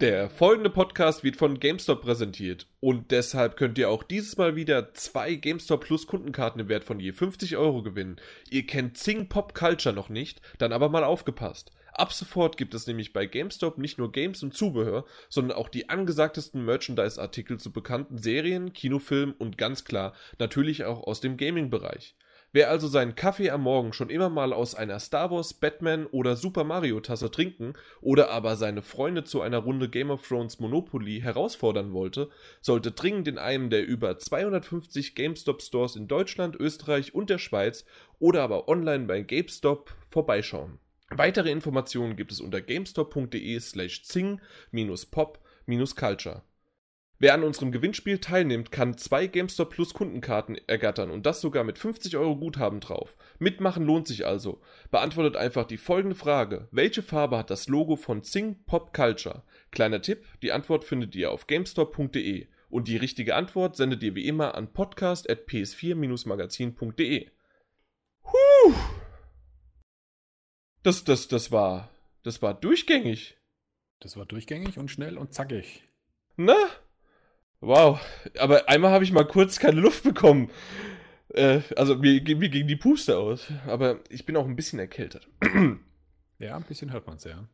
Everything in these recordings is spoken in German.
Der folgende Podcast wird von GameStop präsentiert und deshalb könnt ihr auch dieses Mal wieder zwei GameStop Plus Kundenkarten im Wert von je 50 Euro gewinnen. Ihr kennt Zing Pop Culture noch nicht, dann aber mal aufgepasst. Ab sofort gibt es nämlich bei GameStop nicht nur Games und Zubehör, sondern auch die angesagtesten Merchandise-Artikel zu bekannten Serien, Kinofilmen und ganz klar natürlich auch aus dem Gaming-Bereich. Wer also seinen Kaffee am Morgen schon immer mal aus einer Star Wars, Batman oder Super Mario Tasse trinken oder aber seine Freunde zu einer Runde Game of Thrones Monopoly herausfordern wollte, sollte dringend in einem der über 250 GameStop Stores in Deutschland, Österreich und der Schweiz oder aber online bei GameStop vorbeischauen. Weitere Informationen gibt es unter gamestop.de slash zing-pop-culture. Wer an unserem Gewinnspiel teilnimmt, kann zwei GameStop Plus Kundenkarten ergattern und das sogar mit 50 Euro Guthaben drauf. Mitmachen lohnt sich also. Beantwortet einfach die folgende Frage. Welche Farbe hat das Logo von Zing Pop Culture? Kleiner Tipp, die Antwort findet ihr auf gamestop.de und die richtige Antwort sendet ihr wie immer an podcast.ps4-magazin.de. Huh! Das, das, das war, das war durchgängig. Das war durchgängig und schnell und zackig. Na? Wow, aber einmal habe ich mal kurz keine Luft bekommen. Äh, also mir, mir ging die Puste aus. Aber ich bin auch ein bisschen erkältet. ja, ein bisschen hört man es, ja.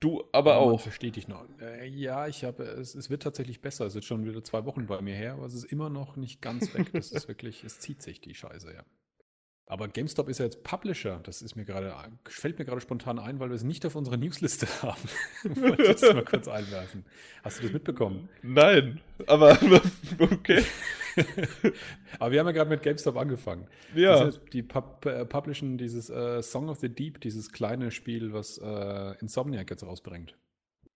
Du aber ja, auch. Verstehe dich noch. Äh, ja, ich habe, es, es wird tatsächlich besser. Es ist schon wieder zwei Wochen bei mir her, aber es ist immer noch nicht ganz weg. Das ist wirklich, es zieht sich die Scheiße, ja. Aber GameStop ist ja jetzt Publisher. Das ist mir gerade, fällt mir gerade spontan ein, weil wir es nicht auf unserer Newsliste haben. Wollte ich das mal kurz einwerfen. Hast du das mitbekommen? Nein, aber okay. aber wir haben ja gerade mit GameStop angefangen. Ja. die Pub äh, publishen dieses äh, Song of the Deep, dieses kleine Spiel, was äh, Insomniac jetzt rausbringt.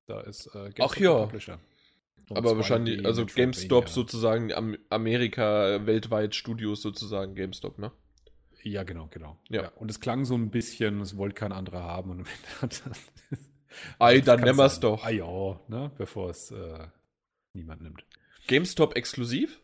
Da ist äh, GameStop Ach ja. Publisher. Und aber wahrscheinlich, also GameStop sozusagen, Amerika, weltweit Studios sozusagen GameStop, ne? Ja, genau, genau. Ja. ja. Und es klang so ein bisschen, es wollte kein anderer haben. Und Ei, dann nehmen wir es doch. Ah ja, ne, bevor es äh, niemand nimmt. GameStop exklusiv?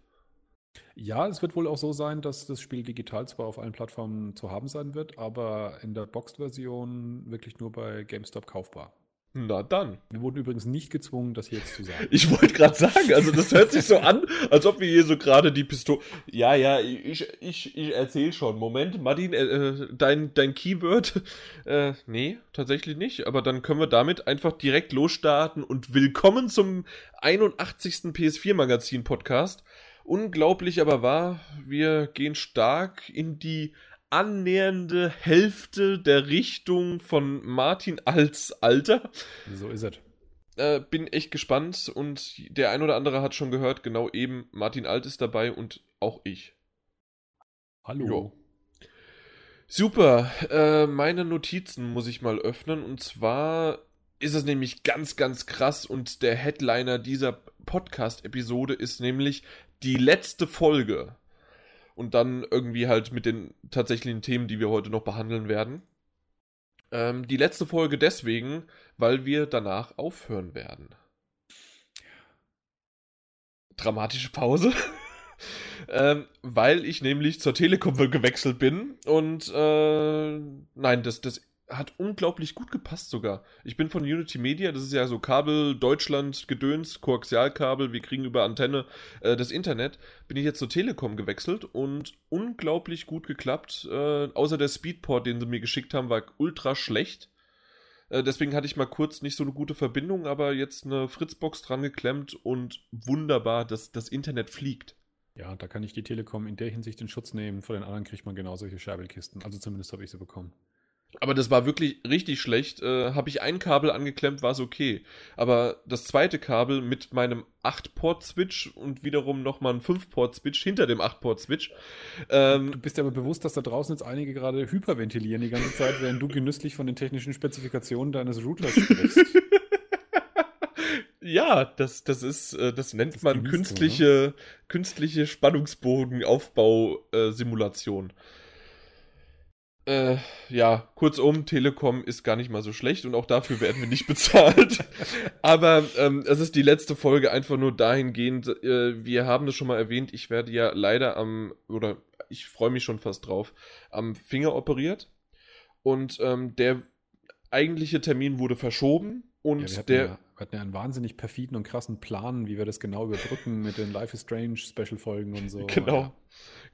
Ja, es wird wohl auch so sein, dass das Spiel digital zwar auf allen Plattformen zu haben sein wird, aber in der Boxed-Version wirklich nur bei GameStop kaufbar. Na dann. Wir wurden übrigens nicht gezwungen, das jetzt zu sagen. Ich wollte gerade sagen, also das hört sich so an, als ob wir hier so gerade die Pistole. Ja, ja, ich, ich, ich erzähl schon. Moment, Martin, äh, äh, dein, dein Keyword. Äh, nee, tatsächlich nicht. Aber dann können wir damit einfach direkt losstarten und willkommen zum 81. PS4 Magazin Podcast. Unglaublich aber wahr, wir gehen stark in die annähernde Hälfte der Richtung von Martin als Alter. So ist es. Äh, bin echt gespannt und der ein oder andere hat schon gehört, genau eben, Martin Alt ist dabei und auch ich. Hallo. Jo. Super, äh, meine Notizen muss ich mal öffnen und zwar ist es nämlich ganz, ganz krass und der Headliner dieser Podcast-Episode ist nämlich die letzte Folge und dann irgendwie halt mit den tatsächlichen Themen, die wir heute noch behandeln werden. Ähm, die letzte Folge deswegen, weil wir danach aufhören werden. Dramatische Pause. ähm, weil ich nämlich zur Telekom gewechselt bin und äh, nein, das, das hat unglaublich gut gepasst sogar. Ich bin von Unity Media, das ist ja so Kabel Deutschland Gedöns, Koaxialkabel, wir kriegen über Antenne äh, das Internet. Bin ich jetzt zur Telekom gewechselt und unglaublich gut geklappt. Äh, außer der Speedport, den sie mir geschickt haben, war ultra schlecht. Äh, deswegen hatte ich mal kurz nicht so eine gute Verbindung, aber jetzt eine Fritzbox dran geklemmt und wunderbar, dass das Internet fliegt. Ja, da kann ich die Telekom in der Hinsicht in Schutz nehmen. Vor den anderen kriegt man genau solche Scheibelkisten. Also zumindest habe ich sie bekommen. Aber das war wirklich richtig schlecht. Äh, Habe ich ein Kabel angeklemmt, war es okay. Aber das zweite Kabel mit meinem 8-Port-Switch und wiederum nochmal ein 5-Port-Switch hinter dem 8-Port-Switch. Ähm, du bist ja aber bewusst, dass da draußen jetzt einige gerade hyperventilieren die ganze Zeit, während du genüsslich von den technischen Spezifikationen deines Routers sprichst. Ja, das, das ist, äh, das nennt das man künstliche, du, ne? künstliche Spannungsbogenaufbau-Simulation. Äh, äh, ja, kurzum, Telekom ist gar nicht mal so schlecht und auch dafür werden wir nicht bezahlt. Aber ähm, es ist die letzte Folge einfach nur dahingehend, äh, wir haben das schon mal erwähnt, ich werde ja leider am, oder ich freue mich schon fast drauf, am Finger operiert. Und ähm, der eigentliche Termin wurde verschoben Und Ja, der. ja, wir hatten ja einen wahnsinnig perfiden und krassen Plan, wie wir das genau überbrücken mit den Life is Strange Special-Folgen und so. Genau. Ja,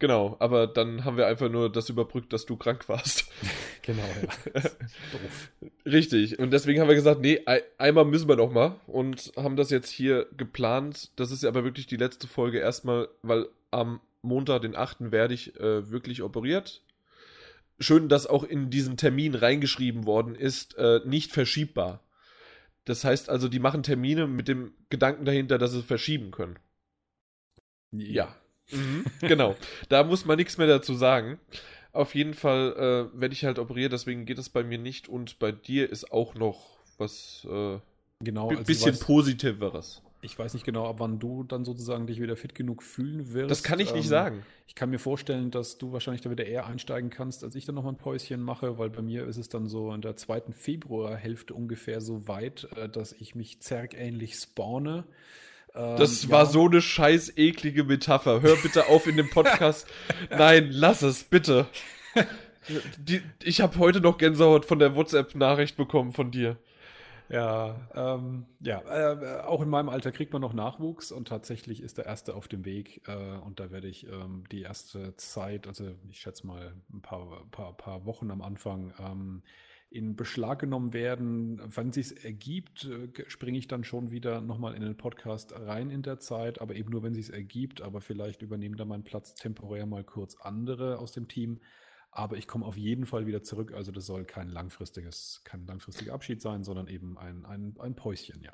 Genau, aber dann haben wir einfach nur das überbrückt, dass du krank warst. genau, ja. Doof. Richtig. Und deswegen haben wir gesagt, nee, ei- einmal müssen wir noch mal und haben das jetzt hier geplant. Das ist aber wirklich die letzte Folge erstmal, weil am Montag, den 8. werde ich äh, wirklich operiert. Schön, dass auch in diesen Termin reingeschrieben worden ist, äh, nicht verschiebbar. Das heißt also, die machen Termine mit dem Gedanken dahinter, dass sie es verschieben können. Ja. Mhm, genau. Da muss man nichts mehr dazu sagen. Auf jeden Fall äh, werde ich halt operiert, deswegen geht es bei mir nicht. Und bei dir ist auch noch was äh, Genau, also bisschen positiveres. Ich weiß nicht genau, ab wann du dann sozusagen dich wieder fit genug fühlen wirst. Das kann ich nicht Ähm, sagen. Ich kann mir vorstellen, dass du wahrscheinlich da wieder eher einsteigen kannst, als ich dann nochmal ein Päuschen mache, weil bei mir ist es dann so in der zweiten Februarhälfte ungefähr so weit, äh, dass ich mich zergähnlich spawne. Ähm, Das ja, war so eine scheiß eklige Metapher. Hör bitte auf in dem Podcast. Nein, lass es, bitte. Die, ich habe heute noch Gänsehaut von der WhatsApp-Nachricht bekommen von dir. Ja, ähm, ja äh, auch in meinem Alter kriegt man noch Nachwuchs und tatsächlich ist der erste auf dem Weg äh, und da werde ich ähm, die erste Zeit, also ich schätze mal ein paar, paar, paar Wochen am Anfang, ähm, in Beschlag genommen werden. Wenn es sich ergibt, äh, ge- springe ich dann schon wieder nochmal in den Podcast rein in der Zeit, aber eben nur, wenn es sich ergibt. Aber vielleicht übernehmen da meinen Platz temporär mal kurz andere aus dem Team. Aber ich komme auf jeden Fall wieder zurück. Also das soll kein langfristiges, kein langfristiger Abschied sein, sondern eben ein, ein, ein Päuschen, ja.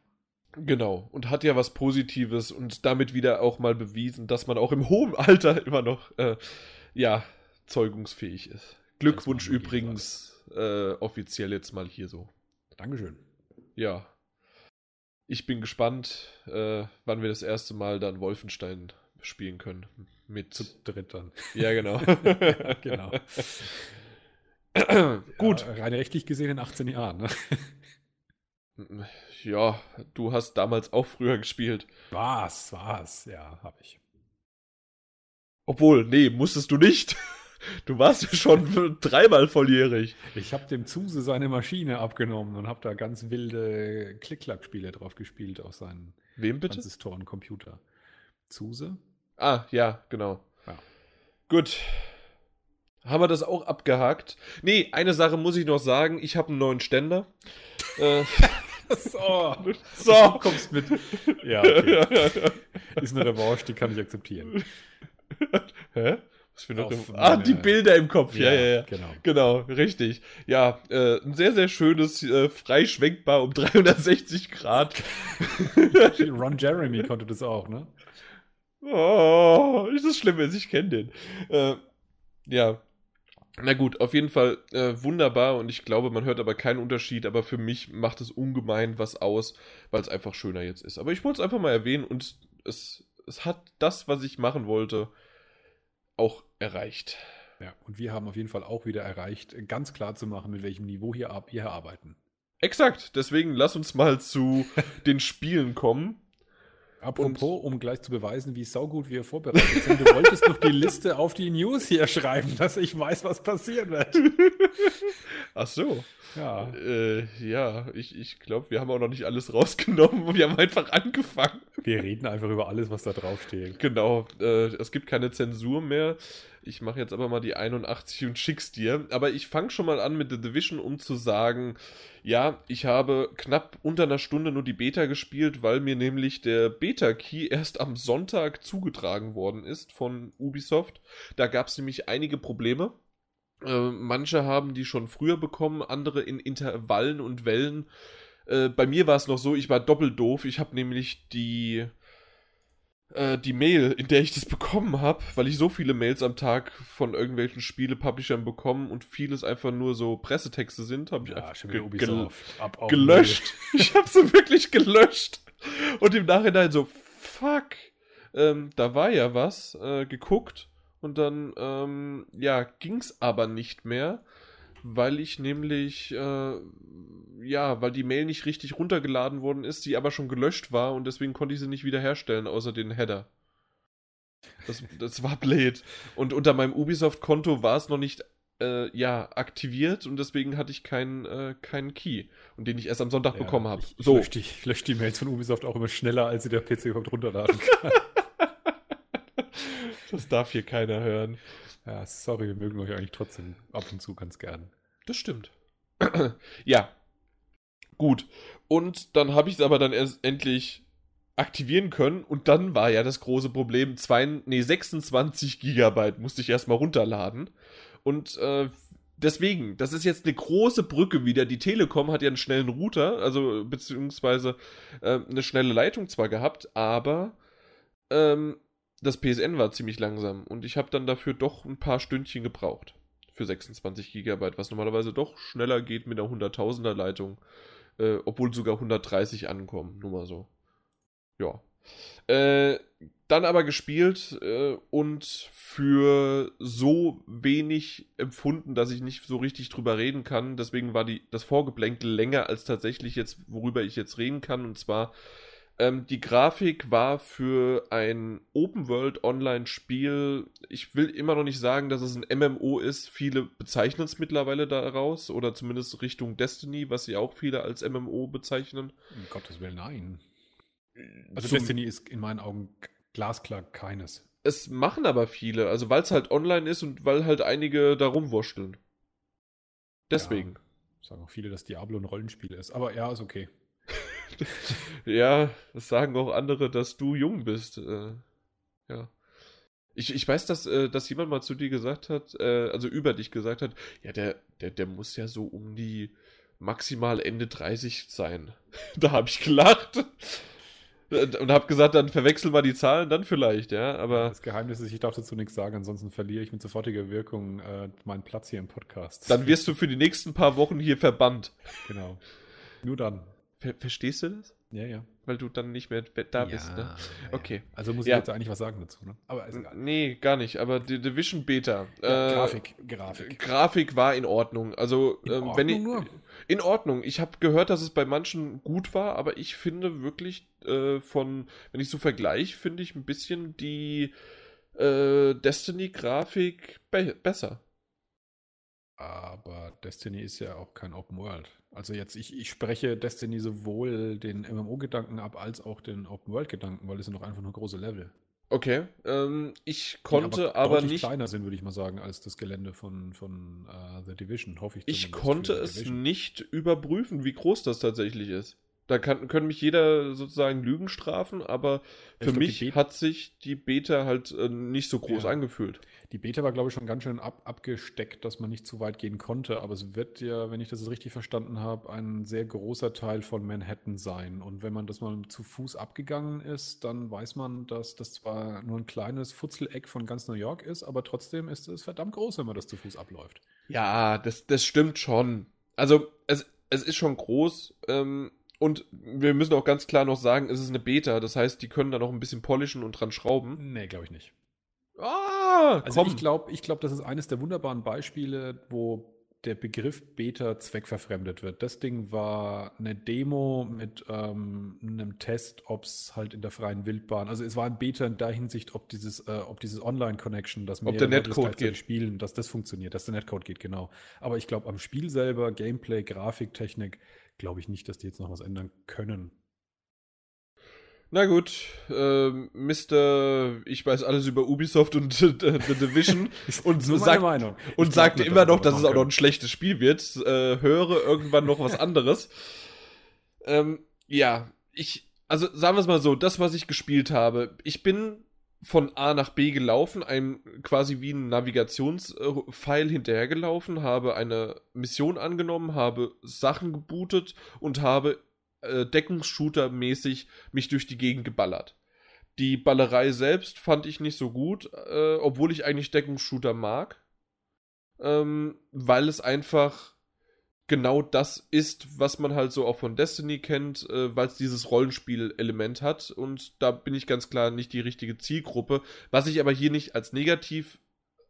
Genau. Und hat ja was Positives und damit wieder auch mal bewiesen, dass man auch im hohen Alter immer noch, äh, ja, zeugungsfähig ist. Glückwunsch übrigens äh, offiziell jetzt mal hier so. Dankeschön. Ja. Ich bin gespannt, äh, wann wir das erste Mal dann Wolfenstein spielen können. Mit. Zu dritt dann. ja, genau. genau. Gut. Ja, rein rechtlich gesehen in 18 Jahren. Ne? Ja, du hast damals auch früher gespielt. Was, was? Ja, habe ich. Obwohl, nee, musstest du nicht. Du warst ja schon dreimal volljährig. Ich habe dem Zuse seine Maschine abgenommen und habe da ganz wilde Klick-Klack-Spiele drauf gespielt aus seinen Wem bitte? Transistoren-Computer. Zuse? Ah, ja, genau. Ja. Gut. Haben wir das auch abgehakt? Nee, eine Sache muss ich noch sagen. Ich habe einen neuen Ständer. äh, so, so. du kommst mit. Ja, okay. Ist eine Revanche, die kann ich akzeptieren. Hä? Was für eine Ah, die Bilder im Kopf. Ja, ja, ja. Genau. Genau, richtig. Ja, äh, ein sehr, sehr schönes, äh, freischwenkbar um 360 Grad. Ron Jeremy konnte das auch, ne? Oh, ist das schlimm, ist, ich kenne den. Äh, ja. Na gut, auf jeden Fall äh, wunderbar und ich glaube, man hört aber keinen Unterschied, aber für mich macht es ungemein was aus, weil es einfach schöner jetzt ist. Aber ich wollte es einfach mal erwähnen und es, es hat das, was ich machen wollte, auch erreicht. Ja, und wir haben auf jeden Fall auch wieder erreicht, ganz klar zu machen, mit welchem Niveau hier, ab, hier arbeiten. Exakt, deswegen lass uns mal zu den Spielen kommen. Apropos, um gleich zu beweisen, wie saugut wir vorbereitet sind, du wolltest noch die Liste auf die News hier schreiben, dass ich weiß, was passieren wird. Ach so. Ja. Äh, ja, ich, ich glaube, wir haben auch noch nicht alles rausgenommen. Wir haben einfach angefangen. Wir reden einfach über alles, was da draufsteht. Genau, äh, es gibt keine Zensur mehr. Ich mache jetzt aber mal die 81 und schick's dir. Aber ich fange schon mal an mit The Division, um zu sagen, ja, ich habe knapp unter einer Stunde nur die Beta gespielt, weil mir nämlich der Beta-Key erst am Sonntag zugetragen worden ist von Ubisoft. Da gab es nämlich einige Probleme. Äh, manche haben die schon früher bekommen, andere in Intervallen und Wellen. Äh, bei mir war es noch so, ich war doppelt doof. Ich habe nämlich die äh, die Mail, in der ich das bekommen habe, weil ich so viele Mails am Tag von irgendwelchen Spiele-Publishern bekommen und vieles einfach nur so Pressetexte sind, habe ich Ja, einfach ge- Ubisoft. Ab gelöscht. Ich habe sie wirklich gelöscht. Und im Nachhinein so, fuck, ähm, da war ja was, äh, geguckt und dann, ähm, ja, ging's aber nicht mehr, weil ich nämlich, äh, ja, weil die Mail nicht richtig runtergeladen worden ist, sie aber schon gelöscht war und deswegen konnte ich sie nicht wiederherstellen, außer den Header. Das, das war blöd. Und unter meinem Ubisoft-Konto war es noch nicht äh, ja, aktiviert und deswegen hatte ich keinen äh, keinen Key und den ich erst am Sonntag Ja, bekommen habe. So, lösche die, ich lösche die Mails von Ubisoft auch immer schneller, als sie der PC überhaupt runterladen kann. das darf hier keiner hören. ja, sorry, wir mögen euch eigentlich trotzdem ab und zu ganz gern. Das stimmt. ja. Gut. Und dann habe ich es aber dann erst endlich aktivieren können und dann war ja das große Problem, zwei, nee, 26 Gigabyte musste ich erstmal runterladen. Und äh, deswegen, das ist jetzt eine große Brücke wieder. Die Telekom hat ja einen schnellen Router, also beziehungsweise äh, eine schnelle Leitung zwar gehabt, aber ähm, das PSN war ziemlich langsam und ich habe dann dafür doch ein paar Stündchen gebraucht für 26 Gigabyte, was normalerweise doch schneller geht mit einer 100.000er Leitung, äh, obwohl sogar 130 ankommen, nur mal so. Ja. Äh, dann aber gespielt äh, und für so wenig empfunden, dass ich nicht so richtig drüber reden kann. Deswegen war die, das Vorgeplänkel länger als tatsächlich jetzt, worüber ich jetzt reden kann. Und zwar, ähm, die Grafik war für ein Open-World-Online-Spiel, ich will immer noch nicht sagen, dass es ein MMO ist. Viele bezeichnen es mittlerweile daraus oder zumindest Richtung Destiny, was sie auch viele als MMO bezeichnen. Um Gottes Willen, nein. Also Zum- Destiny ist in meinen Augen glasklar keines. Es machen aber viele, also weil es halt online ist und weil halt einige da rumwurschteln. Deswegen. Sagen auch viele, dass Diablo ein Rollenspiel ist. Aber ja, ist okay. Ja, das sagen auch andere, dass du jung bist. Äh, ja. Ich, ich weiß, dass, äh, dass jemand mal zu dir gesagt hat, äh, also über dich gesagt hat, ja, der, der, der muss ja so um die maximal Ende 30 sein. da habe ich gelacht. Und habe gesagt, dann verwechseln wir die Zahlen dann vielleicht, ja, aber Das Geheimnis ist, ich darf dazu nichts sagen, ansonsten verliere ich mit sofortiger Wirkung äh, meinen Platz hier im Podcast. dann wirst du für die nächsten paar Wochen hier verbannt. Genau. Nur dann. Ver verstehst du das? Ja, ja. Weil du dann nicht mehr da bist, ne? ja, Okay. Ja. Also muss ich Ja. jetzt eigentlich was sagen dazu, ne? Aber ist egal. Nee, gar nicht, aber die Division Beta. Äh, Grafik, Grafik. Grafik war in Ordnung. Also, In ähm, wenn ich. Ordnung nur? In Ordnung. Ich habe gehört, dass es bei manchen gut war, aber ich finde wirklich äh, von, wenn ich so vergleiche, finde ich ein bisschen die äh, Destiny-Grafik be besser. Aber Destiny ist ja auch kein Open World. Also jetzt, ich, ich spreche Destiny sowohl den MMO-Gedanken ab, als auch den Open World-Gedanken, weil das sind doch einfach nur große Level. Okay. Ähm, ich Die konnte aber, deutlich nicht. kleiner sind, würde ich mal sagen, als das Gelände von, von äh, The Division, hoffe ich. Ich konnte es nicht überprüfen, wie groß das tatsächlich ist. Da kann, können mich jeder sozusagen Lügen strafen, aber für glaub, mich hat sich die Beta halt äh, nicht so groß Ja. angefühlt. Die Beta war, glaube ich, schon ganz schön ab, abgesteckt, dass man nicht zu weit gehen konnte. Aber es wird ja, wenn ich das richtig verstanden habe, ein sehr großer Teil von Manhattan sein. Und wenn man das mal zu Fuß abgegangen ist, dann weiß man, dass das zwar nur ein kleines Futzeleck von ganz New York ist, aber trotzdem ist es verdammt groß, wenn man das zu Fuß abläuft. Ja, das, das stimmt schon. Also, es, es ist schon groß. Ähm, und wir müssen auch ganz klar noch sagen, es ist eine Beta. Das heißt, die können da noch ein bisschen polischen und dran schrauben. Nee, glaube ich nicht. Ah, Also komm. ich glaube, ich glaub, das ist eines der wunderbaren Beispiele, wo der Begriff Beta zweckverfremdet wird. Das Ding war eine Demo mit ähm, einem Test, ob es halt in der freien Wildbahn, also es war ein Beta in der Hinsicht, ob dieses, äh, ob dieses Online-Connection, das Ob mehrere der Netcode geht. spielen, dass das funktioniert, dass der Netcode geht, genau. Aber ich glaube, am Spiel selber, Gameplay, Grafiktechnik, glaube ich nicht, dass die jetzt noch was ändern können. Na gut, ähm, Mr. Ich weiß alles über Ubisoft und The Division und meine sagt, Meinung. Und sagt immer noch, dass es auch noch ein schlechtes Spiel wird. Äh, höre irgendwann noch was anderes. ähm, ja, ich, also sagen wir es mal so, das, was ich gespielt habe, ich bin von A nach B gelaufen, einem quasi wie ein Navigationspfeil hinterhergelaufen, habe eine Mission angenommen, habe Sachen gebootet und habe äh, Deckungsshooter-mäßig mich durch die Gegend geballert. Die Ballerei selbst fand ich nicht so gut, äh, obwohl ich eigentlich Deckungsshooter mag, ähm, weil es einfach genau das ist, was man halt so auch von Destiny kennt, äh, weil es dieses Rollenspiel-Element hat. Und da bin ich ganz klar nicht die richtige Zielgruppe, was ich aber hier nicht als negativ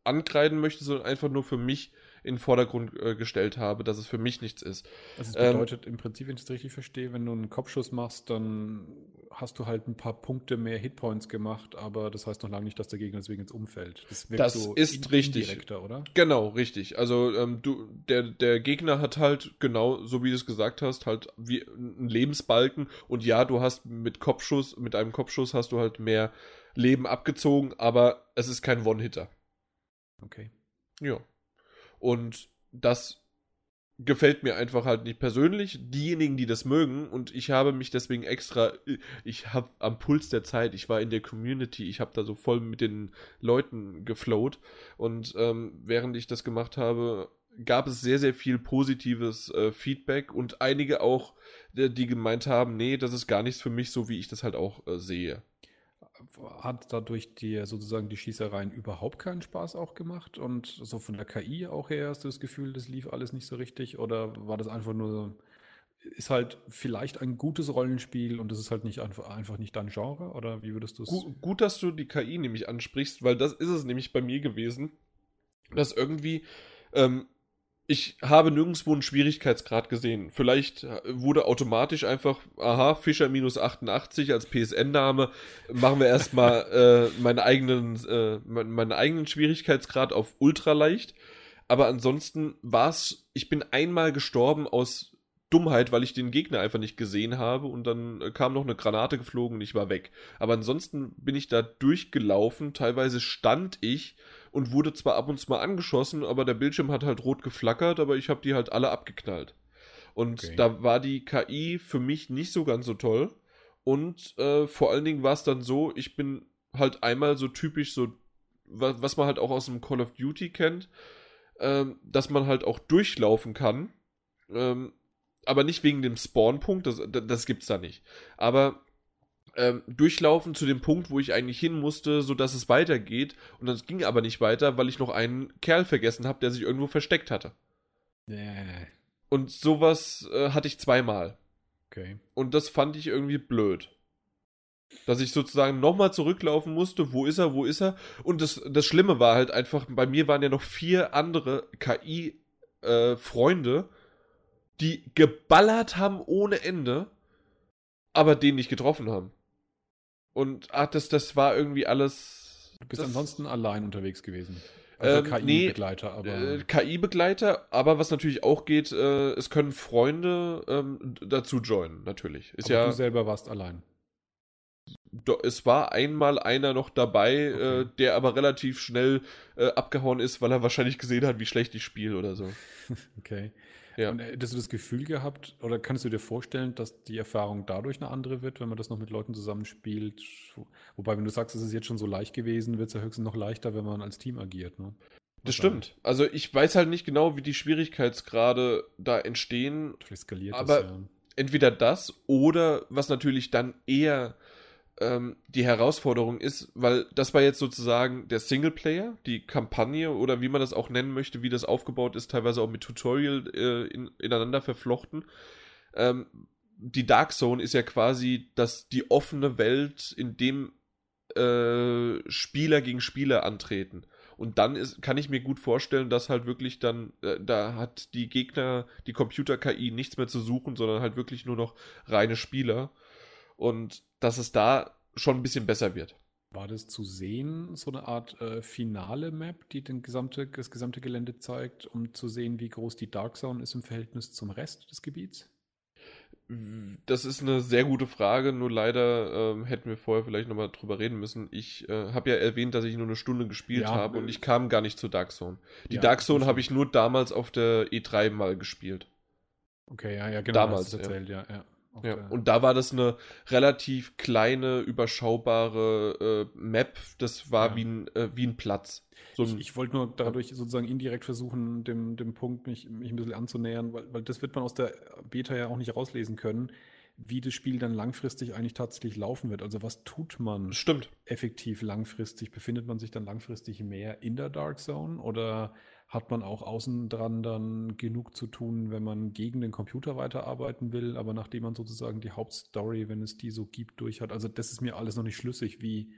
ankreiden möchte, sondern einfach nur für mich in den Vordergrund äh, gestellt habe, dass es für mich nichts ist. Also es Ähm, bedeutet im Prinzip, wenn ich das richtig verstehe, wenn du einen Kopfschuss machst, dann hast du halt ein paar Punkte mehr Hitpoints gemacht, aber das heißt noch lange nicht, dass der Gegner deswegen ins Umfeld. Das, das so ist richtig. oder? Genau, richtig. Also ähm, du, der, der Gegner hat halt genau, so wie du es gesagt hast, halt wie einen Lebensbalken und ja, du hast mit Kopfschuss, mit einem Kopfschuss hast du halt mehr Leben abgezogen, aber es ist kein One-Hitter. Okay. Ja. Und das gefällt mir einfach halt nicht persönlich. Diejenigen, die das mögen, und ich habe mich deswegen extra, ich habe am Puls der Zeit, ich war in der Community, ich habe da so voll mit den Leuten geflowt und ähm, während ich das gemacht habe, gab es sehr, sehr viel positives äh, Feedback und einige auch, die gemeint haben, nee, das ist gar nichts für mich, so wie ich das halt auch äh, sehe hat dadurch dir sozusagen die Schießereien überhaupt keinen Spaß auch gemacht? Und so von der KI auch her hast du das Gefühl, das lief alles nicht so richtig? Oder war das einfach nur, ist halt vielleicht ein gutes Rollenspiel und das ist halt nicht einfach, einfach nicht dein Genre? Oder wie würdest du es? Gut, gut, dass du die KI nämlich ansprichst, weil das ist es nämlich bei mir gewesen, dass irgendwie ähm, ich habe nirgendwo einen Schwierigkeitsgrad gesehen. Vielleicht wurde automatisch einfach, aha, Fischer minus 88 als PSN-Name, machen wir erstmal äh, meinen eigenen, äh, meinen eigenen Schwierigkeitsgrad auf ultra leicht. Aber ansonsten war es, ich bin einmal gestorben aus Dummheit, weil ich den Gegner einfach nicht gesehen habe und dann kam noch eine Granate geflogen und ich war weg. Aber ansonsten bin ich da durchgelaufen, teilweise stand ich und wurde zwar ab und zu mal angeschossen, aber der Bildschirm hat halt rot geflackert, aber ich habe die halt alle abgeknallt. Und okay. da war die KI für mich nicht so ganz so toll. Und äh, vor allen Dingen war es dann so, ich bin halt einmal so typisch so, was, was man halt auch aus dem Call of Duty kennt, ähm, dass man halt auch durchlaufen kann. Ähm, aber nicht wegen dem Spawnpunkt, das, das gibt's da nicht. Aber ähm, durchlaufen zu dem Punkt, wo ich eigentlich hin musste, sodass es weitergeht. Und das ging aber nicht weiter, weil ich noch einen Kerl vergessen habe, der sich irgendwo versteckt hatte. Nee. Und sowas äh, hatte ich zweimal. Okay. Und das fand ich irgendwie blöd. Dass ich sozusagen nochmal zurücklaufen musste, wo ist er, wo ist er? Und das, das Schlimme war halt einfach, bei mir waren ja noch vier andere KI-Freunde, äh, die geballert haben ohne Ende, aber den nicht getroffen haben. Und ach, das, das war irgendwie alles. Du bist ansonsten allein unterwegs gewesen. Also ähm, KI-Begleiter, aber. Äh, KI-Begleiter, aber was natürlich auch geht, äh, es können Freunde ähm, dazu joinen, natürlich. Ist aber ja, du selber warst allein. Do, es war einmal einer noch dabei, äh, okay. äh, der aber relativ schnell äh, abgehauen ist, weil er wahrscheinlich gesehen hat, wie schlecht ich spiele oder so. okay. Ja. Und hättest du das Gefühl gehabt, oder kannst du dir vorstellen, dass die Erfahrung dadurch eine andere wird, wenn man das noch mit Leuten zusammenspielt? Wobei, wenn du sagst, es ist jetzt schon so leicht gewesen, wird es ja höchstens noch leichter, wenn man als Team agiert, ne? Das stimmt. Also ich weiß halt nicht genau, wie die Schwierigkeitsgrade da entstehen. Vielleicht skaliert aber das, ja. entweder das oder was natürlich dann eher ähm, die Herausforderung ist, weil das war jetzt sozusagen der Singleplayer, die Kampagne oder wie man das auch nennen möchte, wie das aufgebaut ist, teilweise auch mit Tutorial äh, in, ineinander verflochten. Ähm, die Dark Zone ist ja quasi das, die offene Welt, in dem äh, Spieler gegen Spieler antreten. Und dann ist, kann ich mir gut vorstellen, dass halt wirklich dann, äh, da hat die Gegner, die Computer-KI nichts mehr zu suchen, sondern halt wirklich nur noch reine Spieler und dass es da schon ein bisschen besser wird. War das zu sehen, so eine Art äh, finale Map, die den gesamte, das gesamte Gelände zeigt, um zu sehen, wie groß die Dark Zone ist im Verhältnis zum Rest des Gebiets? Das ist eine sehr gute Frage, nur leider ähm, hätten wir vorher vielleicht nochmal drüber reden müssen. Ich äh, habe ja erwähnt, dass ich nur eine Stunde gespielt ja, habe und ich kam gar nicht zur Dark Zone. Die ja, Dark Zone habe ich nur damals auf der E3 mal gespielt. Okay, ja, ja, genau. Damals, erzählt, ja. ja. Ja, und da war das eine relativ kleine, überschaubare äh, Map. Das war ja. wie, ein, äh, wie ein Platz. So ich, ich wollte nur dadurch sozusagen indirekt versuchen, dem, dem Punkt mich, mich ein bisschen anzunähern, weil, weil das wird man aus der Beta ja auch nicht rauslesen können, wie das Spiel dann langfristig eigentlich tatsächlich laufen wird. Also was tut man Stimmt. effektiv langfristig? Befindet man sich dann langfristig mehr in der Dark Zone oder hat man auch außen dran dann genug zu tun, wenn man gegen den Computer weiterarbeiten will, aber nachdem man sozusagen die Hauptstory, wenn es die so gibt, durch hat. Also das ist mir alles noch nicht schlüssig, wie,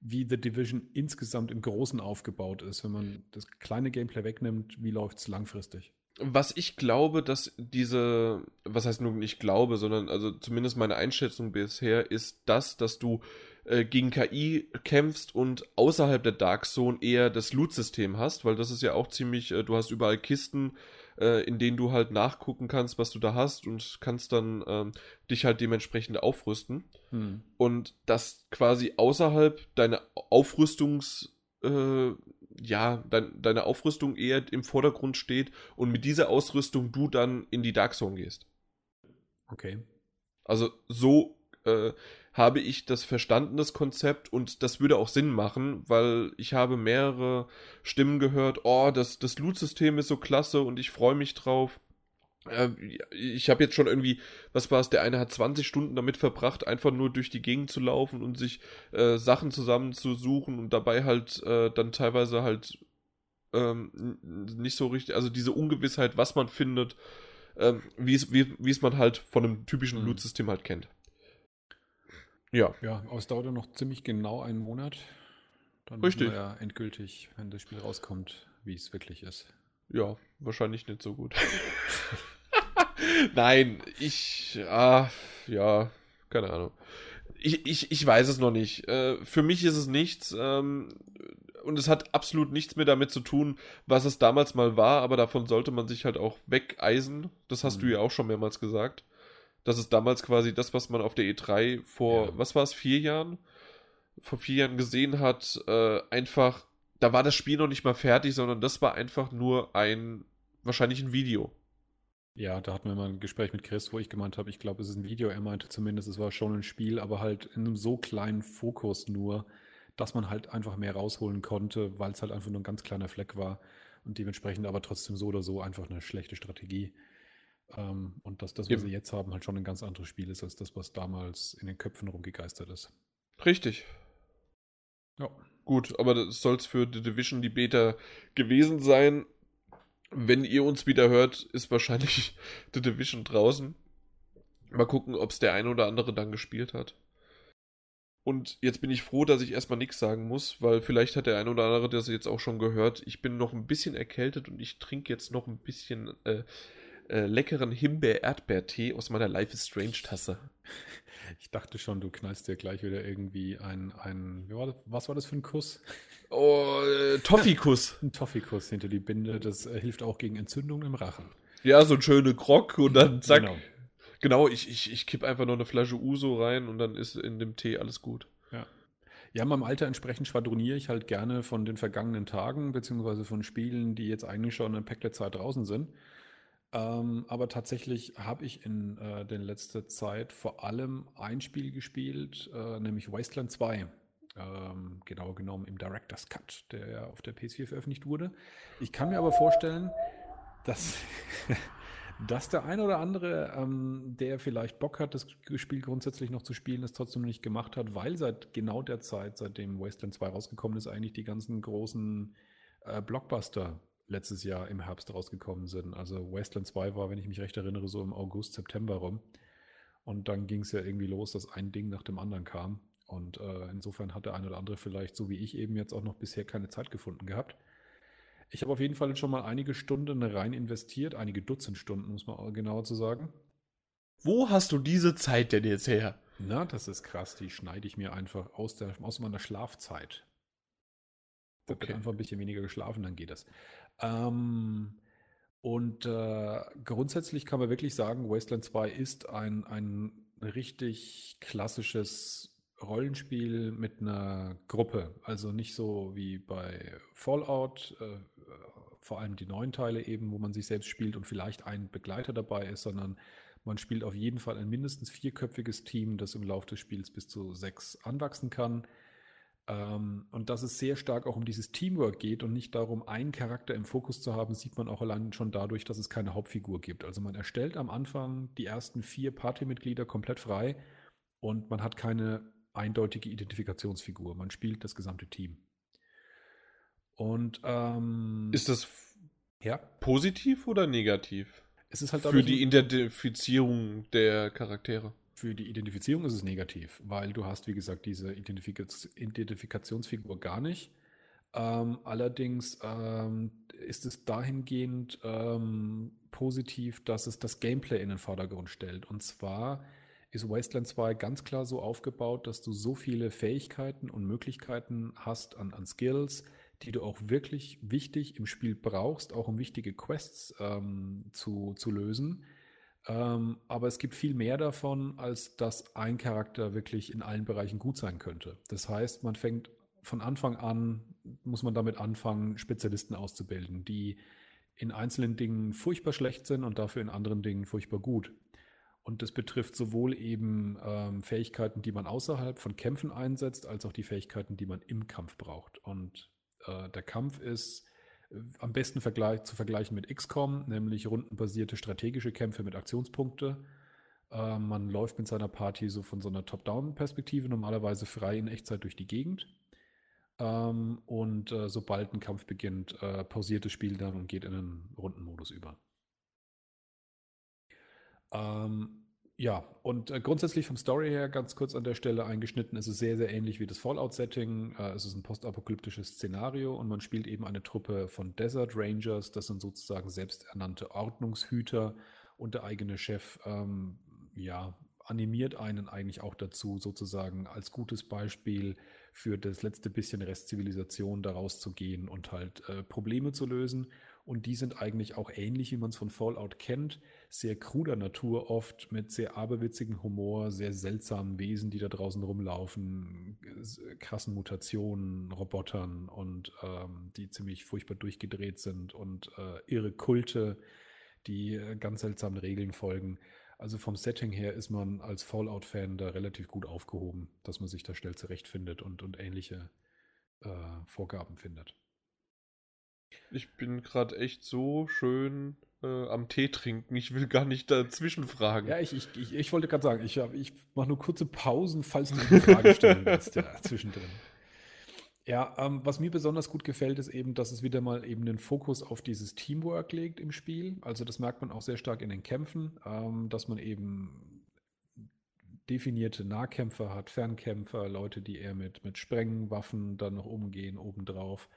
wie The Division insgesamt im Großen aufgebaut ist. Wenn man das kleine Gameplay wegnimmt, wie läuft es langfristig? was ich glaube, dass diese, was heißt nun nicht glaube, sondern also zumindest meine Einschätzung bisher ist das, dass du äh, gegen KI kämpfst und außerhalb der Dark Zone eher das Loot-System hast, weil das ist ja auch ziemlich, äh, du hast überall Kisten, äh, in denen du halt nachgucken kannst, was du da hast und kannst dann ähm, dich halt dementsprechend aufrüsten. Hm. Und das quasi außerhalb deiner Aufrüstungs- äh, ja, dein, deine Aufrüstung eher im Vordergrund steht und mit dieser Ausrüstung du dann in die Dark Zone gehst. Okay. Also so äh, habe ich das verstanden, das Konzept, und das würde auch Sinn machen, weil ich habe mehrere Stimmen gehört, oh, das, das Loot-System ist so klasse und ich freue mich drauf. Äh, ich habe jetzt schon irgendwie, was war es, der eine hat 20 Stunden damit verbracht, einfach nur durch die Gegend zu laufen und sich äh, Sachen zusammenzusuchen und dabei halt äh, dann teilweise halt ähm, nicht so richtig, also diese Ungewissheit, was man findet, ähm, wie es wie, es man halt von einem typischen mhm. Loot-System halt kennt. Ja. Ja, aber es dauert ja noch ziemlich genau einen Monat. Dann Richtig. ja endgültig, wenn das Spiel rauskommt, wie es wirklich ist. Ja, wahrscheinlich nicht so gut. Nein, ich, ah, ja, keine Ahnung. Ich, ich, ich weiß es noch nicht. Äh, für mich ist es nichts. Ähm, und es hat absolut nichts mehr damit zu tun, was es damals mal war, aber davon sollte man sich halt auch wegeisen. Das hast mhm. du ja auch schon mehrmals gesagt. Das ist damals quasi das, was man auf der E3 vor, ja. was war es, vier Jahren? Vor vier Jahren gesehen hat, äh, einfach, da war das Spiel noch nicht mal fertig, sondern das war einfach nur ein, wahrscheinlich ein Video. Ja, da hatten wir mal ein Gespräch mit Chris, wo ich gemeint habe, ich glaube, es ist ein Video. Er meinte zumindest, es war schon ein Spiel, aber halt in einem so kleinen Fokus nur, dass man halt einfach mehr rausholen konnte, weil es halt einfach nur ein ganz kleiner Fleck war und dementsprechend aber trotzdem so oder so einfach eine schlechte Strategie. Ähm, und dass das, was sie jetzt haben, halt schon ein ganz anderes Spiel ist, als das, was damals in den Köpfen rumgegeistert ist. Richtig. Ja. Gut, aber das soll es für The Division die Beta gewesen sein wenn ihr uns wieder hört, ist wahrscheinlich The Division draußen. Mal gucken, ob es der ein oder andere dann gespielt hat. Und jetzt bin ich froh, dass ich erstmal nichts sagen muss, weil vielleicht hat der ein oder andere das jetzt auch schon gehört. Ich bin noch ein bisschen erkältet und ich trinke jetzt noch ein bisschen äh, äh, leckeren Himbeer-Erdbeer-Tee aus meiner Life is Strange-Tasse. Ich dachte schon, du knallst dir gleich wieder irgendwie ein, ein war das, was war das für ein Kuss? Oh, äh, Toffee-Kuss. ein Toffee-Kuss hinter die Binde, das äh, hilft auch gegen Entzündungen im Rachen. Ja, so ein schöner Grog und dann zack. Genau, genau ich, ich, ich kipp einfach noch eine Flasche Uso rein und dann ist in dem Tee alles gut. Ja. Ja, meinem Alter entsprechend schwadroniere ich halt gerne von den vergangenen Tagen, beziehungsweise von Spielen, die jetzt eigentlich schon in Packlet-Zeit draußen sind. Ähm, aber tatsächlich habe ich in äh, der letzten Zeit vor allem ein Spiel gespielt, äh, nämlich Wasteland 2. Ähm, genau genommen im Director's Cut, der auf der PS4 veröffentlicht wurde. Ich kann mir aber vorstellen, dass, dass der eine oder andere, ähm, der vielleicht Bock hat, das Spiel grundsätzlich noch zu spielen, es trotzdem nicht gemacht hat, weil seit genau der Zeit, seitdem Wasteland 2 rausgekommen ist, eigentlich die ganzen großen äh, Blockbuster letztes Jahr im Herbst rausgekommen sind. Also Wasteland 2 war, wenn ich mich recht erinnere, so im August, September rum. Und dann ging es ja irgendwie los, dass ein Ding nach dem anderen kam. Und äh, insofern hat der eine oder andere vielleicht, so wie ich eben jetzt auch noch bisher keine Zeit gefunden gehabt. Ich habe auf jeden Fall schon mal einige Stunden rein investiert, einige Dutzend Stunden, muss man genauer zu sagen. Wo hast du diese Zeit denn jetzt her? Na, das ist krass, die schneide ich mir einfach aus, der, aus meiner Schlafzeit. Da okay. wird einfach ein bisschen weniger geschlafen, dann geht das. Ähm, und äh, grundsätzlich kann man wirklich sagen, Wasteland 2 ist ein, ein richtig klassisches Rollenspiel mit einer Gruppe. Also nicht so wie bei Fallout, äh, vor allem die neuen Teile eben, wo man sich selbst spielt und vielleicht ein Begleiter dabei ist, sondern man spielt auf jeden Fall ein mindestens vierköpfiges Team, das im Laufe des Spiels bis zu sechs anwachsen kann. Ähm, und dass es sehr stark auch um dieses Teamwork geht und nicht darum, einen Charakter im Fokus zu haben, sieht man auch allein schon dadurch, dass es keine Hauptfigur gibt. Also man erstellt am Anfang die ersten vier Partymitglieder komplett frei und man hat keine eindeutige Identifikationsfigur. Man spielt das gesamte Team. Und ähm, ist das ja? positiv oder negativ? Es ist halt für die Identifizierung der Charaktere. Für die Identifizierung ist es negativ, weil du hast, wie gesagt, diese Identifika Identifikationsfigur gar nicht. Ähm, allerdings ähm, ist es dahingehend ähm, positiv, dass es das Gameplay in den Vordergrund stellt. Und zwar ist Wasteland 2 ganz klar so aufgebaut, dass du so viele Fähigkeiten und Möglichkeiten hast an, an Skills, die du auch wirklich wichtig im Spiel brauchst, auch um wichtige Quests ähm, zu, zu lösen. Ähm, aber es gibt viel mehr davon, als dass ein Charakter wirklich in allen Bereichen gut sein könnte. Das heißt, man fängt von Anfang an, muss man damit anfangen, Spezialisten auszubilden, die in einzelnen Dingen furchtbar schlecht sind und dafür in anderen Dingen furchtbar gut. Und das betrifft sowohl eben ähm, Fähigkeiten, die man außerhalb von Kämpfen einsetzt, als auch die Fähigkeiten, die man im Kampf braucht. Und äh, der Kampf ist am besten vergleich, zu vergleichen mit XCOM, nämlich rundenbasierte strategische Kämpfe mit Aktionspunkte. Äh, man läuft mit seiner Party so von so einer Top-Down-Perspektive normalerweise frei in Echtzeit durch die Gegend. Ähm, und äh, sobald ein Kampf beginnt, äh, pausiert das Spiel dann und geht in einen Rundenmodus über. Ähm, ja, und äh, grundsätzlich vom Story her, ganz kurz an der Stelle eingeschnitten, ist es sehr, sehr ähnlich wie das Fallout-Setting. Äh, es ist ein postapokalyptisches Szenario und man spielt eben eine Truppe von Desert Rangers. Das sind sozusagen selbsternannte Ordnungshüter und der eigene Chef, ähm, ja, animiert einen eigentlich auch dazu, sozusagen als gutes Beispiel für das letzte bisschen Restzivilisation daraus zu gehen und halt äh, Probleme zu lösen. Und die sind eigentlich auch ähnlich, wie man es von Fallout kennt sehr kruder Natur oft mit sehr aberwitzigem Humor, sehr seltsamen Wesen, die da draußen rumlaufen, krassen Mutationen, Robotern und ähm, die ziemlich furchtbar durchgedreht sind und äh, irre Kulte, die äh, ganz seltsamen Regeln folgen. Also vom Setting her ist man als Fallout-Fan da relativ gut aufgehoben, dass man sich da schnell zurechtfindet und, und ähnliche äh, Vorgaben findet. Ich bin gerade echt so schön äh, am Tee trinken. Ich will gar nicht dazwischen fragen. Ja, ich, ich, ich, ich wollte gerade sagen, ich, ich mache nur kurze Pausen, falls du eine Frage stellen willst, ja, zwischendrin. Ja, ähm, was mir besonders gut gefällt, ist eben, dass es wieder mal eben den Fokus auf dieses Teamwork legt im Spiel. Also das merkt man auch sehr stark in den Kämpfen, ähm, dass man eben definierte Nahkämpfer hat, Fernkämpfer, Leute, die eher mit, mit Sprengwaffen dann noch umgehen, obendrauf.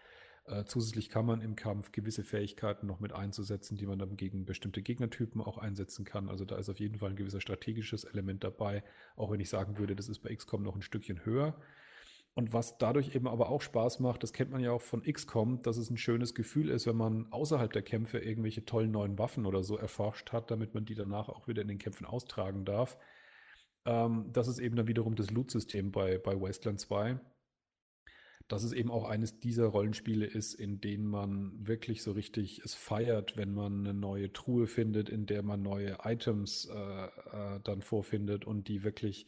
Äh, zusätzlich kann man im Kampf gewisse Fähigkeiten noch mit einzusetzen, die man dann gegen bestimmte Gegnertypen auch einsetzen kann. Also da ist auf jeden Fall ein gewisser strategisches Element dabei, auch wenn ich sagen würde, das ist bei XCOM noch ein Stückchen höher. Und was dadurch eben aber auch Spaß macht, das kennt man ja auch von XCOM, dass es ein schönes Gefühl ist, wenn man außerhalb der Kämpfe irgendwelche tollen neuen Waffen oder so erforscht hat, damit man die danach auch wieder in den Kämpfen austragen darf. Ähm, das ist eben dann wiederum das Loot-System bei, bei Wasteland 2 dass es eben auch eines dieser Rollenspiele ist, in denen man wirklich so richtig es feiert, wenn man eine neue Truhe findet, in der man neue Items äh, äh, dann vorfindet und die wirklich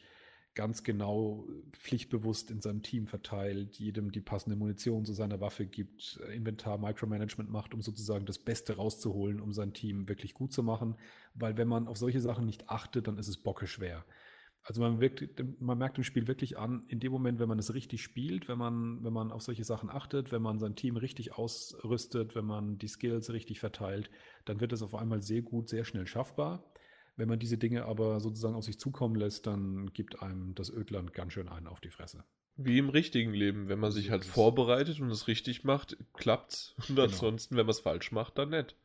ganz genau pflichtbewusst in seinem Team verteilt, jedem die passende Munition zu seiner Waffe gibt, Inventar Micromanagement macht, um sozusagen das Beste rauszuholen, um sein Team wirklich gut zu machen. Weil wenn man auf solche Sachen nicht achtet, dann ist es bocke schwer. Also man, wirkt, man merkt im Spiel wirklich an, in dem Moment, wenn man es richtig spielt, wenn man, wenn man auf solche Sachen achtet, wenn man sein Team richtig ausrüstet, wenn man die Skills richtig verteilt, dann wird es auf einmal sehr gut, sehr schnell schaffbar. Wenn man diese Dinge aber sozusagen auf sich zukommen lässt, dann gibt einem das Ödland ganz schön einen auf die Fresse. Wie im richtigen Leben, wenn man sich halt vorbereitet und es richtig macht, klappt's. Und genau. ansonsten, wenn man es falsch macht, dann nicht.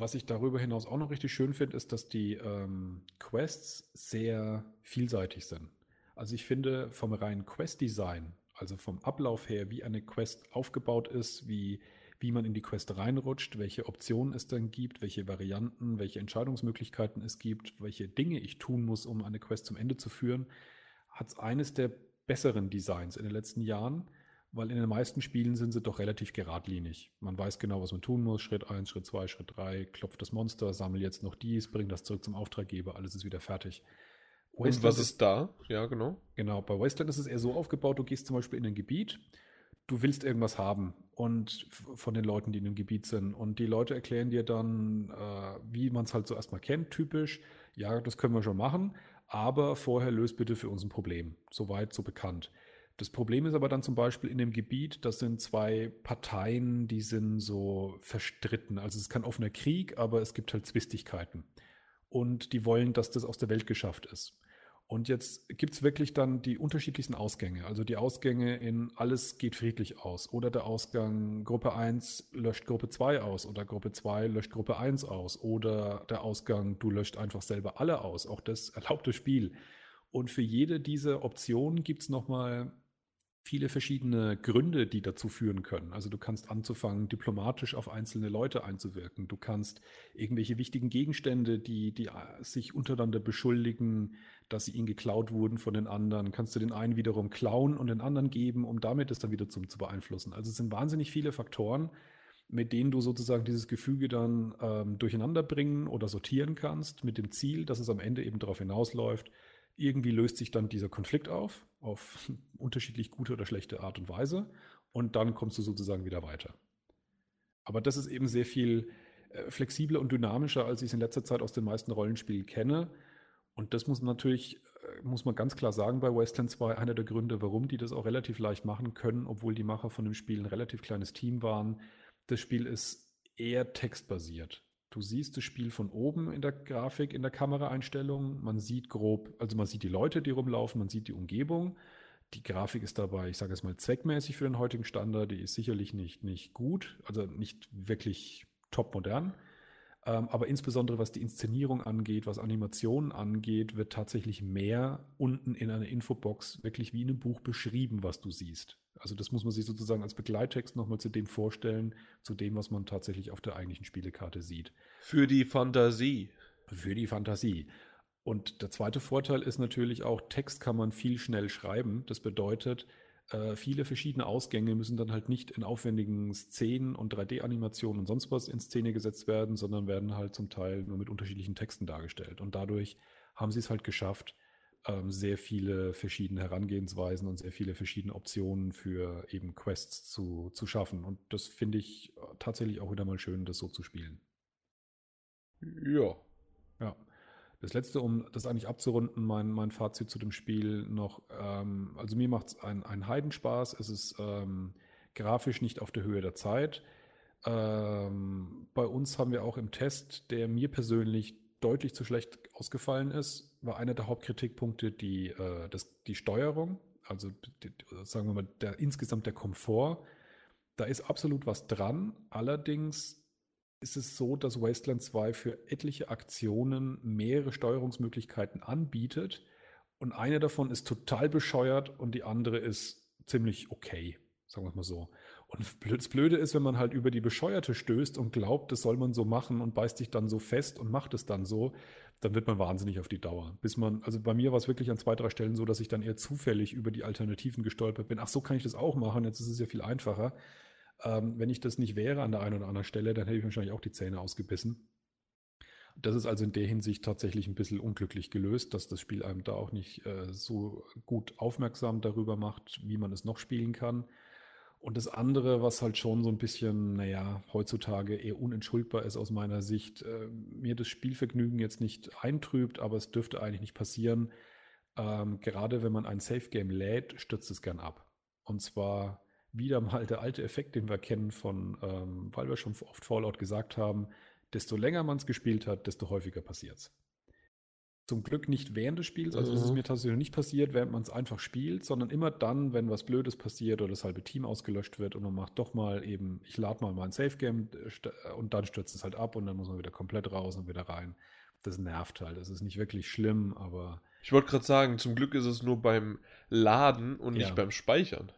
Was ich darüber hinaus auch noch richtig schön finde, ist, dass die ähm, Quests sehr vielseitig sind. Also ich finde vom reinen Quest-Design, also vom Ablauf her, wie eine Quest aufgebaut ist, wie, wie man in die Quest reinrutscht, welche Optionen es dann gibt, welche Varianten, welche Entscheidungsmöglichkeiten es gibt, welche Dinge ich tun muss, um eine Quest zum Ende zu führen, hat es eines der besseren Designs in den letzten Jahren weil in den meisten Spielen sind sie doch relativ geradlinig. Man weiß genau, was man tun muss. Schritt 1, Schritt 2, Schritt 3, klopft das Monster, sammle jetzt noch dies, bring das zurück zum Auftraggeber, alles ist wieder fertig. Wasteland Und was ist da? Ja, genau. Genau, bei Wasteland ist es eher so aufgebaut, du gehst zum Beispiel in ein Gebiet, du willst irgendwas haben und von den Leuten, die in dem Gebiet sind. Und die Leute erklären dir dann, äh, wie man es halt so erstmal kennt, typisch, ja, das können wir schon machen, aber vorher löst bitte für uns ein Problem. Soweit, so bekannt. Das Problem ist aber dann zum Beispiel in dem Gebiet, das sind zwei Parteien, die sind so verstritten. Also es ist kein offener Krieg, aber es gibt halt Zwistigkeiten. Und die wollen, dass das aus der Welt geschafft ist. Und jetzt gibt es wirklich dann die unterschiedlichsten Ausgänge. Also die Ausgänge in alles geht friedlich aus. Oder der Ausgang Gruppe 1 löscht Gruppe 2 aus. Oder Gruppe 2 löscht Gruppe 1 aus. Oder der Ausgang, du löscht einfach selber alle aus. Auch das erlaubt das Spiel. Und für jede dieser Optionen gibt es nochmal viele verschiedene Gründe, die dazu führen können. Also du kannst anzufangen, diplomatisch auf einzelne Leute einzuwirken. Du kannst irgendwelche wichtigen Gegenstände, die, die sich untereinander beschuldigen, dass sie ihnen geklaut wurden von den anderen, kannst du den einen wiederum klauen und den anderen geben, um damit es dann wieder zum, zu beeinflussen. Also es sind wahnsinnig viele Faktoren, mit denen du sozusagen dieses Gefüge dann ähm, durcheinander bringen oder sortieren kannst, mit dem Ziel, dass es am Ende eben darauf hinausläuft, irgendwie löst sich dann dieser Konflikt auf, auf unterschiedlich gute oder schlechte Art und Weise. Und dann kommst du sozusagen wieder weiter. Aber das ist eben sehr viel äh, flexibler und dynamischer, als ich es in letzter Zeit aus den meisten Rollenspielen kenne. Und das muss natürlich, äh, muss man ganz klar sagen, bei Wasteland 2 einer der Gründe, warum die das auch relativ leicht machen können, obwohl die Macher von dem Spiel ein relativ kleines Team waren. Das Spiel ist eher textbasiert. Du siehst das Spiel von oben in der Grafik, in der Kameraeinstellung. Man sieht grob, also man sieht die Leute, die rumlaufen, man sieht die Umgebung. Die Grafik ist dabei, ich sage es mal, zweckmäßig für den heutigen Standard. Die ist sicherlich nicht, nicht gut, also nicht wirklich top modern. Ähm, aber insbesondere was die Inszenierung angeht, was Animationen angeht, wird tatsächlich mehr unten in einer Infobox wirklich wie in einem Buch beschrieben, was du siehst. Also das muss man sich sozusagen als Begleittext nochmal zu dem vorstellen, zu dem, was man tatsächlich auf der eigentlichen Spielekarte sieht. Für die Fantasie. Für die Fantasie. Und der zweite Vorteil ist natürlich auch, Text kann man viel schnell schreiben. Das bedeutet, äh, viele verschiedene Ausgänge müssen dann halt nicht in aufwendigen Szenen und 3D-Animationen und sonst was in Szene gesetzt werden, sondern werden halt zum Teil nur mit unterschiedlichen Texten dargestellt. Und dadurch haben sie es halt geschafft, ähm, sehr viele verschiedene Herangehensweisen und sehr viele verschiedene Optionen für eben Quests zu, zu schaffen. Und das finde ich äh, tatsächlich auch wieder mal schön, das so zu spielen. Ja. Ja. Das letzte, um das eigentlich abzurunden, mein, mein Fazit zu dem Spiel noch, ähm, also mir macht es ein, ein Heidenspaß. Es ist ähm, grafisch nicht auf der Höhe der Zeit. Ähm, bei uns haben wir auch im Test, der mir persönlich deutlich zu schlecht ausgefallen ist, war einer der Hauptkritikpunkte die, äh, das, die Steuerung, also die, sagen wir mal, der, insgesamt der Komfort. Da ist absolut was dran. Allerdings ist es so, dass Wasteland 2 für etliche Aktionen mehrere Steuerungsmöglichkeiten anbietet. Und eine davon ist total bescheuert und die andere ist ziemlich okay, sagen wir es mal so. Und das Blöde ist, wenn man halt über die Bescheuerte stößt und glaubt, das soll man so machen und beißt sich dann so fest und macht es dann so, dann wird man wahnsinnig auf die Dauer. Bis man, also bei mir war es wirklich an zwei, drei Stellen so, dass ich dann eher zufällig über die Alternativen gestolpert bin. Ach, so kann ich das auch machen, jetzt ist es ja viel einfacher. Ähm, wenn ich das nicht wäre an der einen oder anderen Stelle, dann hätte ich wahrscheinlich auch die Zähne ausgebissen. Das ist also in der Hinsicht tatsächlich ein bisschen unglücklich gelöst, dass das Spiel einem da auch nicht äh, so gut aufmerksam darüber macht, wie man es noch spielen kann. Und das andere, was halt schon so ein bisschen, naja, heutzutage eher unentschuldbar ist aus meiner Sicht, äh, mir das Spielvergnügen jetzt nicht eintrübt, aber es dürfte eigentlich nicht passieren. Ähm, gerade wenn man ein Safe Game lädt, stürzt es gern ab. Und zwar wieder mal der alte Effekt, den wir kennen von, ähm, weil wir schon oft Fallout gesagt haben, desto länger man es gespielt hat, desto häufiger passiert es. Zum Glück nicht während des Spiels, also das ist mhm. mir tatsächlich nicht passiert, während man es einfach spielt, sondern immer dann, wenn was Blödes passiert oder das halbe Team ausgelöscht wird und man macht doch mal eben, ich lade mal mein Safe Game äh, und dann stürzt es halt ab und dann muss man wieder komplett raus und wieder rein. Das nervt halt. Das ist nicht wirklich schlimm, aber. Ich wollte gerade sagen, zum Glück ist es nur beim Laden und ja. nicht beim Speichern.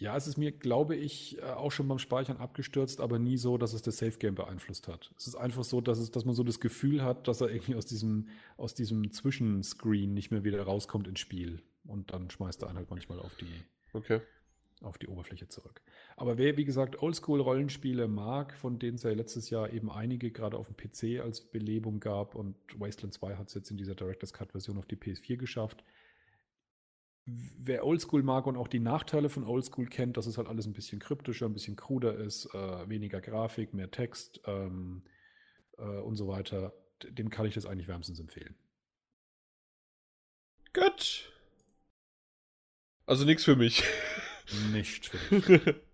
Ja, es ist mir, glaube ich, äh, auch schon beim Speichern abgestürzt, aber nie so, dass es das Safe Game beeinflusst hat. Es ist einfach so, dass, es, dass man so das Gefühl hat, dass er irgendwie aus diesem, aus diesem Zwischenscreen nicht mehr wieder rauskommt ins Spiel. Und dann schmeißt er einen halt manchmal auf die, okay. auf die Oberfläche zurück. Aber wer, wie gesagt, Oldschool-Rollenspiele mag, von denen es ja letztes Jahr eben einige gerade auf dem PC als Belebung gab und Wasteland 2 hat es jetzt in dieser Director's Cut-Version auf die PS4 geschafft, wer Oldschool mag und auch die Nachteile von Oldschool kennt, dass es halt alles ein bisschen kryptischer, ein bisschen kruder ist, äh, weniger Grafik, mehr Text ähm, äh, und so weiter, dem kann ich das eigentlich wärmstens empfehlen. Gut. Also nichts für mich. Nicht für mich.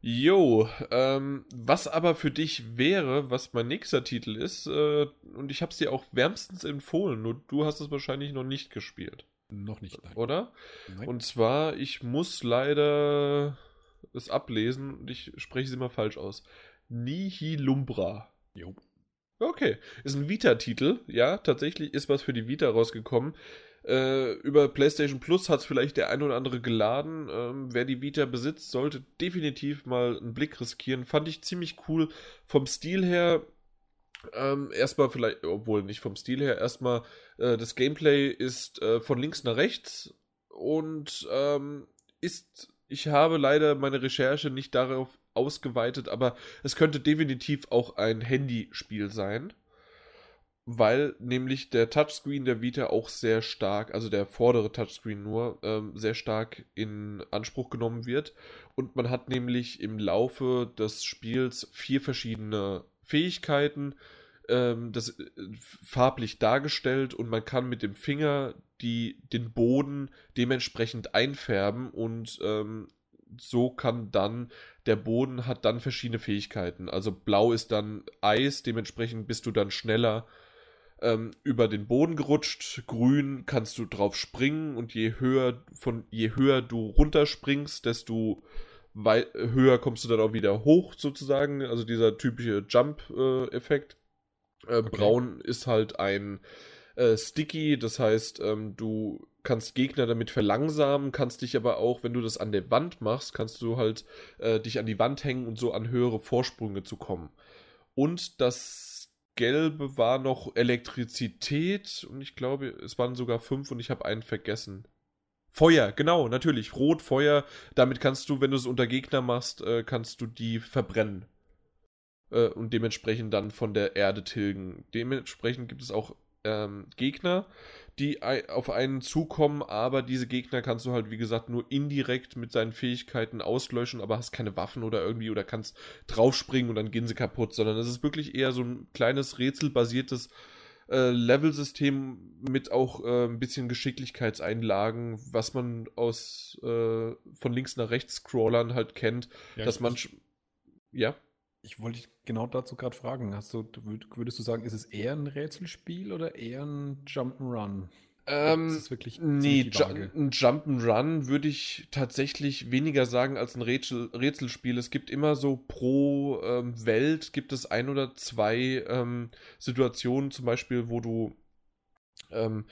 Jo, ähm, was aber für dich wäre, was mein nächster Titel ist, äh, und ich habe es dir auch wärmstens empfohlen, nur du hast es wahrscheinlich noch nicht gespielt. Noch nicht, nein. Oder? Nein. Und zwar, ich muss leider es ablesen und ich spreche es immer falsch aus. Nihilumbra. Jo. Okay, ist ein Vita-Titel, ja, tatsächlich ist was für die Vita rausgekommen. Äh, über PlayStation Plus hat es vielleicht der ein oder andere geladen. Ähm, wer die Vita besitzt, sollte definitiv mal einen Blick riskieren. Fand ich ziemlich cool. Vom Stil her, ähm, erstmal vielleicht, obwohl nicht vom Stil her, erstmal äh, das Gameplay ist äh, von links nach rechts und ähm, ist, ich habe leider meine Recherche nicht darauf ausgeweitet, aber es könnte definitiv auch ein Handyspiel sein, weil nämlich der Touchscreen der Vita auch sehr stark, also der vordere Touchscreen nur, ähm, sehr stark in Anspruch genommen wird. Und man hat nämlich im Laufe des Spiels vier verschiedene Fähigkeiten, ähm, das äh, farblich dargestellt und man kann mit dem Finger die, den Boden dementsprechend einfärben und ähm, so kann dann der Boden hat dann verschiedene Fähigkeiten. Also blau ist dann Eis, dementsprechend bist du dann schneller ähm, über den Boden gerutscht. Grün kannst du drauf springen und je höher von je höher du runterspringst, desto höher kommst du dann auch wieder hoch sozusagen. Also dieser typische Jump-Effekt. Äh, okay. Braun ist halt ein äh, Sticky, das heißt, ähm, du kannst Gegner damit verlangsamen, kannst dich aber auch, wenn du das an der Wand machst, kannst du halt äh, dich an die Wand hängen und so an höhere Vorsprünge zu kommen. Und das Gelbe war noch Elektrizität und ich glaube, es waren sogar fünf und ich habe einen vergessen. Feuer, genau, natürlich. Rot, Feuer. Damit kannst du, wenn du es unter Gegner machst, äh, kannst du die verbrennen. Äh, und dementsprechend dann von der Erde tilgen. Dementsprechend gibt es auch ähm, Gegner, die auf einen zukommen, aber diese Gegner kannst du halt, wie gesagt, nur indirekt mit seinen Fähigkeiten auslöschen, aber hast keine Waffen oder irgendwie oder kannst draufspringen und dann gehen sie kaputt, sondern es ist wirklich eher so ein kleines rätselbasiertes äh, Level-System mit auch äh, ein bisschen Geschicklichkeitseinlagen, was man aus äh, von links nach rechts Scrollern halt kennt, ja, dass man ja ich wollte dich genau dazu gerade fragen. Hast du, würdest du sagen, ist es eher ein Rätselspiel oder eher ein Jump'n'Run? Ähm, ist wirklich nee, Ju ein Jump'n'Run würde ich tatsächlich weniger sagen als ein Rätsel Rätselspiel. Es gibt immer so pro ähm, Welt gibt es ein oder zwei ähm, Situationen, zum Beispiel, wo du ähm,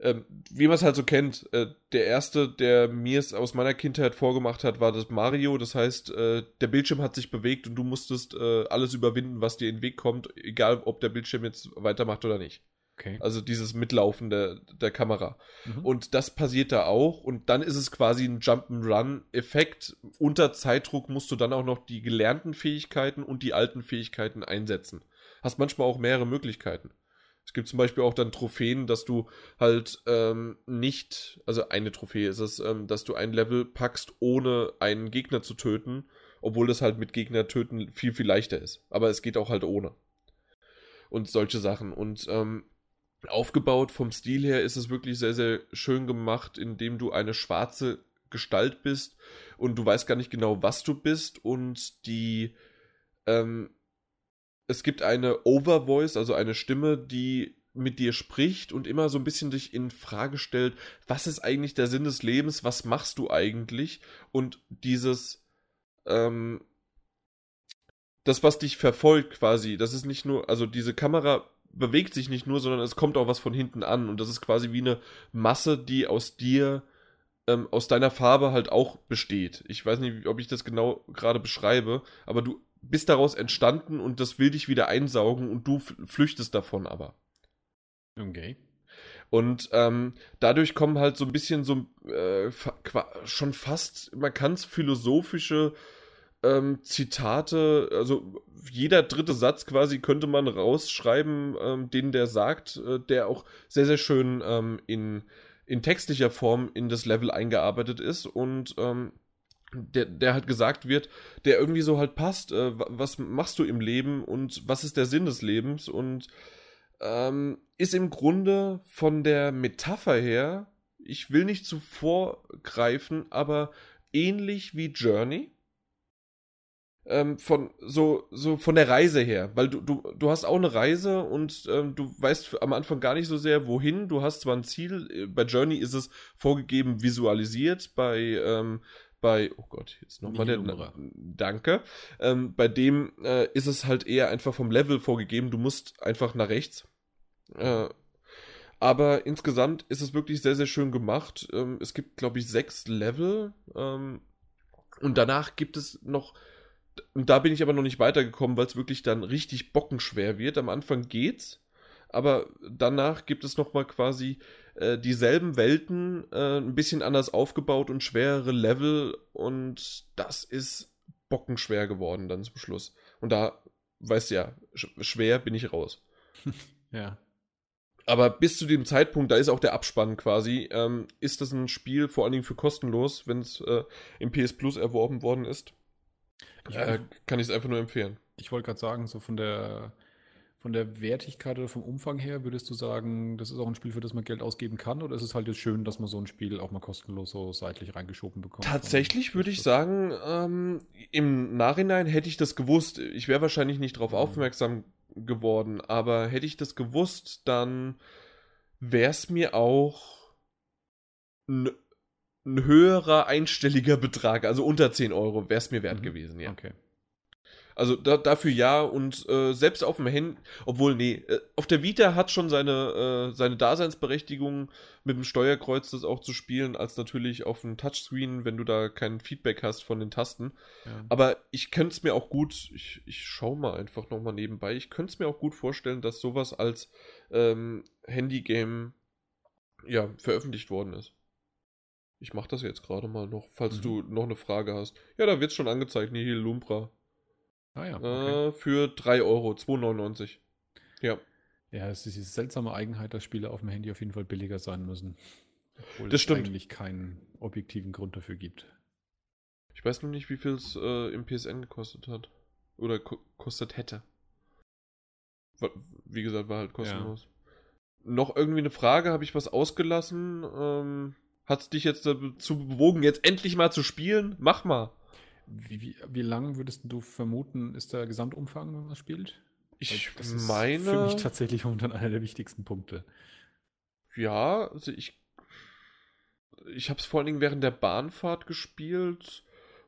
ähm, wie man es halt so kennt, äh, der erste, der mir es aus meiner Kindheit vorgemacht hat, war das Mario. Das heißt, äh, der Bildschirm hat sich bewegt und du musstest äh, alles überwinden, was dir in den Weg kommt, egal ob der Bildschirm jetzt weitermacht oder nicht. Okay. Also dieses Mitlaufen der, der Kamera. Mhm. Und das passiert da auch. Und dann ist es quasi ein Jump'n'Run-Effekt. Unter Zeitdruck musst du dann auch noch die gelernten Fähigkeiten und die alten Fähigkeiten einsetzen. Hast manchmal auch mehrere Möglichkeiten. Es gibt zum Beispiel auch dann Trophäen, dass du halt ähm, nicht, also eine Trophäe ist es, ähm, dass du ein Level packst, ohne einen Gegner zu töten, obwohl das halt mit Gegner töten viel, viel leichter ist. Aber es geht auch halt ohne. Und solche Sachen. Und ähm, aufgebaut. Vom Stil her ist es wirklich sehr, sehr schön gemacht, indem du eine schwarze Gestalt bist und du weißt gar nicht genau, was du bist. Und die ähm, es gibt eine Overvoice, also eine Stimme, die mit dir spricht und immer so ein bisschen dich in Frage stellt, was ist eigentlich der Sinn des Lebens, was machst du eigentlich? Und dieses, ähm, das, was dich verfolgt quasi, das ist nicht nur, also diese Kamera bewegt sich nicht nur, sondern es kommt auch was von hinten an und das ist quasi wie eine Masse, die aus dir, ähm, aus deiner Farbe halt auch besteht. Ich weiß nicht, ob ich das genau gerade beschreibe, aber du bist daraus entstanden und das will dich wieder einsaugen und du flüchtest davon aber. Okay. Und ähm, dadurch kommen halt so ein bisschen so äh, schon fast, man kann es philosophische ähm, Zitate, also jeder dritte Satz quasi könnte man rausschreiben, ähm, den der sagt, äh, der auch sehr, sehr schön ähm, in, in textlicher Form in das Level eingearbeitet ist und ähm, der, der halt gesagt wird, der irgendwie so halt passt, äh, was machst du im Leben und was ist der Sinn des Lebens und ähm, ist im Grunde von der Metapher her, ich will nicht zu vorgreifen, aber ähnlich wie Journey. Ähm, von so, so von der Reise her, weil du, du, du hast auch eine Reise und ähm, du weißt am Anfang gar nicht so sehr, wohin. Du hast zwar ein Ziel, äh, bei Journey ist es vorgegeben visualisiert, bei, ähm, bei, oh Gott, jetzt nochmal der, na, danke, ähm, bei dem äh, ist es halt eher einfach vom Level vorgegeben, du musst einfach nach rechts. Äh, aber insgesamt ist es wirklich sehr, sehr schön gemacht. Ähm, es gibt, glaube ich, sechs Level. Ähm, und danach gibt es noch. Und da bin ich aber noch nicht weitergekommen, weil es wirklich dann richtig bockenschwer wird. Am Anfang geht's. Aber danach gibt es nochmal quasi äh, dieselben Welten, äh, ein bisschen anders aufgebaut und schwerere Level. Und das ist bockenschwer geworden dann zum Schluss. Und da, weißt du ja, sch schwer bin ich raus. ja. Aber bis zu dem Zeitpunkt, da ist auch der Abspann quasi, ähm, ist das ein Spiel vor allen Dingen für kostenlos, wenn es äh, im PS Plus erworben worden ist. Äh, kann ich es einfach nur empfehlen. Ich wollte gerade sagen, so von der, von der Wertigkeit oder vom Umfang her, würdest du sagen, das ist auch ein Spiel, für das man Geld ausgeben kann? Oder ist es halt jetzt schön, dass man so ein Spiel auch mal kostenlos so seitlich reingeschoben bekommt? Tatsächlich würde ich sagen, ähm, im Nachhinein hätte ich das gewusst. Ich wäre wahrscheinlich nicht darauf mhm. aufmerksam geworden. Aber hätte ich das gewusst, dann wäre es mir auch ein, höherer einstelliger Betrag, also unter 10 Euro, wäre es mir wert mhm. gewesen, ja. Okay. Also da, dafür ja und äh, selbst auf dem Handy, obwohl nee, äh, auf der Vita hat schon seine, äh, seine Daseinsberechtigung mit dem Steuerkreuz das auch zu spielen, als natürlich auf dem Touchscreen, wenn du da kein Feedback hast von den Tasten. Ja. Aber ich könnte es mir auch gut, ich, ich schaue mal einfach nochmal nebenbei, ich könnte es mir auch gut vorstellen, dass sowas als ähm, Handygame ja, veröffentlicht worden ist. Ich mache das jetzt gerade mal noch, falls mhm. du noch eine Frage hast. Ja, da wird es schon angezeigt, Nihil Lumbra. Ah ja, okay. äh, für 3 Euro, 2,99. Ja. Ja, es ist diese seltsame Eigenheit, dass Spiele auf dem Handy auf jeden Fall billiger sein müssen. Obwohl das stimmt. es eigentlich keinen objektiven Grund dafür gibt. Ich weiß noch nicht, wie viel es äh, im PSN gekostet hat. Oder ko kostet hätte. Wie gesagt, war halt kostenlos. Ja. Noch irgendwie eine Frage, habe ich was ausgelassen? Ähm, Hat es dich jetzt dazu bewogen, jetzt endlich mal zu spielen? Mach mal. Wie, wie, wie lang würdest du vermuten, ist der Gesamtumfang, wenn man spielt? Ich das meine. Ist für mich tatsächlich momentan einer der wichtigsten Punkte. Ja, also ich. Ich habe es vor allen Dingen während der Bahnfahrt gespielt.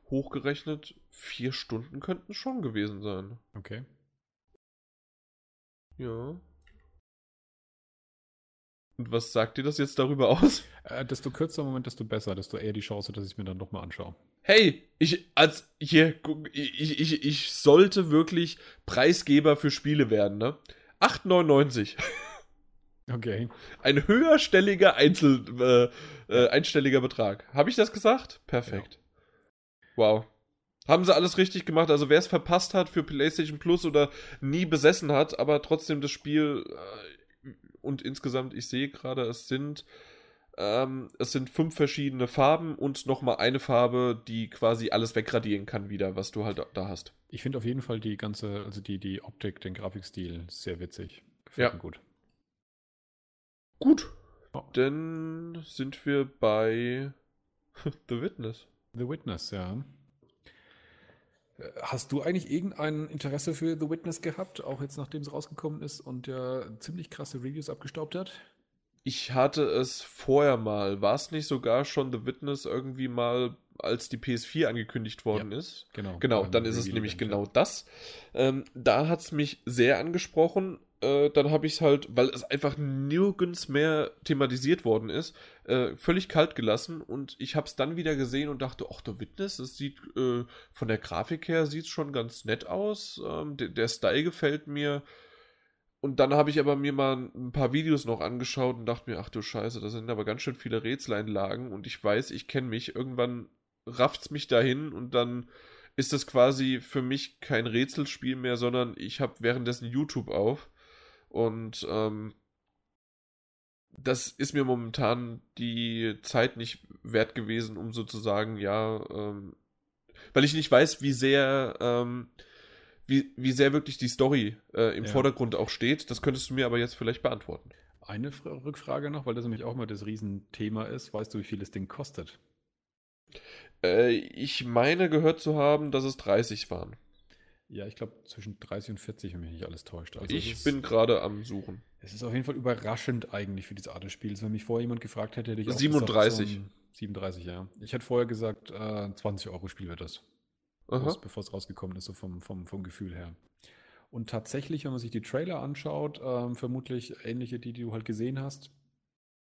Hochgerechnet, vier Stunden könnten schon gewesen sein. Okay. Ja. Und was sagt dir das jetzt darüber aus? Äh, desto kürzer Moment, desto besser, desto eher die Chance, dass ich es mir dann nochmal anschaue. Hey, ich, als, hier, ich, ich, ich sollte wirklich Preisgeber für Spiele werden, ne? 8,99. Okay. Ein höherstelliger Einzel, äh, äh, einstelliger Betrag. Habe ich das gesagt? Perfekt. Ja. Wow. Haben sie alles richtig gemacht. Also wer es verpasst hat für PlayStation Plus oder nie besessen hat, aber trotzdem das Spiel äh, und insgesamt, ich sehe gerade, es sind ähm, es sind fünf verschiedene Farben und nochmal eine Farbe, die quasi alles wegradieren kann wieder, was du halt da hast. Ich finde auf jeden Fall die ganze, also die, die Optik, den Grafikstil sehr witzig. Gefällt ja. mir gut. Gut. Oh. Dann sind wir bei The Witness. The Witness, ja. Hast du eigentlich irgendein Interesse für The Witness gehabt, auch jetzt nachdem es rausgekommen ist und ja ziemlich krasse Reviews abgestaubt hat? Ich hatte es vorher mal. War es nicht sogar schon The Witness irgendwie mal, als die PS4 angekündigt worden ja, ist? Genau. Genau, dann ist es nämlich genau das. Ähm, da hat es mich sehr angesprochen äh, dann habe ich es halt, weil es einfach nirgends mehr thematisiert worden ist, äh, völlig kalt gelassen und ich habe es dann wieder gesehen und dachte, ach, der Witness, das sieht äh, von der Grafik her sieht schon ganz nett aus, ähm, der, der Style gefällt mir. Und dann habe ich aber mir mal ein paar Videos noch angeschaut und dachte mir, ach du Scheiße, da sind aber ganz schön viele Rätseleinlagen und ich weiß, ich kenne mich, irgendwann rafft's mich dahin und dann ist das quasi für mich kein Rätselspiel mehr, sondern ich habe währenddessen YouTube auf und ähm, das ist mir momentan die Zeit nicht wert gewesen, um sozusagen, ja, ähm, weil ich nicht weiß, wie sehr, ähm, wie, wie sehr wirklich die Story äh, im ja. Vordergrund auch steht. Das könntest du mir aber jetzt vielleicht beantworten. Eine Rückfrage noch, weil das nämlich auch mal das Riesenthema ist. Weißt du, wie viel das Ding kostet? Äh, ich meine gehört zu haben, dass es 30 waren. Ja, ich glaube zwischen 30 und 40, wenn mich nicht alles täuscht. Also ich bin gerade am Suchen. Es ist auf jeden Fall überraschend eigentlich für diese Art des Spiels. Wenn mich vorher jemand gefragt hätte, hätte ich auch 37. Gesagt, so 37, ja. Ich hätte vorher gesagt, äh, 20 Euro Spiel wird das. Bevor es rausgekommen ist, so vom, vom, vom Gefühl her. Und tatsächlich, wenn man sich die Trailer anschaut, ähm, vermutlich ähnliche, die, die du halt gesehen hast,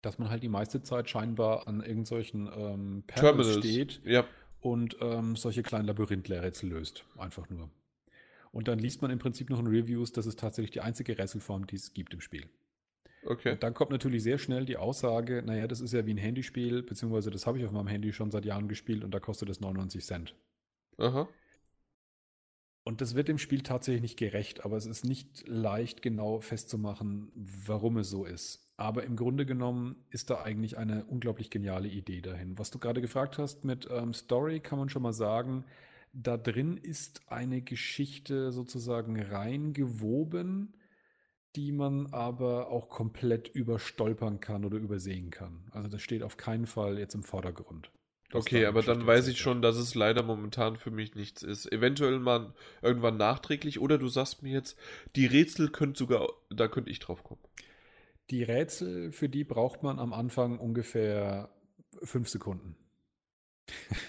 dass man halt die meiste Zeit scheinbar an irgendwelchen ähm, Terminals steht ja. und ähm, solche kleinen Labyrinth-Rätsel löst. Einfach nur. Und dann liest man im Prinzip noch in Reviews, das ist tatsächlich die einzige Rätselform, die es gibt im Spiel. Okay. Und dann kommt natürlich sehr schnell die Aussage, naja, das ist ja wie ein Handyspiel, beziehungsweise das habe ich auf meinem Handy schon seit Jahren gespielt und da kostet es 99 Cent. Aha. Und das wird dem Spiel tatsächlich nicht gerecht, aber es ist nicht leicht genau festzumachen, warum es so ist. Aber im Grunde genommen ist da eigentlich eine unglaublich geniale Idee dahin. Was du gerade gefragt hast mit ähm, Story, kann man schon mal sagen, da drin ist eine Geschichte sozusagen reingewoben, die man aber auch komplett überstolpern kann oder übersehen kann. Also das steht auf keinen Fall jetzt im Vordergrund. Okay, aber dann weiß ich schon, dass es leider momentan für mich nichts ist. Eventuell mal irgendwann nachträglich oder du sagst mir jetzt, die Rätsel könnt sogar, da könnte ich drauf kommen. Die Rätsel, für die braucht man am Anfang ungefähr fünf Sekunden.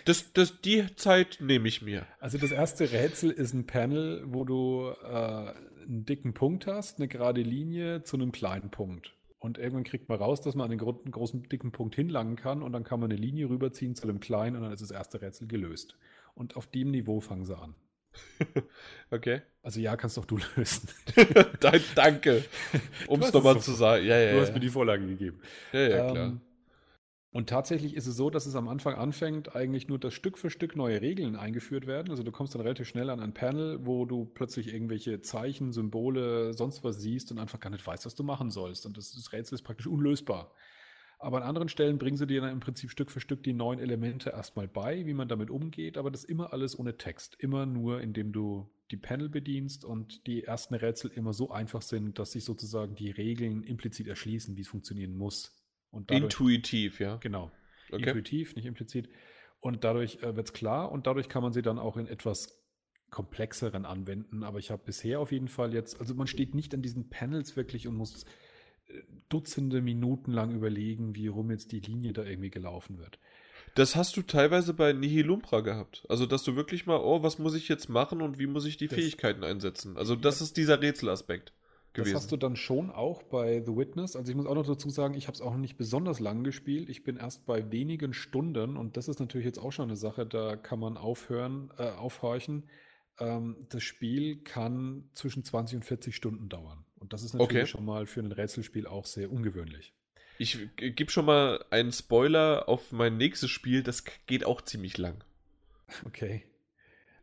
Das, das, die Zeit nehme ich mir. Also das erste Rätsel ist ein Panel, wo du äh, einen dicken Punkt hast, eine gerade Linie zu einem kleinen Punkt. Und irgendwann kriegt man raus, dass man an den gro großen, dicken Punkt hinlangen kann und dann kann man eine Linie rüberziehen zu einem kleinen und dann ist das erste Rätsel gelöst. Und auf dem Niveau fangen sie an. okay. Also ja, kannst doch du lösen. Danke. Um es nochmal zu sagen. Ja, ja, du hast mir die Vorlage gegeben. Ja, ja, klar. Und tatsächlich ist es so, dass es am Anfang anfängt, eigentlich nur, dass Stück für Stück neue Regeln eingeführt werden. Also du kommst dann relativ schnell an ein Panel, wo du plötzlich irgendwelche Zeichen, Symbole, sonst was siehst und einfach gar nicht weißt, was du machen sollst. Und das, das Rätsel ist praktisch unlösbar. Aber an anderen Stellen bringen sie dir dann im Prinzip Stück für Stück die neuen Elemente erstmal bei, wie man damit umgeht, aber das immer alles ohne Text. Immer nur, indem du die Panel bedienst und die ersten Rätsel immer so einfach sind, dass sich sozusagen die Regeln implizit erschließen, wie es funktionieren muss. Dadurch, Intuitiv, ja. Genau. Okay. Intuitiv, nicht implizit. Und dadurch äh, wird es klar und dadurch kann man sie dann auch in etwas komplexeren anwenden. Aber ich habe bisher auf jeden Fall jetzt, also man steht nicht an diesen Panels wirklich und muss äh, Dutzende Minuten lang überlegen, wie rum jetzt die Linie da irgendwie gelaufen wird. Das hast du teilweise bei Nihilumpra gehabt. Also, dass du wirklich mal, oh, was muss ich jetzt machen und wie muss ich die das, Fähigkeiten einsetzen? Also, das ja. ist dieser Rätselaspekt gewesen. Das hast du dann schon auch bei The Witness. Also ich muss auch noch dazu sagen, ich habe es auch nicht besonders lang gespielt. Ich bin erst bei wenigen Stunden und das ist natürlich jetzt auch schon eine Sache, da kann man aufhören, äh, aufhorchen. Ähm, das Spiel kann zwischen 20 und 40 Stunden dauern. Und das ist natürlich okay. schon mal für ein Rätselspiel auch sehr ungewöhnlich. Ich gebe schon mal einen Spoiler auf mein nächstes Spiel, das geht auch ziemlich lang. Okay.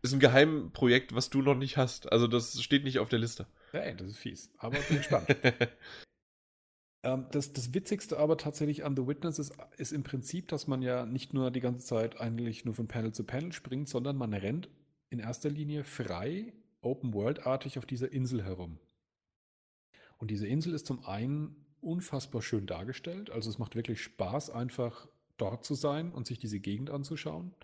Ist ein Geheimprojekt, was du noch nicht hast. Also das steht nicht auf der Liste. Hey, das ist fies. Aber bin gespannt. ähm, das, das Witzigste aber tatsächlich an The Witness ist, ist im Prinzip, dass man ja nicht nur die ganze Zeit eigentlich nur von Panel zu Panel springt, sondern man rennt in erster Linie frei, Open-World-artig auf dieser Insel herum. Und diese Insel ist zum einen unfassbar schön dargestellt. Also es macht wirklich Spaß, einfach dort zu sein und sich diese Gegend anzuschauen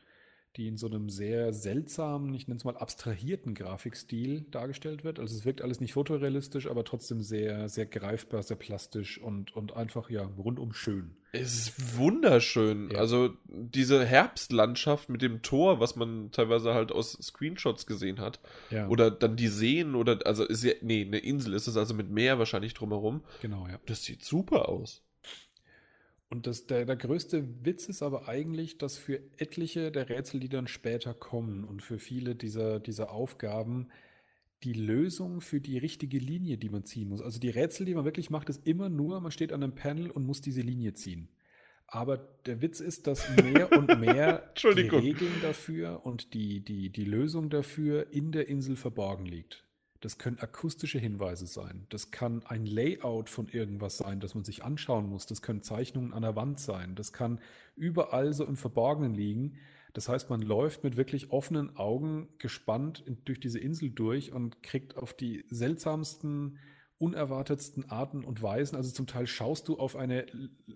die in so einem sehr seltsamen, ich nenne es mal abstrahierten Grafikstil dargestellt wird. Also es wirkt alles nicht fotorealistisch, aber trotzdem sehr, sehr greifbar, sehr plastisch und, und einfach ja rundum schön. Es ist wunderschön. Ja. Also diese Herbstlandschaft mit dem Tor, was man teilweise halt aus Screenshots gesehen hat. Ja. Oder dann die Seen oder, also ist ja, nee, eine Insel ist es also mit Meer wahrscheinlich drumherum. Genau, ja. Das sieht super aus. Und das, der, der größte Witz ist aber eigentlich, dass für etliche der Rätsel, die dann später kommen und für viele dieser, dieser Aufgaben die Lösung für die richtige Linie, die man ziehen muss. Also die Rätsel, die man wirklich macht, ist immer nur, man steht an einem Panel und muss diese Linie ziehen. Aber der Witz ist, dass mehr und mehr die Regeln dafür und die, die, die Lösung dafür in der Insel verborgen liegt. Das können akustische Hinweise sein. Das kann ein Layout von irgendwas sein, das man sich anschauen muss. Das können Zeichnungen an der Wand sein. Das kann überall so im Verborgenen liegen. Das heißt, man läuft mit wirklich offenen Augen gespannt durch diese Insel durch und kriegt auf die seltsamsten, unerwartetsten Arten und Weisen. Also zum Teil schaust du auf eine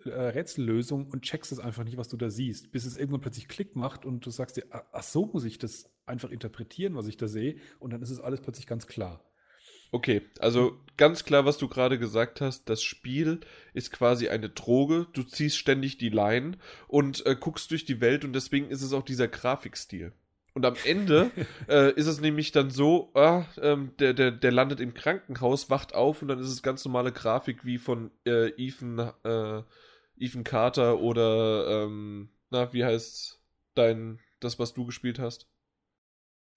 äh, Rätsellösung und checkst es einfach nicht, was du da siehst, bis es irgendwann plötzlich Klick macht und du sagst dir, ach so muss ich das einfach interpretieren, was ich da sehe, und dann ist es alles plötzlich ganz klar. Okay, also ganz klar, was du gerade gesagt hast, das Spiel ist quasi eine Droge, du ziehst ständig die Line und äh, guckst durch die Welt und deswegen ist es auch dieser Grafikstil. Und am Ende äh, ist es nämlich dann so, ah, ähm, der, der, der landet im Krankenhaus, wacht auf und dann ist es ganz normale Grafik wie von äh, Ethan, äh, Ethan Carter oder, ähm, na, wie heißt dein, das, was du gespielt hast?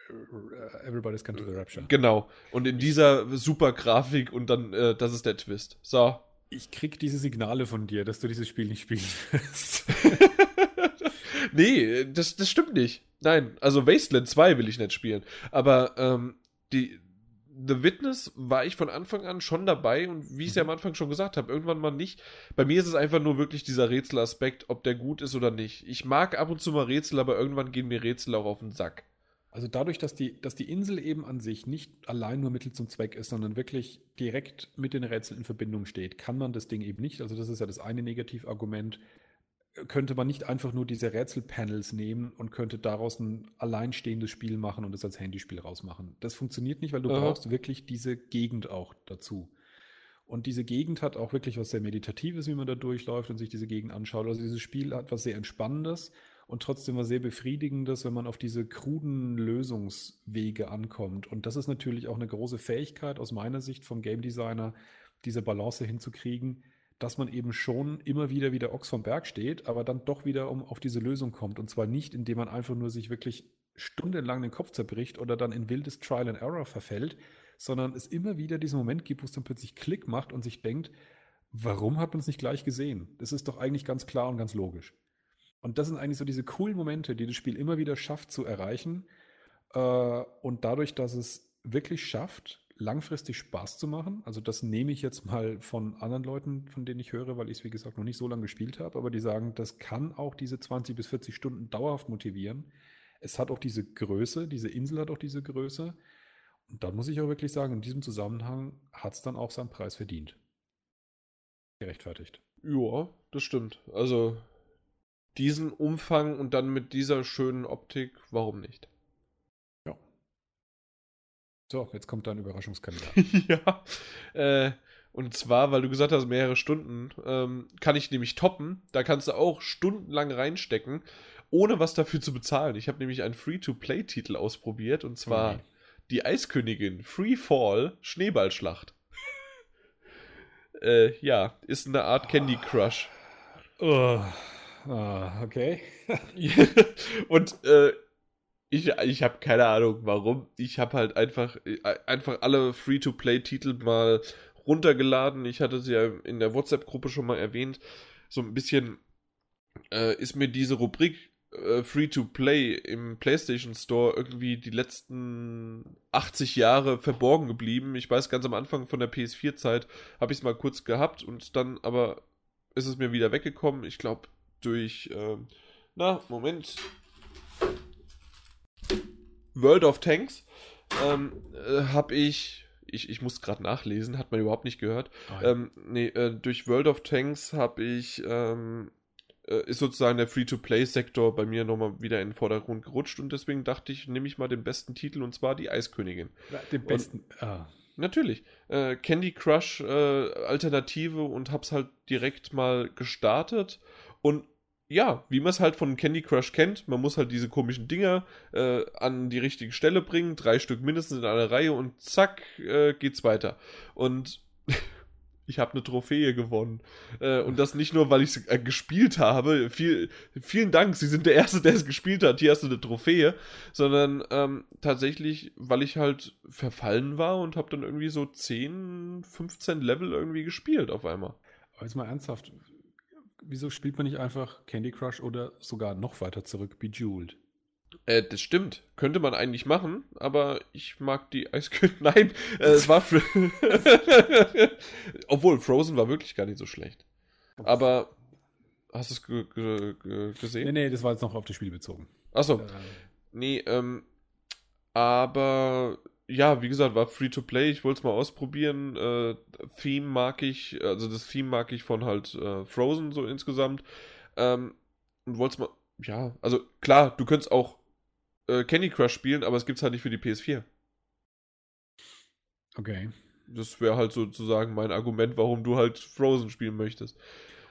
Äh, everybody's Come to the Rapture. Genau. Und in dieser super Grafik und dann, äh, das ist der Twist. So. Ich krieg diese Signale von dir, dass du dieses Spiel nicht spielen wirst. nee, das, das stimmt nicht. Nein, also Wasteland 2 will ich nicht spielen. Aber ähm, die, The Witness war ich von Anfang an schon dabei und wie ich es ja am Anfang schon gesagt habe, irgendwann mal nicht. Bei mir ist es einfach nur wirklich dieser Rätselaspekt, ob der gut ist oder nicht. Ich mag ab und zu mal Rätsel, aber irgendwann gehen mir Rätsel auch auf den Sack. Also dadurch, dass die, dass die Insel eben an sich nicht allein nur Mittel zum Zweck ist, sondern wirklich direkt mit den Rätseln in Verbindung steht, kann man das Ding eben nicht. Also das ist ja das eine Negativargument. Könnte man nicht einfach nur diese Rätselpanels nehmen und könnte daraus ein alleinstehendes Spiel machen und es als Handyspiel rausmachen. Das funktioniert nicht, weil du Aha. brauchst wirklich diese Gegend auch dazu. Und diese Gegend hat auch wirklich was sehr Meditatives, wie man da durchläuft und sich diese Gegend anschaut. Also dieses Spiel hat was sehr Entspannendes und trotzdem was sehr Befriedigendes, wenn man auf diese kruden Lösungswege ankommt. Und das ist natürlich auch eine große Fähigkeit aus meiner Sicht vom Game Designer, diese Balance hinzukriegen, dass man eben schon immer wieder wie Ochs vom Berg steht, aber dann doch wieder um auf diese Lösung kommt. Und zwar nicht, indem man einfach nur sich wirklich stundenlang den Kopf zerbricht oder dann in wildes Trial and Error verfällt, sondern es immer wieder diesen Moment gibt, wo es dann plötzlich Klick macht und sich denkt, warum hat man es nicht gleich gesehen? Das ist doch eigentlich ganz klar und ganz logisch. Und das sind eigentlich so diese coolen Momente, die das Spiel immer wieder schafft zu erreichen. Äh, und dadurch, dass es wirklich schafft, langfristig Spaß zu machen, also das nehme ich jetzt mal von anderen Leuten, von denen ich höre, weil ich es, wie gesagt, noch nicht so lange gespielt habe, aber die sagen, das kann auch diese 20 bis 40 Stunden dauerhaft motivieren. Es hat auch diese Größe, diese Insel hat auch diese Größe. Und da muss ich auch wirklich sagen, in diesem Zusammenhang hat es dann auch seinen Preis verdient. Gerechtfertigt. Ja, das stimmt. Also diesen Umfang und dann mit dieser schönen Optik, warum nicht? So, jetzt kommt dein Überraschungskandidat. ja. Äh, und zwar, weil du gesagt hast, mehrere Stunden, ähm, kann ich nämlich toppen. Da kannst du auch stundenlang reinstecken, ohne was dafür zu bezahlen. Ich habe nämlich einen Free-to-Play-Titel ausprobiert und zwar okay. die Eiskönigin Free Fall Schneeballschlacht. äh, ja, ist eine Art Candy Crush. Oh. Ah, okay. und äh, ich, ich habe keine Ahnung, warum. Ich habe halt einfach, äh, einfach alle Free-to-Play-Titel mal runtergeladen. Ich hatte sie ja in der WhatsApp-Gruppe schon mal erwähnt. So ein bisschen äh, ist mir diese Rubrik äh, Free-to-Play im PlayStation Store irgendwie die letzten 80 Jahre verborgen geblieben. Ich weiß, ganz am Anfang von der PS4-Zeit habe ich es mal kurz gehabt und dann aber ist es mir wieder weggekommen. Ich glaube, durch, ähm, na, Moment. World of Tanks ähm, äh, habe ich, ich, ich muss gerade nachlesen, hat man überhaupt nicht gehört. Oh, ähm, nee, äh, durch World of Tanks habe ich, ähm, äh, ist sozusagen der Free-to-Play-Sektor bei mir nochmal wieder in den Vordergrund gerutscht und deswegen dachte ich, nehme ich mal den besten Titel und zwar die Eiskönigin. Den besten, und, ah. Natürlich. Äh, Candy Crush äh, Alternative und hab's halt direkt mal gestartet und ja, wie man es halt von Candy Crush kennt, man muss halt diese komischen Dinger äh, an die richtige Stelle bringen, drei Stück mindestens in einer Reihe und zack, äh, geht's weiter. Und ich habe eine Trophäe gewonnen. Äh, und das nicht nur, weil ich es äh, gespielt habe. Viel, vielen Dank, Sie sind der Erste, der es gespielt hat. Hier hast du eine Trophäe. Sondern ähm, tatsächlich, weil ich halt verfallen war und habe dann irgendwie so 10, 15 Level irgendwie gespielt auf einmal. Aber jetzt mal ernsthaft, wieso spielt man nicht einfach Candy Crush oder sogar noch weiter zurück Bejeweled? Äh, das stimmt. Könnte man eigentlich machen, aber ich mag die Eiskönigin. Nein, äh, es war. Obwohl, Frozen war wirklich gar nicht so schlecht. Aber. Hast du es gesehen? Nee, nee, das war jetzt noch auf das Spiel bezogen. Achso. Äh, nee, ähm. Aber ja, wie gesagt, war free to play. Ich wollte es mal ausprobieren. Äh, Theme mag ich, also das Theme mag ich von halt äh, Frozen so insgesamt. Ähm, und wollte es mal, ja, also klar, du könntest auch äh, Candy Crush spielen, aber es gibt's halt nicht für die PS4. Okay. Das wäre halt sozusagen mein Argument, warum du halt Frozen spielen möchtest.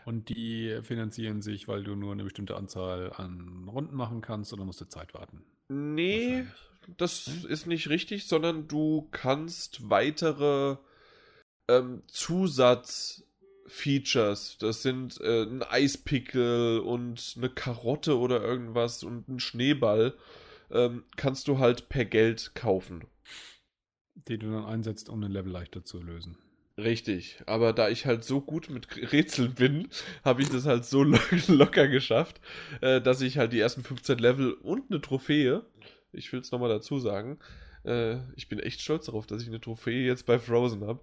Und die finanzieren sich, weil du nur eine bestimmte Anzahl an Runden machen kannst oder musst du Zeit warten? Nee, das hm? ist nicht richtig, sondern du kannst weitere ähm, Zusatzfeatures, das sind äh, ein Eispickel und eine Karotte oder irgendwas und ein Schneeball, ähm, kannst du halt per Geld kaufen. Die du dann einsetzt, um den Level leichter zu lösen. Richtig, aber da ich halt so gut mit Rätseln bin, habe ich das halt so locker geschafft, äh, dass ich halt die ersten 15 Level und eine Trophäe, ich will es nochmal dazu sagen, äh, ich bin echt stolz darauf, dass ich eine Trophäe jetzt bei Frozen habe.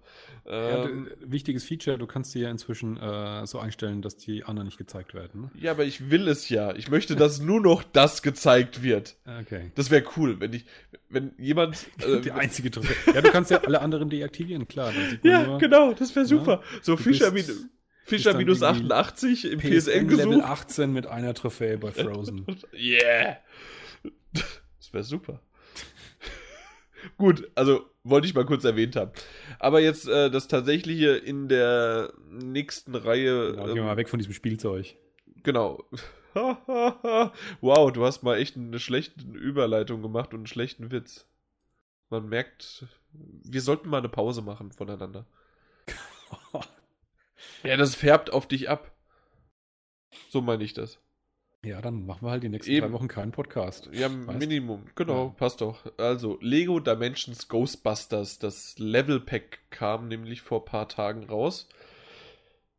Ähm, ja, wichtiges Feature, du kannst dir ja inzwischen äh, so einstellen, dass die anderen nicht gezeigt werden. Ne? Ja, aber ich will es ja. Ich möchte, dass nur noch das gezeigt wird. Okay. Das wäre cool, wenn ich, wenn jemand. Äh, die einzige Trophäe. Ja, du kannst ja alle anderen deaktivieren, klar. ja, nur, genau, das wäre super. Ja, so Fischer wie. Fischer minus 88 im PSN gesucht. Level 18 mit einer Trophäe bei Frozen. yeah. Das wäre super. Gut, also wollte ich mal kurz erwähnt haben. Aber jetzt äh, das tatsächliche in der nächsten Reihe. Genau, gehen wir ähm, mal weg von diesem Spielzeug. Genau. wow, du hast mal echt eine schlechte Überleitung gemacht und einen schlechten Witz. Man merkt, wir sollten mal eine Pause machen voneinander. ja, das färbt auf dich ab. So meine ich das. Ja, dann machen wir halt die nächsten Eben. drei Wochen keinen Podcast. Ja, weißt? Minimum. Genau, ja. passt doch. Also, Lego Dimensions Ghostbusters, das Level Pack kam nämlich vor ein paar Tagen raus.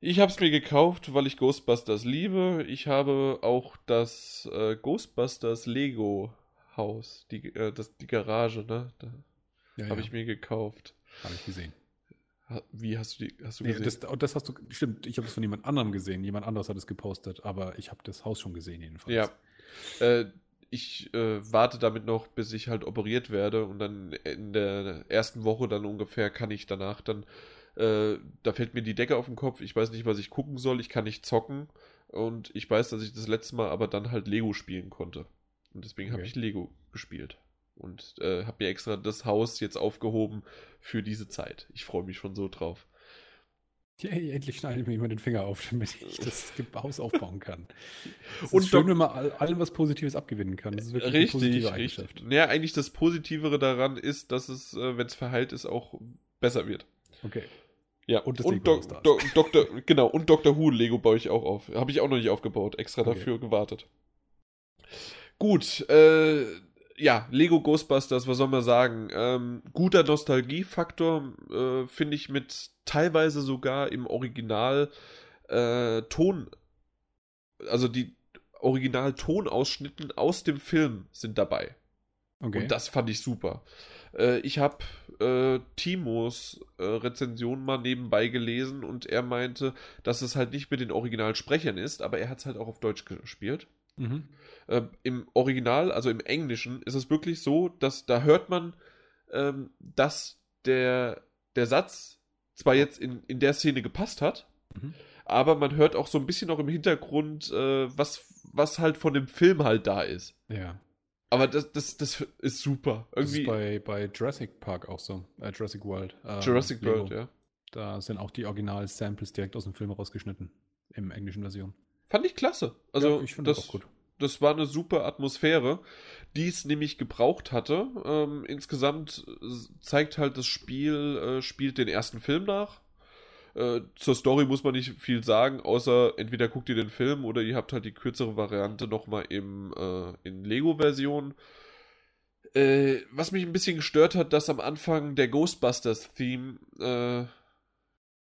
Ich habe es mir gekauft, weil ich Ghostbusters liebe. Ich habe auch das äh, Ghostbusters Lego Haus, die, äh, das, die Garage, ne? Da ja, habe ja. ich mir gekauft. Habe ich gesehen. Wie hast du die hast du nee, gesehen? Das, das hast du, stimmt, ich habe es von jemand anderem gesehen. Jemand anderes hat es gepostet, aber ich habe das Haus schon gesehen jedenfalls. Ja. Äh, ich äh, warte damit noch, bis ich halt operiert werde und dann in der ersten Woche dann ungefähr kann ich danach dann, äh, da fällt mir die Decke auf den Kopf, ich weiß nicht, was ich gucken soll, ich kann nicht zocken und ich weiß, dass ich das letzte Mal aber dann halt Lego spielen konnte. Und deswegen okay. habe ich Lego gespielt und äh, habe mir extra das Haus jetzt aufgehoben für diese Zeit. Ich freue mich schon so drauf. Yay, endlich schneide ich mir jemand den Finger auf, damit ich das Haus aufbauen kann. Es und ist schön, wenn man allem was Positives abgewinnen kann. Das ist wirklich richtig, eine positive Eigenschaft. Richtig. Ja, eigentlich das Positivere daran ist, dass es, äh, wenn es verheilt ist, auch besser wird. Okay. Ja, und, das und Do Do Dr. genau, und Dr. Who Lego baue ich auch auf. Habe ich auch noch nicht aufgebaut, extra okay. dafür gewartet. Gut, äh, ja, Lego Ghostbusters, was soll man sagen? Ähm, guter Nostalgiefaktor, äh, finde ich mit teilweise sogar im Original äh, Ton, also die Original-Tonausschnitten aus dem Film sind dabei. Okay. Und das fand ich super. Äh, ich habe äh, Timos äh, Rezension mal nebenbei gelesen und er meinte, dass es halt nicht mit den Originalsprechern ist, aber er hat es halt auch auf Deutsch gespielt. Mhm. Ähm, Im Original, also im Englischen, ist es wirklich so, dass da hört man, ähm, dass der, der Satz zwar jetzt in, in der Szene gepasst hat, mhm. aber man hört auch so ein bisschen noch im Hintergrund, äh, was, was halt von dem Film halt da ist. Ja. Aber das, das, das ist super. Irgendwie. Das ist bei, bei Jurassic Park auch so. Äh, Jurassic World. Ähm, Jurassic World, ja. Da sind auch die Original-Samples direkt aus dem Film rausgeschnitten. Im englischen Version. Fand ich klasse. Also, ja, ich das auch gut das war eine super Atmosphäre, die es nämlich gebraucht hatte. Ähm, insgesamt zeigt halt das Spiel, äh, spielt den ersten Film nach. Äh, zur Story muss man nicht viel sagen, außer entweder guckt ihr den Film oder ihr habt halt die kürzere Variante nochmal im, äh, in Lego-Version. Äh, was mich ein bisschen gestört hat, dass am Anfang der Ghostbusters-Theme äh,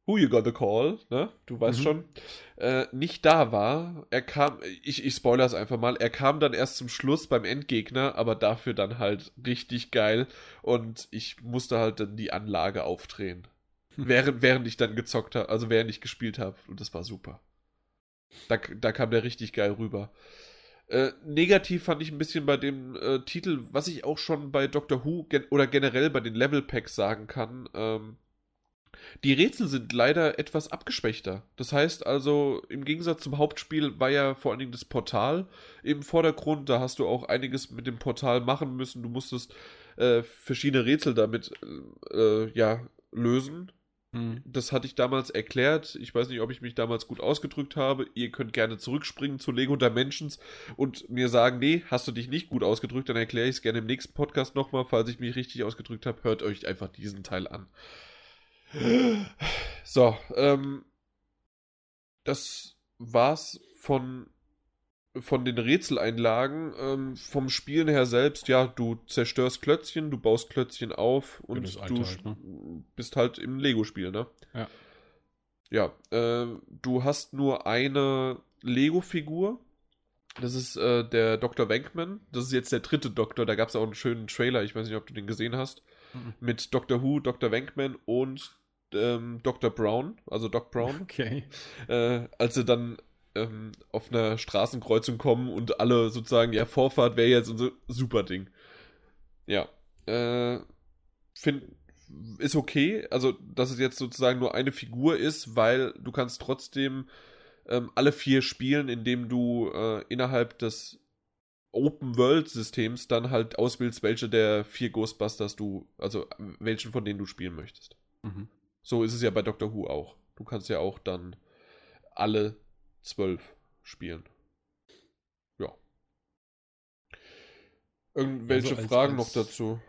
Who You Got the Call, ne? Du weißt mhm. schon, äh, nicht da war. Er kam, ich, ich spoilere es einfach mal, er kam dann erst zum Schluss beim Endgegner, aber dafür dann halt richtig geil und ich musste halt dann die Anlage aufdrehen. Hm. Während, während ich dann gezockt habe, also während ich gespielt habe und das war super. Da, da kam der richtig geil rüber. Äh, negativ fand ich ein bisschen bei dem äh, Titel, was ich auch schon bei Doctor Who gen oder generell bei den Level Packs sagen kann. Ähm, Die Rätsel sind leider etwas abgeschwächter. Das heißt also, im Gegensatz zum Hauptspiel war ja vor allen Dingen das Portal im Vordergrund. Da hast du auch einiges mit dem Portal machen müssen. Du musstest äh, verschiedene Rätsel damit äh, ja, lösen. Mhm. Das hatte ich damals erklärt. Ich weiß nicht, ob ich mich damals gut ausgedrückt habe. Ihr könnt gerne zurückspringen zu Lego Dimensions und mir sagen, nee, hast du dich nicht gut ausgedrückt, dann erkläre ich es gerne im nächsten Podcast nochmal. Falls ich mich richtig ausgedrückt habe, hört euch einfach diesen Teil an. So, ähm, das war's von von den Rätseleinlagen, ähm, vom Spielen her selbst, ja, du zerstörst Klötzchen, du baust Klötzchen auf und du halt, ne? bist halt im Lego-Spiel, ne? Ja. Ja, äh, du hast nur eine Lego-Figur. Das ist äh, der Dr. Wankman. Das ist jetzt der dritte Doktor. Da gab es auch einen schönen Trailer. Ich weiß nicht, ob du den gesehen hast. Mhm. Mit Dr. Who, Dr. Wankman und ähm, Dr. Brown, also Doc Brown. Okay. Äh, als sie dann ähm, auf einer Straßenkreuzung kommen und alle sozusagen, ja, Vorfahrt wäre jetzt ein super Ding. Ja. Äh, find, ist okay, also dass es jetzt sozusagen nur eine Figur ist, weil du kannst trotzdem ähm, alle vier spielen, indem du äh, innerhalb des Open-World-Systems dann halt auswählst, welche der vier Ghostbusters du, also welchen von denen du spielen möchtest. Mhm. So ist es ja bei Doctor Who auch. Du kannst ja auch dann alle zwölf spielen. Ja. Irgendwelche also als, Fragen als, noch dazu?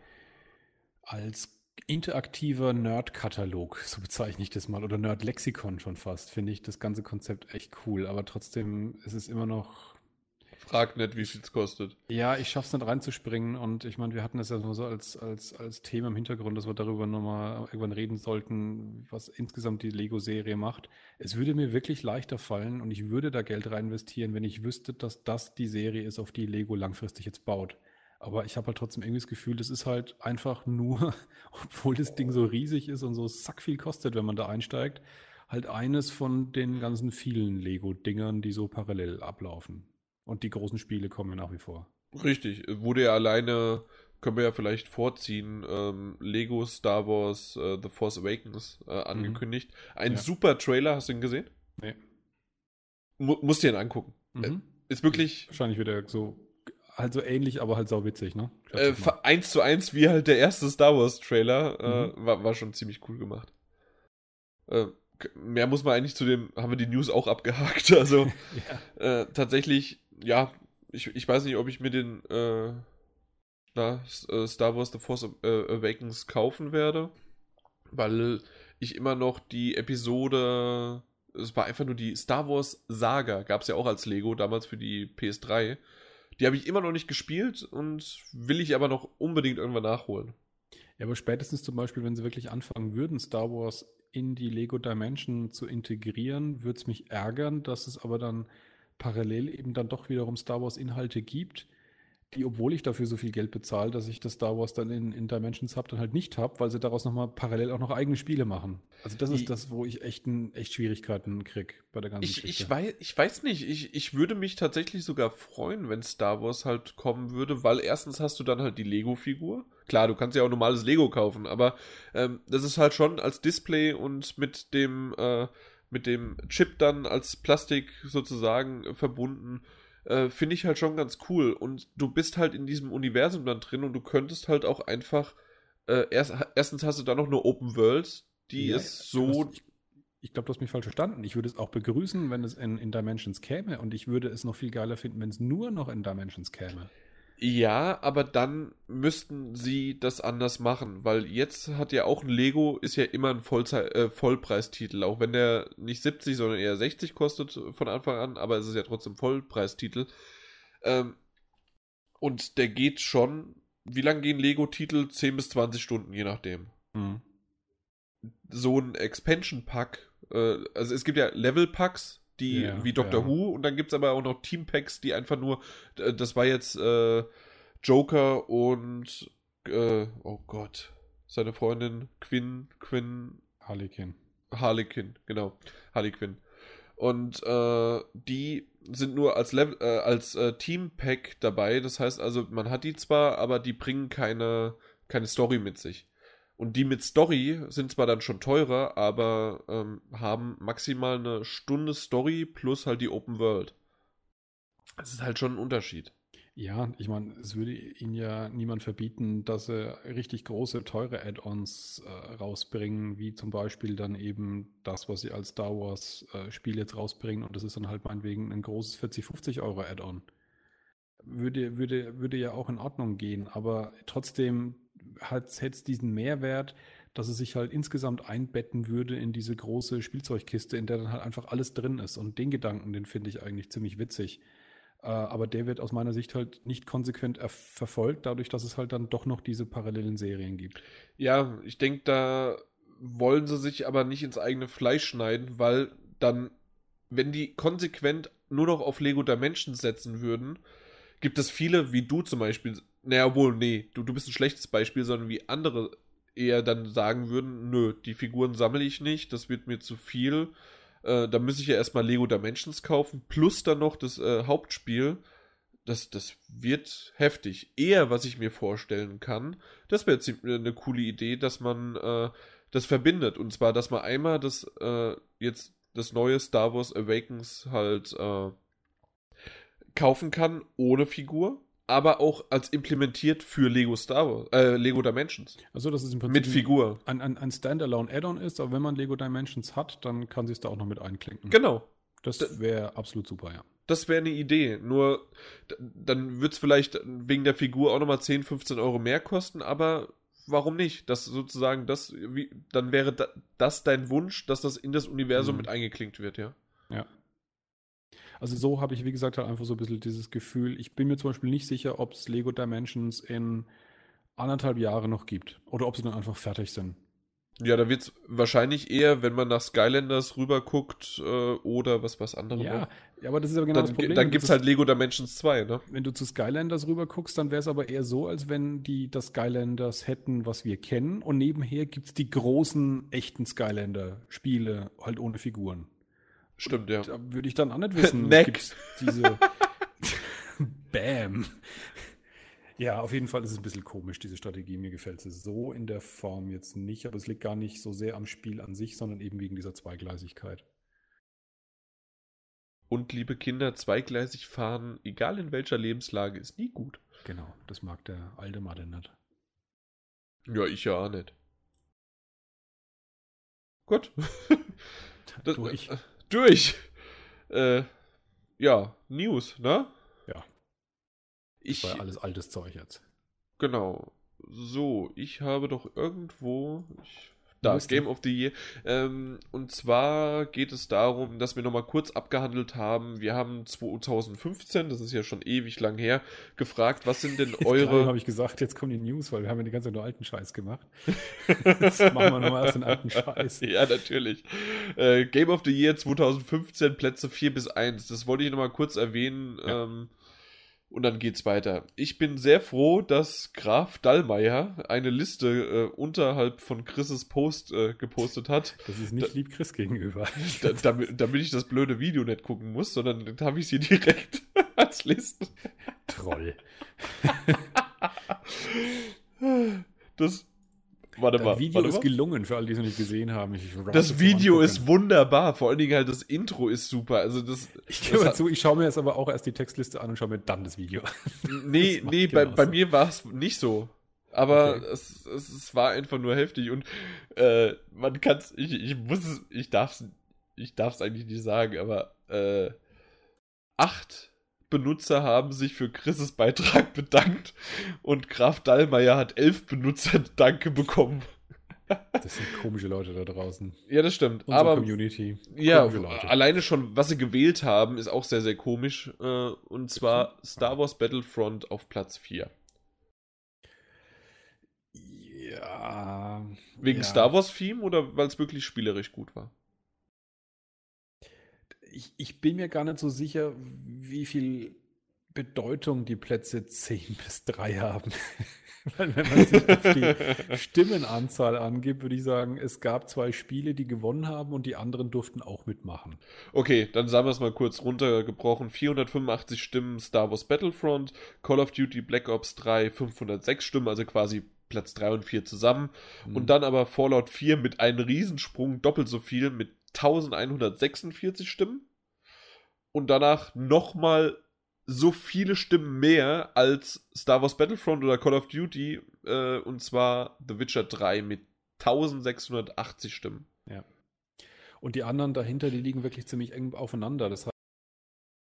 Als interaktiver Nerd-Katalog, so bezeichne ich das mal, oder Nerd-Lexikon schon fast, finde ich das ganze Konzept echt cool. Aber trotzdem ist es immer noch Frag nicht, wie viel es kostet. Ja, ich schaff's nicht reinzuspringen und ich meine, wir hatten das ja so als, als, als Thema im Hintergrund, dass wir darüber nochmal irgendwann reden sollten, was insgesamt die Lego-Serie macht. Es würde mir wirklich leichter fallen und ich würde da Geld rein investieren, wenn ich wüsste, dass das die Serie ist, auf die Lego langfristig jetzt baut. Aber ich habe halt trotzdem irgendwie das Gefühl, das ist halt einfach nur, obwohl das Ding so riesig ist und so sack viel kostet, wenn man da einsteigt, halt eines von den ganzen vielen Lego-Dingern, die so parallel ablaufen. Und die großen Spiele kommen ja nach wie vor. Richtig. Wurde ja alleine, können wir ja vielleicht vorziehen, ähm, Lego Star Wars äh, The Force Awakens äh, mhm. angekündigt. Mhm. Ein ja. super Trailer, hast du ihn gesehen? Nee. Mu musst dir ihn angucken. Mhm. Äh, ist wirklich. Wahrscheinlich wieder so halt so ähnlich, aber halt sau witzig, ne? Äh, eins zu eins wie halt der erste Star Wars Trailer. Äh, mhm. war, war schon ziemlich cool gemacht. Äh, mehr muss man eigentlich zu dem, haben wir die News auch abgehakt. Also ja. äh, tatsächlich ja, ich, ich weiß nicht, ob ich mir den äh, na, äh, Star Wars The Force äh, Awakens kaufen werde, weil ich immer noch die Episode, es war einfach nur die Star Wars Saga, gab es ja auch als Lego damals für die PS3. Die habe ich immer noch nicht gespielt und will ich aber noch unbedingt irgendwann nachholen. Ja, aber spätestens zum Beispiel, wenn sie wirklich anfangen würden, Star Wars in die Lego Dimension zu integrieren, würde es mich ärgern, dass es aber dann parallel eben dann doch wiederum Star Wars Inhalte gibt, die, obwohl ich dafür so viel Geld bezahle, dass ich das Star Wars dann in, in Dimensions habe, dann halt nicht habe, weil sie daraus nochmal parallel auch noch eigene Spiele machen. Also das ist ich, das, wo ich echt, echt Schwierigkeiten kriege bei der ganzen ich, Geschichte. Ich weiß, ich weiß nicht, ich, ich würde mich tatsächlich sogar freuen, wenn Star Wars halt kommen würde, weil erstens hast du dann halt die Lego-Figur. Klar, du kannst ja auch normales Lego kaufen, aber ähm, das ist halt schon als Display und mit dem äh, mit dem Chip dann als Plastik sozusagen verbunden, äh, finde ich halt schon ganz cool. Und du bist halt in diesem Universum dann drin und du könntest halt auch einfach, äh, erst, erstens hast du da noch eine Open World, die ja, ist so. Ich, ich glaube, du hast mich falsch verstanden. Ich würde es auch begrüßen, wenn es in, in Dimensions käme und ich würde es noch viel geiler finden, wenn es nur noch in Dimensions käme. Ja, aber dann müssten sie das anders machen, weil jetzt hat ja auch ein Lego, ist ja immer ein Vollzei äh, Vollpreistitel, auch wenn der nicht 70, sondern eher 60 kostet von Anfang an, aber es ist ja trotzdem Vollpreistitel. Ähm, und der geht schon, wie lange gehen Lego-Titel? 10 bis 20 Stunden, je nachdem. Mhm. So ein Expansion-Pack, äh, also es gibt ja Level-Packs, die ja, wie Doctor ja. Who und dann gibt es aber auch noch Team-Packs, die einfach nur, das war jetzt äh, Joker und äh, oh Gott, seine Freundin Quinn, Quinn Harlequin. Harlequin, genau, Harlequin. Und äh, die sind nur als, Level, äh, als äh, Team-Pack dabei. Das heißt also, man hat die zwar, aber die bringen keine, keine Story mit sich. Und die mit Story sind zwar dann schon teurer, aber ähm, haben maximal eine Stunde Story plus halt die Open World. Das ist halt schon ein Unterschied. Ja, ich meine, es würde ihnen ja niemand verbieten, dass sie richtig große, teure Add-ons äh, rausbringen, wie zum Beispiel dann eben das, was sie als Star Wars-Spiel äh, jetzt rausbringen. Und das ist dann halt meinetwegen ein großes 40, 50 Euro Add-on. Würde, würde, würde ja auch in Ordnung gehen, aber trotzdem hätte es diesen Mehrwert, dass es sich halt insgesamt einbetten würde in diese große Spielzeugkiste, in der dann halt einfach alles drin ist. Und den Gedanken, den finde ich eigentlich ziemlich witzig. Äh, aber der wird aus meiner Sicht halt nicht konsequent verfolgt, dadurch, dass es halt dann doch noch diese parallelen Serien gibt. Ja, ich denke, da wollen sie sich aber nicht ins eigene Fleisch schneiden, weil dann, wenn die konsequent nur noch auf Lego Dimensions setzen würden, gibt es viele, wie du zum Beispiel, naja, wohl, nee, du, du bist ein schlechtes Beispiel, sondern wie andere eher dann sagen würden, nö, die Figuren sammle ich nicht, das wird mir zu viel äh, da muss ich ja erstmal Lego Dimensions kaufen, plus dann noch das äh, Hauptspiel. Das, das wird heftig. Eher, was ich mir vorstellen kann, das wäre jetzt eine coole Idee, dass man äh, das verbindet. Und zwar, dass man einmal das äh, jetzt das neue Star Wars Awakens halt äh, kaufen kann ohne Figur aber auch als implementiert für Lego Star Wars, äh, Lego Dimensions. Also das ist im Prinzip mit Figur. Ein, ein, ein Standalone Add-on ist, aber wenn man Lego Dimensions hat, dann kann sie es da auch noch mit einklinken. Genau. Das wäre absolut super, ja. Das wäre eine Idee. Nur dann wird es vielleicht wegen der Figur auch nochmal 10, 15 Euro mehr kosten, aber warum nicht? Das sozusagen, das, wie, dann wäre das dein Wunsch, dass das in das Universum mhm. mit eingeklinkt wird, ja. Ja. Also so habe ich, wie gesagt, halt einfach so ein bisschen dieses Gefühl. Ich bin mir zum Beispiel nicht sicher, ob es Lego Dimensions in anderthalb Jahren noch gibt oder ob sie dann einfach fertig sind. Ja, da wird es wahrscheinlich eher, wenn man nach Skylanders rüber guckt äh, oder was was anderes. Ja, ja, aber das ist aber genau dann, das Problem. Dann gibt es halt Lego Dimensions 2, ne? Wenn du zu Skylanders rüber guckst, dann wäre es aber eher so, als wenn die das Skylanders hätten, was wir kennen. Und nebenher gibt es die großen, echten Skylander-Spiele, halt ohne Figuren. Stimmt, ja. Da würde ich dann auch nicht wissen. Neck. diese. Bam. Ja, auf jeden Fall ist es ein bisschen komisch, diese Strategie. Mir gefällt sie so in der Form jetzt nicht, aber es liegt gar nicht so sehr am Spiel an sich, sondern eben wegen dieser Zweigleisigkeit. Und liebe Kinder, zweigleisig fahren, egal in welcher Lebenslage, ist nie gut. Genau, das mag der alte Madde nicht. Ja, ich ja auch nicht. Gut. das, Durch. Äh, durch. Äh, ja, News, ne? Ja. Ich, das war alles altes Zeug jetzt. Genau. So, ich habe doch irgendwo. Ich da, Game of the Year. Ähm, und zwar geht es darum, dass wir nochmal kurz abgehandelt haben. Wir haben 2015, das ist ja schon ewig lang her, gefragt, was sind denn eure. habe ich gesagt, jetzt kommen die News, weil wir haben ja die ganze Zeit nur alten Scheiß gemacht. jetzt machen wir nochmal erst den alten Scheiß. Ja, natürlich. Äh, Game of the Year 2015, Plätze 4 bis 1. Das wollte ich nochmal kurz erwähnen. Ja. Ähm, und dann geht's weiter. Ich bin sehr froh, dass Graf Dallmayr eine Liste äh, unterhalb von Chris' Post äh, gepostet hat. Das ist nicht da, lieb Chris gegenüber. Da, damit, damit, ich das blöde Video nicht gucken muss, sondern dann habe ich sie direkt als Liste. Troll. das, Warte mal. Das Video ist mal. gelungen für alle, die es noch nicht gesehen haben. Ich das Video ist wunderbar. Vor allen Dingen halt das Intro ist super. Also das, ich gebe mal zu, ich schaue mir jetzt aber auch erst die Textliste an und schaue mir dann das Video an. Nee, nee, bei, bei mir war es nicht so. Aber okay. es, es, es, war einfach nur heftig und äh, man kann es, ich, ich muss es, ich darf es ich darf's eigentlich nicht sagen, aber äh, acht Benutzer haben sich für Chris' Beitrag bedankt und Graf Dallmayr hat elf Benutzer Danke bekommen. Das sind komische Leute da draußen. Ja, das stimmt. Unsere aber Community. Ja, alleine schon, was sie gewählt haben, ist auch sehr, sehr komisch. Äh, und zwar Star Wars Battlefront auf Platz 4. Ja. Wegen ja. Star Wars Theme oder weil es wirklich spielerisch gut war? Ich, ich bin mir gar nicht so sicher, wie viel Bedeutung die Plätze 10 bis 3 haben. Weil wenn man sich auf die Stimmenanzahl angibt, würde ich sagen, es gab zwei Spiele, die gewonnen haben und die anderen durften auch mitmachen. Okay, dann sagen wir es mal kurz runtergebrochen. 485 Stimmen Star Wars Battlefront, Call of Duty Black Ops 3 506 Stimmen, also quasi Platz 3 und 4 zusammen. Mhm. Und dann aber Fallout 4 mit einem Riesensprung doppelt so viel mit 1146 Stimmen. Und danach nochmal so viele Stimmen mehr als Star Wars Battlefront oder Call of Duty. Äh, und zwar The Witcher 3 mit 1680 Stimmen. Ja. Und die anderen dahinter, die liegen wirklich ziemlich eng aufeinander. Das heißt,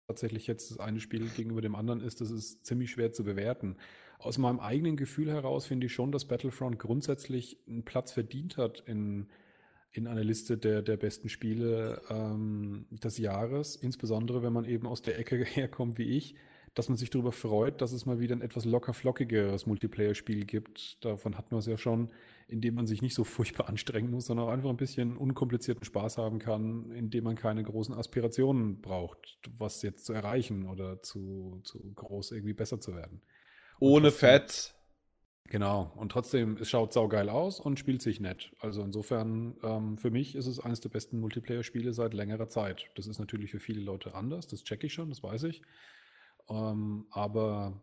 tatsächlich jetzt das eine Spiel gegenüber dem anderen ist, das ist ziemlich schwer zu bewerten. Aus meinem eigenen Gefühl heraus finde ich schon, dass Battlefront grundsätzlich einen Platz verdient hat in, in einer Liste der, der besten Spiele ähm, des Jahres, insbesondere wenn man eben aus der Ecke herkommt wie ich, dass man sich darüber freut, dass es mal wieder ein etwas locker flockigeres Multiplayer-Spiel gibt. Davon hat man es ja schon, indem man sich nicht so furchtbar anstrengen muss, sondern auch einfach ein bisschen unkomplizierten Spaß haben kann, indem man keine großen Aspirationen braucht, was jetzt zu erreichen oder zu, zu groß irgendwie besser zu werden. Ohne Fett. Genau, und trotzdem, es schaut saugeil aus und spielt sich nett. Also insofern, ähm, für mich ist es eines der besten Multiplayer-Spiele seit längerer Zeit. Das ist natürlich für viele Leute anders, das checke ich schon, das weiß ich. Ähm, aber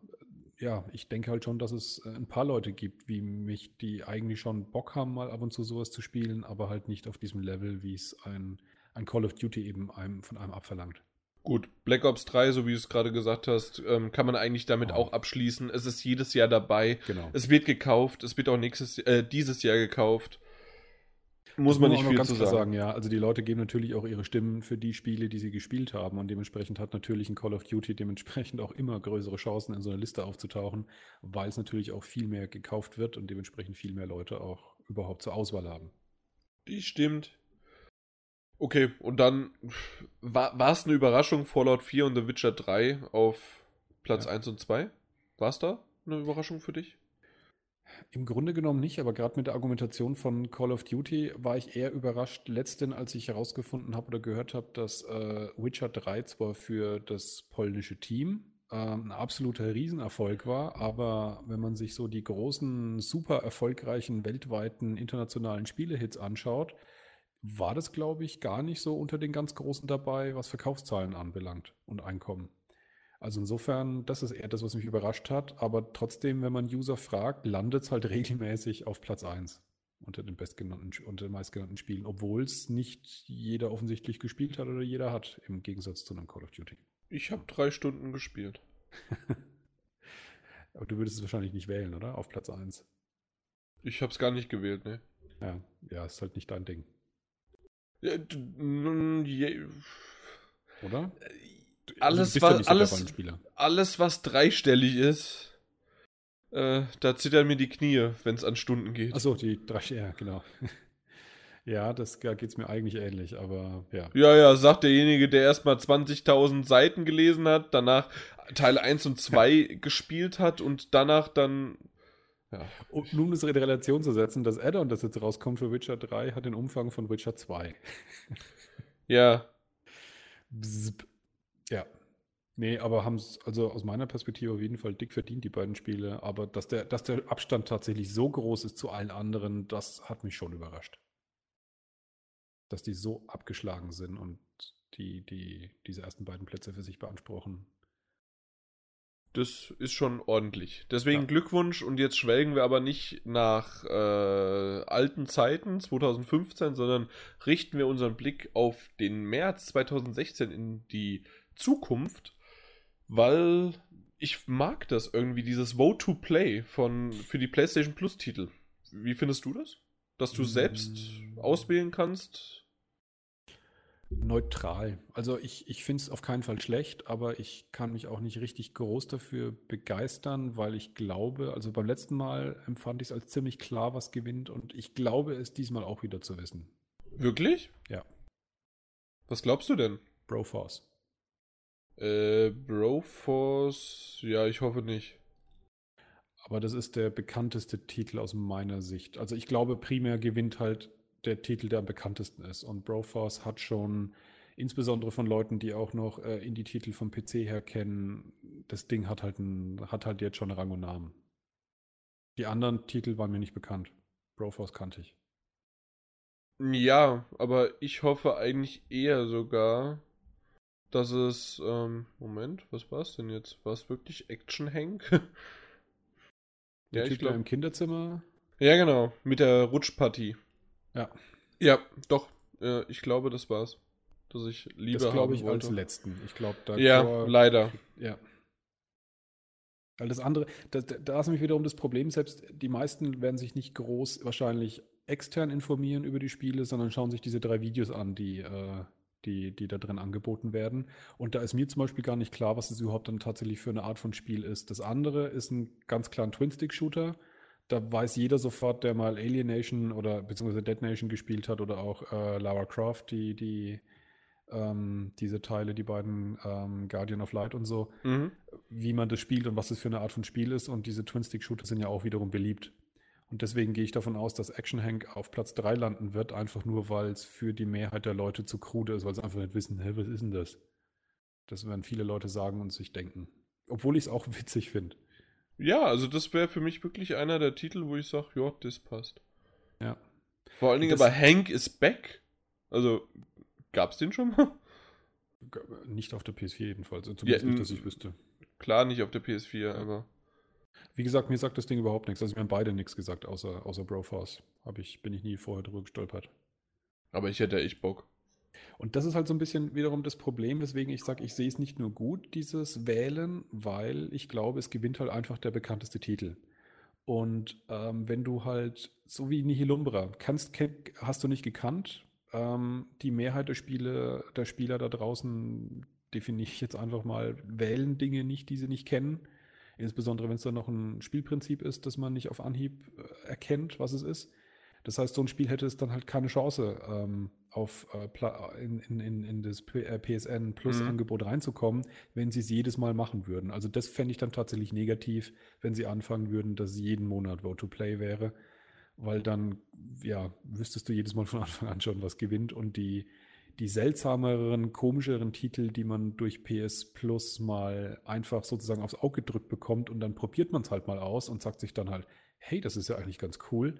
ja, ich denke halt schon, dass es äh, ein paar Leute gibt, wie mich, die eigentlich schon Bock haben, mal ab und zu sowas zu spielen, aber halt nicht auf diesem Level, wie es ein, ein Call of Duty eben einem, von einem abverlangt. Gut, Black Ops 3, so wie du es gerade gesagt hast, ähm, kann man eigentlich damit Oh. auch abschließen. Es ist jedes Jahr dabei. Genau. Es wird gekauft, es wird auch nächstes, äh, dieses Jahr gekauft. Muss Das man nicht viel zu klar sagen. Ja, also die Leute geben natürlich auch ihre Stimmen für die Spiele, die sie gespielt haben. Und dementsprechend hat natürlich ein Call of Duty dementsprechend auch immer größere Chancen, in so einer Liste aufzutauchen, weil es natürlich auch viel mehr gekauft wird und dementsprechend viel mehr Leute auch überhaupt zur Auswahl haben. Die stimmt. Okay, und dann war es eine Überraschung, Fallout 4 und The Witcher 3 auf Platz Ja. 1 und 2? War es da eine Überraschung für dich? Im Grunde genommen nicht, aber gerade mit der Argumentation von Call of Duty war ich eher überrascht letzten, als ich herausgefunden habe oder gehört habe, dass äh, Witcher 3 zwar für das polnische Team ähm, ein absoluter Riesenerfolg war, aber wenn man sich so die großen, super erfolgreichen weltweiten internationalen Spielehits anschaut, war das, glaube ich, gar nicht so unter den ganz Großen dabei, was Verkaufszahlen anbelangt und Einkommen. Also insofern, das ist eher das, was mich überrascht hat. Aber trotzdem, wenn man User fragt, landet es halt regelmäßig auf Platz 1 unter den bestgenannten, unter den meistgenannten Spielen, obwohl es nicht jeder offensichtlich gespielt hat oder jeder hat, im Gegensatz zu einem Call of Duty. Ich habe drei Stunden gespielt. Aber du würdest es wahrscheinlich nicht wählen, oder? Auf Platz 1. Ich habe es gar nicht gewählt, ne? Ja, ja, ist halt nicht dein Ding, oder? Alles, Also du bist ja was, der alles, alles, was dreistellig ist, äh, da zittern mir die Knie, wenn es an Stunden geht. Achso, die drei, ja, genau. ja, das, da geht es mir eigentlich ähnlich, aber ja. Ja, ja, sagt derjenige, der erstmal 20.000 Seiten gelesen hat, danach Teil 1 und 2 gespielt hat und danach dann. Ja. Und nun ist in Relation zu setzen, das Add-on, das jetzt rauskommt für Witcher 3, hat den Umfang von Witcher 2. Ja, Bzp. Ja. Nee, aber haben es also aus meiner Perspektive auf jeden Fall dick verdient, die beiden Spiele. Aber dass der, dass der Abstand tatsächlich so groß ist zu allen anderen, das hat mich schon überrascht. Dass die so abgeschlagen sind und die, die diese ersten beiden Plätze für sich beanspruchen. Das ist schon ordentlich. Deswegen Ja. Glückwunsch und jetzt schwelgen wir aber nicht nach äh, alten Zeiten, 2015, sondern richten wir unseren Blick auf den März 2016 in die Zukunft, weil ich mag das irgendwie, dieses Vote to Play von, für die PlayStation Plus Titel. Wie findest du das? Dass du selbst Mm. auswählen kannst? Neutral. Also ich, ich finde es auf keinen Fall schlecht, aber ich kann mich auch nicht richtig groß dafür begeistern, weil ich glaube, also beim letzten Mal empfand ich es als ziemlich klar, was gewinnt und ich glaube es diesmal auch wieder zu wissen. Wirklich? Ja. Was glaubst du denn? Broforce. Äh, Broforce, ja, ich hoffe nicht. Aber das ist der bekannteste Titel aus meiner Sicht. Also ich glaube, primär gewinnt halt der Titel, der am bekanntesten ist. Und Broforce hat schon, insbesondere von Leuten, die auch noch äh, Indie-Titel vom PC her kennen, das Ding hat halt, ein, hat halt jetzt schon Rang und Namen. Die anderen Titel waren mir nicht bekannt. Broforce kannte ich. Ja, aber ich hoffe eigentlich eher sogar, dass es, ähm, Moment, was war es denn jetzt? War es wirklich Action Hank? Der Ja, ich Typ, glaub- der im Kinderzimmer. Ja, genau. Mit der Rutschpartie. Ja, Ja, doch. Äh, ich glaube, das war's. Dass ich lieber das glaube ich wollte. als letzten. Ich glaube, da Ja, leider. Ja. Weil das andere, da, da da ist nämlich wiederum das Problem, selbst die meisten werden sich nicht groß wahrscheinlich extern informieren über die Spiele, sondern schauen sich diese drei Videos an, die, äh, die, die da drin angeboten werden. Und da ist mir zum Beispiel gar nicht klar, was es überhaupt dann tatsächlich für eine Art von Spiel ist. Das andere ist ein ganz klar ein Twin-Stick-Shooter. Da weiß jeder sofort, der mal Alien Nation oder beziehungsweise Dead Nation gespielt hat oder auch äh, Lara Croft, die, die ähm, diese Teile, die beiden ähm, Guardian of Light und so, Mhm. wie man das spielt und was es für eine Art von Spiel ist. Und diese Twin-Stick-Shooter sind ja auch wiederum beliebt. Und deswegen gehe ich davon aus, dass Action Hank auf Platz 3 landen wird, einfach nur, weil es für die Mehrheit der Leute zu krude ist, weil sie einfach nicht wissen, hä, was ist denn das? Das werden viele Leute sagen und sich denken. Obwohl ich es auch witzig finde. Ja, also das wäre für mich wirklich einer der Titel, wo ich sage, ja, das passt. Ja. Vor allen Dingen Das- aber Hank is back. Also, gab's den schon mal? Nicht auf der PS4 jedenfalls. Also Zumindest Ja, nicht, dass ich wüsste. Klar, nicht auf der PS4, aber. Wie gesagt, mir sagt das Ding überhaupt nichts. Also mir haben beide nichts gesagt, außer, außer Broforce. Hab ich, bin ich nie vorher drüber gestolpert. Aber ich hätte echt Bock. Und das ist halt so ein bisschen wiederum das Problem, weswegen ich sage, ich sehe es nicht nur gut, dieses Wählen, weil ich glaube, es gewinnt halt einfach der bekannteste Titel. Und ähm, wenn du halt, so wie Nihilumbra, kannst, hast du nicht gekannt, ähm, die Mehrheit der Spiele, der Spieler da draußen, definiere ich jetzt einfach mal, wählen Dinge nicht, die sie nicht kennen. Insbesondere wenn es dann noch ein Spielprinzip ist, das man nicht auf Anhieb äh, erkennt, was es ist. Das heißt, so ein Spiel hätte es dann halt keine Chance, ähm, auf äh, in, in, in, das P äh, PSN Plus Mhm. Angebot reinzukommen, wenn sie es jedes Mal machen würden. Also das fände ich dann tatsächlich negativ, wenn sie anfangen würden, dass jeden Monat Vote to Play wäre, weil dann ja wüsstest du jedes Mal von Anfang an schon, was gewinnt und die die seltsameren, komischeren Titel, die man durch PS Plus mal einfach sozusagen aufs Auge gedrückt bekommt und dann probiert man es halt mal aus und sagt sich dann halt, hey, das ist ja eigentlich ganz cool.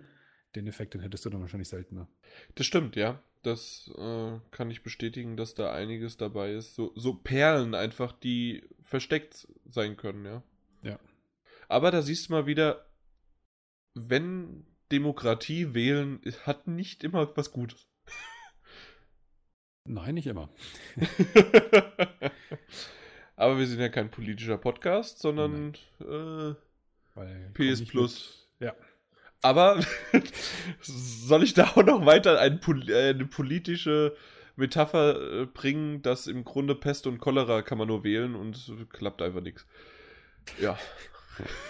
Den Effekt, den hättest du dann wahrscheinlich seltener. Das stimmt, ja. Das äh, kann ich bestätigen, dass da einiges dabei ist. So, so Perlen einfach, die versteckt sein können, ja. Ja. Aber da siehst du mal wieder, wenn Demokratie wählen, hat nicht immer was Gutes. Nein, nicht immer. Aber wir sind ja kein politischer Podcast, sondern äh, PS Plus. Ja. Aber soll ich da auch noch weiter ein, pol- äh, eine politische Metapher äh, bringen, dass im Grunde Pest und Cholera kann man nur wählen und klappt einfach nichts. Ja.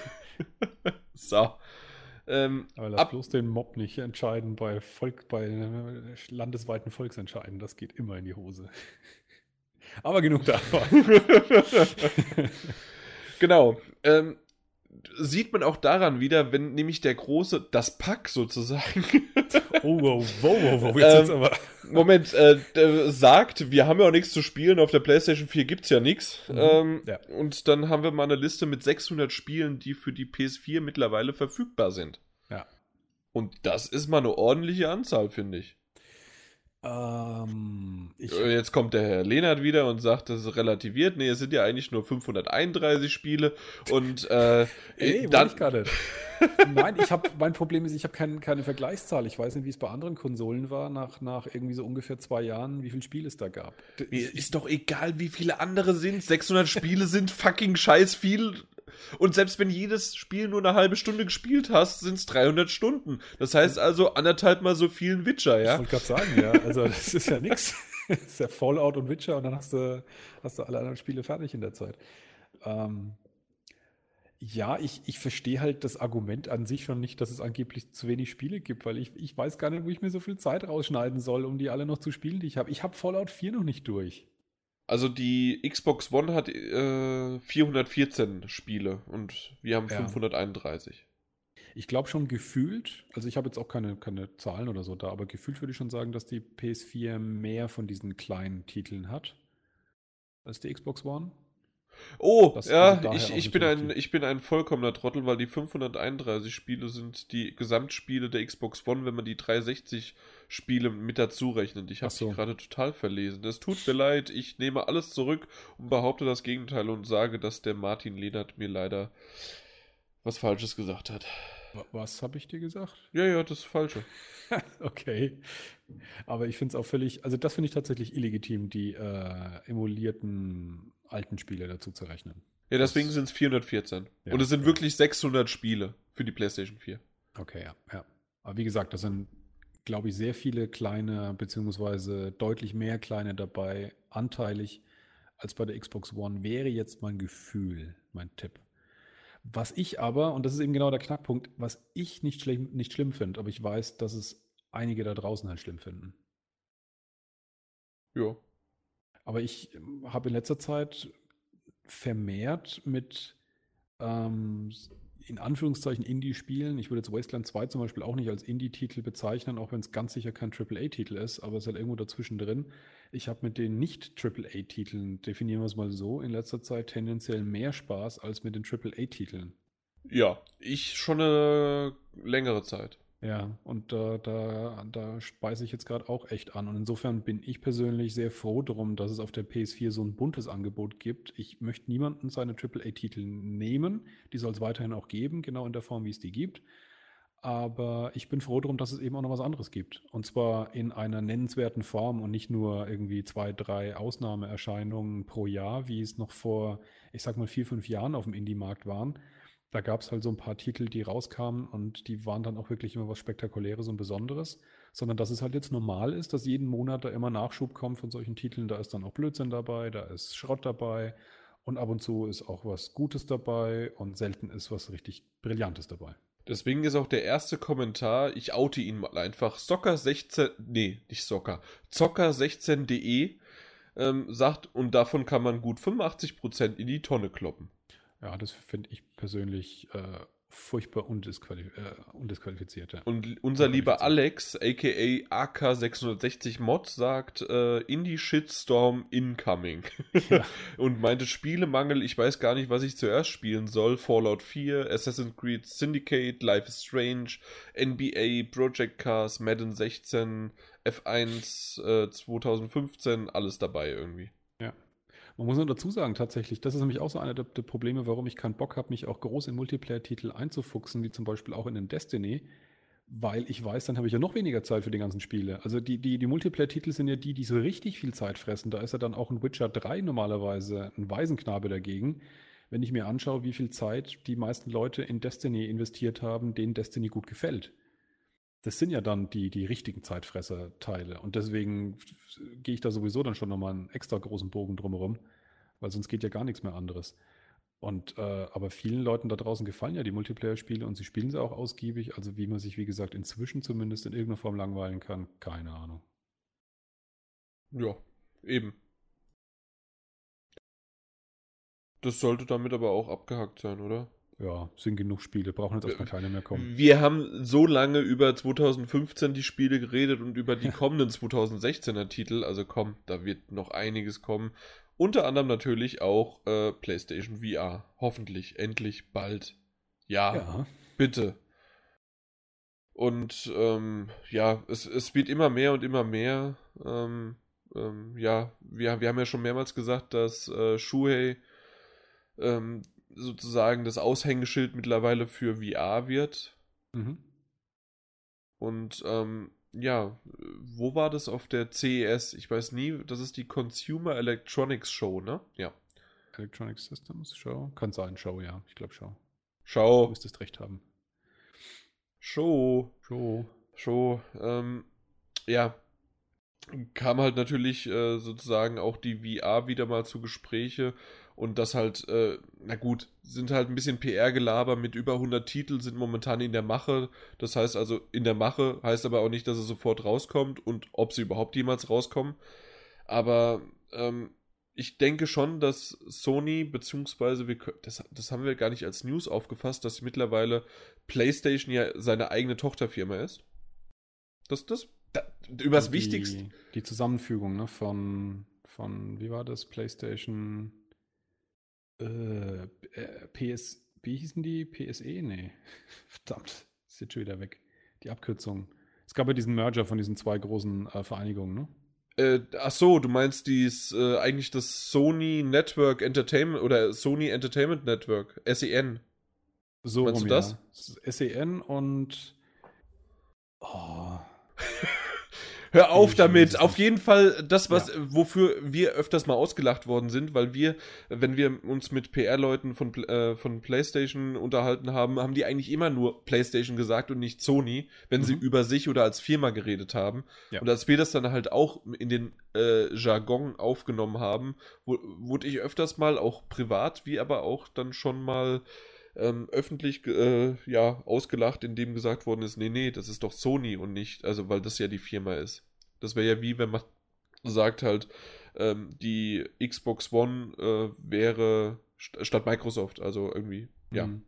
so. Ähm, Aber lass Ab- bloß den Mob nicht entscheiden bei Volk, bei äh, landesweiten Volksentscheiden. Das geht immer in die Hose. Aber genug davon. genau. Ähm, sieht man auch daran wieder, wenn nämlich der große, das Pack sozusagen, Oh, wow, wow, wow, wow. Jetzt Ähm, wird's aber. Moment, äh, sagt, wir haben ja auch nichts zu spielen, auf der PlayStation 4 gibt's ja nichts. Mhm, Ähm, ja. Und dann haben wir mal eine Liste mit 600 Spielen, die für die PS4 mittlerweile verfügbar sind. Ja. Und das ist mal eine ordentliche Anzahl, finde ich. Ähm, ich, Äh, Jetzt kommt der Herr Lehnert wieder und sagt, das ist relativiert. Nee, es sind ja eigentlich nur 531 Spiele. Und äh, Ey, dann, dann, ich gar nicht. Nein, ich habe mein Problem ist, ich habe kein, keine Vergleichszahl. Ich weiß nicht, wie es bei anderen Konsolen war, nach, nach irgendwie so ungefähr zwei Jahren, wie viele Spiele es da gab. Mir ist doch egal, wie viele andere sind. 600 Spiele sind fucking scheiß viel. Und selbst wenn jedes Spiel nur eine halbe Stunde gespielt hast, sind es 300 Stunden. Das heißt also anderthalb mal so viel ein Witcher, Ich ja? wollte gerade sagen, ja. Also das ist ja nix. Das ist ja Fallout und Witcher und dann hast du, hast du alle anderen Spiele fertig in der Zeit. Ähm, ja, ich, ich verstehe halt das Argument an sich schon nicht, dass es angeblich zu wenig Spiele gibt, weil ich, ich weiß gar nicht, wo ich mir so viel Zeit rausschneiden soll, um die alle noch zu spielen, die ich habe. Ich habe Fallout 4 noch nicht durch. Also die Xbox One hat äh, 414 Spiele und wir haben Ja. 531. Ich glaube schon gefühlt, also ich habe jetzt auch keine, keine Zahlen oder so da, aber gefühlt würde ich schon sagen, dass die PS4 mehr von diesen kleinen Titeln hat als die Xbox One. Oh, Das- ja, ich, ich, bin ein, ich bin ein vollkommener Trottel, weil die 531 Spiele sind die Gesamtspiele der Xbox One, wenn man die 360 Spiele mit dazu rechnet. Ich habe so. mich gerade total verlesen. Es tut mir leid, ich nehme alles zurück und behaupte das Gegenteil und sage, dass der Martin Lehnert mir leider was Falsches gesagt hat. Was habe ich dir gesagt? Ja, ja, das Falsche. okay. Aber ich finde es auch völlig, also das finde ich tatsächlich illegitim, die äh, emulierten alten Spiele dazu zu rechnen. Ja, deswegen sind es 414. Ja, Und es sind ja. wirklich 600 Spiele für die PlayStation 4. Okay, ja, ja. Aber wie gesagt, das sind, glaube ich, sehr viele kleine, beziehungsweise deutlich mehr kleine dabei, anteilig als bei der Xbox One, wäre jetzt mein Gefühl, mein Tipp. Was ich aber, und das ist eben genau der Knackpunkt, was ich nicht, schlimm, nicht schlimm finde, aber ich weiß, dass es einige da draußen halt schlimm finden. Ja. Aber ich ähm, habe in letzter Zeit vermehrt mit ähm, in Anführungszeichen Indie-Spielen. Ich würde jetzt Wasteland 2 zum Beispiel auch nicht als Indie-Titel bezeichnen, auch wenn es ganz sicher kein AAA-Titel ist, aber es ist halt irgendwo dazwischen drin. Ich habe mit den Nicht-AAA-Titeln, definieren wir es mal so, in letzter Zeit tendenziell mehr Spaß als mit den AAA-Titeln. Ja, ich schon eine längere Zeit. Ja, und da, da, da speise ich jetzt gerade auch echt an. Und insofern bin ich persönlich sehr froh darum, dass es auf der PS4 so ein buntes Angebot gibt. Ich möchte niemanden seine AAA-Titel nehmen. Die soll es weiterhin auch geben, genau in der Form, wie es die gibt. Aber ich bin froh darum, dass es eben auch noch was anderes gibt. Und zwar in einer nennenswerten Form und nicht nur irgendwie zwei, drei Ausnahmeerscheinungen pro Jahr, wie es noch vor, ich sag mal, vier, fünf Jahren auf dem Indie-Markt waren da gab es halt so ein paar Titel, die rauskamen und die waren dann auch wirklich immer was Spektakuläres und Besonderes, sondern dass es halt jetzt normal ist, dass jeden Monat da immer Nachschub kommt von solchen Titeln. Da ist dann auch Blödsinn dabei, da ist Schrott dabei und ab und zu ist auch was Gutes dabei und selten ist was richtig Brillantes dabei. Deswegen ist auch der erste Kommentar, ich oute ihn mal einfach, Socker16, nee, nicht Socker, Zocker16.de ähm, sagt, und davon kann man gut 85% in die Tonne kloppen. Ja, das finde ich persönlich äh, furchtbar undisqualif äh, undisqualifiziert. Ja. Und unser lieber Alex, aka AK660 Mod, sagt äh, Indie Shitstorm incoming. Ja. und meinte Spielemangel, ich weiß gar nicht, was ich zuerst spielen soll. Fallout 4, Assassin's Creed Syndicate, Life is Strange, NBA, Project Cars, Madden 16, F1 äh, 2015, alles dabei irgendwie. Man muss nur dazu sagen, tatsächlich, das ist nämlich auch so einer der, der Probleme, warum ich keinen Bock habe, mich auch groß in Multiplayer-Titel einzufuchsen, wie zum Beispiel auch in den Destiny, weil ich weiß, dann habe ich ja noch weniger Zeit für die ganzen Spiele. Also die, die, die Multiplayer-Titel sind ja die, die so richtig viel Zeit fressen. Da ist ja dann auch ein Witcher 3 normalerweise ein Waisenknabe dagegen. Wenn ich mir anschaue, wie viel Zeit die meisten Leute in Destiny investiert haben, denen Destiny gut gefällt. Das sind ja dann die, die richtigen Zeitfresser-Teile. Und deswegen gehe ich da sowieso dann schon nochmal einen extra großen Bogen drumherum, weil sonst geht ja gar nichts mehr anderes. Und äh, aber vielen Leuten da draußen gefallen ja die Multiplayer-Spiele und sie spielen sie auch ausgiebig. Also wie man sich, wie gesagt, inzwischen zumindest in irgendeiner Form langweilen kann, keine Ahnung. Ja, eben. Das sollte damit aber auch abgehakt sein, oder? Ja, sind genug Spiele, brauchen jetzt erstmal keine mehr kommen. Wir haben so lange über 2015 die Spiele geredet und über die kommenden 2016er Titel, also komm, da wird noch einiges kommen. Unter anderem natürlich auch äh, PlayStation VR. Hoffentlich, endlich, bald. Ja, ja. bitte. Und ähm, ja, es, es wird immer mehr und immer mehr. Ähm, ähm, ja, wir, wir haben ja schon mehrmals gesagt, dass äh, Shuhei ähm, sozusagen das Aushängeschild mittlerweile für VR wird. Mhm. Und ähm, ja, wo war das auf der CES? Ich weiß nie, das ist die Consumer Electronics Show, ne? Ja. Electronic Systems Show? Kann sein, Show, ja. Ich glaube Show. Show. Du müsstest recht haben. Show. Show. Show. Ähm, ja. Kam halt natürlich äh, sozusagen auch die VR wieder mal zu Gespräche und das halt, äh, na gut, sind halt ein bisschen PR-Gelaber mit über 100 Titeln sind momentan in der Mache. Das heißt also, in der Mache heißt aber auch nicht, dass es sofort rauskommt und ob sie überhaupt jemals rauskommen. Aber ähm, ich denke schon, dass Sony, beziehungsweise wir, das, das haben wir gar nicht als News aufgefasst, dass mittlerweile PlayStation ja seine eigene Tochterfirma ist. Das, das, das übers die, Wichtigste. Die Zusammenfügung, ne, von, von, wie war das, PlayStation äh, äh PS, wie hießen die? PSE? Nee. Verdammt, ist jetzt schon wieder weg. Die Abkürzung. Es gab ja diesen Merger von diesen zwei großen äh, Vereinigungen, ne? Äh, ach so, du meinst dies äh, eigentlich das Sony Network Entertainment oder Sony Entertainment Network, SEN. So Meinst rum, du das? Ja. SEN und. Oh. Hör auf damit. Auf jeden Fall das, was, Ja. wofür wir öfters mal ausgelacht worden sind, weil wir, wenn wir uns mit PR-Leuten von, äh, von PlayStation unterhalten haben, haben die eigentlich immer nur PlayStation gesagt und nicht Sony, wenn sie Mhm. über sich oder als Firma geredet haben. Ja. Und als wir das dann halt auch in den äh, Jargon aufgenommen haben, wu- wurde ich öfters mal auch privat, wie aber auch dann schon mal ähm, öffentlich äh, ja ausgelacht, indem gesagt worden ist, nee, nee, das ist doch Sony und nicht, also weil das ja die Firma ist. Das wäre ja wie, wenn man sagt halt, ähm, die Xbox One äh, wäre st statt Microsoft, also irgendwie, ja. Mhm.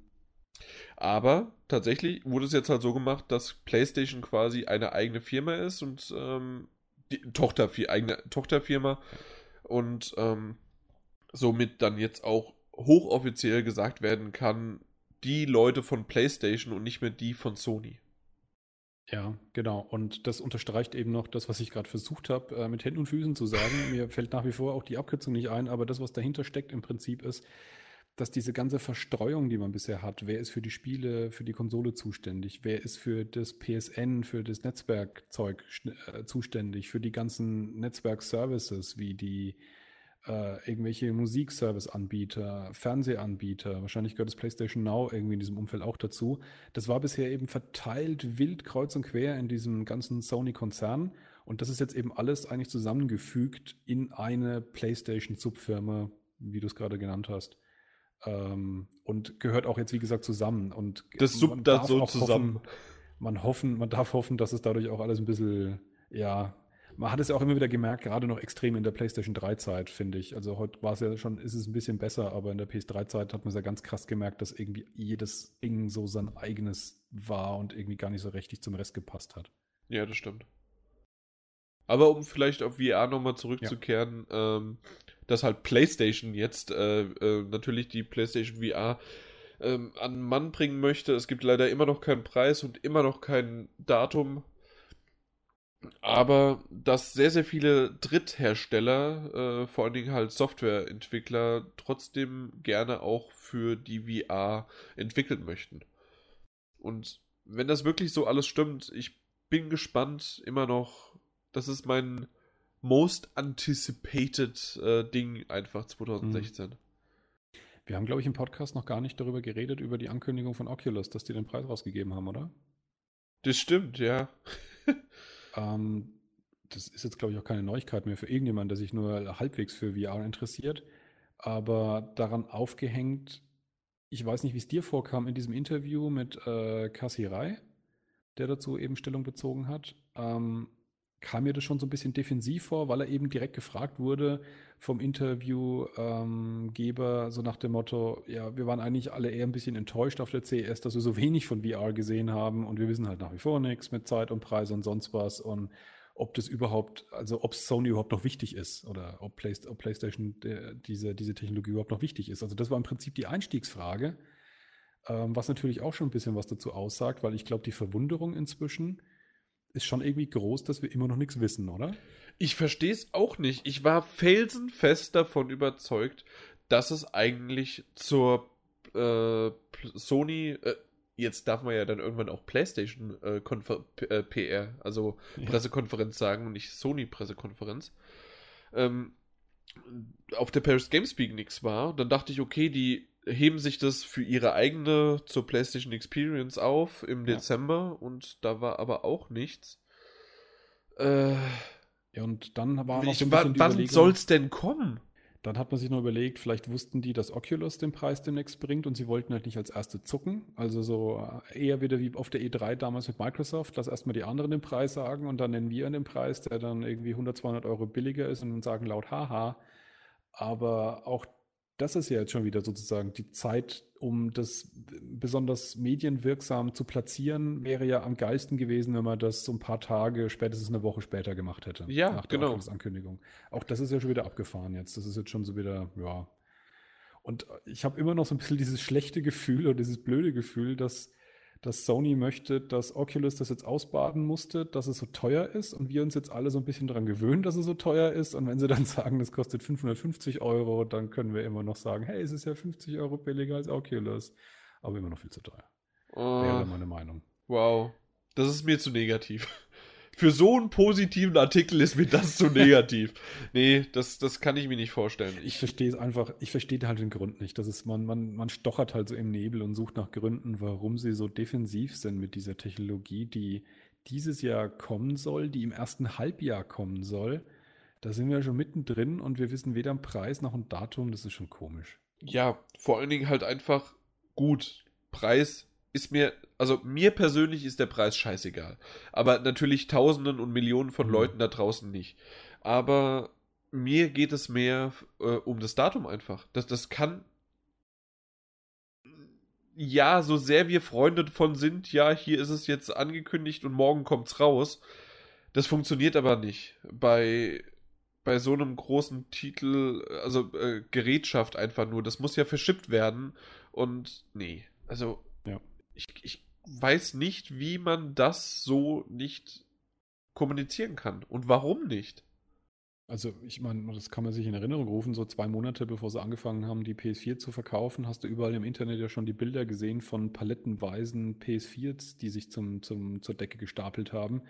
Aber tatsächlich wurde es jetzt halt so gemacht, dass PlayStation quasi eine eigene Firma ist und ähm, die Tochterfir eigene Tochterfirma und ähm, somit dann jetzt auch hochoffiziell gesagt werden kann, die Leute von PlayStation und nicht mehr die von Sony. Ja, genau. Und das unterstreicht eben noch das, was ich gerade versucht habe, äh, mit Händen und Füßen zu sagen. Mir fällt nach wie vor auch die Abkürzung nicht ein, aber das, was dahinter steckt im Prinzip ist, dass diese ganze Verstreuung, die man bisher hat, wer ist für die Spiele, für die Konsole zuständig, wer ist für das PSN, für das Netzwerkzeug äh, zuständig, für die ganzen Netzwerkservices wie die äh, irgendwelche Musikservice-Anbieter, Fernsehanbieter, wahrscheinlich gehört das PlayStation Now irgendwie in diesem Umfeld auch dazu. Das war bisher eben verteilt wild kreuz und quer in diesem ganzen Sony-Konzern. Und das ist jetzt eben alles eigentlich zusammengefügt in eine PlayStation-Subfirma, wie du es gerade genannt hast. Ähm, und gehört auch jetzt, wie gesagt, zusammen. Und Das suppt da so zusammen. Hoffen, man, hoffen, man darf hoffen, dass es dadurch auch alles ein bisschen, ja, man hat es ja auch immer wieder gemerkt, gerade noch extrem in der PlayStation 3-Zeit, finde ich. Also heute war es ja schon, ist es ein bisschen besser, aber in der PS3-Zeit hat man es ja ganz krass gemerkt, dass irgendwie jedes Ding so sein eigenes war und irgendwie gar nicht so richtig zum Rest gepasst hat. Ja, das stimmt. Aber um vielleicht auf VR nochmal zurückzukehren, ähm, dass halt PlayStation jetzt äh, äh, natürlich die PlayStation VR ähm, an den Mann bringen möchte. Es gibt leider immer noch keinen Preis und immer noch kein Datum. Aber dass sehr, sehr viele Dritthersteller, äh, vor allen Dingen halt Softwareentwickler, trotzdem gerne auch für die VR entwickeln möchten. Und wenn das wirklich so alles stimmt, ich bin gespannt immer noch. Das ist mein most anticipated äh, Ding einfach 2016. Wir haben, glaube ich, im Podcast noch gar nicht darüber geredet, über die Ankündigung von Oculus, dass die den Preis rausgegeben haben, oder? Das stimmt, ja. Ähm, das ist jetzt, glaube ich, auch keine Neuigkeit mehr für irgendjemanden, der sich nur halbwegs für VR interessiert. Aber daran aufgehängt, ich weiß nicht, wie es dir vorkam in diesem Interview mit äh, Kassi Rai, der dazu eben Stellung bezogen hat, ähm, kam mir das schon so ein bisschen defensiv vor, weil er eben direkt gefragt wurde vom Interviewgeber, so nach dem Motto, ja, wir waren eigentlich alle eher ein bisschen enttäuscht auf der CES, dass wir so wenig von VR gesehen haben und wir wissen halt nach wie vor nichts mit Zeit und Preis und sonst was und ob das überhaupt, also ob Sony überhaupt noch wichtig ist oder ob, Play, ob PlayStation äh, diese, diese Technologie überhaupt noch wichtig ist. Also das war im Prinzip die Einstiegsfrage, ähm, was natürlich auch schon ein bisschen was dazu aussagt, weil ich glaube, die Verwunderung inzwischen ist schon irgendwie groß, dass wir immer noch nichts wissen, oder? Ich verstehe es auch nicht. Ich war felsenfest davon überzeugt, dass es eigentlich zur äh, Sony, äh, jetzt darf man ja dann irgendwann auch PlayStation äh, Konfer P äh, PR, also Ja. Pressekonferenz sagen und nicht Sony Pressekonferenz, ähm, auf der Paris Games Week nichts war. Dann dachte ich, okay, die heben sich das für ihre eigene zur PlayStation Experience auf im Ja. Dezember und da war aber auch nichts. Äh, Ja, und dann war noch so ein bisschen wann Überlegung, soll's denn kommen? Dann hat man sich noch überlegt, vielleicht wussten die, dass Oculus den Preis demnächst bringt und sie wollten halt nicht als Erste zucken. Also so äh, eher wieder wie auf der E3 damals mit Microsoft, lass erstmal die anderen den Preis sagen und dann nennen wir den Preis, der dann irgendwie 100, 200 Euro billiger ist und sagen laut haha. Aber auch das ist ja jetzt schon wieder sozusagen die Zeit, um das besonders medienwirksam zu platzieren, wäre ja am geilsten gewesen, wenn man das so ein paar Tage, spätestens eine Woche später gemacht hätte. Ja, nach der genau. Oculus-Ankündigung. Auch das ist ja schon wieder abgefahren jetzt. Das ist jetzt schon so wieder, ja. Und ich habe immer noch so ein bisschen dieses schlechte Gefühl oder dieses blöde Gefühl, dass, dass Sony möchte, dass Oculus das jetzt ausbaden musste, dass es so teuer ist und wir uns jetzt alle so ein bisschen daran gewöhnen, dass es so teuer ist. Und wenn sie dann sagen, das kostet 550 Euro, dann können wir immer noch sagen, hey, es ist ja 50 Euro billiger als Oculus. aber immer noch viel zu teuer. Oh, Wäre meine Meinung. wow. Das ist mir zu negativ. Für so einen positiven Artikel ist mir das zu negativ. Nee, das, das kann ich mir nicht vorstellen. Ich verstehe es einfach, ich verstehe halt den Grund nicht. Das ist, man, man, man stochert halt so im Nebel und sucht nach Gründen, warum sie so defensiv sind mit dieser Technologie, die dieses Jahr kommen soll, die im ersten Halbjahr kommen soll. Da sind wir schon mittendrin und wir wissen weder einen Preis noch ein Datum, das ist schon komisch. Ja, vor allen Dingen halt einfach gut. Preis ist mir, also mir persönlich ist der Preis scheißegal. Aber natürlich Tausenden und Millionen von Mhm. Leuten da draußen nicht. Aber mir geht es mehr äh, um das Datum einfach. Das, das kann. Ja, so sehr wir Freunde von sind, ja, hier ist es jetzt angekündigt und morgen kommt's raus. Das funktioniert aber nicht. Bei, bei so einem großen Titel, also äh, Gerätschaft einfach nur, das muss ja verschippt werden. Und nee, also. Ich, ich weiß nicht, wie man das so nicht kommunizieren kann. Und warum nicht? Also, ich meine, das kann man sich in Erinnerung rufen, so zwei Monate bevor sie angefangen haben, die PS4 zu verkaufen, hast du überall im Internet ja schon die Bilder gesehen von palettenweisen PS4s, die sich zum, zum, zur Decke gestapelt haben.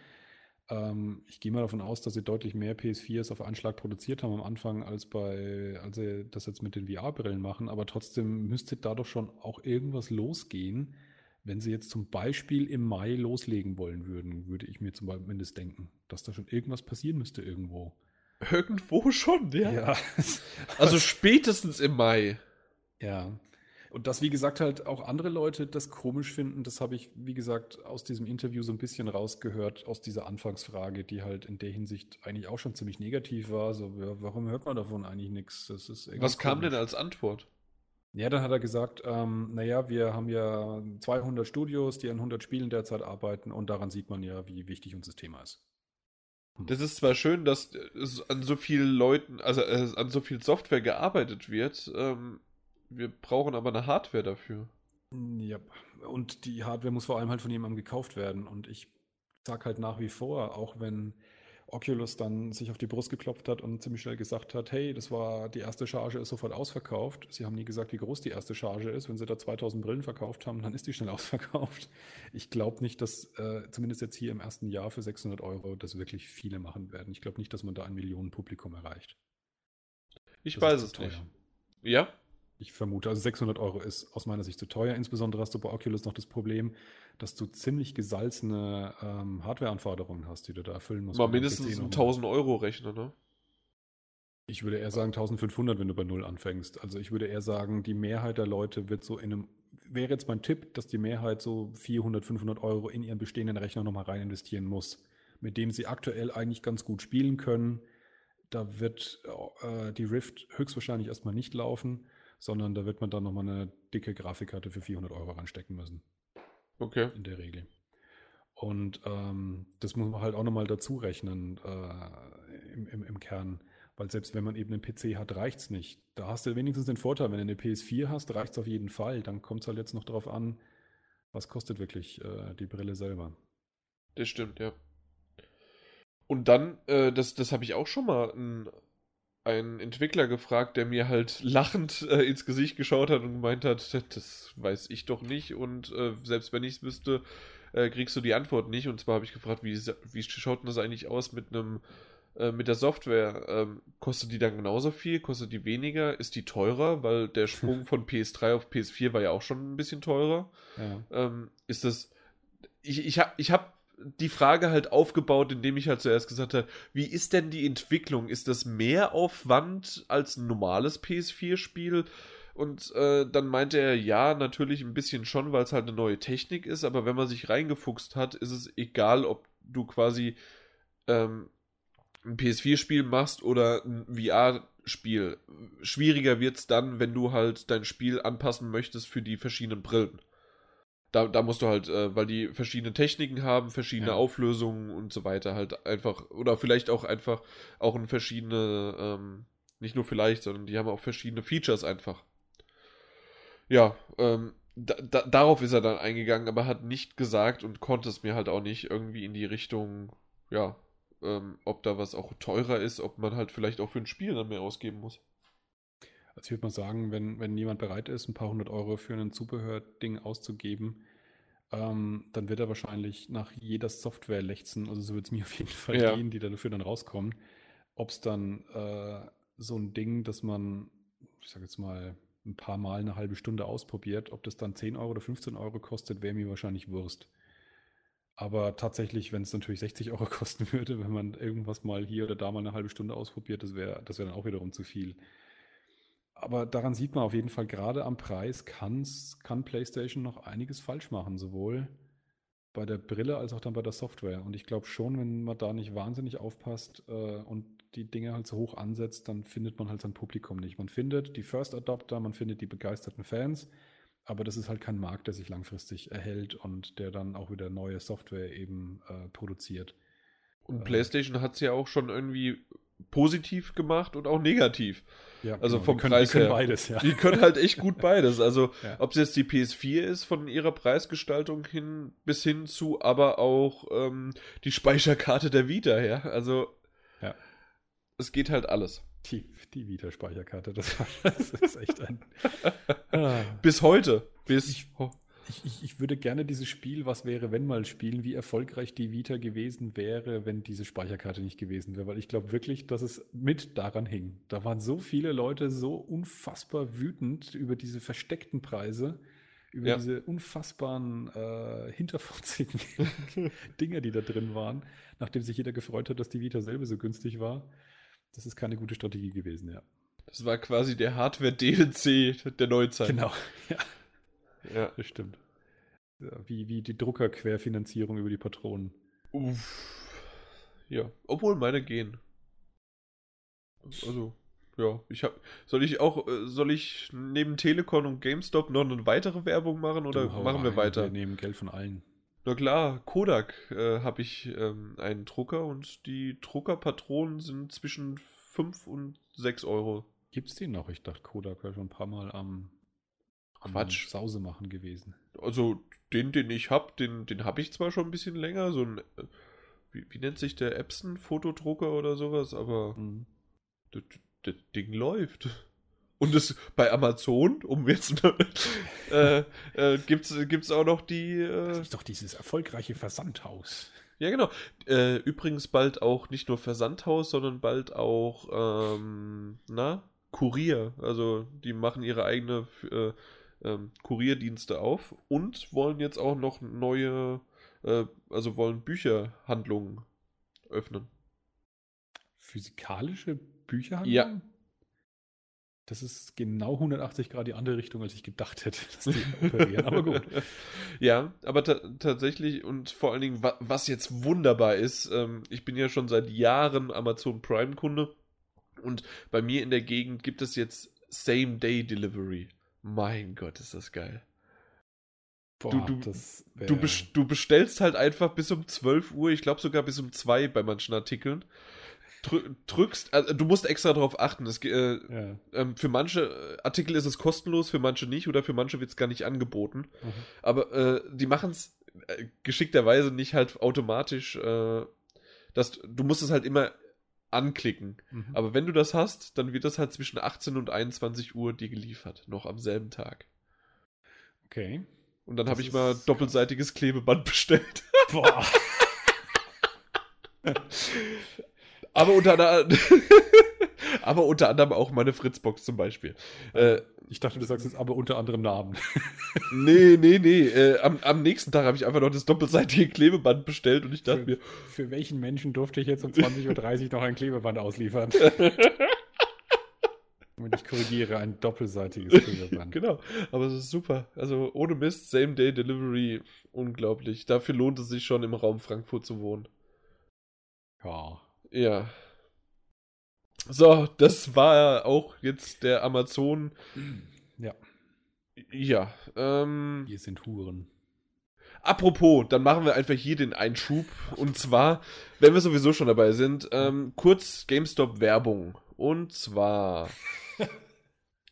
Ähm, ich gehe mal davon aus, dass sie deutlich mehr PS4s auf Anschlag produziert haben am Anfang, als bei, als sie das jetzt mit den VR-Brillen machen. Aber trotzdem müsste da doch schon auch irgendwas losgehen, wenn sie jetzt zum Beispiel im Mai loslegen wollen würden, würde ich mir zumindest denken, dass da schon irgendwas passieren müsste irgendwo. Irgendwo schon, ja. Ja. Also spätestens im Mai. ja. Und dass, wie gesagt, halt auch andere Leute das komisch finden, das habe ich, wie gesagt, aus diesem Interview so ein bisschen rausgehört, aus dieser Anfangsfrage, die halt in der Hinsicht eigentlich auch schon ziemlich negativ war. So, ja, warum hört man davon eigentlich nichts? Das ist irgendwie Was kam komisch. denn als Antwort? Ja, dann hat er gesagt, ähm, naja, wir haben ja 200 Studios, die an 100 Spielen derzeit arbeiten und daran sieht man ja, wie wichtig uns das Thema ist. Das ist zwar schön, dass es an so vielen Leuten, also äh, an so viel Software gearbeitet wird. Ähm, wir brauchen aber eine Hardware dafür. Ja, und die Hardware muss vor allem halt von jemandem gekauft werden. Und ich sag halt nach wie vor, auch wenn Oculus dann sich auf die Brust geklopft hat und ziemlich schnell gesagt hat, hey, das war die erste Charge ist sofort ausverkauft. Sie haben nie gesagt, wie groß die erste Charge ist. Wenn sie da 2000 Brillen verkauft haben, dann ist die schnell ausverkauft. Ich glaube nicht, dass äh, zumindest jetzt hier im ersten Jahr für 600 Euro das wirklich viele machen werden. Ich glaube nicht, dass man da ein Millionenpublikum erreicht. Ich Das weiß es zu nicht. teuer. Ja? Ich vermute, also 600 Euro ist aus meiner Sicht zu teuer. Insbesondere hast du bei Oculus noch das Problem, dass du ziemlich gesalzene ähm, Hardware-Anforderungen hast, die du da erfüllen musst. Mal mindestens einen nochmal. 1000 Euro Rechner, ne? Ich würde eher sagen 1500, wenn du bei Null anfängst. Also ich würde eher sagen, die Mehrheit der Leute wird so in einem, wäre jetzt mein Tipp, dass die Mehrheit so 400, 500 Euro in ihren bestehenden Rechner nochmal rein investieren muss, mit dem sie aktuell eigentlich ganz gut spielen können. Da wird äh, die Rift höchstwahrscheinlich erstmal nicht laufen, sondern da wird man dann nochmal eine dicke Grafikkarte für 400 Euro ranstecken müssen Okay. in der Regel. Und ähm, das muss man halt auch nochmal dazu rechnen äh, im, im, im Kern. Weil selbst wenn man eben einen PC hat, reicht es nicht. Da hast du wenigstens den Vorteil, wenn du eine PS4 hast, reicht es auf jeden Fall. Dann kommt es halt jetzt noch darauf an, was kostet wirklich äh, die Brille selber. Das stimmt, ja. Und dann, äh, das, das habe ich auch schon mal einen, einen Entwickler gefragt, der mir halt lachend äh, ins Gesicht geschaut hat und gemeint hat, das weiß ich doch nicht und äh, selbst wenn ich es wüsste, äh, kriegst du die Antwort nicht. Und zwar habe ich gefragt, wie, wie schaut denn das eigentlich aus mit einem äh, mit der Software? Ähm, kostet die dann genauso viel? Kostet die weniger? Ist die teurer? Weil der Sprung von PS3 auf PS4 war ja auch schon ein bisschen teurer. Ja. Ähm, ist das. Ich, ich habe ich hab die Frage halt aufgebaut, indem ich halt zuerst gesagt habe, wie ist denn die Entwicklung? Ist das mehr Aufwand als ein normales PS4-Spiel? Und äh, dann meinte er, ja, natürlich ein bisschen schon, weil es halt eine neue Technik ist, aber wenn man sich reingefuchst hat, ist es egal, ob du quasi ähm, ein PS4-Spiel machst oder ein VR-Spiel. Schwieriger wird es dann, wenn du halt dein Spiel anpassen möchtest für die verschiedenen Brillen. Da, da musst du halt, äh, weil die verschiedene Techniken haben, verschiedene Ja. Auflösungen und so weiter, halt einfach, oder vielleicht auch einfach auch in verschiedene, ähm, nicht nur vielleicht, sondern die haben auch verschiedene Features einfach. Ja, ähm, da, da, darauf ist er dann eingegangen, aber hat nicht gesagt und konnte es mir halt auch nicht irgendwie in die Richtung, ja, ähm, ob da was auch teurer ist, ob man halt vielleicht auch für ein Spiel dann mehr ausgeben muss. Also ich würde mal sagen, wenn, wenn jemand bereit ist, ein paar hundert Euro für ein Zubehörding auszugeben, ähm, dann wird er wahrscheinlich nach jeder Software lechzen. Also so wird es mir auf jeden Fall Ja. gehen, die dafür dann rauskommen. Ob es dann äh, so ein Ding, dass man, ich sage jetzt mal, ein paar Mal eine halbe Stunde ausprobiert, ob das dann 10 Euro oder 15 Euro kostet, wäre mir wahrscheinlich Wurst. Aber tatsächlich, wenn es natürlich 60 Euro kosten würde, wenn man irgendwas mal hier oder da mal eine halbe Stunde ausprobiert, das wäre das wär dann auch wiederum zu viel. Aber daran sieht man auf jeden Fall, gerade am Preis kann's, kann PlayStation noch einiges falsch machen, sowohl bei der Brille als auch dann bei der Software. Und ich glaube schon, wenn man da nicht wahnsinnig aufpasst äh, und die Dinge halt so hoch ansetzt, dann findet man halt sein Publikum nicht. Man findet die First Adopter, man findet die begeisterten Fans, aber das ist halt kein Markt, der sich langfristig erhält und der dann auch wieder neue Software eben äh, produziert. Und Äh. PlayStation hat es ja auch schon irgendwie positiv gemacht und auch negativ. Ja, Also genau, vom die können, Preis die können her. beides, ja. Die können halt echt gut beides. Also, Ja. ob es jetzt die PS4 ist, von ihrer Preisgestaltung hin bis hin zu, aber auch ähm, die Speicherkarte der Vita, ja. Also, Ja. es geht halt alles. Die, die Vita-Speicherkarte, das, das ist echt ein. Ah. Bis heute. Bis. oh, Ich, ich, ich würde gerne dieses Spiel, was wäre, wenn mal spielen, wie erfolgreich die Vita gewesen wäre, wenn diese Speicherkarte nicht gewesen wäre. Weil ich glaube wirklich, dass es mit daran hing. Da waren so viele Leute so unfassbar wütend über diese versteckten Preise, über Ja. diese unfassbaren äh, hinterfotzigen Dinge, die da drin waren, nachdem sich jeder gefreut hat, dass die Vita selber so günstig war. Das ist keine gute Strategie gewesen, ja. Das war quasi der Hardware-DLC der Neuzeit. Genau, ja, Ja. das stimmt. Wie, wie die Druckerquerfinanzierung über die Patronen. Uff. Ja. Obwohl meine gehen. Also, ja. Ich hab. Soll ich auch. äh, Soll ich neben Telekom und GameStop noch eine weitere Werbung machen oder Du, machen wir weiter? Wir nehmen Geld von allen. Na klar, Kodak äh, habe ich ähm, einen Drucker und die Druckerpatronen sind zwischen 5 und 6 Euro. Gibt's den noch? Ich dachte, Kodak wäre schon ein paar Mal am Quatsch. Sause machen gewesen. Also den, den ich habe, den, den habe ich zwar schon ein bisschen länger, so ein, äh, wie, wie nennt sich der Epson-Fotodrucker oder sowas, aber Mhm. das, das Ding läuft. Und es bei Amazon, um jetzt äh, äh, gibt's gibt's auch noch die Das äh, ist doch dieses erfolgreiche Versandhaus. Ja, genau. Äh, übrigens bald auch nicht nur Versandhaus, sondern bald auch, ähm, na, Kurier. Also die machen ihre eigene äh, ähm, Kurierdienste auf und wollen jetzt auch noch neue, äh, also wollen Bücherhandlungen öffnen. Physikalische Bücher? Ja. Das ist genau 180 Grad die andere Richtung, als ich gedacht hätte, dass die operieren. Aber gut. Ja, aber ta tatsächlich und vor allen Dingen, wa was jetzt wunderbar ist, ähm, ich bin ja schon seit Jahren Amazon Prime-Kunde und bei mir in der Gegend gibt es jetzt Same-Day-Delivery. Mein Gott, ist das geil. Boah, Du- du- das wär- Du, bes du bestellst halt einfach bis um 12 Uhr, ich glaube sogar bis um 2 bei manchen Artikeln. Drü drückst, also du musst extra darauf achten. Es, äh, ja. ähm, für manche äh, Artikel ist es kostenlos, für manche nicht oder für manche wird es gar nicht angeboten. Mhm. Aber äh, die machen es äh, geschickterweise nicht halt automatisch. Äh, dass, du musst es halt immer anklicken. Mhm. Aber wenn du das hast, dann wird das halt zwischen 18 und 21 Uhr dir geliefert. Noch am selben Tag. Okay. Und dann habe ich mal doppelseitiges Klebeband bestellt. Boah. Aber unter, anderem, aber unter anderem auch meine Fritzbox zum Beispiel. Äh, Ich dachte, du sagst jetzt aber unter anderem Namen. nee, nee, nee. Äh, am, am nächsten Tag habe ich einfach noch das doppelseitige Klebeband bestellt und ich dachte Für, mir, für welchen Menschen durfte ich jetzt um 20.30 Uhr noch ein Klebeband ausliefern? Und ich korrigiere, ein doppelseitiges Klebeband. genau. Aber es ist super. Also ohne Mist, Same-Day-Delivery, unglaublich. Dafür lohnt es sich schon im Raum Frankfurt zu wohnen. Ja. Ja. So, das war auch jetzt der Amazon. Ja. Ja. Ähm, Wir sind Huren. Apropos, dann machen wir einfach hier den Einschub. Und zwar, wenn wir sowieso schon dabei sind, ähm, kurz GameStop-Werbung. Und zwar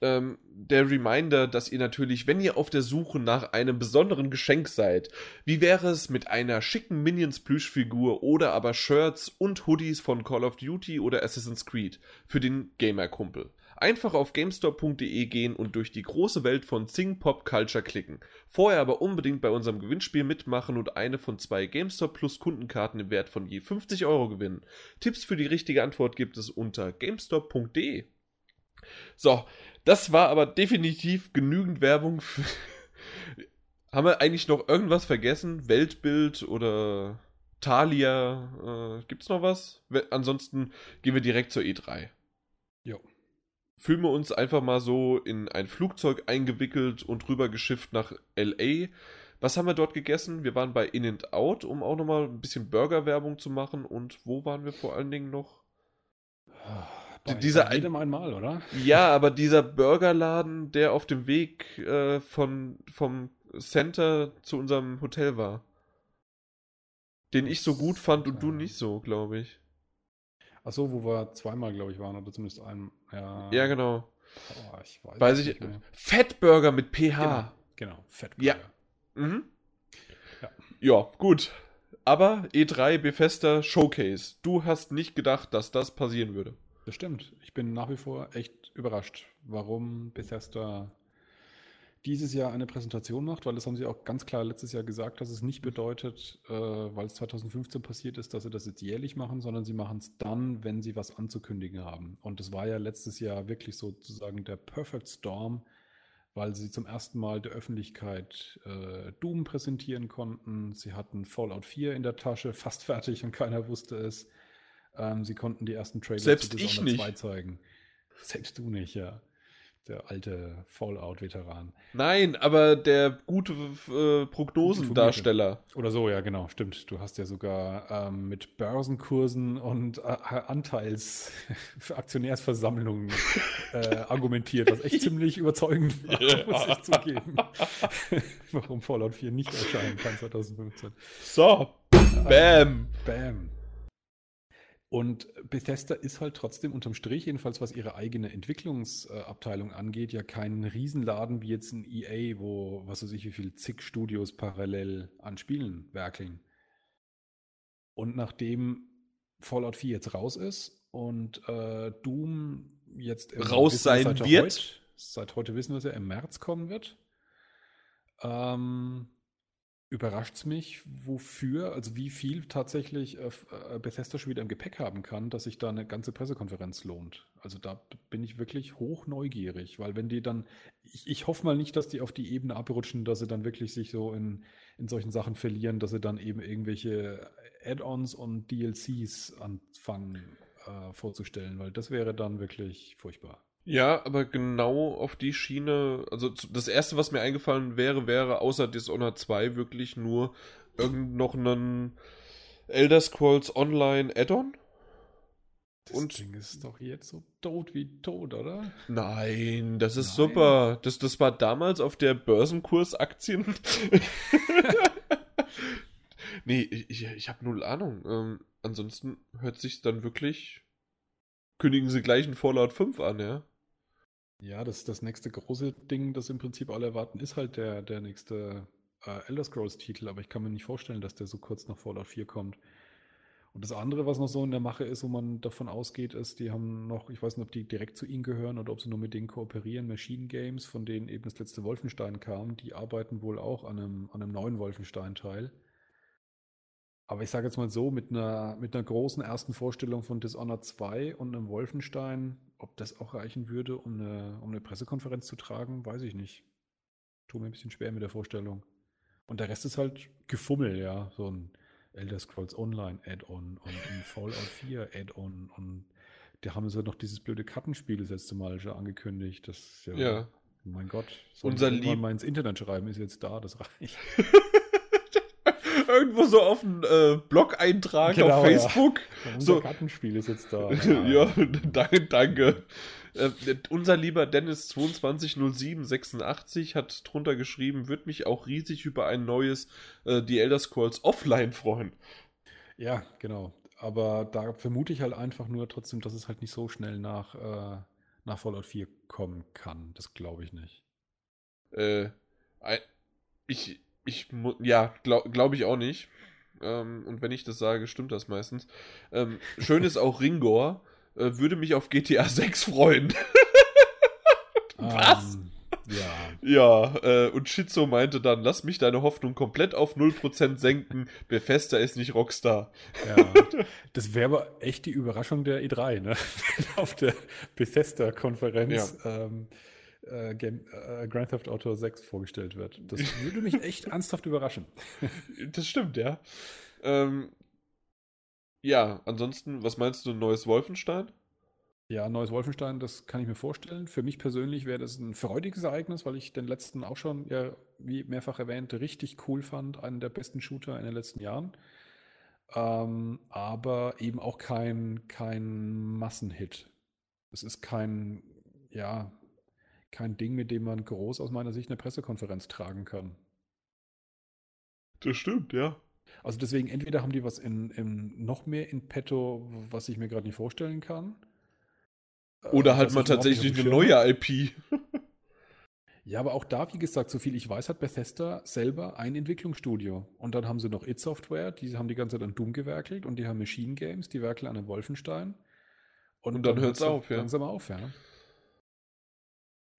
ähm, der Reminder, dass ihr natürlich, wenn ihr auf der Suche nach einem besonderen Geschenk seid, wie wäre es mit einer schicken Minions-Plüschfigur oder aber Shirts und Hoodies von Call of Duty oder Assassin's Creed für den Gamer-Kumpel? Einfach auf GameStop.de gehen und durch die große Welt von Sing Pop Culture klicken. Vorher aber unbedingt bei unserem Gewinnspiel mitmachen und eine von zwei GameStop Plus Kundenkarten im Wert von je 50 Euro gewinnen. Tipps für die richtige Antwort gibt es unter GameStop.de. So, das war aber definitiv genügend Werbung. Für Haben wir eigentlich noch irgendwas vergessen? Weltbild oder Thalia? Äh, gibt's noch was? Ansonsten gehen wir direkt zur E3. Jo. Fühlen wir uns einfach mal so in ein Flugzeug eingewickelt und rüber geschifft nach LA. Was haben wir dort gegessen? Wir waren bei In and Out, um auch nochmal ein bisschen Burger-Werbung zu machen. Und wo waren wir vor allen Dingen noch? Boah, dieser jedem einmal, oder? Ja, aber dieser Burgerladen, der auf dem Weg äh, von, vom Center zu unserem Hotel war. Den ich so gut fand und du nicht so, glaube ich. Ach so, wo wir zweimal, glaube ich, waren, oder zumindest einem. Ja, ja genau. Oh, ich weiß, weiß ich. Fettburger mit PH. Genau, genau Fettburger. Ja. Mhm. ja. Ja, gut. Aber E3 Bethesda Showcase. Du hast nicht gedacht, dass das passieren würde. Das stimmt. Ich bin nach wie vor echt überrascht, warum Bethesda dieses Jahr eine Präsentation macht, weil das haben sie auch ganz klar letztes Jahr gesagt, dass es nicht bedeutet, äh, weil es 2015 passiert ist, dass sie das jetzt jährlich machen, sondern sie machen es dann, wenn sie was anzukündigen haben. Und das war ja letztes Jahr wirklich sozusagen der Perfect Storm, weil sie zum ersten Mal der Öffentlichkeit äh, Doom präsentieren konnten. Sie hatten Fallout 4 in der Tasche, fast fertig und keiner wusste es. Ähm, sie konnten die ersten Trailer Selbst zu Dishonored 2 zeigen. Selbst du nicht, ja. Der alte Fallout-Veteran. Nein, aber der gute äh, Prognosendarsteller. Oder so, ja, genau, stimmt. Du hast ja sogar ähm, mit Börsenkursen und äh, Anteils für Aktionärsversammlungen äh, argumentiert, was echt ziemlich überzeugend war, muss ich zugeben. Warum Fallout 4 nicht erscheinen kann 2015. So, bam. Bam. Und Bethesda ist halt trotzdem unterm Strich, jedenfalls was ihre eigene Entwicklungsabteilung angeht, ja kein Riesenladen wie jetzt ein EA, wo was weiß ich, wie viele zig Studios parallel an Spielen werkeln. Und nachdem Fallout 4 jetzt raus ist und äh, Doom jetzt raus sein seit wird, heute, seit heute wissen wir es ja, im März kommen wird, ähm, überrascht es mich, wofür, also wie viel tatsächlich äh, äh, Bethesda schon wieder im Gepäck haben kann, dass sich da eine ganze Pressekonferenz lohnt. Also da bin ich wirklich hoch neugierig, weil wenn die dann, ich, ich hoffe mal nicht, dass die auf die Ebene abrutschen, dass sie dann wirklich sich so in, in solchen Sachen verlieren, dass sie dann eben irgendwelche Add-ons und DLCs anfangen äh, vorzustellen, weil das wäre dann wirklich furchtbar. Ja, aber genau auf die Schiene, also das erste, was mir eingefallen wäre, wäre außer Dishonored 2 wirklich nur irgend noch einen Elder Scrolls Online Add-on. Das und Ding ist doch jetzt so tot wie tot, oder? Nein, das ist Nein. super. Das, das war damals auf der Börsenkurs-Aktien. nee, ich, ich habe null Ahnung. Ähm, ansonsten hört sich dann wirklich. Kündigen sie gleich ein Fallout 5 an, ja? Ja, das, das nächste große Ding, das im Prinzip alle erwarten, ist halt der, der nächste äh, Elder Scrolls-Titel, aber ich kann mir nicht vorstellen, dass der so kurz nach Fallout 4 kommt. Und das andere, was noch so in der Mache ist, wo man davon ausgeht, ist, die haben noch, ich weiß nicht, ob die direkt zu ihnen gehören oder ob sie nur mit denen kooperieren, Machine Games, von denen eben das letzte Wolfenstein kam, die arbeiten wohl auch an einem, an einem neuen Wolfenstein-Teil. Aber ich sage jetzt mal so, mit einer, mit einer großen ersten Vorstellung von Dishonored 2 und einem Wolfenstein, ob das auch reichen würde, um eine, um eine Pressekonferenz zu tragen, weiß ich nicht. Tut mir ein bisschen schwer mit der Vorstellung. Und der Rest ist halt Gefummel, ja. So ein Elder Scrolls Online Add-on und ein Fallout 4 Add-on und da haben sie noch dieses blöde Kartenspiel das letzte Mal schon angekündigt. Das ja, ja. mein Gott. Unser Lieb mal ins Internet schreiben ist jetzt da, das reicht. irgendwo so auf einen äh, Blog-Eintrag genau, auf Facebook. Ja. Unser so. Kartenspiel ist jetzt da. ja, danke. danke. Äh, unser lieber Dennis 220786 hat drunter geschrieben, würde mich auch riesig über ein neues äh, The Elder Scrolls Offline freuen. Ja, genau. Aber da vermute ich halt einfach nur trotzdem, dass es halt nicht so schnell nach, äh, nach Fallout 4 kommen kann. Das glaube ich nicht. Äh, ich, ich, ja, glaube glaub ich auch nicht. Ähm, und wenn ich das sage, stimmt das meistens. Ähm, schön ist auch Ringor. Äh, würde mich auf GTA 6 freuen. Was? Ähm, ja. Ja, äh, und Shizo meinte dann, lass mich deine Hoffnung komplett auf 0% senken. Bethesda ist nicht Rockstar. Ja, das wäre aber echt die Überraschung der E3, ne? Auf der Bethesda-Konferenz ähm, äh, Game- äh, Grand Theft Auto 6 vorgestellt wird. Das würde mich echt ernsthaft überraschen. Das stimmt, ja. Ähm, ja, ansonsten, was meinst du, neues Wolfenstein? Ja, neues Wolfenstein, das kann ich mir vorstellen. Für mich persönlich wäre das ein freudiges Ereignis, weil ich den letzten auch schon, ja, wie mehrfach erwähnt, richtig cool fand. Einen der besten Shooter in den letzten Jahren. Ähm, aber eben auch kein, kein Massenhit. Es ist kein, ja, kein Ding, mit dem man groß aus meiner Sicht eine Pressekonferenz tragen kann. Das stimmt, ja. Also deswegen, entweder haben die was in, in noch mehr in petto, was ich mir gerade nicht vorstellen kann. Oder äh, halt mal tatsächlich eine neue IP. Ja, aber auch da, wie gesagt, so viel ich weiß, hat Bethesda selber ein Entwicklungsstudio. Und dann haben sie noch It Software, die haben die ganze Zeit an Doom gewerkelt und die haben Machine Games, die werkeln an einem Wolfenstein. Und dann hört's auf, ja. Langsam auf, ja.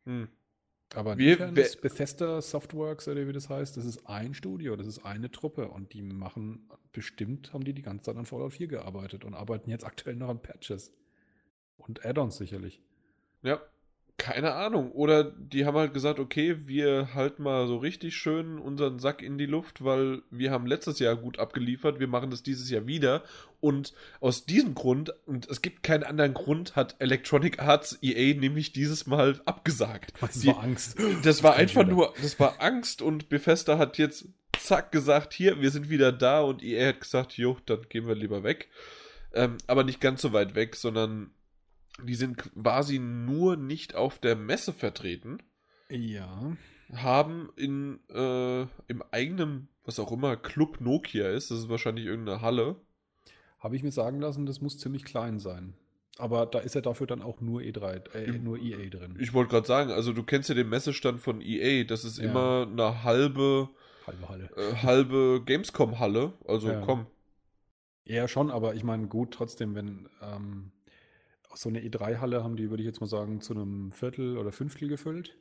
Hm. Aber Wir- ist Bethesda Softworks oder wie das heißt, das ist ein Studio, das ist eine Truppe und die machen, bestimmt haben die die ganze Zeit an Fallout 4 gearbeitet und arbeiten jetzt aktuell noch an Patches. Und Add-ons sicherlich. Ja, keine Ahnung. Oder die haben halt gesagt, okay, wir halten mal so richtig schön unseren Sack in die Luft, weil wir haben letztes Jahr gut abgeliefert, wir machen das dieses Jahr wieder. Und aus diesem Grund, und es gibt keinen anderen Grund, hat Electronic Arts EA nämlich dieses Mal abgesagt. Das Die- war Angst. Das war ich einfach nur, das war Angst und Bethesda hat jetzt zack gesagt, hier, wir sind wieder da und EA hat gesagt, jo, dann gehen wir lieber weg. Ähm, aber nicht ganz so weit weg, sondern die sind quasi nur nicht auf der Messe vertreten, Ja. haben in äh, im eigenen, was auch immer, Club Nokia ist, das ist wahrscheinlich irgendeine Halle. Habe ich mir sagen lassen, das muss ziemlich klein sein. Aber da ist ja dafür dann auch nur E3, äh, nur EA drin. Ich wollte gerade sagen, also du kennst ja den Messestand von EA, das ist Ja. immer eine halbe, Halbe Halle. äh, halbe Gamescom-Halle, also Ja. komm. Ja, schon, aber ich meine, gut, trotzdem, wenn ähm, so eine E3-Halle haben die, würde ich jetzt mal sagen, zu einem Viertel oder Fünftel gefüllt.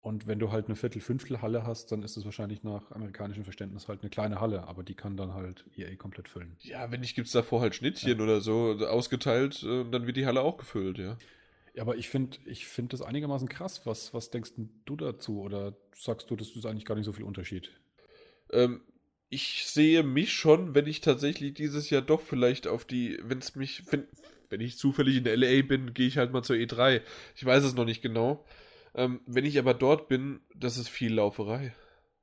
Und wenn du halt eine Viertel-Fünftel-Halle hast, dann ist es wahrscheinlich nach amerikanischem Verständnis halt eine kleine Halle, aber die kann dann halt EA komplett füllen. Ja, wenn nicht, gibt es davor halt Schnittchen oder so ausgeteilt, äh, dann wird die Halle auch gefüllt, ja. Ja, aber ich finde ich find das einigermaßen krass. Was, was denkst denn du dazu? Oder sagst du, das ist eigentlich gar nicht so viel Unterschied? Ähm, ich sehe mich schon, wenn ich tatsächlich dieses Jahr doch vielleicht auf die, wenn es mich, wenn, wenn ich zufällig in LA bin, gehe ich halt mal zur E3. Ich weiß es noch nicht genau. Ähm, wenn ich aber dort bin, das ist viel Lauferei.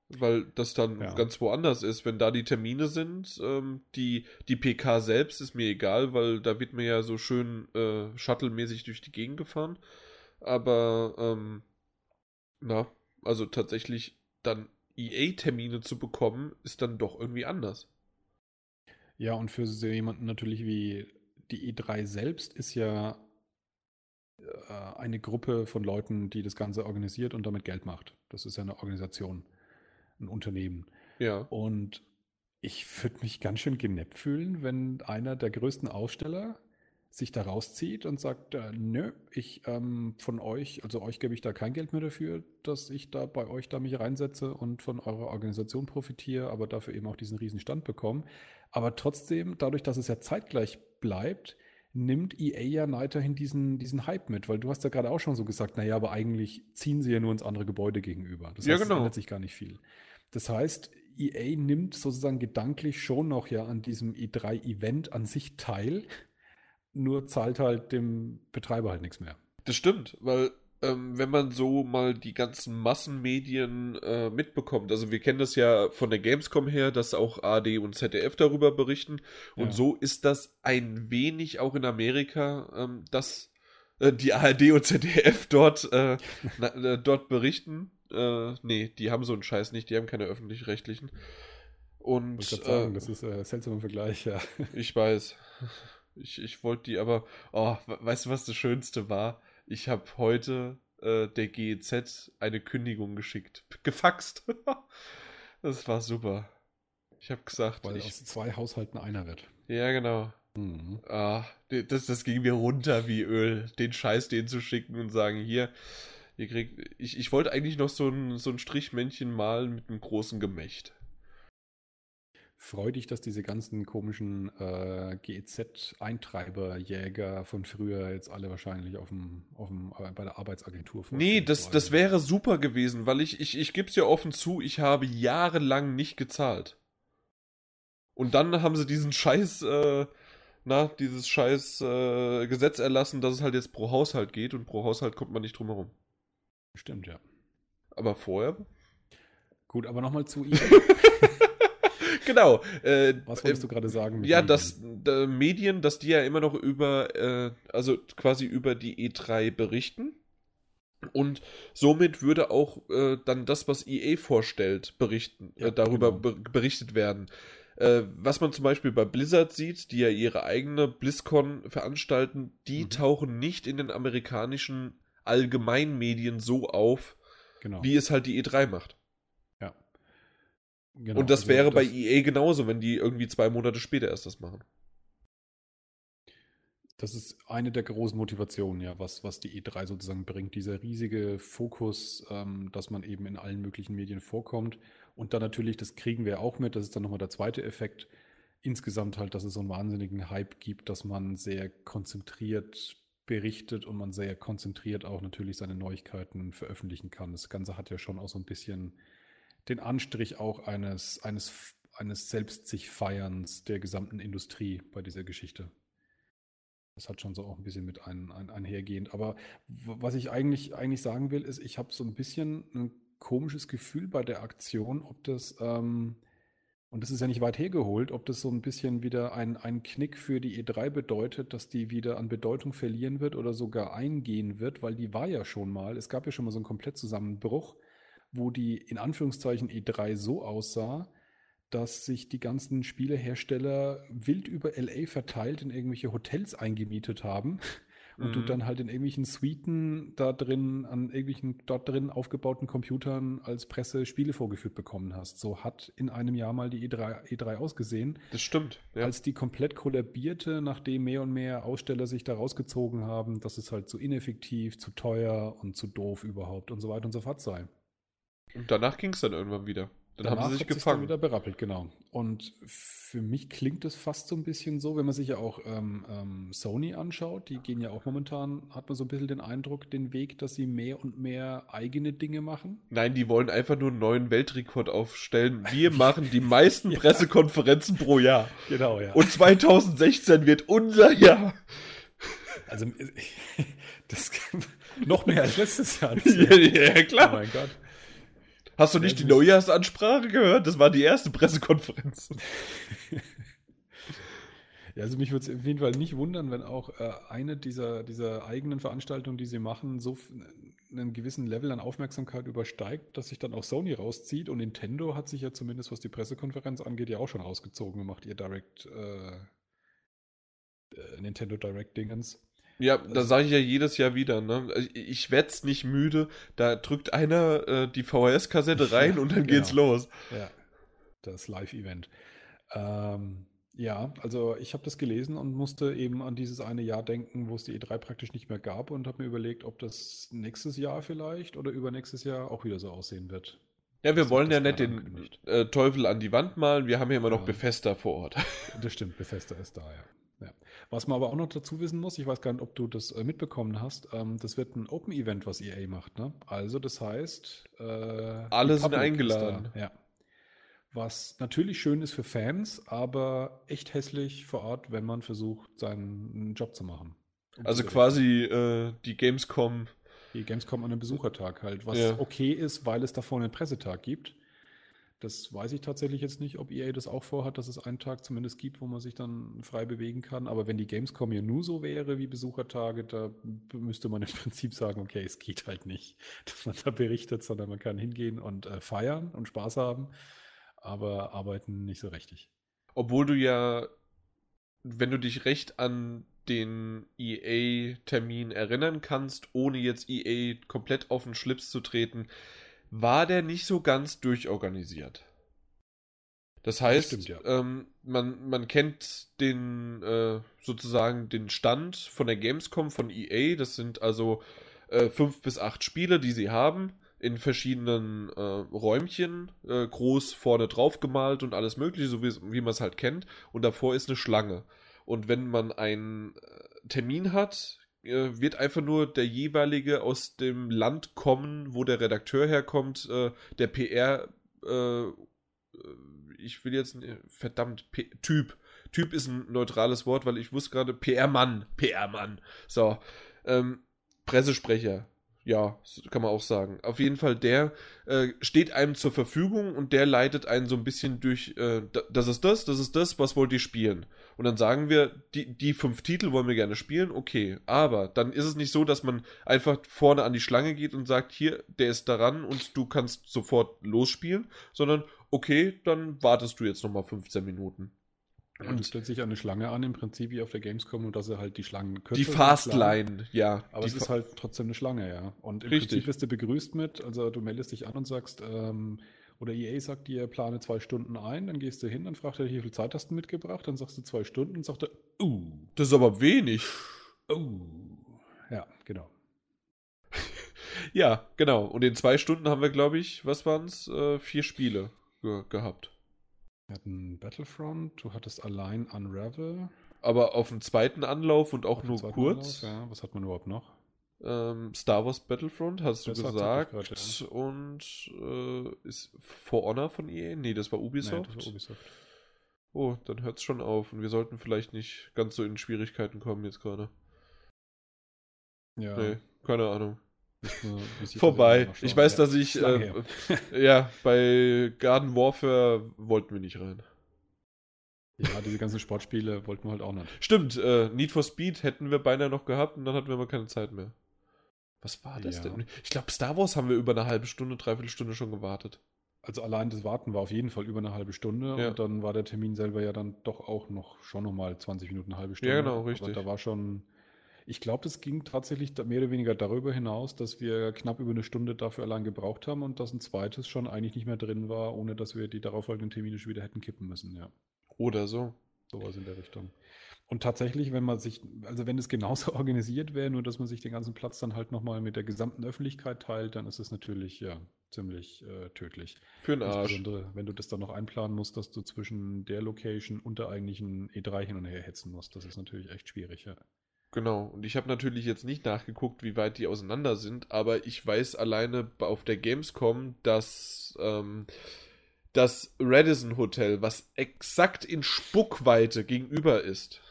Weil das dann Ja. ganz woanders ist. Wenn da die Termine sind, ähm, die, die PK selbst ist mir egal, weil da wird mir ja so schön äh, shuttle-mäßig durch die Gegend gefahren. Aber, ähm, na, also tatsächlich dann EA-Termine zu bekommen, ist dann doch irgendwie anders. Ja, und für so jemanden natürlich wie die E3 selbst ist ja äh, eine Gruppe von Leuten, die das Ganze organisiert und damit Geld macht. Das ist ja eine Organisation, ein Unternehmen. Ja. Und ich würde mich ganz schön geneppt fühlen, wenn einer der größten Aussteller sich da rauszieht und sagt, äh, nö, ich ähm, von euch, also euch gebe ich da kein Geld mehr dafür, dass ich da bei euch da mich reinsetze und von eurer Organisation profitiere, aber dafür eben auch diesen riesen Stand bekomme. Aber trotzdem, dadurch, dass es ja zeitgleich bleibt, nimmt EA ja weiterhin diesen, diesen Hype mit, weil du hast ja gerade auch schon so gesagt, naja, aber eigentlich ziehen sie ja nur ins andere Gebäude gegenüber. Das Ja, heißt, genau. es ändert sich gar nicht viel. Das heißt, EA nimmt sozusagen gedanklich schon noch ja an diesem E3-Event an sich teil, nur zahlt halt dem Betreiber halt nichts mehr. Das stimmt, weil ähm, wenn man so mal die ganzen Massenmedien äh, mitbekommt, also wir kennen das ja von der Gamescom her, dass auch AD und ZDF darüber berichten und Ja. so ist das ein wenig auch in Amerika, ähm, dass äh, die ARD und ZDF dort, äh, na, äh, dort berichten. Äh, nee, die haben so einen Scheiß nicht, die haben keine öffentlich-rechtlichen. Und Ich sagen, äh, das ist ein seltsamer Vergleich, ja. ich weiß. Ich, ich wollte die aber. Oh, we- weißt du, was das Schönste war? Ich habe heute äh, der GEZ eine Kündigung geschickt. Gefaxt. das war super. Ich habe gesagt, Weil ich, aus zwei Haushalten einer wird. ja genau. Mhm. Ah, das, das ging mir runter wie Öl, den Scheiß denen zu schicken und sagen, hier, Ihr kriegt, ich, ich wollte eigentlich noch so ein, so ein Strichmännchen malen mit einem großen Gemächt. Freu dich, dass diese ganzen komischen äh, GEZ-Eintreiber-Jäger von früher jetzt alle wahrscheinlich auf dem, auf dem, äh, bei der Arbeitsagentur Nee, das, das wäre super gewesen, weil ich, ich, ich gebe es ja offen zu, ich habe jahrelang nicht gezahlt. Und dann haben sie diesen Scheiß, äh, na, dieses Scheiß äh, Gesetz erlassen, dass es halt jetzt pro Haushalt geht und pro Haushalt kommt man nicht drum herum. Stimmt, ja. Aber vorher? Gut, aber nochmal zu ihm. genau. Äh, Was wolltest äh, du gerade sagen? Ja, dass äh, Medien, dass die ja immer noch über, äh, also quasi über die E3 berichten. Und somit würde auch äh, dann das, was EA vorstellt, berichten, äh, ja, darüber genau. berichtet werden. was man zum Beispiel bei Blizzard sieht, die ja ihre eigene BlizzCon veranstalten, die mhm. tauchen nicht in den amerikanischen Allgemeinmedien so auf, genau. wie es halt die E3 macht. Genau, und das also wäre das bei EA genauso, wenn die irgendwie zwei Monate später erst das machen. Das ist eine der großen Motivationen, ja, was, was die E3 sozusagen bringt. Dieser riesige Fokus, ähm, dass man eben in allen möglichen Medien vorkommt. Und dann natürlich, das kriegen wir auch mit, das ist dann nochmal der zweite Effekt. Insgesamt halt, dass es so einen wahnsinnigen Hype gibt, dass man sehr konzentriert berichtet und man sehr konzentriert auch natürlich seine Neuigkeiten veröffentlichen kann. Das Ganze hat ja schon auch so ein bisschen den Anstrich auch eines, eines, eines selbst sich Feierns der gesamten Industrie bei dieser Geschichte. Das hat schon so auch ein bisschen mit ein, ein, einhergehend. Aber was ich eigentlich, eigentlich sagen will, ist, ich habe so ein bisschen ein komisches Gefühl bei der Aktion, ob das, ähm, und das ist ja nicht weit hergeholt, ob das so ein bisschen wieder ein, ein Knick für die E3 bedeutet, dass die wieder an Bedeutung verlieren wird oder sogar eingehen wird, weil die war ja schon mal, es gab ja schon mal so einen Komplettzusammenbruch wo die in Anführungszeichen E3 so aussah, dass sich die ganzen Spielehersteller wild über LA verteilt in irgendwelche Hotels eingemietet haben und mhm. du dann halt in irgendwelchen Suiten da drin, an irgendwelchen dort drin aufgebauten Computern als Presse Spiele vorgeführt bekommen hast. So hat in einem Jahr mal die E3, E3 ausgesehen. Das stimmt. Ja. Als die komplett kollabierte, nachdem mehr und mehr Aussteller sich da rausgezogen haben, dass es halt zu ineffektiv, zu teuer und zu doof überhaupt und so weiter und so fort sei. Und danach ging es dann irgendwann wieder. Dann danach haben sie sich hat gefangen. Sich dann wieder berappelt, genau. Und für mich klingt es fast so ein bisschen so, wenn man sich ja auch ähm, ähm, Sony anschaut, die gehen ja auch momentan, hat man so ein bisschen den Eindruck, den Weg, dass sie mehr und mehr eigene Dinge machen. Nein, die wollen einfach nur einen neuen Weltrekord aufstellen. Wir machen die meisten ja. Pressekonferenzen pro Jahr. Genau, ja. Und 2016 wird unser Jahr. Also, das noch mehr als letztes Jahr. ja, ja, klar. Oh mein Gott. Hast du nicht die Neujahrsansprache gehört? Das war die erste Pressekonferenz. Ja, also mich würde es auf jeden Fall nicht wundern, wenn auch äh, eine dieser, dieser eigenen Veranstaltungen, die sie machen, so einen gewissen Level an Aufmerksamkeit übersteigt, dass sich dann auch Sony rauszieht. Und Nintendo hat sich ja zumindest, was die Pressekonferenz angeht, ja auch schon rausgezogen und macht ihr Direct äh, äh, Nintendo Direct Dingens. Ja, da also sage ich ja jedes Jahr wieder, ne? Ich, ich werde es nicht müde. Da drückt einer äh, die VHS-Kassette rein ja, und dann geht's genau. los. Ja, das Live-Event. Ähm, ja, also ich habe das gelesen und musste eben an dieses eine Jahr denken, wo es die E3 praktisch nicht mehr gab und habe mir überlegt, ob das nächstes Jahr vielleicht oder übernächstes Jahr auch wieder so aussehen wird. Ja, wir das wollen ja nicht den äh, Teufel an die Wand malen, wir haben ja immer noch ja. Bethesda vor Ort. Das stimmt, Bethesda ist da, ja. Was man aber auch noch dazu wissen muss, ich weiß gar nicht, ob du das äh, mitbekommen hast, ähm, das wird ein Open-Event, was EA macht. Ne? Also das heißt, äh, alle sind eingeladen. Ja. Was natürlich schön ist für Fans, aber echt hässlich vor Ort, wenn man versucht, seinen Job zu machen. Um also quasi äh, die Gamescom. Die Gamescom an einem Besuchertag halt, was ja. okay ist, weil es davor einen Pressetag gibt. Das weiß ich tatsächlich jetzt nicht, ob EA das auch vorhat, dass es einen Tag zumindest gibt, wo man sich dann frei bewegen kann. Aber wenn die Gamescom ja nur so wäre wie Besuchertage, da müsste man im Prinzip sagen, okay, es geht halt nicht, dass man da berichtet, sondern man kann hingehen und äh, feiern und Spaß haben, aber arbeiten nicht so richtig. Obwohl du ja, wenn du dich recht an den EA-Termin erinnern kannst, ohne jetzt EA komplett auf den Schlips zu treten, war der nicht so ganz durchorganisiert. Das heißt, das stimmt, ja. ähm, man, man kennt den äh, sozusagen den Stand von der Gamescom von EA. Das sind also äh, fünf bis acht Spiele, die sie haben, in verschiedenen äh, Räumchen, äh, groß vorne drauf gemalt und alles mögliche, so wie, wie man es halt kennt. Und davor ist eine Schlange. Und wenn man einen äh, Termin hat, wird einfach nur der jeweilige aus dem Land kommen, wo der Redakteur herkommt, äh, der PR, äh, ich will jetzt, verdammt, P Typ. Typ ist ein neutrales Wort, weil ich wusste gerade, PR-Mann, PR-Mann. So, ähm, Pressesprecher, ja, kann man auch sagen. Auf jeden Fall, der äh, steht einem zur Verfügung und der leitet einen so ein bisschen durch, äh, das ist das, das ist das, was wollt ihr spielen? Und dann sagen wir, die, die fünf Titel wollen wir gerne spielen, okay. Aber dann ist es nicht so, dass man einfach vorne an die Schlange geht und sagt, hier, der ist daran und du kannst sofort losspielen, sondern okay, dann wartest du jetzt nochmal 15 Minuten. Und stellt sich eine Schlange an, im Prinzip wie auf der Gamescom, und dass er halt die Schlangen kürzer Die Fastline, ja. Aber es ist halt trotzdem eine Schlange, ja. Und im Richtig. Prinzip wirst du begrüßt mit, also du meldest dich an und sagst, ähm, oder EA sagt dir, plane zwei Stunden ein, dann gehst du hin, dann fragt er, wie viel Zeit hast du mitgebracht, dann sagst du zwei Stunden und sagt er, uh. Das ist aber wenig. Uh. Ja, genau. ja, genau. Und in zwei Stunden haben wir, glaube ich, was waren es? Äh, vier Spiele ge gehabt. Wir hatten Battlefront, du hattest allein Unravel. Aber auf dem zweiten Anlauf und auch nur kurz. Anlauf, ja. Was hat man überhaupt noch? Ähm, Star Wars Battlefront, hast das du gesagt. Grad, ja. Und äh, ist For Honor von EA? Nee, das war Ubisoft. Nee, das war Ubisoft. Oh, dann hört es schon auf. Und wir sollten vielleicht nicht ganz so in Schwierigkeiten kommen jetzt gerade. Ja. Nee, keine Ahnung. Vorbei. Ich weiß, dass ich. Äh, ja, bei Garden Warfare wollten wir nicht rein. Ja, diese ganzen Sportspiele wollten wir halt auch nicht. Stimmt, äh, Need for Speed hätten wir beinahe noch gehabt und dann hatten wir aber keine Zeit mehr. Was war das ja. denn? Ich glaube, Star Wars haben wir über eine halbe Stunde, dreiviertel Stunde schon gewartet. Also allein das Warten war auf jeden Fall über eine halbe Stunde ja. und dann war der Termin selber ja dann doch auch noch schon nochmal 20 Minuten, eine halbe Stunde. Ja, genau, richtig. Aber da war schon ich glaube, es ging tatsächlich mehr oder weniger darüber hinaus, dass wir knapp über eine Stunde dafür allein gebraucht haben und dass ein zweites schon eigentlich nicht mehr drin war, ohne dass wir die darauffolgenden Termine schon wieder hätten kippen müssen, ja. Oder so. Sowas in der Richtung. Und tatsächlich, wenn man sich, also wenn es genauso organisiert wäre, nur dass man sich den ganzen Platz dann halt nochmal mit der gesamten Öffentlichkeit teilt, dann ist es natürlich, ja, ziemlich äh, tödlich. Für den Arsch. Wenn du das dann noch einplanen musst, dass du zwischen der Location und der eigentlichen E3 hin und her hetzen musst. Das ist natürlich echt schwierig, ja. Genau, und ich habe natürlich jetzt nicht nachgeguckt, wie weit die auseinander sind, aber ich weiß alleine auf der Gamescom, dass ähm, das Radisson Hotel, was exakt in Spuckweite gegenüber ist,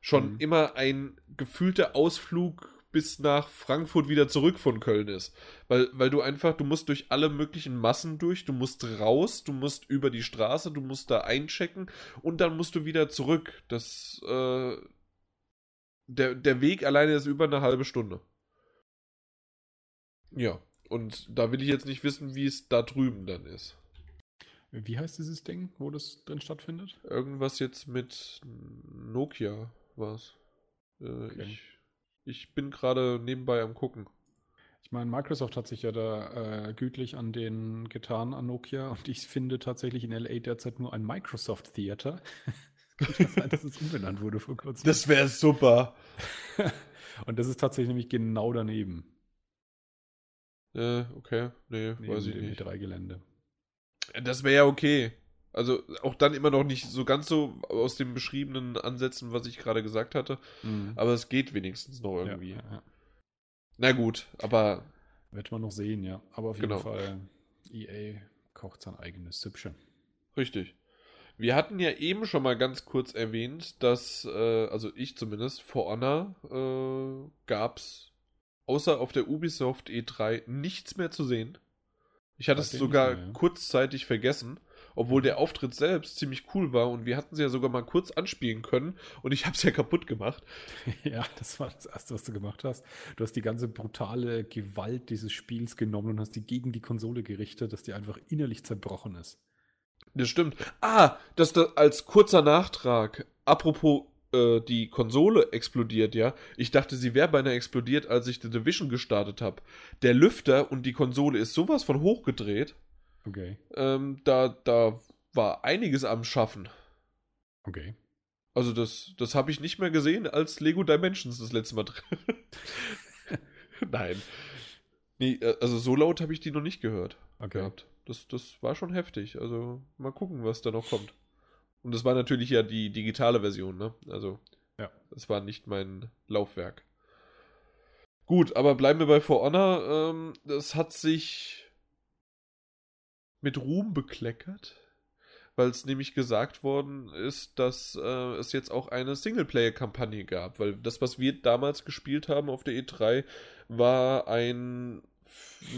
schon mhm. immer ein gefühlter Ausflug bis nach Frankfurt wieder zurück von Köln ist. Weil, weil du einfach, du musst durch alle möglichen Massen durch, du musst raus, du musst über die Straße, du musst da einchecken und dann musst du wieder zurück. Das, äh, der, der Weg alleine ist über eine halbe Stunde. Ja, und da will ich jetzt nicht wissen, wie es da drüben dann ist. Wie heißt dieses Ding, wo das drin stattfindet? Irgendwas jetzt mit Nokia war es. Äh, okay. ich, ich bin gerade nebenbei am gucken. Ich meine, Microsoft hat sich ja da äh, gütlich an den getan, an Nokia. Und ich finde tatsächlich in LA derzeit nur ein Microsoft Theater. Sein, dass es umbenannt wurde vor kurzem. Das wäre super. Und das ist tatsächlich nämlich genau daneben. Äh, okay. Nee, Neben weiß ich nicht. drei Gelände. Das wäre ja okay. Also auch dann immer noch nicht so ganz so aus den beschriebenen Ansätzen, was ich gerade gesagt hatte. Mhm. Aber es geht wenigstens noch irgendwie. Ja, ja. Na gut, aber. Wird man noch sehen, ja. Aber auf jeden genau. Fall, EA kocht sein eigenes Süppchen. Richtig. Wir hatten ja eben schon mal ganz kurz erwähnt, dass, äh, also ich zumindest, For Honor äh, gab es außer auf der Ubisoft E3 nichts mehr zu sehen. Ich hatte es sogar mehr, ja. kurzzeitig vergessen, obwohl der Auftritt selbst ziemlich cool war und wir hatten sie ja sogar mal kurz anspielen können und ich habe es ja kaputt gemacht. Ja, das war das Erste, was du gemacht hast. Du hast die ganze brutale Gewalt dieses Spiels genommen und hast die gegen die Konsole gerichtet, dass die einfach innerlich zerbrochen ist. Das stimmt. Ah, das da als kurzer Nachtrag. Apropos äh, die Konsole explodiert, ja. Ich dachte, sie wäre beinahe explodiert, als ich The Division gestartet habe. Der Lüfter und die Konsole ist sowas von hochgedreht. Okay. Ähm, da, da war einiges am Schaffen. Okay. Also das, das habe ich nicht mehr gesehen, als Lego Dimensions das letzte Mal drin. Nein. Nee, äh, also so laut habe ich die noch nicht gehört. Okay. Gehabt. Das, das war schon heftig. Also mal gucken, was da noch kommt. Und das war natürlich ja die digitale Version, ne? Also, ja. Das war nicht mein Laufwerk. Gut, aber bleiben wir bei For Honor. Ähm, das hat sich mit Ruhm bekleckert, weil es nämlich gesagt worden ist, dass äh, es jetzt auch eine Singleplayer-Kampagne gab, weil das, was wir damals gespielt haben auf der E3, war ein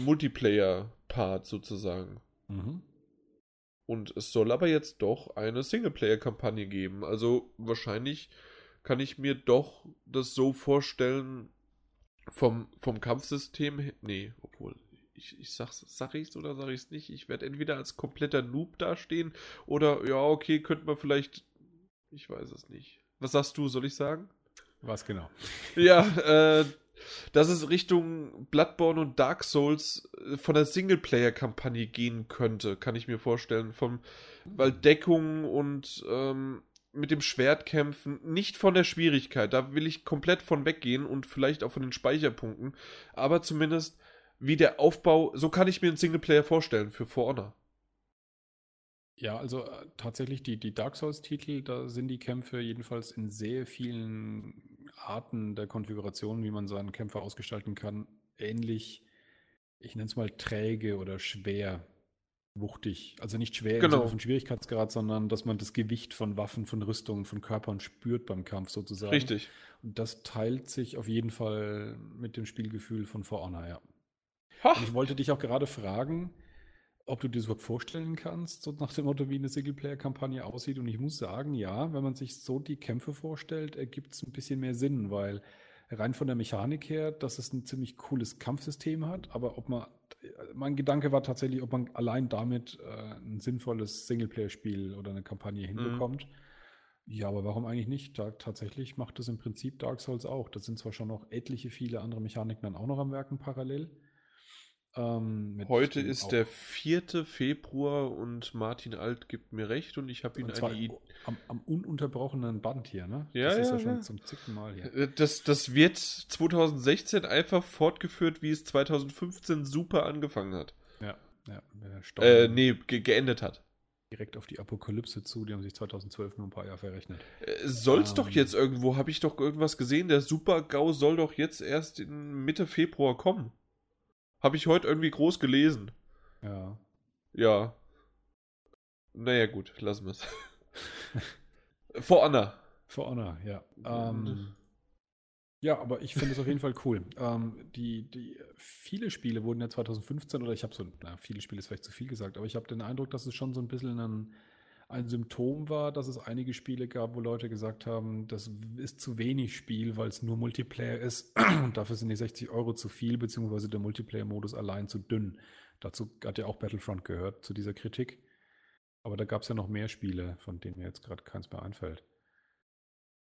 Multiplayer-Part sozusagen. Mhm. Und es soll aber jetzt doch eine Singleplayer-Kampagne geben. Also wahrscheinlich kann ich mir doch das so vorstellen, vom, vom Kampfsystem her. Nee, obwohl. Ich, ich sag's, sag ich's oder sag ich's nicht? Ich werde entweder als kompletter Noob dastehen oder ja, okay, könnte man vielleicht. Ich weiß es nicht. Was sagst du, soll ich sagen? Was genau? Ja, äh, dass es Richtung Bloodborne und Dark Souls äh, von der Singleplayer-Kampagne gehen könnte, kann ich mir vorstellen. Vom, weil Deckung und ähm, mit dem Schwert kämpfen, nicht von der Schwierigkeit, da will ich komplett von weggehen und vielleicht auch von den Speicherpunkten, aber zumindest wie der Aufbau, so kann ich mir einen Singleplayer vorstellen für For Honor. Ja, also äh, tatsächlich die, die Dark Souls-Titel, da sind die Kämpfe jedenfalls in sehr vielen Arten der Konfiguration, wie man seinen Kämpfer ausgestalten kann, ähnlich, ich nenne es mal träge oder schwer wuchtig. Also nicht schwer Genau. im Sinne von Schwierigkeitsgrad, sondern dass man das Gewicht von Waffen, von Rüstungen, von Körpern spürt beim Kampf sozusagen. Richtig. Und das teilt sich auf jeden Fall mit dem Spielgefühl von For Honor, ja. Ich wollte dich auch gerade fragen, ob du dir das überhaupt vorstellen kannst, so nach dem Motto, wie eine Singleplayer-Kampagne aussieht. Und ich muss sagen, ja, wenn man sich so die Kämpfe vorstellt, ergibt es ein bisschen mehr Sinn, weil rein von der Mechanik her, dass es ein ziemlich cooles Kampfsystem hat, aber ob man, mein Gedanke war tatsächlich, ob man allein damit äh, ein sinnvolles Singleplayer-Spiel oder eine Kampagne hinbekommt. Ja, aber warum eigentlich nicht? Da, tatsächlich macht das im Prinzip Dark Souls auch. Da sind zwar schon noch etliche viele andere Mechaniken dann auch noch am Werken parallel. Ähm, Heute ist der 4. Februar und Martin Alt gibt mir recht und ich habe ihn eine Idee. am, am ununterbrochenen Band hier, ne? Ja, das ist ja, ja schon ja. zum zickten Mal hier. Äh, Das, das wird 2016 einfach fortgeführt, wie es 2015 super angefangen hat. Ja, ja. Äh, nee, ge geendet hat. direkt auf die Apokalypse zu. Die haben sich 2012 nur ein paar Jahre verrechnet. Äh, soll's Ähm. doch jetzt irgendwo, habe ich doch irgendwas gesehen, der Super-GAU soll doch jetzt erst in Mitte Februar kommen. Habe ich heute irgendwie groß gelesen. Ja. Ja. Naja, gut, lassen wir's. For Honor. For Honor, ja. Ähm, ja, aber ich finde es auf jeden Fall cool. Ähm, die, die, viele Spiele wurden ja 2015, oder ich habe so, na, viele Spiele ist vielleicht zu viel gesagt, aber ich habe den Eindruck, dass es schon so ein bisschen ein, ein Symptom war, dass es einige Spiele gab, wo Leute gesagt haben, das ist zu wenig Spiel, weil es nur Multiplayer ist und dafür sind die 60 Euro zu viel, beziehungsweise der Multiplayer-Modus allein zu dünn. Dazu hat ja auch Battlefront gehört, zu dieser Kritik. Aber da gab es ja noch mehr Spiele, von denen mir jetzt gerade keins mehr einfällt.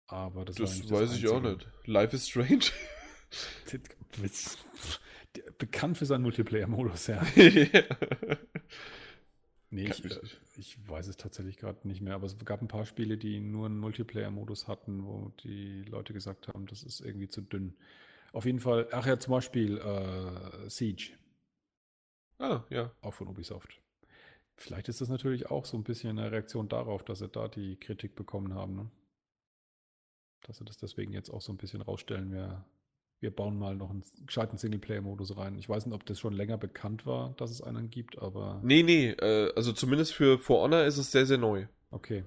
Aber das, Das weiß ich auch nicht. Life is Strange. Bekannt für seinen Multiplayer-Modus, ja. Nee, ich, äh, ich- weiß es tatsächlich gerade nicht mehr, aber es gab ein paar Spiele, die nur einen Multiplayer-Modus hatten, wo die Leute gesagt haben, das ist irgendwie zu dünn. Auf jeden Fall, ach ja, zum Beispiel äh, Siege, ah, ja. auch von Ubisoft. Vielleicht ist das natürlich auch so ein bisschen eine Reaktion darauf, dass sie da die Kritik bekommen haben. Ne? Dass sie das deswegen jetzt auch so ein bisschen rausstellen, wir, wir bauen mal noch einen gescheiten Singleplayer-Modus rein. Ich weiß nicht, ob das schon länger bekannt war, dass es einen gibt, aber. Nee, nee, äh, also zumindest für For Honor ist es sehr, sehr neu. Okay.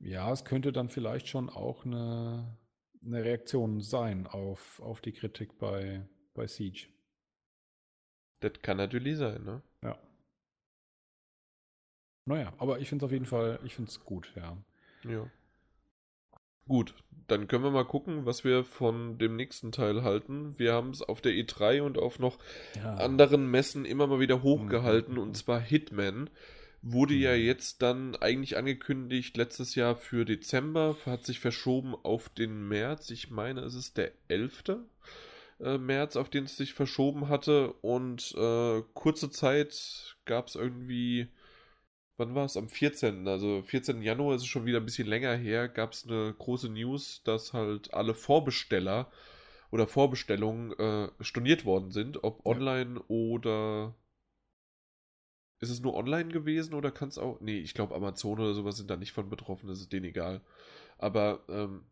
Ja, es könnte dann vielleicht schon auch eine, eine Reaktion sein auf, auf die Kritik bei, bei Siege. Das kann natürlich sein, ne? Ja. Naja, aber ich finde es auf jeden Fall, ich finde es gut, ja. Ja. Gut, dann können wir mal gucken, was wir von dem nächsten Teil halten. Wir haben es auf der E3 und auf noch ja. anderen Messen immer mal wieder hochgehalten Mhm. und zwar Hitman. Wurde ja Mhm. jetzt dann eigentlich angekündigt letztes Jahr für Dezember, hat sich verschoben auf den März. Ich meine, es ist der 11. äh, März, auf den es sich verschoben hatte und äh, kurze Zeit gab es irgendwie, wann war es? Am 14. Also 14. Januar ist es schon wieder ein bisschen länger her, gab es eine große News, dass halt alle Vorbesteller oder Vorbestellungen äh, storniert worden sind, ob online oder ist es nur online gewesen oder kann es auch. Nee, ich glaube, Amazon oder sowas sind da nicht von betroffen, das ist denen egal. Aber ähm,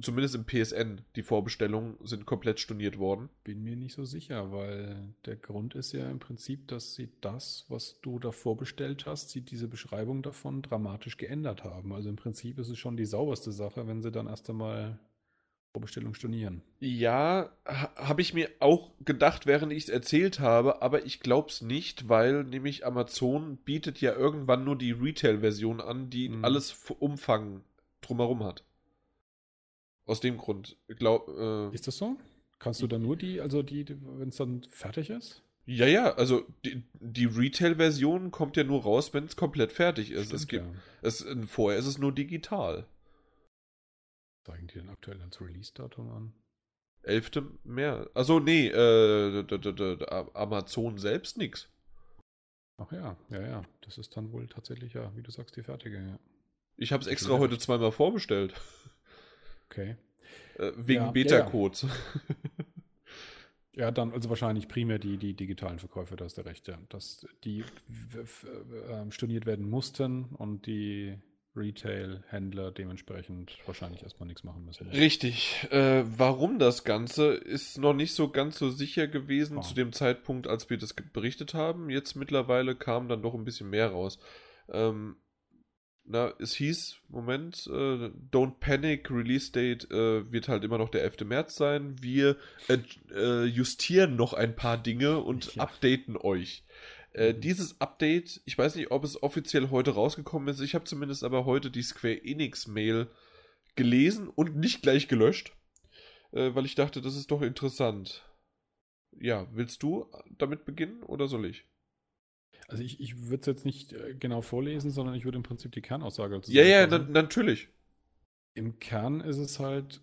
zumindest im PSN, die Vorbestellungen sind komplett storniert worden. Bin mir nicht so sicher, weil der Grund ist ja im Prinzip, dass sie das, was du da vorbestellt hast, sie diese Beschreibung davon dramatisch geändert haben. Also im Prinzip ist es schon die sauberste Sache, wenn sie dann erst einmal Vorbestellung stornieren. Ja, habe ich mir auch gedacht, während ich es erzählt habe, aber ich glaube es nicht, weil nämlich Amazon bietet ja irgendwann nur die Retail-Version an, die mhm. alles Umfang drumherum hat. Aus dem Grund. Glaub, äh, ist das so? Kannst du dann nur die, also die, wenn es dann fertig ist? Ja, ja, also die, die Retail-Version kommt ja nur raus, wenn es komplett fertig ist. Stimmt, es gibt, ja. es, vorher ist es nur digital. Zeigen die denn aktuell als Release-Datum an? 11. März. Also nee, äh, Amazon selbst nix. Ach ja, ja, ja. Das ist dann wohl tatsächlich, ja, wie du sagst, die fertige, ja. Ich habe es extra heute zweimal vorbestellt. Okay. Äh, wegen ja, Beta-Codes. Ja, ja. ja, dann also wahrscheinlich primär die, die digitalen Verkäufe, da ist der Recht, ja. Dass die ähm, storniert werden mussten und die Retail-Händler dementsprechend wahrscheinlich erstmal nichts machen müssen. Richtig. Äh, warum das Ganze ist noch nicht so ganz so sicher gewesen oh. zu dem Zeitpunkt, als wir das berichtet haben. Jetzt mittlerweile kam dann doch ein bisschen mehr raus. Ähm, na, es hieß, Moment, äh, Don't Panic, Release Date äh, wird halt immer noch der 11. März sein. Wir äh, äh, justieren noch ein paar Dinge und ja. updaten euch. Äh, mhm. dieses Update, ich weiß nicht, ob es offiziell heute rausgekommen ist. Ich habe zumindest aber heute die Square Enix Mail gelesen und nicht gleich gelöscht, äh, weil ich dachte, das ist doch interessant. Ja, willst du damit beginnen oder soll ich? Also ich, ich würde es jetzt nicht äh, genau vorlesen, sondern ich würde im Prinzip die Kernaussage. Ja, ja, na, natürlich. Im Kern ist es halt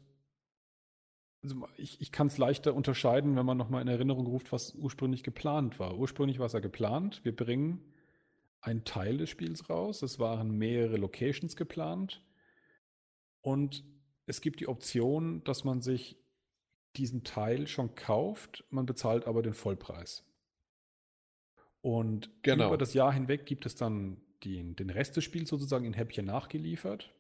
also ich, ich kann es leichter unterscheiden, wenn man nochmal in Erinnerung ruft, was ursprünglich geplant war. Ursprünglich war es ja geplant, wir bringen einen Teil des Spiels raus. Es waren mehrere Locations geplant. Und es gibt die Option, dass man sich diesen Teil schon kauft, man bezahlt aber den Vollpreis. Und genau. über das Jahr hinweg gibt es dann die, den Rest des Spiels sozusagen in Häppchen nachgeliefert.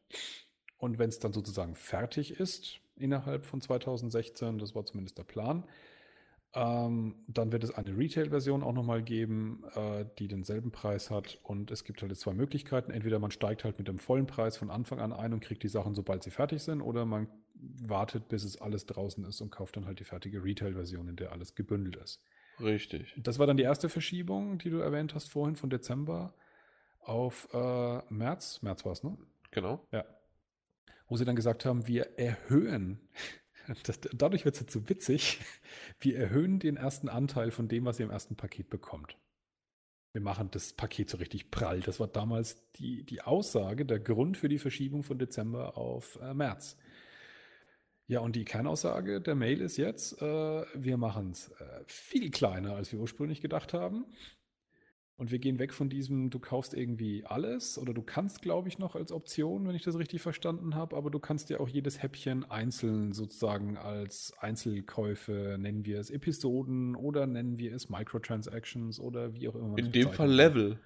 Und wenn es dann sozusagen fertig ist, innerhalb von 2016. Das war zumindest der Plan. Ähm, dann wird es eine Retail-Version auch nochmal geben, äh, die denselben Preis hat. Und es gibt halt zwei Möglichkeiten. Entweder man steigt halt mit dem vollen Preis von Anfang an ein und kriegt die Sachen, sobald sie fertig sind, oder man wartet, bis es alles draußen ist und kauft dann halt die fertige Retail-Version, in der alles gebündelt ist. Richtig. Das war dann die erste Verschiebung, die du erwähnt hast vorhin von Dezember auf äh, März. März war es, ne? Genau. Ja wo sie dann gesagt haben, wir erhöhen, das, dadurch wird es jetzt so witzig, wir erhöhen den ersten Anteil von dem, was ihr im ersten Paket bekommt. Wir machen das Paket so richtig prall. Das war damals die, die Aussage, der Grund für die Verschiebung von Dezember auf äh, März. Ja, und die Kernaussage der Mail ist jetzt, äh, wir machen es äh, viel kleiner, als wir ursprünglich gedacht haben. Und wir gehen weg von diesem, du kaufst irgendwie alles oder du kannst, glaube ich, noch als Option, wenn ich das richtig verstanden habe, aber du kannst dir auch jedes Häppchen einzeln sozusagen als Einzelkäufe, nennen wir es Episoden oder nennen wir es Microtransactions oder wie auch immer. In dem Fall Level.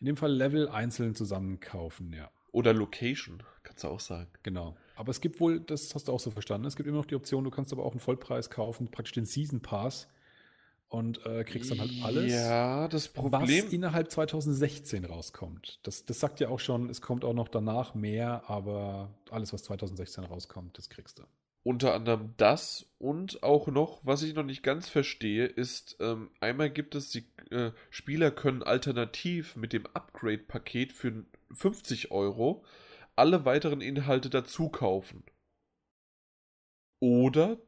In dem Fall Level einzeln zusammenkaufen, ja. Oder Location, kannst du auch sagen. Genau. Aber es gibt wohl, das hast du auch so verstanden, es gibt immer noch die Option, du kannst aber auch einen Vollpreis kaufen, praktisch den Season Pass und äh, kriegst dann halt alles. Ja, das Problem. Was innerhalb 2016 rauskommt. Das, das sagt ja auch schon, es kommt auch noch danach mehr, aber alles, was 2016 rauskommt, das kriegst du. Unter anderem das und auch noch, was ich noch nicht ganz verstehe, ist, ähm, einmal gibt es, die äh, Spieler können alternativ mit dem Upgrade-Paket für 50 Euro alle weiteren Inhalte dazu kaufen. Oder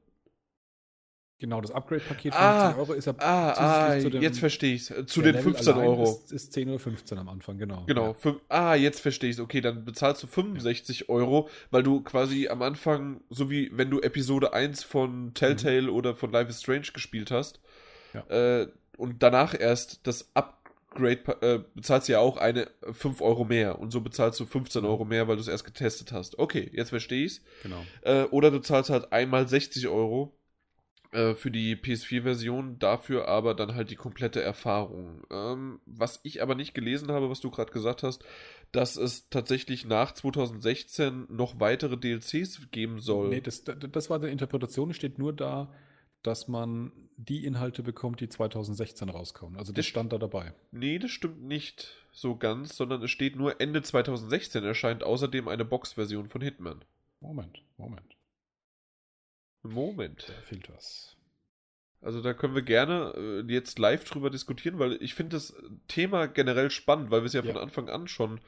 Genau, das Upgrade-Paket von ah, 10 Euro ist ja ah, ah, jetzt verstehe ich es. Zu den Level 15 Euro. Ist, ist 10 oder 15 am Anfang, genau. Genau. Ja. Für, ah, jetzt verstehe ich es. Okay, dann bezahlst du 65 ja. Euro, weil du quasi am Anfang, so wie wenn du Episode 1 von Telltale mhm. oder von Life is Strange gespielt hast, ja. äh, und danach erst das Upgrade, äh, bezahlst du ja auch eine 5 Euro mehr. Und so bezahlst du 15 mhm. Euro mehr, weil du es erst getestet hast. Okay, jetzt verstehe ich es. Genau. Äh, oder du zahlst halt einmal 60 Euro Äh, für die PS4-Version, dafür aber dann halt die komplette Erfahrung. Ähm, was ich aber nicht gelesen habe, was du gerade gesagt hast, dass es tatsächlich nach 2016 noch weitere DLCs geben soll. Nee, das, das war eine Interpretation, steht nur da, dass man die Inhalte bekommt, die 2016 rauskommen. Also das, das stand da dabei. Nee, das stimmt nicht so ganz, sondern es steht nur Ende 2016 erscheint außerdem eine Box-Version von Hitman. Moment, Moment. Moment. Da fehlt was. Also da können wir gerne äh, jetzt live drüber diskutieren, weil ich finde das Thema generell spannend, weil wir es ja, ja, von Anfang an schon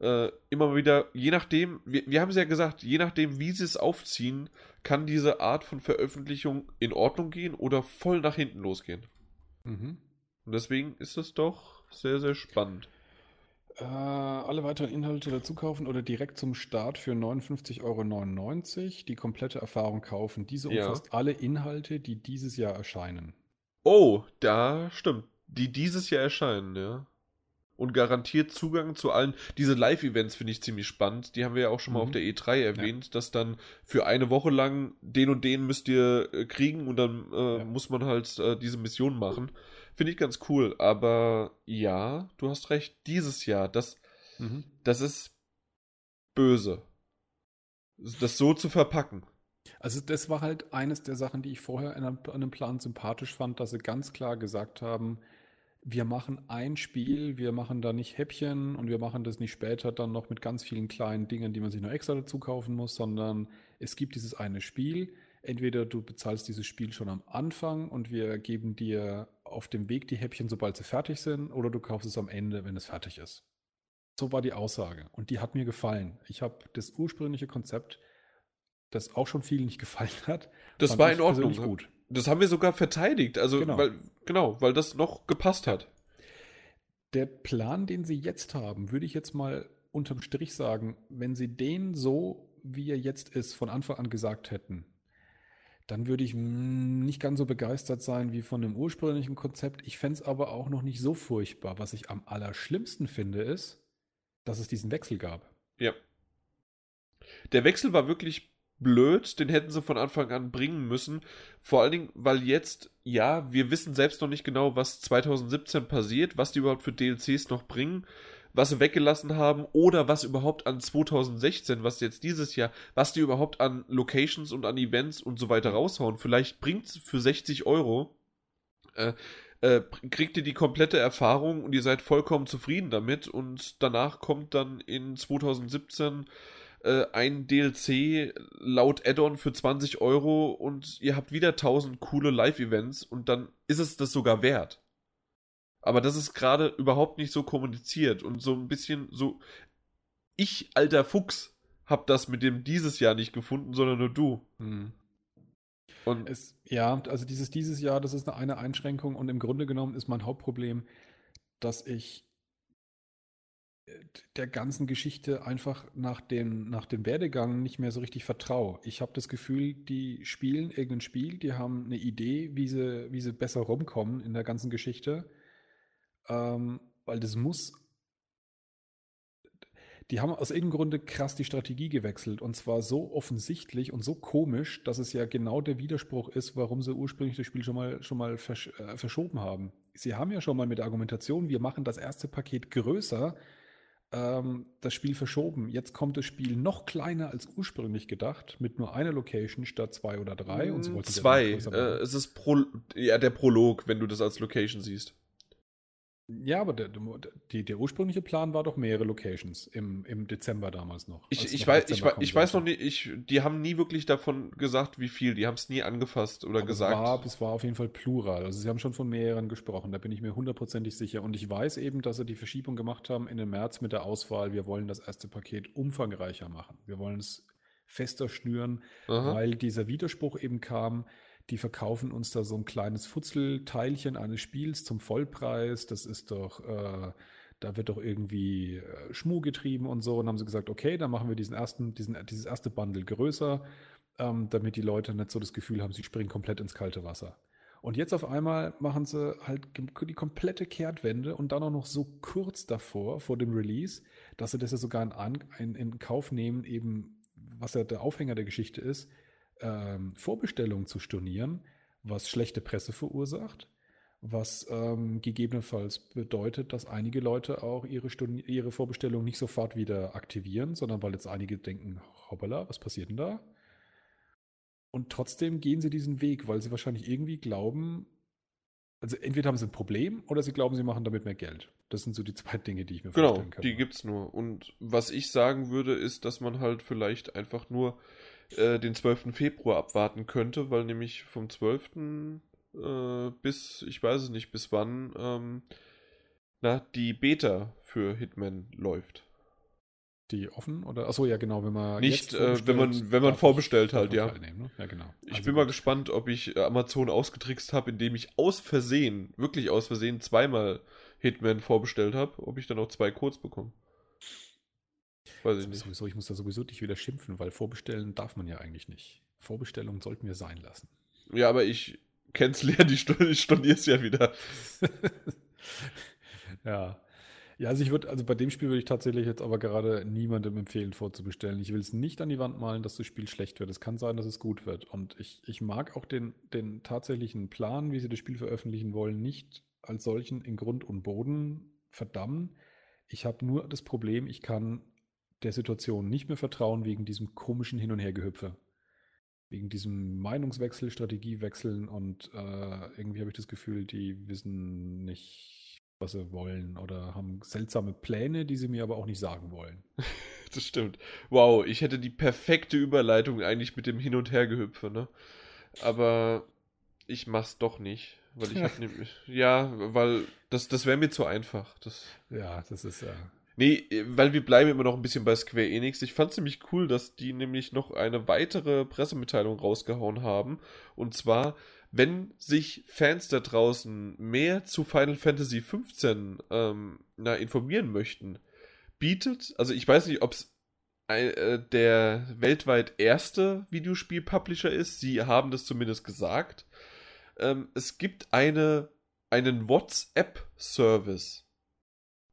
äh, immer wieder, je nachdem, wir, wir haben es ja gesagt, je nachdem, wie sie es aufziehen, kann diese Art von Veröffentlichung in Ordnung gehen oder voll nach hinten losgehen. Mhm. Und deswegen ist es doch sehr, sehr spannend. Äh, alle weiteren Inhalte dazu kaufen oder direkt zum Start für 59,99 Euro die komplette Erfahrung kaufen. Diese umfasst ja. alle Inhalte, die dieses Jahr erscheinen. Oh, da stimmt. Die dieses Jahr erscheinen, ja. Und garantiert Zugang zu allen. Diese Live-Events finde ich ziemlich spannend. Die haben wir ja auch schon mal mhm. auf der E3 erwähnt, ja. dass dann für eine Woche lang den und den müsst ihr äh, kriegen und dann äh, ja. muss man halt äh, diese Mission machen. Finde ich ganz cool, aber ja, du hast recht, dieses Jahr, das, mhm. das ist böse. Das so zu verpacken. Also das war halt eines der Sachen, die ich vorher an einem Plan sympathisch fand, dass sie ganz klar gesagt haben, wir machen ein Spiel, wir machen da nicht Häppchen und wir machen das nicht später dann noch mit ganz vielen kleinen Dingen, die man sich noch extra dazu kaufen muss, sondern es gibt dieses eine Spiel. Entweder du bezahlst dieses Spiel schon am Anfang und wir geben dir auf dem Weg die Häppchen, sobald sie fertig sind, oder du kaufst es am Ende, wenn es fertig ist. So war die Aussage und die hat mir gefallen. Ich habe das ursprüngliche Konzept, das auch schon vielen nicht gefallen hat, das war in Ordnung. Gut. Das haben wir sogar verteidigt, also genau. weil genau, weil das noch gepasst hat. Der Plan, den sie jetzt haben, würde ich jetzt mal unterm Strich sagen, wenn sie den so, wie er jetzt ist, von Anfang an gesagt hätten, dann würde ich nicht ganz so begeistert sein wie von dem ursprünglichen Konzept. Ich fände es aber auch noch nicht so furchtbar. Was ich am allerschlimmsten finde, ist, dass es diesen Wechsel gab. Ja. Der Wechsel war wirklich blöd, den hätten sie von Anfang an bringen müssen. Vor allen Dingen, weil jetzt, ja, wir wissen selbst noch nicht genau, was 2017 passiert, was die überhaupt für DLCs noch bringen was sie weggelassen haben oder was überhaupt an 2016, was jetzt dieses Jahr, was die überhaupt an Locations und an Events und so weiter raushauen. Vielleicht bringt es für 60 Euro, äh, äh, kriegt ihr die komplette Erfahrung und ihr seid vollkommen zufrieden damit und danach kommt dann in 2017 äh, ein DLC laut Add-on für 20 Euro und ihr habt wieder 1000 coole Live-Events und dann ist es das sogar wert. Aber das ist gerade überhaupt nicht so kommuniziert und so ein bisschen so. Ich, alter Fuchs, hab das mit dem dieses Jahr nicht gefunden, sondern nur du. Hm. Und es, ja, also dieses dieses Jahr, das ist eine Einschränkung und im Grunde genommen ist mein Hauptproblem, dass ich der ganzen Geschichte einfach nach dem, nach dem Werdegang nicht mehr so richtig vertraue. Ich habe das Gefühl, die spielen irgendein Spiel, die haben eine Idee, wie sie, wie sie besser rumkommen in der ganzen Geschichte ähm, weil das muss. Die haben aus irgendeinem Grunde krass die Strategie gewechselt und zwar so offensichtlich und so komisch, dass es ja genau der Widerspruch ist, warum sie ursprünglich das Spiel schon mal, schon mal versch äh, verschoben haben. Sie haben ja schon mal mit der Argumentation, wir machen das erste Paket größer, ähm, das Spiel verschoben. Jetzt kommt das Spiel noch kleiner als ursprünglich gedacht, mit nur einer Location statt zwei oder drei. Und sie wollten zwei. Äh, es ist Pro ja, der Prolog, wenn du das als Location siehst. Ja, aber der, die, der ursprüngliche Plan war doch mehrere Locations im, im Dezember damals noch. Ich, ich, noch weiß, ich, ich weiß noch nicht, ich, die haben nie wirklich davon gesagt, wie viel. Die haben es nie angefasst oder aber gesagt. Es war, es war auf jeden Fall plural. Also sie haben schon von mehreren gesprochen, da bin ich mir hundertprozentig sicher. Und ich weiß eben, dass sie die Verschiebung gemacht haben in den März mit der Auswahl, wir wollen das erste Paket umfangreicher machen. Wir wollen es fester schnüren, Aha. weil dieser Widerspruch eben kam, die verkaufen uns da so ein kleines Futzelteilchen eines Spiels zum Vollpreis. Das ist doch, äh, da wird doch irgendwie äh, Schmuh getrieben und so. Und haben sie gesagt, okay, dann machen wir diesen ersten, diesen, dieses erste Bundle größer, ähm, damit die Leute nicht so das Gefühl haben, sie springen komplett ins kalte Wasser. Und jetzt auf einmal machen sie halt die komplette Kehrtwende und dann auch noch so kurz davor, vor dem Release, dass sie das ja sogar in, in, in Kauf nehmen, eben, was ja der Aufhänger der Geschichte ist, ähm, Vorbestellungen zu stornieren, was schlechte Presse verursacht, was ähm, gegebenenfalls bedeutet, dass einige Leute auch ihre, Stunden, ihre Vorbestellung nicht sofort wieder aktivieren, sondern weil jetzt einige denken, hoppala, was passiert denn da? Und trotzdem gehen sie diesen Weg, weil sie wahrscheinlich irgendwie glauben, also entweder haben sie ein Problem oder sie glauben, sie machen damit mehr Geld. Das sind so die zwei Dinge, die ich mir genau, vorstellen kann. Genau, die gibt's nur. Und was ich sagen würde, ist, dass man halt vielleicht einfach nur äh, den 12. Februar abwarten könnte, weil nämlich vom 12. Äh, bis, ich weiß es nicht, bis wann, ähm, na, die Beta für Hitman läuft. Die offen oder? Achso, ja, genau, wenn man. Nicht, äh, wenn man, wenn man vorbestellt halt, ja. Ne? Ja, genau. Ich also bin gut. mal gespannt, ob ich äh, Amazon ausgetrickst habe, indem ich aus Versehen, wirklich aus Versehen, zweimal Hitman vorbestellt habe, ob ich dann auch zwei Codes bekomme. Weiß ich. Sowieso, ich muss da sowieso dich wieder schimpfen, weil vorbestellen darf man ja eigentlich nicht. Vorbestellungen sollten wir sein lassen. Ja, aber ich kenn's leer, die Stunde, ich stornier's ja wieder. ja. Ja, also ich würde, also bei dem Spiel würde ich tatsächlich jetzt aber gerade niemandem empfehlen, vorzubestellen. Ich will es nicht an die Wand malen, dass das Spiel schlecht wird. Es kann sein, dass es gut wird. Und ich, ich mag auch den, den tatsächlichen Plan, wie sie das Spiel veröffentlichen wollen, nicht als solchen in Grund und Boden verdammen. Ich habe nur das Problem, ich kann der Situation nicht mehr vertrauen wegen diesem komischen Hin- und Hergehüpfe. Wegen diesem Meinungswechsel, Strategiewechseln und äh, irgendwie habe ich das Gefühl, die wissen nicht, was sie wollen oder haben seltsame Pläne, die sie mir aber auch nicht sagen wollen. das stimmt. Wow, ich hätte die perfekte Überleitung eigentlich mit dem Hin- und Hergehüpfe, ne? Aber ich mach's doch nicht. Weil ich hab nämlich. Ja, weil das, das wäre mir zu einfach. Das, ja, das ist ja. Nee, weil wir bleiben immer noch ein bisschen bei Square Enix. Ich fand ziemlich cool, dass die nämlich noch eine weitere Pressemitteilung rausgehauen haben. Und zwar wenn sich Fans da draußen mehr zu Final Fantasy XV ähm, na, informieren möchten, bietet, also ich weiß nicht, ob es äh, der weltweit erste Videospiel-Publisher ist, sie haben das zumindest gesagt. Ähm, es gibt eine, einen WhatsApp-Service.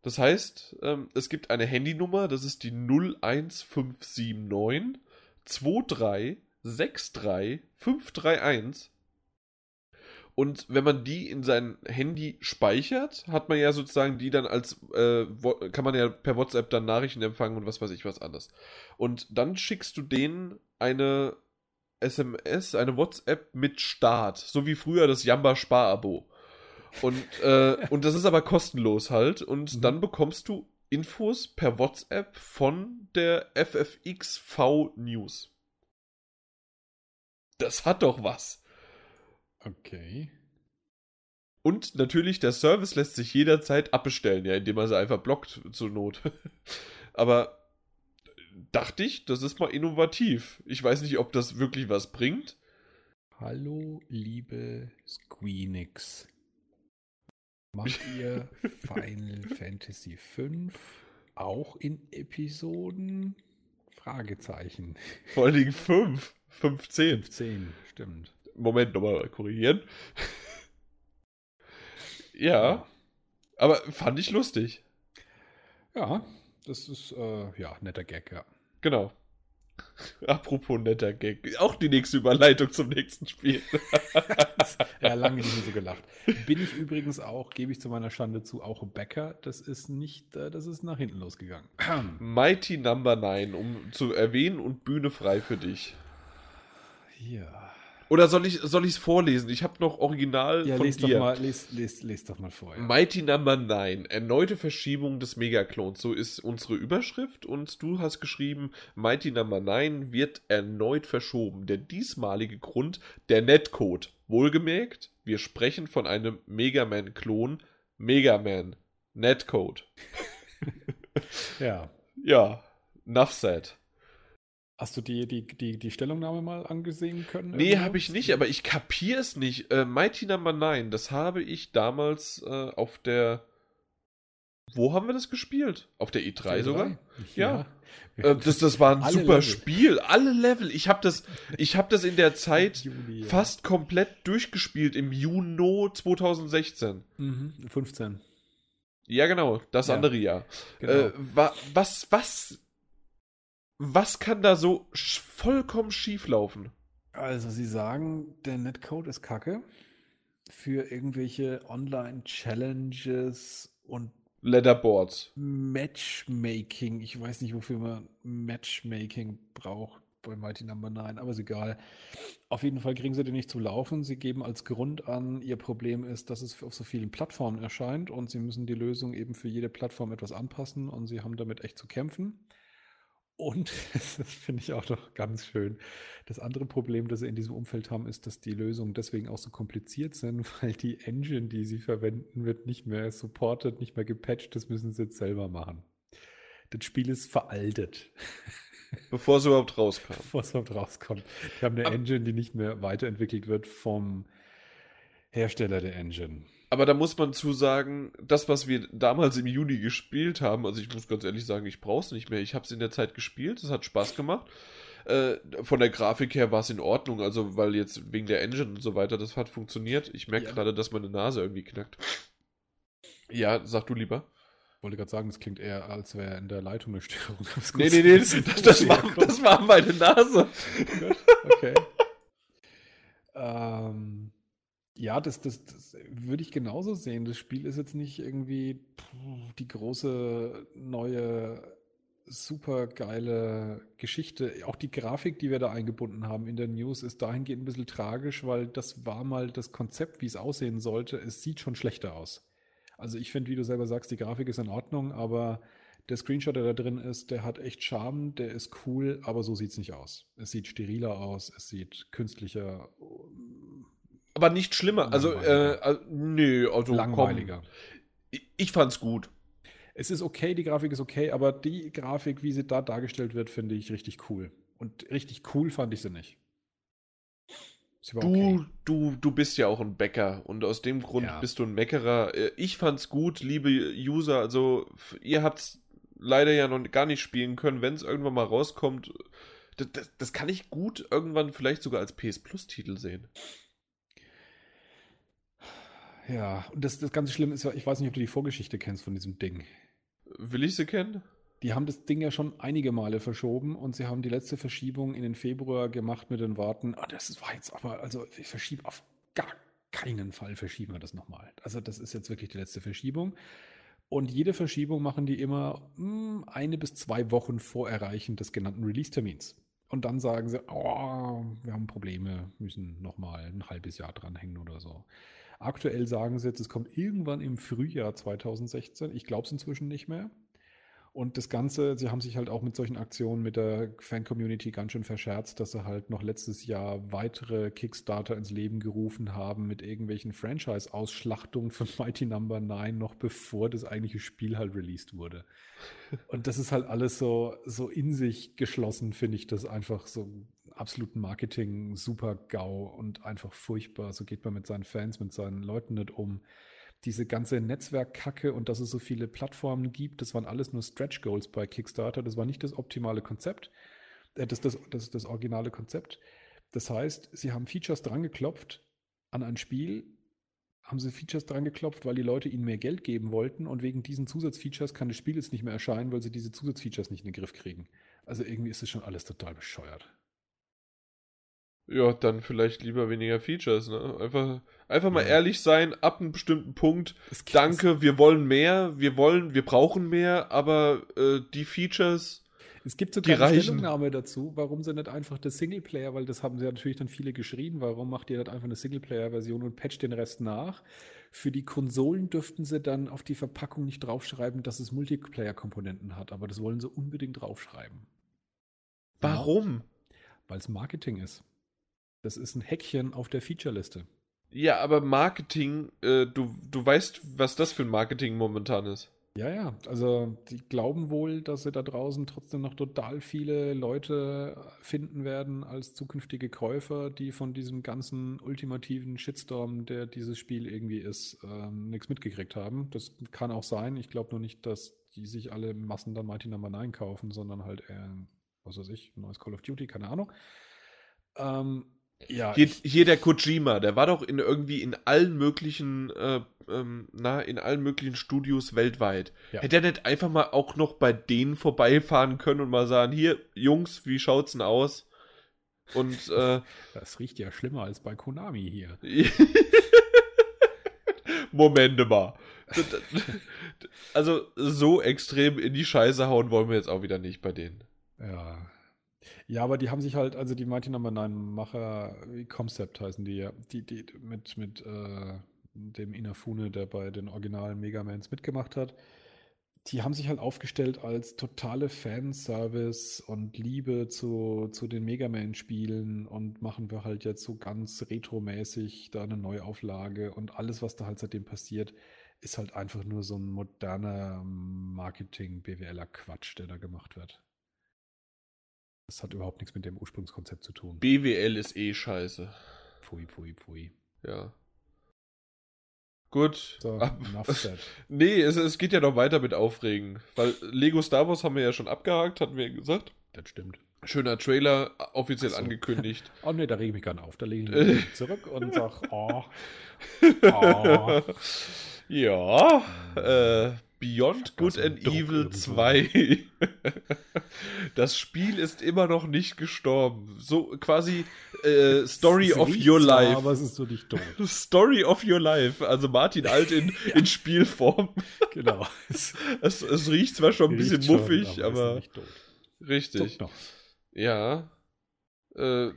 Das heißt, ähm, es gibt eine Handynummer, das ist die 01579 23 63 531 und wenn man die in sein Handy speichert, hat man ja sozusagen die dann als, äh, kann man ja per WhatsApp dann Nachrichten empfangen und was weiß ich was anderes. Und dann schickst du denen eine SMS, eine WhatsApp mit Start, so wie früher das Jamba Sparabo. Und, äh, und das ist aber kostenlos halt. Und mhm. dann bekommst du Infos per WhatsApp von der FFXV News. Das hat doch was. Okay. Und natürlich, der Service lässt sich jederzeit abbestellen, ja, indem man sie einfach blockt zur Not. Aber dachte ich, das ist mal innovativ. Ich weiß nicht, ob das wirklich was bringt. Hallo, liebe Squeenix. Macht ihr Final Fantasy V auch in Episoden? Fragezeichen. Vor allen Dingen 5. 15. 15, stimmt. Moment, nochmal korrigieren. ja. Aber fand ich lustig. Ja, das ist, äh, ja, netter Gag, ja. Genau. Apropos netter Gag. Auch die nächste Überleitung zum nächsten Spiel. ja, lange nicht mehr so gelacht. Bin ich übrigens auch, gebe ich zu meiner Schande zu, auch Bäcker. Das ist nicht, äh, das ist nach hinten losgegangen. Mighty Number 9, um zu erwähnen und Bühne frei für dich. Ja. Oder soll ich soll es vorlesen? Ich habe noch Original ja, von les dir. Doch mal, les, les, les doch mal vor. Ja. Mighty Number 9. Erneute Verschiebung des Megaklons. So ist unsere Überschrift. Und du hast geschrieben, Mighty Number 9 wird erneut verschoben. Der diesmalige Grund, der Netcode. Wohlgemerkt, wir sprechen von einem Megaman-Klon. Megaman. Netcode. ja. Ja. Enough said. Hast du die, die, die, die Stellungnahme mal angesehen können? Nee, habe ich nicht, aber ich kapiere es nicht. Äh, Mighty Number 9, das habe ich damals äh, auf der. Wo haben wir das gespielt? Auf der E3 E3? sogar? Ja. ja. Äh, das, das war ein super Level. Spiel. Alle Level. Ich habe das, hab das in der Zeit Juli, ja. fast komplett durchgespielt im Juni 2016. Mhm, 15. Ja, genau. Das ja. andere Jahr. Genau. Äh, was, was was kann da so vollkommen schief laufen? Also, Sie sagen, der Netcode ist kacke für irgendwelche Online-Challenges und Leaderboards. Matchmaking. Ich weiß nicht, wofür man Matchmaking braucht bei Mighty Number no. 9, aber ist egal. Auf jeden Fall kriegen sie den nicht zu laufen. Sie geben als Grund an, ihr Problem ist, dass es auf so vielen Plattformen erscheint und sie müssen die Lösung eben für jede Plattform etwas anpassen und sie haben damit echt zu kämpfen. Und das finde ich auch noch ganz schön. Das andere Problem, das sie in diesem Umfeld haben, ist, dass die Lösungen deswegen auch so kompliziert sind, weil die Engine, die sie verwenden, wird nicht mehr supported, nicht mehr gepatcht. Das müssen sie jetzt selber machen. Das Spiel ist veraltet. Bevor es überhaupt rauskam. Bevor es überhaupt rauskommt. Die haben eine Engine, die nicht mehr weiterentwickelt wird vom Hersteller der Engine. Aber da muss man zu sagen, das, was wir damals im Juni gespielt haben, also ich muss ganz ehrlich sagen, ich brauche es nicht mehr. Ich habe es in der Zeit gespielt, es hat Spaß gemacht. Äh, von der Grafik her war es in Ordnung, also weil jetzt wegen der Engine und so weiter, das hat funktioniert. Ich merke ja. gerade, dass meine Nase irgendwie knackt. Ja, sag du lieber. Ich wollte gerade sagen, das klingt eher, als wäre in der Leitung eine Störung. Nee, nee, nee, das, das, das, war, das war meine Nase. okay. ähm, ja, das, das, das würde ich genauso sehen. Das Spiel ist jetzt nicht irgendwie die große neue super geile Geschichte. Auch die Grafik, die wir da eingebunden haben in der News, ist dahingehend ein bisschen tragisch, weil das war mal das Konzept, wie es aussehen sollte. Es sieht schon schlechter aus. Also ich finde, wie du selber sagst, die Grafik ist in Ordnung, aber der Screenshot, der da drin ist, der hat echt Charme, der ist cool, aber so sieht es nicht aus. Es sieht steriler aus, es sieht künstlicher, aber nicht schlimmer. Also, äh, also, nö, also langweiliger. Komm, ich fand's gut. Es ist okay, die Grafik ist okay, aber die Grafik, wie sie da dargestellt wird, finde ich richtig cool. Und richtig cool fand ich sie nicht. Sie du, okay. du, du bist ja auch ein Bäcker und aus dem Grund ja. bist du ein Meckerer. Äh, ich fand's gut, liebe User. Also, ihr habt's leider ja noch gar nicht spielen können. Wenn es irgendwann mal rauskommt, das, das, das kann ich gut irgendwann vielleicht sogar als PS Plus-Titel sehen. Ja, und das, das ganze Schlimme ist ja, ich weiß nicht, ob du die Vorgeschichte kennst von diesem Ding. Will ich sie kennen? Die haben das Ding ja schon einige Male verschoben und sie haben die letzte Verschiebung in den Februar gemacht mit den Worten, oh, das war jetzt aber, also ich verschiebe auf gar keinen Fall verschieben wir das nochmal. Also das ist jetzt wirklich die letzte Verschiebung. Und jede Verschiebung machen die immer mh, hm, eine bis zwei Wochen vor Erreichen des genannten Release-Termins. Und dann sagen sie, oh, wir haben Probleme, müssen nochmal ein halbes Jahr dranhängen oder so. Aktuell sagen sie jetzt, es kommt irgendwann im Frühjahr 2016. Ich glaube es inzwischen nicht mehr. Und das Ganze, sie haben sich halt auch mit solchen Aktionen mit der Fan-Community ganz schön verscherzt, dass sie halt noch letztes Jahr weitere Kickstarter ins Leben gerufen haben mit irgendwelchen Franchise-Ausschlachtungen von Mighty Number no. 9, noch bevor das eigentliche Spiel halt released wurde. Und das ist halt alles so, so in sich geschlossen, finde ich das einfach so absoluten Marketing super GAU und einfach furchtbar. So geht man mit seinen Fans, mit seinen Leuten nicht um. Diese ganze Netzwerkkacke und dass es so viele Plattformen gibt, das waren alles nur Stretch Goals bei Kickstarter. Das war nicht das optimale Konzept. Äh, das, das, das ist das originale Konzept. Das heißt, sie haben Features dran geklopft an ein Spiel, haben sie Features dran geklopft, weil die Leute ihnen mehr Geld geben wollten und wegen diesen Zusatzfeatures kann das Spiel jetzt nicht mehr erscheinen, weil sie diese Zusatzfeatures nicht in den Griff kriegen. Also irgendwie ist es schon alles total bescheuert. Ja, dann vielleicht lieber weniger Features, ne? Einfach, einfach mal ja. ehrlich sein, ab einem bestimmten Punkt. Danke, wir wollen mehr, wir wollen, wir brauchen mehr, aber äh, die Features. Es gibt sogar eine Stellungnahme dazu, warum sie nicht einfach das Singleplayer, weil das haben sie ja natürlich dann viele geschrien, warum macht ihr nicht einfach eine Singleplayer-Version und patcht den Rest nach? Für die Konsolen dürften sie dann auf die Verpackung nicht draufschreiben, dass es Multiplayer-Komponenten hat, aber das wollen sie unbedingt draufschreiben. Warum? Weil es Marketing ist. Das ist ein Häkchen auf der Feature-Liste. Ja, aber Marketing, äh, du, du weißt, was das für ein Marketing momentan ist. Ja, ja, also die glauben wohl, dass sie da draußen trotzdem noch total viele Leute finden werden als zukünftige Käufer, die von diesem ganzen ultimativen Shitstorm, der dieses Spiel irgendwie ist, ähm, nichts mitgekriegt haben. Das kann auch sein. Ich glaube nur nicht, dass die sich alle Massen dann Mighty Number 9 kaufen, sondern halt eher, was weiß ich, ein neues Call of Duty, keine Ahnung. Ähm, ja, hier, hier, der Kojima, der war doch in irgendwie in allen möglichen, äh, ähm, na, in allen möglichen Studios weltweit. Ja. Hätte er nicht einfach mal auch noch bei denen vorbeifahren können und mal sagen, hier, Jungs, wie schaut's denn aus? Und äh, das riecht ja schlimmer als bei Konami hier. Momente mal. Also so extrem in die Scheiße hauen wollen wir jetzt auch wieder nicht bei denen. Ja. Ja, aber die haben sich halt, also die Mighty Number 9 Macher, Concept heißen die ja, die, die mit, mit äh, dem Inafune, der bei den originalen Megamans mitgemacht hat, die haben sich halt aufgestellt als totale Fanservice und Liebe zu, zu den Mega Man-Spielen und machen wir halt jetzt so ganz retromäßig da eine Neuauflage und alles, was da halt seitdem passiert, ist halt einfach nur so ein moderner Marketing-BWLer-Quatsch, der da gemacht wird. Das hat überhaupt nichts mit dem Ursprungskonzept zu tun. BWL ist eh scheiße. Pfui, pfui, pfui. Ja. Gut. So, Ab, nee, es, es geht ja noch weiter mit Aufregen. Weil Lego Star Wars haben wir ja schon abgehakt, hatten wir ja gesagt. Das stimmt. Schöner Trailer, offiziell so. angekündigt. Oh nee, da rege ich mich gar nicht auf. Da lege ich mich zurück und sag, oh. oh. Ja, äh, Beyond Good so and Druck Evil irgendwo. 2. das Spiel ist immer noch nicht gestorben. So quasi äh, Story Es of your zwar, life. Aber es ist so nicht tot. Story of your life. Also Martin Alt in, in Spielform. Genau. Es, es riecht zwar schon ein bisschen schon, muffig, aber, tot. richtig. Ja. Äh,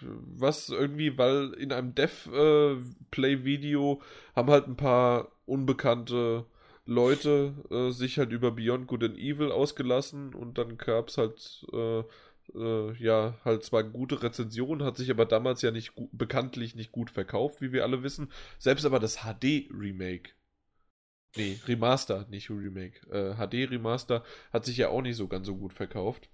was irgendwie, weil in einem Dev-Play-Video haben halt ein paar unbekannte Leute äh, sich halt über Beyond Good and Evil ausgelassen und dann gab es halt, äh, äh, ja, halt zwar gute Rezensionen, hat sich aber damals ja nicht bekanntlich nicht gut verkauft, wie wir alle wissen. Selbst aber das HD-Remake. Nee, Remaster, nicht Remake. Äh, HD-Remaster hat sich ja auch nicht so ganz so gut verkauft.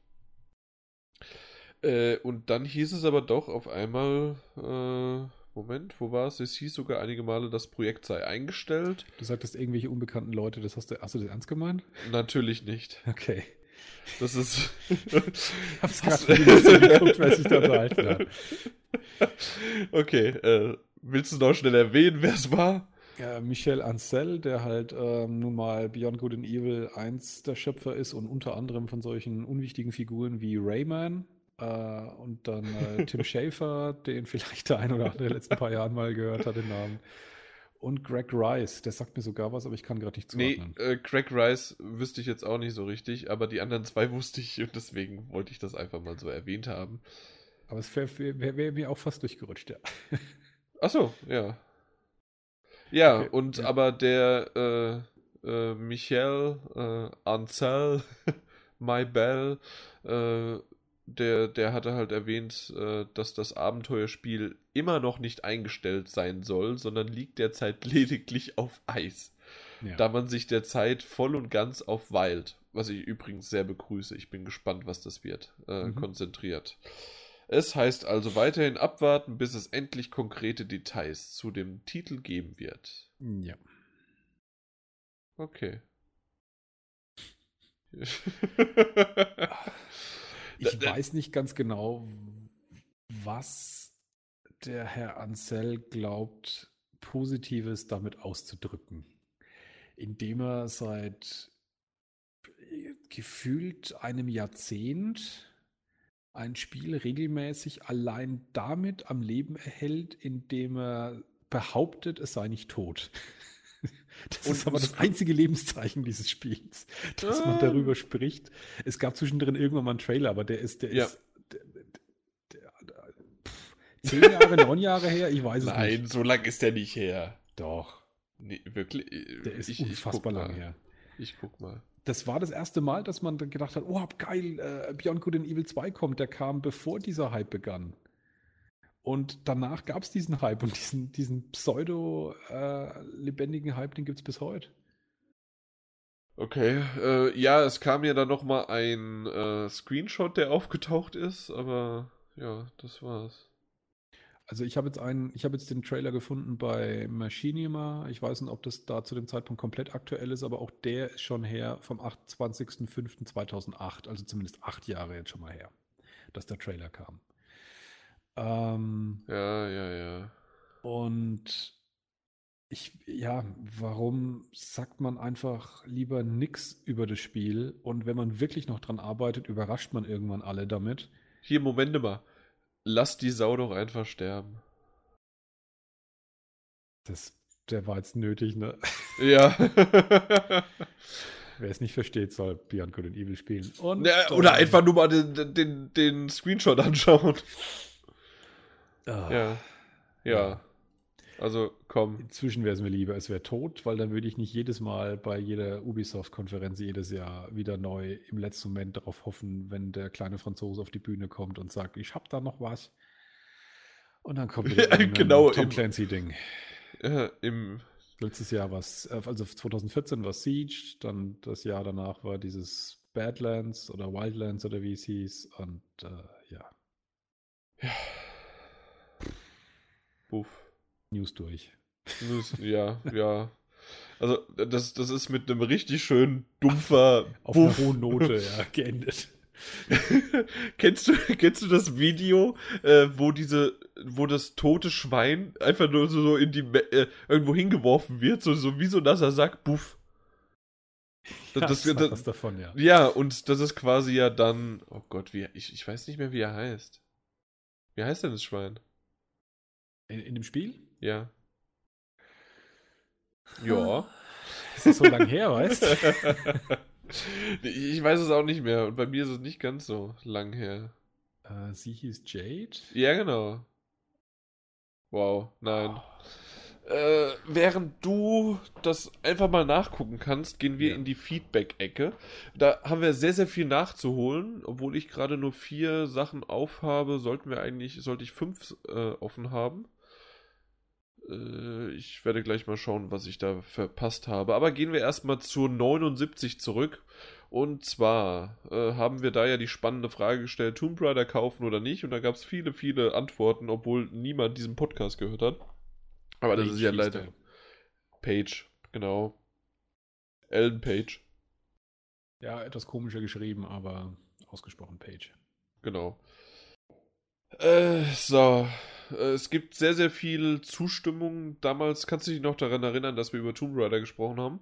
Äh, und dann hieß es aber doch auf einmal, äh, Moment, wo war es? Es hieß sogar einige Male, das Projekt sei eingestellt. Du sagtest irgendwelche unbekannten Leute, das hast du, hast du das ernst gemeint? Natürlich nicht. Okay. Das ist. Ich hab's gerade geguckt, wer sich da unterhalten hat. okay, äh, willst du noch schnell erwähnen, wer es war? Ja, Michel Ancel, der halt ähm, nun mal Beyond Good and Evil 1 der Schöpfer ist und unter anderem von solchen unwichtigen Figuren wie Rayman äh, und dann äh, Tim Schafer, den vielleicht der ein oder andere in den letzten paar Jahren mal gehört hat, den Namen. Und Greg Rice, der sagt mir sogar was, aber ich kann gerade nicht Nee, zuordnen. äh, Craig Rice wüsste ich jetzt auch nicht so richtig, aber die anderen zwei wusste ich und deswegen wollte ich das einfach mal so erwähnt haben. Aber es wäre wär, wär mir auch fast durchgerutscht, ja. Ach so, ja. Ja, Okay, und ja. aber der äh, äh, Michel äh, Ancel, My Bell, äh, der, der hatte halt erwähnt, äh, dass das Abenteuerspiel immer noch nicht eingestellt sein soll, sondern liegt derzeit lediglich auf Eis, ja. da man sich derzeit voll und ganz auf Wild, was ich übrigens sehr begrüße, ich bin gespannt, was das wird, äh, Mhm. konzentriert. Es heißt also weiterhin abwarten, bis es endlich konkrete Details zu dem Titel geben wird. ja. Okay. Ich Da- weiß nicht ganz genau, was der Herr Ansel glaubt, Positives damit auszudrücken. Indem er seit äh, gefühlt einem Jahrzehnt ein Spiel regelmäßig allein damit am Leben erhält, indem er behauptet, es sei nicht tot. Das Und ist aber das einzige Lebenszeichen dieses Spiels, dass man Ah. darüber spricht. Es gab zwischendrin irgendwann mal einen Trailer, aber der ist, der Ja. ist der, der, der, pff, zehn Jahre, neun Jahre her, ich weiß es Nein, nicht. so lang ist der nicht her. Doch, Nee, wirklich. der ist ich, ich unfassbar guck lang her. Ich guck mal. Das war das erste Mal, dass man gedacht hat, oh, geil, äh, Beyond Good and Evil 2 kommt. Der kam, bevor dieser Hype begann. Und danach gab es diesen Hype und diesen, diesen pseudo-lebendigen Hype, den gibt es bis heute. Okay, äh, ja, es kam ja dann nochmal ein äh, Screenshot, der aufgetaucht ist, aber ja, das war's. Also ich habe jetzt einen, ich habe jetzt den Trailer gefunden bei Machinima. Ich weiß nicht, ob das da zu dem Zeitpunkt komplett aktuell ist, aber auch der ist schon her vom 28.05.2008, also zumindest acht Jahre jetzt schon mal her, dass der Trailer kam. Ähm, Ja, ja, ja. und ich, ja, warum sagt man einfach lieber nix über das Spiel? Und wenn man wirklich noch dran arbeitet, überrascht man irgendwann alle damit. Hier, Moment mal. lass die Sau doch einfach sterben. Das, der war jetzt nötig, ne? Ja. Wer es nicht versteht, soll Beyond Good and Evil spielen. Und, ja, oder einfach nur mal den, den, den Screenshot anschauen. Ah. Ja. Ja. Also komm. Inzwischen wäre es mir lieber, es wäre tot, weil dann würde ich nicht jedes Mal bei jeder Ubisoft-Konferenz jedes Jahr wieder neu im letzten Moment darauf hoffen, wenn der kleine Franzose auf die Bühne kommt und sagt, ich hab da noch was. Und dann kommt wieder ein genau, Tom Clancy-Ding. Äh, Im Letztes Jahr war es, äh, also 2014 war Siege, dann das Jahr danach war dieses Badlands oder Wildlands oder wie es hieß und äh, ja. Ja. Buff. News durch. News, ja, ja. Also, das, das ist mit einem richtig schön dumpfer Auf einer hohen Note, ja, geendet. kennst, du, kennst du das Video, äh, wo diese, wo das tote Schwein einfach nur so, so in die äh, irgendwo hingeworfen wird, so, so wie so ein nasser Sack, buff. Das, ja, das, das, das, was davon, ja. Ja, und das ist quasi ja dann, oh Gott, wie, ich, ich weiß nicht mehr, wie er heißt. Wie heißt denn das Schwein? In, in dem Spiel? Ja. Ja. Das ist so lang her, weißt du? Ich weiß es auch nicht mehr. Und bei mir ist es nicht ganz so lang her. Uh, sie hieß Jade? Ja, genau. Wow, nein. Oh. Äh, während du das einfach mal nachgucken kannst, gehen wir ja. in die Feedback-Ecke. Da haben wir sehr, sehr viel nachzuholen. Obwohl ich gerade nur vier Sachen aufhabe, sollten wir eigentlich, sollte ich fünf äh, offen haben. Äh, ich werde gleich mal schauen, was ich da verpasst habe. Aber gehen wir erstmal zur 79 zurück. Und zwar äh, haben wir da ja die spannende Frage gestellt, Tomb Raider kaufen oder nicht. Und da gab es viele, viele Antworten, obwohl niemand diesen Podcast gehört hat. Aber Page das ist ja leider... Der. Page, genau. Ellen Page. Ja, etwas komischer geschrieben, aber ausgesprochen Page. Genau. Äh, so, es gibt sehr, sehr viel Zustimmung. Damals kannst du dich noch daran erinnern, dass wir über Tomb Raider gesprochen haben.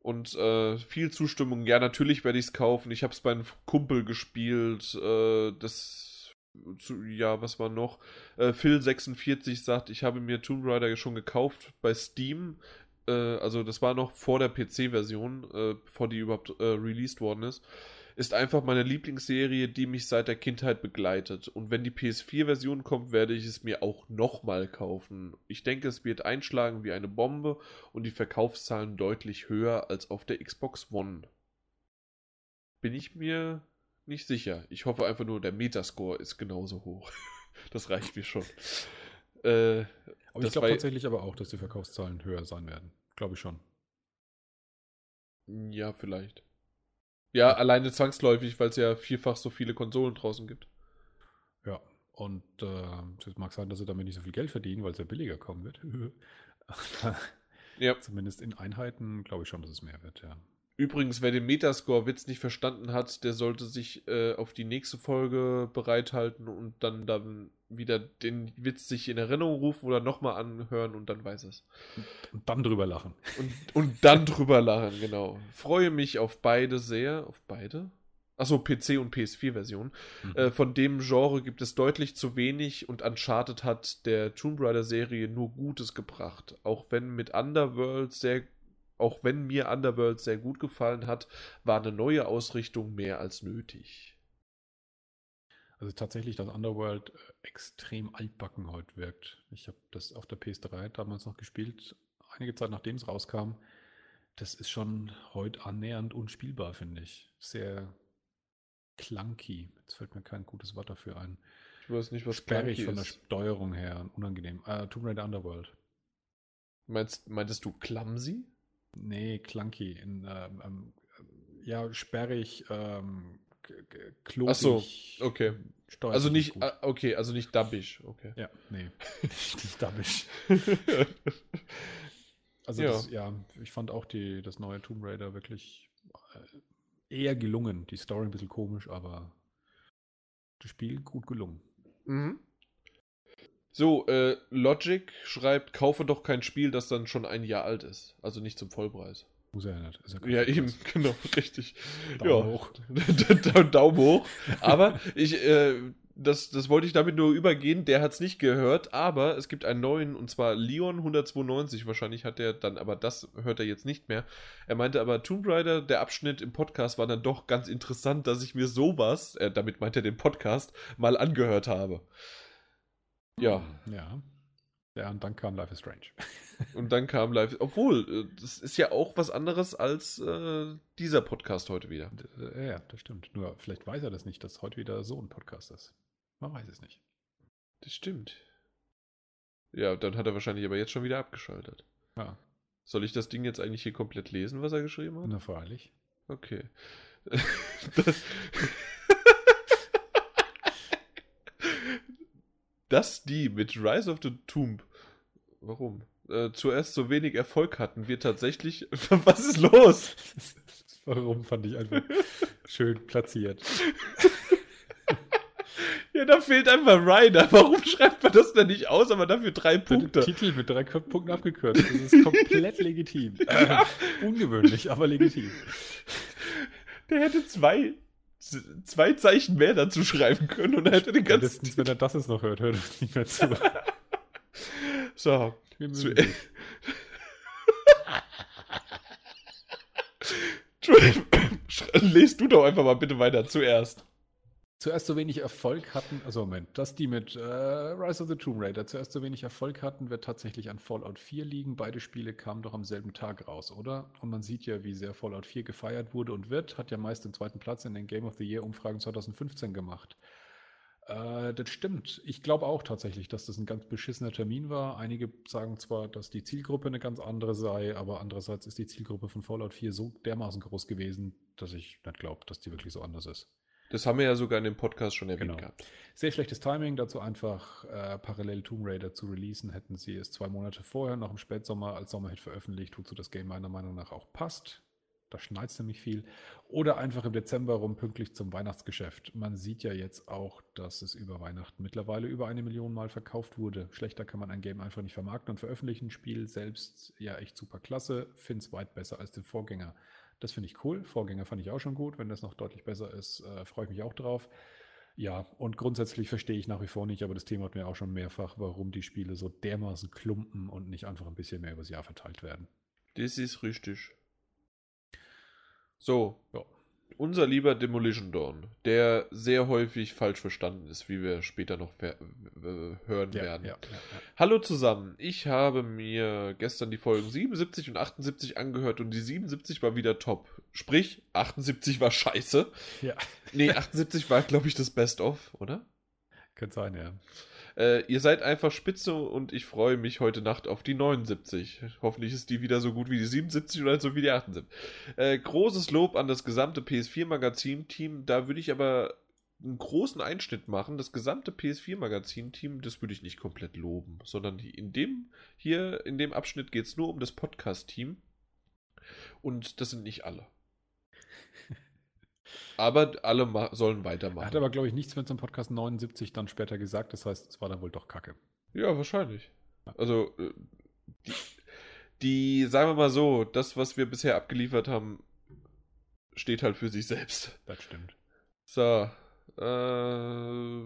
Und äh, viel Zustimmung. Ja, natürlich werde ich es kaufen. Ich habe es bei einem Kumpel gespielt. Äh, das, zu, ja, was war noch? Äh, Phil46 sagt, ich habe mir Tomb Raider schon gekauft bei Steam. Äh, also das war noch vor der PC-Version, äh, bevor die überhaupt released worden ist ist einfach meine Lieblingsserie, die mich seit der Kindheit begleitet. Und wenn die PS4-Version kommt, werde ich es mir auch nochmal kaufen. Ich denke, es wird einschlagen wie eine Bombe und die Verkaufszahlen deutlich höher als auf der Xbox One. Bin ich mir nicht sicher. Ich hoffe einfach nur, der Metascore ist genauso hoch. das reicht mir schon. Äh, aber ich glaube tatsächlich aber auch, dass die Verkaufszahlen höher sein werden. Glaube ich schon. Ja, vielleicht. Ja, alleine zwangsläufig, weil es ja vielfach so viele Konsolen draußen gibt. Ja, und äh, es mag sein, dass sie damit nicht so viel Geld verdienen, weil es ja billiger kommen wird. ja. Zumindest in Einheiten glaube ich schon, dass es mehr wird, ja. Übrigens, wer den Metascore-Witz nicht verstanden hat, der sollte sich äh, auf die nächste Folge bereithalten und dann, dann wieder den Witz sich in Erinnerung rufen oder nochmal anhören und dann weiß es. Und dann drüber lachen. Und, und dann drüber lachen, genau. Freue mich auf beide sehr. Auf beide? Achso, PC und PS4-Version. Mhm. Äh, von dem Genre gibt es deutlich zu wenig und Uncharted hat der Tomb Raider-Serie nur Gutes gebracht. Auch wenn mit Underworld sehr auch wenn mir Underworld sehr gut gefallen hat, war eine neue Ausrichtung mehr als nötig. Also tatsächlich, dass Underworld äh, extrem altbacken heute wirkt. Ich habe das auf der PS3 damals noch gespielt, einige Zeit nachdem es rauskam. Das ist schon heute annähernd unspielbar, finde ich. Sehr clunky. Jetzt fällt mir kein gutes Wort dafür ein. Ich weiß nicht, was Sperrig von der Steuerung her, unangenehm. Äh, Tomb Raider Underworld. Meinst, meintest du clumsy? Nee, clunky. In, ähm, ähm, ja, sperrig, ähm, klobig. Ach so, okay. Also nicht, äh, okay, also nicht dubbisch, okay. Ja, nee, nicht dubbisch. also ja. Das, ja, ich fand auch die, das neue Tomb Raider wirklich äh, eher gelungen. Die Story ein bisschen komisch, aber das Spiel gut gelungen. Mhm. So, äh, Logic schreibt, kaufe doch kein Spiel, das dann schon ein Jahr alt ist. Also nicht zum Vollpreis. Muss er nicht. ja, ja eben, genau, richtig. Daumen ja. hoch. Daumen hoch. Aber ich, äh, das, das wollte ich damit nur übergehen. Der hat es nicht gehört, aber es gibt einen neuen und zwar Leon 192. Wahrscheinlich hat er dann, aber das hört er jetzt nicht mehr. Er meinte aber, Tomb Raider, der Abschnitt im Podcast war dann doch ganz interessant, dass ich mir sowas, äh, damit meint er den Podcast, mal angehört habe. Ja. Ja. Ja, und dann kam Life is Strange. Und dann kam Live. Obwohl, äh, das ist ja auch was anderes als äh, dieser Podcast heute wieder. Äh, Ja, das stimmt. Nur vielleicht weiß er das nicht, dass heute wieder so ein Podcast ist. Man weiß es nicht. Das stimmt. Ja, dann hat er wahrscheinlich aber jetzt schon wieder abgeschaltet. Ja, Soll ich das Ding jetzt eigentlich hier komplett lesen, was er geschrieben hat? na freilich. Okay. das, dass die mit Rise of the Tomb, warum? Äh, zuerst so wenig Erfolg hatten, wir tatsächlich. Was ist los? Warum fand ich einfach schön platziert. Ja, da fehlt einfach Ryder. Warum schreibt man das denn nicht aus, aber dafür drei Der Punkte? Titel mit drei Punkten abgekürzt. Das ist komplett legitim. Äh, ungewöhnlich, aber legitim. Der hätte zwei, zwei Zeichen mehr dazu schreiben können und er hätte den ganzen. Spätestens, wenn er das jetzt noch hört, hört er nicht mehr zu. So, Wir zu. Lest du doch einfach mal bitte weiter zuerst. Zuerst so wenig Erfolg hatten, also Moment, dass die mit äh, Rise of the Tomb Raider zuerst so wenig Erfolg hatten, wird tatsächlich an Fallout 4 liegen. Beide Spiele kamen doch am selben Tag raus, oder? Und man sieht ja, wie sehr Fallout 4 gefeiert wurde und wird, hat ja meist den zweiten Platz in den Game of the Year Umfragen 2015 gemacht. Äh, das stimmt. Ich glaube auch tatsächlich, dass das ein ganz beschissener Termin war. Einige sagen zwar, dass die Zielgruppe eine ganz andere sei, aber andererseits ist die Zielgruppe von Fallout 4 so dermaßen groß gewesen, dass ich nicht glaube, dass die wirklich so anders ist. Das haben wir ja sogar in dem Podcast schon erwähnt Genau. gehabt. Sehr schlechtes Timing, dazu einfach äh, parallel Tomb Raider zu releasen. Hätten sie es zwei Monate vorher, noch im Spätsommer als Sommerhit veröffentlicht, wozu das Game meiner Meinung nach auch passt. Da schneit es nämlich viel. Oder einfach im Dezember rum, pünktlich zum Weihnachtsgeschäft. Man sieht ja jetzt auch, dass es über Weihnachten mittlerweile über eine Million Mal verkauft wurde. Schlechter kann man ein Game einfach nicht vermarkten und veröffentlichen. Spiel selbst ja echt super klasse. Finde es weit besser als den Vorgänger. Das finde ich cool. Vorgänger fand ich auch schon gut. Wenn das noch deutlich besser ist, äh, freue ich mich auch drauf. Ja, und grundsätzlich verstehe ich nach wie vor nicht, aber das Thema hat mir auch schon mehrfach, warum die Spiele so dermaßen klumpen und nicht einfach ein bisschen mehr übers Jahr verteilt werden. Das ist richtig. So, Ja. Unser lieber Demolition Dawn, der sehr häufig falsch verstanden ist, wie wir später noch hören werden. ja, ja, ja. Hallo zusammen, ich habe mir gestern die Folgen 77 und 78 angehört und die 77 war wieder top. Sprich, 78 war scheiße. ja. Nee, 78 war, glaube ich, das Best-of, oder? Könnte sein, ja. Äh, ihr seid einfach spitze und ich freue mich heute Nacht auf die 79. Hoffentlich ist die wieder so gut wie die 77 oder so wie die 78. Äh, großes Lob an das gesamte PS4-Magazin-Team. Da würde ich aber einen großen Einschnitt machen. Das gesamte PS4-Magazin-Team, das würde ich nicht komplett loben, sondern in dem hier, in dem Abschnitt geht es nur um das Podcast-Team. Und das sind nicht alle. Aber alle sollen Er weitermachen. hat aber, glaube ich, nichts mit zum Podcast 79 dann später gesagt. Das heißt, es war dann wohl doch Kacke. Ja, wahrscheinlich. Also, äh, die, die, sagen wir mal so, das, was wir bisher abgeliefert haben, steht halt für sich selbst. Das stimmt. So, äh,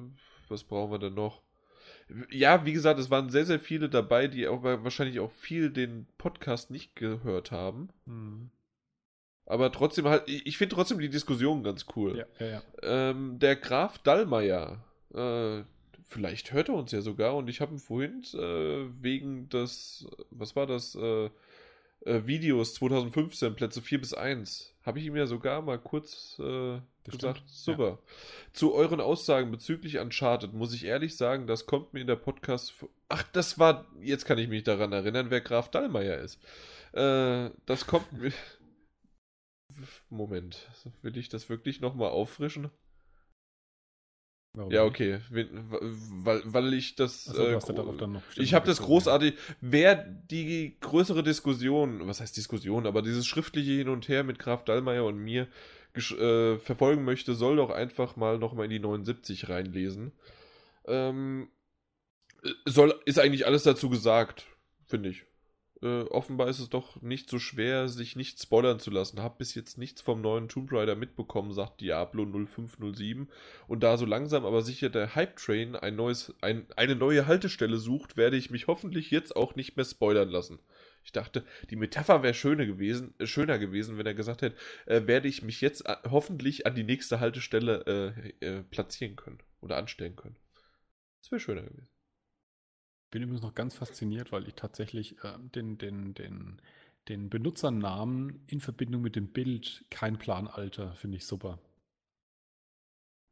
was brauchen wir denn noch? Ja, wie gesagt, es waren sehr, sehr viele dabei, die auch wahrscheinlich auch viel den Podcast nicht gehört haben. Hm. Aber trotzdem halt, ich finde trotzdem die Diskussion ganz cool. Ja, ja, ja. Ähm, der Graf Dallmayr, äh, vielleicht hört er uns ja sogar und ich habe ihn vorhin äh, wegen des, was war das, äh, äh, Videos 2015, Plätze 4 bis 1, habe ich ihm ja sogar mal kurz äh, gesagt, stimmt, super. Zu euren Aussagen bezüglich Uncharted muss ich ehrlich sagen, das kommt mir in der Podcast, ach, das war, jetzt kann ich mich daran erinnern, wer Graf Dallmayr ist. Äh, das kommt mir, Moment, will ich das wirklich nochmal auffrischen? Warum Ja, okay, weil, weil ich das. Achso, äh, ich habe das großartig. Wer die größere Diskussion, was heißt Diskussion, aber dieses schriftliche Hin und Her mit Graf Dallmayr und mir äh, verfolgen möchte, soll doch einfach mal nochmal in die 79 reinlesen. Ähm, äh, soll, ist eigentlich alles dazu gesagt, finde ich. Äh, offenbar ist es doch nicht so schwer, sich nicht spoilern zu lassen. Hab bis jetzt nichts vom neuen Tomb Raider mitbekommen, sagt Diablo 0507. Und da so langsam aber sicher der Hype-Train ein neues, ein, eine neue Haltestelle sucht, werde ich mich hoffentlich jetzt auch nicht mehr spoilern lassen. Ich dachte, die Metapher wäre schöner gewesen, äh, schöner gewesen, wenn er gesagt hätte, äh, werde ich mich jetzt äh, hoffentlich an die nächste Haltestelle äh, platzieren können oder anstellen können. Das wäre schöner gewesen. Bin übrigens noch ganz fasziniert, weil ich tatsächlich äh, den, den, den, den Benutzernamen in Verbindung mit dem Bild kein Planalter finde ich super.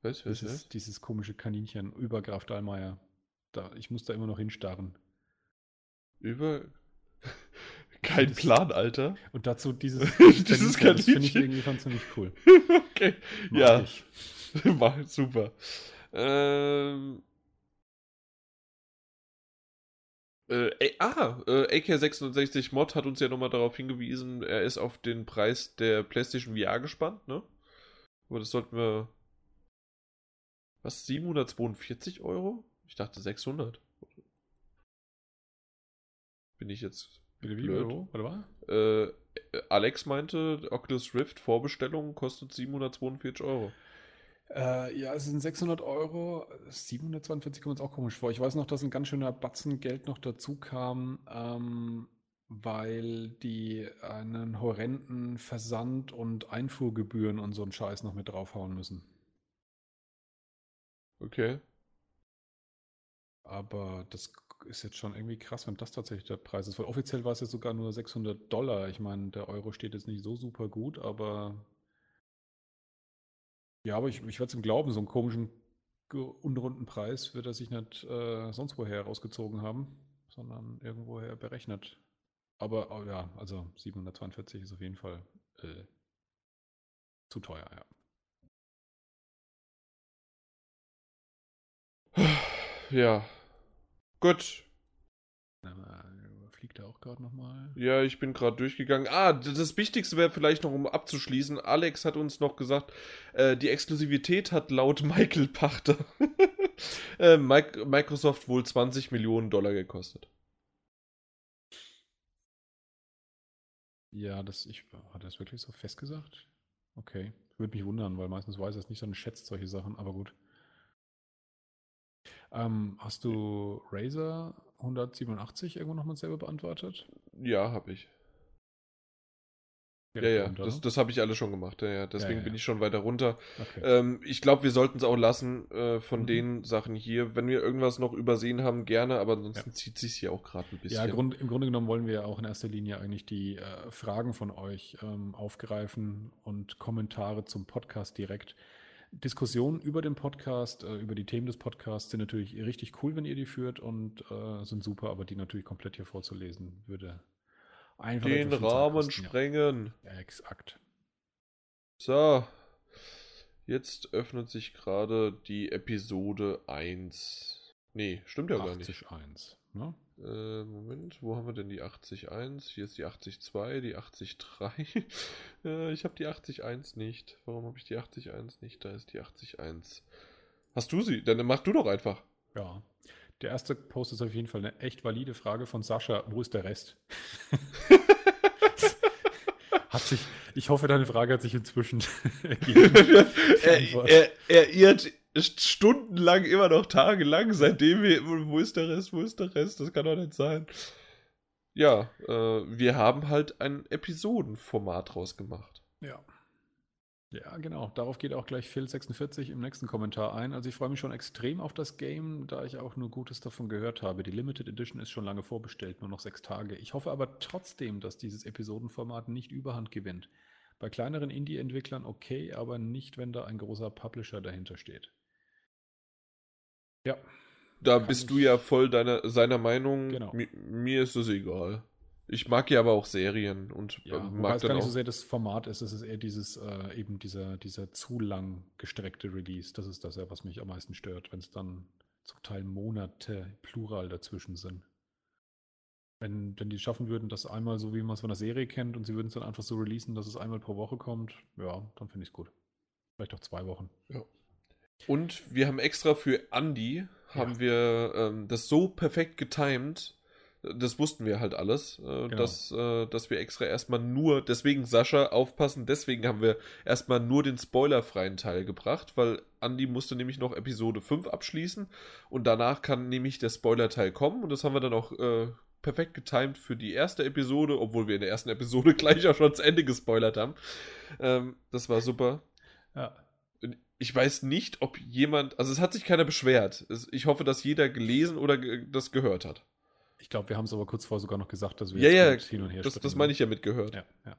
Was, was, dieses, was? dieses komische Kaninchen über Graf Dallmayr. Da, ich muss da immer noch hinstarren. Über. Kein Das- Plan, Alter. Und dazu dieses, Dieses Das finde ich Kaninchen. irgendwie schon ziemlich cool. okay. Mag ja, ich. War super. Ähm. Äh, ah, äh, AK660 Mod hat uns ja nochmal darauf hingewiesen, er ist auf den Preis der PlayStation VR gespannt, ne? Aber das sollten wir. Was? 742 Euro? Ich dachte 600. Bin ich jetzt. Bitte wie? Blöd. Wo? Warte mal. Äh, Alex meinte, Oculus Rift Vorbestellung kostet 742 Euro. Äh, ja, es sind 600 Euro. 742 kommt uns auch komisch vor. Ich weiß noch, dass ein ganz schöner Batzen Geld noch dazu kam, ähm, weil die einen horrenden Versand- und Einfuhrgebühren und so einen Scheiß noch mit draufhauen müssen. Okay. Aber das ist jetzt schon irgendwie krass, wenn das tatsächlich der Preis ist. Weil offiziell war es jetzt sogar nur 600 Dollar. Ich meine, der Euro steht jetzt nicht so super gut, aber ja, aber ich, ich werde es ihm glauben, so einen komischen unrunden Preis wird er sich nicht äh, sonst woher rausgezogen haben, sondern irgendwoher berechnet. Aber oh ja, also 742 ist auf jeden Fall äh, zu teuer, ja. Ja. Gut. Na, Er auch gerade nochmal? Ja, ich bin gerade durchgegangen. Ah, das Wichtigste wäre vielleicht noch, um abzuschließen. Alex hat uns noch gesagt, äh, die Exklusivität hat laut Michael Pachter äh, Mic- Microsoft wohl 20 Millionen Dollar gekostet. Ja, das ich hat er es wirklich so festgesagt? Okay, würde mich wundern, weil meistens weiß er es nicht, sondern schätzt solche Sachen, aber gut. Ähm, hast du Razer 187 irgendwo nochmal selber beantwortet? Ja, habe ich. Ja, ja, runter, das, das habe ich alles schon gemacht. Ja, ja, deswegen ja, bin ja. ich schon weiter runter. okay. Ähm, ich glaube, wir sollten es auch lassen äh, von Mhm. den Sachen hier. Wenn wir irgendwas noch übersehen haben, gerne, aber ansonsten zieht sich hier auch gerade ein bisschen. Ja, Grund, im Grunde genommen wollen wir ja auch in erster Linie eigentlich die äh, Fragen von euch ähm, aufgreifen und Kommentare zum Podcast direkt. Diskussionen über den Podcast, äh, über die Themen des Podcasts sind natürlich richtig cool, wenn ihr die führt und äh, sind super, aber die natürlich komplett hier vorzulesen würde einfach Den Rahmen sprengen. Ja, exakt. So, jetzt öffnet sich gerade die Episode 1. Nee, stimmt ja gar nicht. 80.1. Ne? Äh, Moment, wo haben wir denn die 80.1? Hier ist die 80.2, die 80.3. äh, ich habe die 80.1 nicht. Warum habe ich die 80.1 nicht? Da ist die 80.1. Hast du sie? Dann mach du doch einfach. Ja. Der erste Post ist auf jeden Fall eine echt valide Frage von Sascha. Wo ist der Rest? hat sich, ich hoffe, deine Frage hat sich inzwischen ergeben. er, er, er irrt stundenlang, immer noch tagelang, seitdem wir. Wo ist der Rest? Wo ist der Rest? Das kann doch nicht sein. Ja, äh, wir haben halt ein Episodenformat rausgemacht. Ja. Ja, genau. Darauf geht auch gleich Phil46 im nächsten Kommentar ein. Also ich freue mich schon extrem auf das Game, da ich auch nur Gutes davon gehört habe. Die Limited Edition ist schon lange vorbestellt, nur noch sechs Tage. Ich hoffe aber trotzdem, dass dieses Episodenformat nicht überhand gewinnt. Bei kleineren Indie-Entwicklern okay, aber nicht, wenn da ein großer Publisher dahinter steht. Ja, Da Kann bist du ja voll deiner, seiner Meinung. Genau. Mi, mir ist es egal. Ich mag ja aber auch Serien und Ja, äh, wobei mag es gar dann nicht auch. so sehr das Format ist, es ist eher dieses, äh, eben dieser, dieser zu lang gestreckte Release. Das ist das ja, was mich am meisten stört, wenn es dann zum Teil Monate plural dazwischen sind. Wenn, wenn die schaffen würden, das einmal so, wie man es von der Serie kennt, und sie würden es dann einfach so releasen, dass es einmal pro Woche kommt, ja, dann finde ich es gut. Vielleicht auch zwei Wochen. Und wir haben extra für Andy, haben wir ähm, das so perfekt getimed, Das wussten wir halt alles, äh, genau. dass, äh, dass wir extra erstmal nur, deswegen Sascha, aufpassen, deswegen haben wir erstmal nur den spoilerfreien Teil gebracht, weil Andy musste nämlich noch Episode 5 abschließen und danach kann nämlich der Spoiler-Teil kommen und das haben wir dann auch äh, perfekt getimt für die erste Episode, obwohl wir in der ersten Episode gleich auch schon zu Ende gespoilert haben. Ähm, das war super. Ja. Ich weiß nicht, ob jemand, also es hat sich keiner beschwert. Ich hoffe, dass jeder gelesen oder das gehört hat. Ich glaube, wir haben es aber kurz vorher sogar noch gesagt, dass wir ja, jetzt ja, hin und her das, das meine ich ja mitgehört. Ja, ja.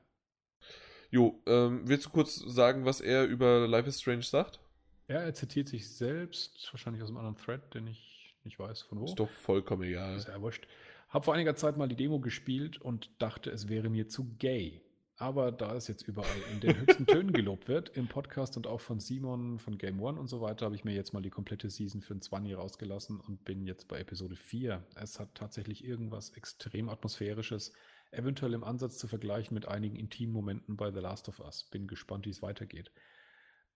Jo, ähm, willst du kurz sagen, was er über Life is Strange sagt? Ja, er zitiert sich selbst, wahrscheinlich aus einem anderen Thread, den ich nicht weiß von wo. Ist doch vollkommen egal. Ist ja wurscht. Hab vor einiger Zeit mal die Demo gespielt und dachte, es wäre mir zu gay. Aber da es jetzt überall in den höchsten Tönen gelobt wird, im Podcast und auch von Simon von Game One und so weiter, habe ich mir jetzt mal die komplette Season für ein 20 rausgelassen und bin jetzt bei Episode 4. Es hat tatsächlich irgendwas extrem Atmosphärisches, eventuell im Ansatz zu vergleichen mit einigen intimen Momenten bei The Last of Us. Bin gespannt, wie es weitergeht.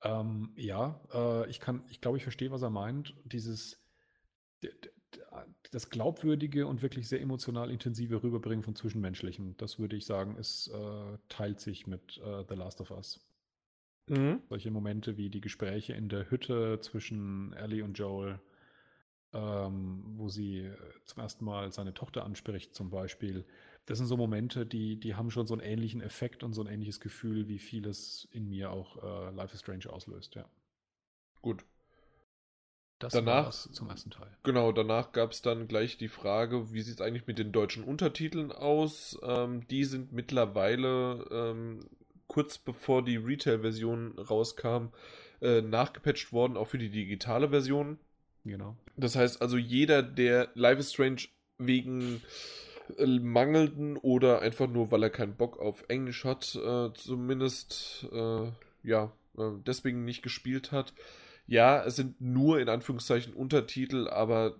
Ähm, ja, äh, ich kann, ich glaube, ich verstehe, was er meint. Dieses, das glaubwürdige und wirklich sehr emotional intensive Rüberbringen von Zwischenmenschlichen, das würde ich sagen, es äh, teilt sich mit äh, The Last of Us. Mhm. Solche Momente wie die Gespräche in der Hütte zwischen Ellie und Joel, ähm, wo sie äh, zum ersten Mal seine Tochter anspricht, zum Beispiel. Das sind so Momente, die, die haben schon so einen ähnlichen Effekt und so ein ähnliches Gefühl, wie vieles in mir auch äh, Life is Strange auslöst, ja. Gut. Das danach, zum ersten Teil. Genau, danach gab es dann gleich die Frage, wie sieht es eigentlich mit den deutschen Untertiteln aus? Ähm, die sind mittlerweile ähm, kurz bevor die Retail-Version rauskam, äh, nachgepatcht worden, auch für die digitale Version. Genau. Das heißt also, jeder, der Life is Strange wegen äh, mangelnden oder einfach nur, weil er keinen Bock auf Englisch hat, äh, zumindest äh, ja, äh, deswegen nicht gespielt hat, ja, es sind nur in Anführungszeichen Untertitel, aber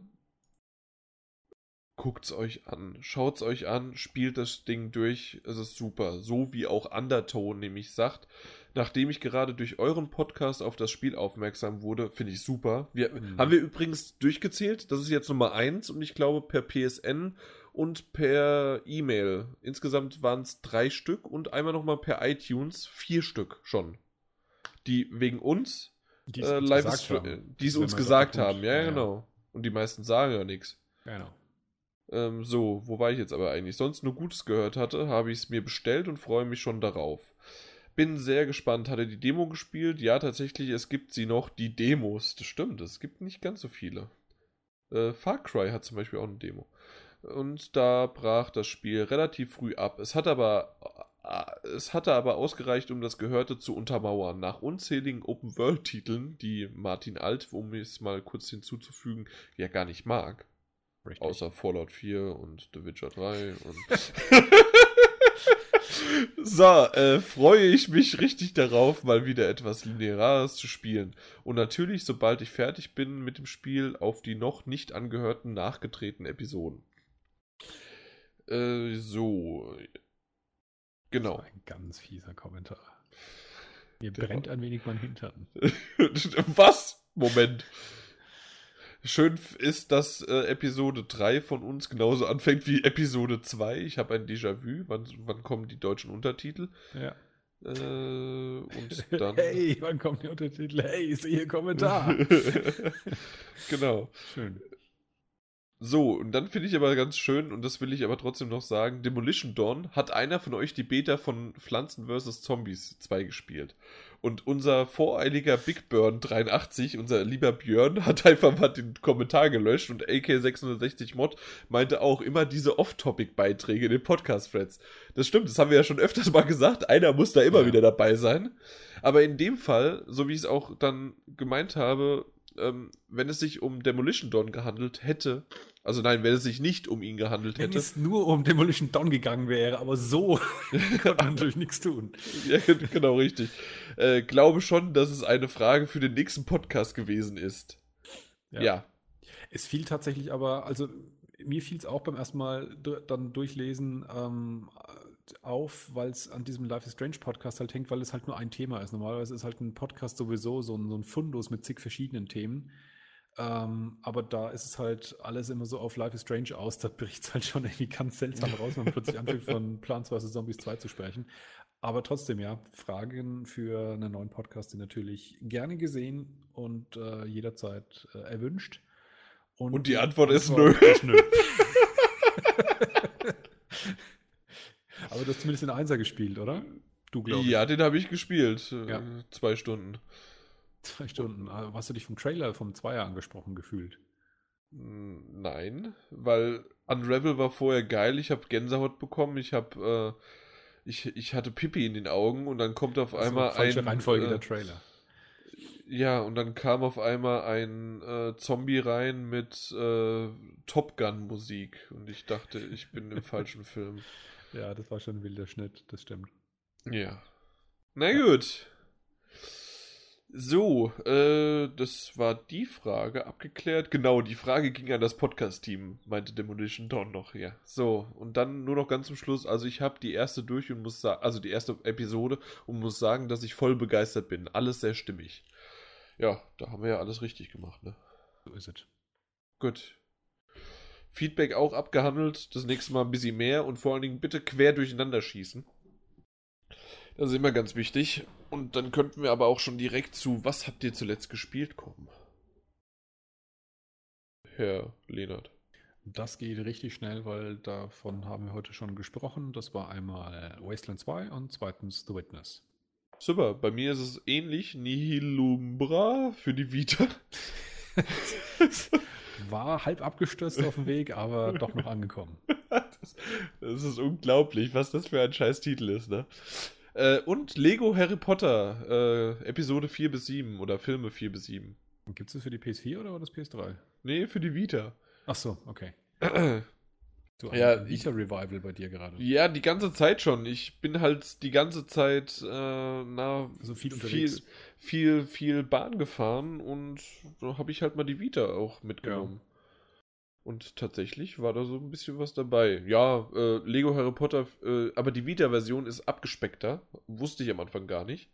guckt's euch an, schaut's euch an, spielt das Ding durch, es ist super. So wie auch Undertone nämlich sagt, nachdem ich gerade durch euren Podcast auf das Spiel aufmerksam wurde, finde ich super. Wir, mhm. Haben wir übrigens durchgezählt, das ist jetzt Nummer 1 und ich glaube per PSN und per E-Mail. Insgesamt waren es drei Stück und einmal nochmal per iTunes vier Stück schon. Die wegen uns die äh, live ist, haben. die es uns gesagt haben. Ja, ja, genau. Und die meisten sagen ja nichts. Genau. Ähm, so, wo war ich jetzt aber eigentlich? Sonst nur Gutes gehört hatte, habe ich es mir bestellt und freue mich schon darauf. Bin sehr gespannt. Hatte die Demo gespielt? Ja, tatsächlich, es gibt sie noch, die Demos. Das stimmt, es gibt nicht ganz so viele. Äh, Far Cry hat zum Beispiel auch eine Demo. Und da brach das Spiel relativ früh ab. Es hat aber es hatte aber ausgereicht, um das Gehörte zu untermauern. Nach unzähligen Open-World-Titeln, die Martin Alt, um es mal kurz hinzuzufügen, ja gar nicht mag. Richtig. Außer Fallout 4 und The Witcher 3 und. so, äh, freue ich mich richtig darauf, mal wieder etwas Lineares zu spielen. Und natürlich, sobald ich fertig bin mit dem Spiel, auf die noch nicht angehörten nachgetretenen Episoden. Äh, so, Genau. Ein ganz fieser Kommentar. Mir genau. brennt ein wenig mein Hintern. Was? Moment. Schön ist, dass äh, Episode 3 von uns genauso anfängt wie Episode 2. Ich habe ein Déjà-vu. Wann, wann kommen die deutschen Untertitel? Ja. Äh, und dann. Hey, wann kommen die Untertitel? Hey, ich sehe Kommentar. genau. Schön. So, und dann finde ich aber ganz schön, und das will ich aber trotzdem noch sagen, Demolition Dawn hat einer von euch die Beta von Pflanzen vs. Zombies 2 gespielt. Und unser voreiliger Big Burn 83, unser lieber Björn, hat einfach mal den Kommentar gelöscht und AK660 Mod meinte auch immer diese Off-Topic-Beiträge in den Podcast-Threads. Das stimmt, das haben wir ja schon öfters mal gesagt. Einer muss da immer ja. wieder dabei sein. Aber in dem Fall, so wie ich es auch dann gemeint habe, ähm, wenn es sich um Demolition Dawn gehandelt hätte, also nein, wenn es sich nicht um ihn gehandelt hätte. Wenn es nur um Demolition Dawn gegangen wäre, aber so kann man natürlich nichts tun. Ja, genau, richtig. Äh, glaube schon, dass es eine Frage für den nächsten Podcast gewesen ist. Ja. ja. Es fiel tatsächlich aber, also mir fiel es auch beim ersten Mal dann durchlesen ähm, auf, weil es an diesem Life is Strange Podcast halt hängt, weil es halt nur ein Thema ist. Normalerweise ist halt ein Podcast sowieso so ein, so ein Fundus mit zig verschiedenen Themen. Ähm, aber da ist es halt alles immer so auf Life is Strange aus. Da bricht es halt schon irgendwie ganz seltsam raus, wenn man plötzlich anfängt, von Plants vs. Zombies 2 zu sprechen. Aber trotzdem, ja, Fragen für einen neuen Podcast sind natürlich gerne gesehen und äh, jederzeit äh, erwünscht. Und, und, die Antwort, Antwort ist nö. Ist nö. Aber du hast zumindest den Einser gespielt, oder? Du glaubst. Ja, den habe ich gespielt. Äh, ja. Zwei Stunden. Zwei Stunden. Also, hast du dich vom Trailer vom Zweier angesprochen gefühlt? Hm, nein, weil Unravel war vorher geil. Ich habe Gänsehaut bekommen. Ich habe, äh, ich, ich hatte Pipi in den Augen und dann kommt auf also einmal ein. Reihenfolge äh, der Trailer. Ja, und dann kam auf einmal ein äh, Zombie rein mit äh, Top Gun Musik und ich dachte, ich bin im falschen Film. Ja, das war schon ein wilder Schnitt, das stimmt. Ja. Na gut. So, äh, das war die Frage abgeklärt. Genau, die Frage ging an das Podcast-Team, meinte Demolition Dawn noch, ja. So, und dann nur noch ganz zum Schluss. Also, ich habe die erste durch und muss sagen, also die erste Episode und muss sagen, dass ich voll begeistert bin. Alles sehr stimmig. Ja, da haben wir ja alles richtig gemacht, ne? So ist es. Gut. Feedback auch abgehandelt. Das nächste Mal ein bisschen mehr und vor allen Dingen bitte quer durcheinander schießen. Das ist immer ganz wichtig. Und dann könnten wir aber auch schon direkt zu Was habt ihr zuletzt gespielt kommen? Herr Lehnert. Das geht richtig schnell, weil davon haben wir heute schon gesprochen. Das war einmal Wasteland 2 und zweitens The Witness. Super, bei mir ist es ähnlich. Nihilumbra für die Vita. war halb abgestürzt auf dem Weg, aber doch noch angekommen. Das, das, ist unglaublich, was das für ein scheiß Titel ist, ne? Äh, und Lego Harry Potter, äh, Episode 4 bis 7 oder Filme 4 bis 7. Gibt es das für die PS4 oder war das PS3? Nee, für die Vita. Ach so, okay. So ja, Vita-Revival bei dir gerade. Ja, die ganze Zeit schon. Ich bin halt die ganze Zeit äh, na, also viel, viel, viel, viel Bahn gefahren und so habe ich halt mal die Vita auch mitgenommen. Ja. Und tatsächlich war da so ein bisschen was dabei. Ja, äh, Lego Harry Potter, äh, aber die Vita-Version ist abgespeckter. Wusste ich am Anfang gar nicht.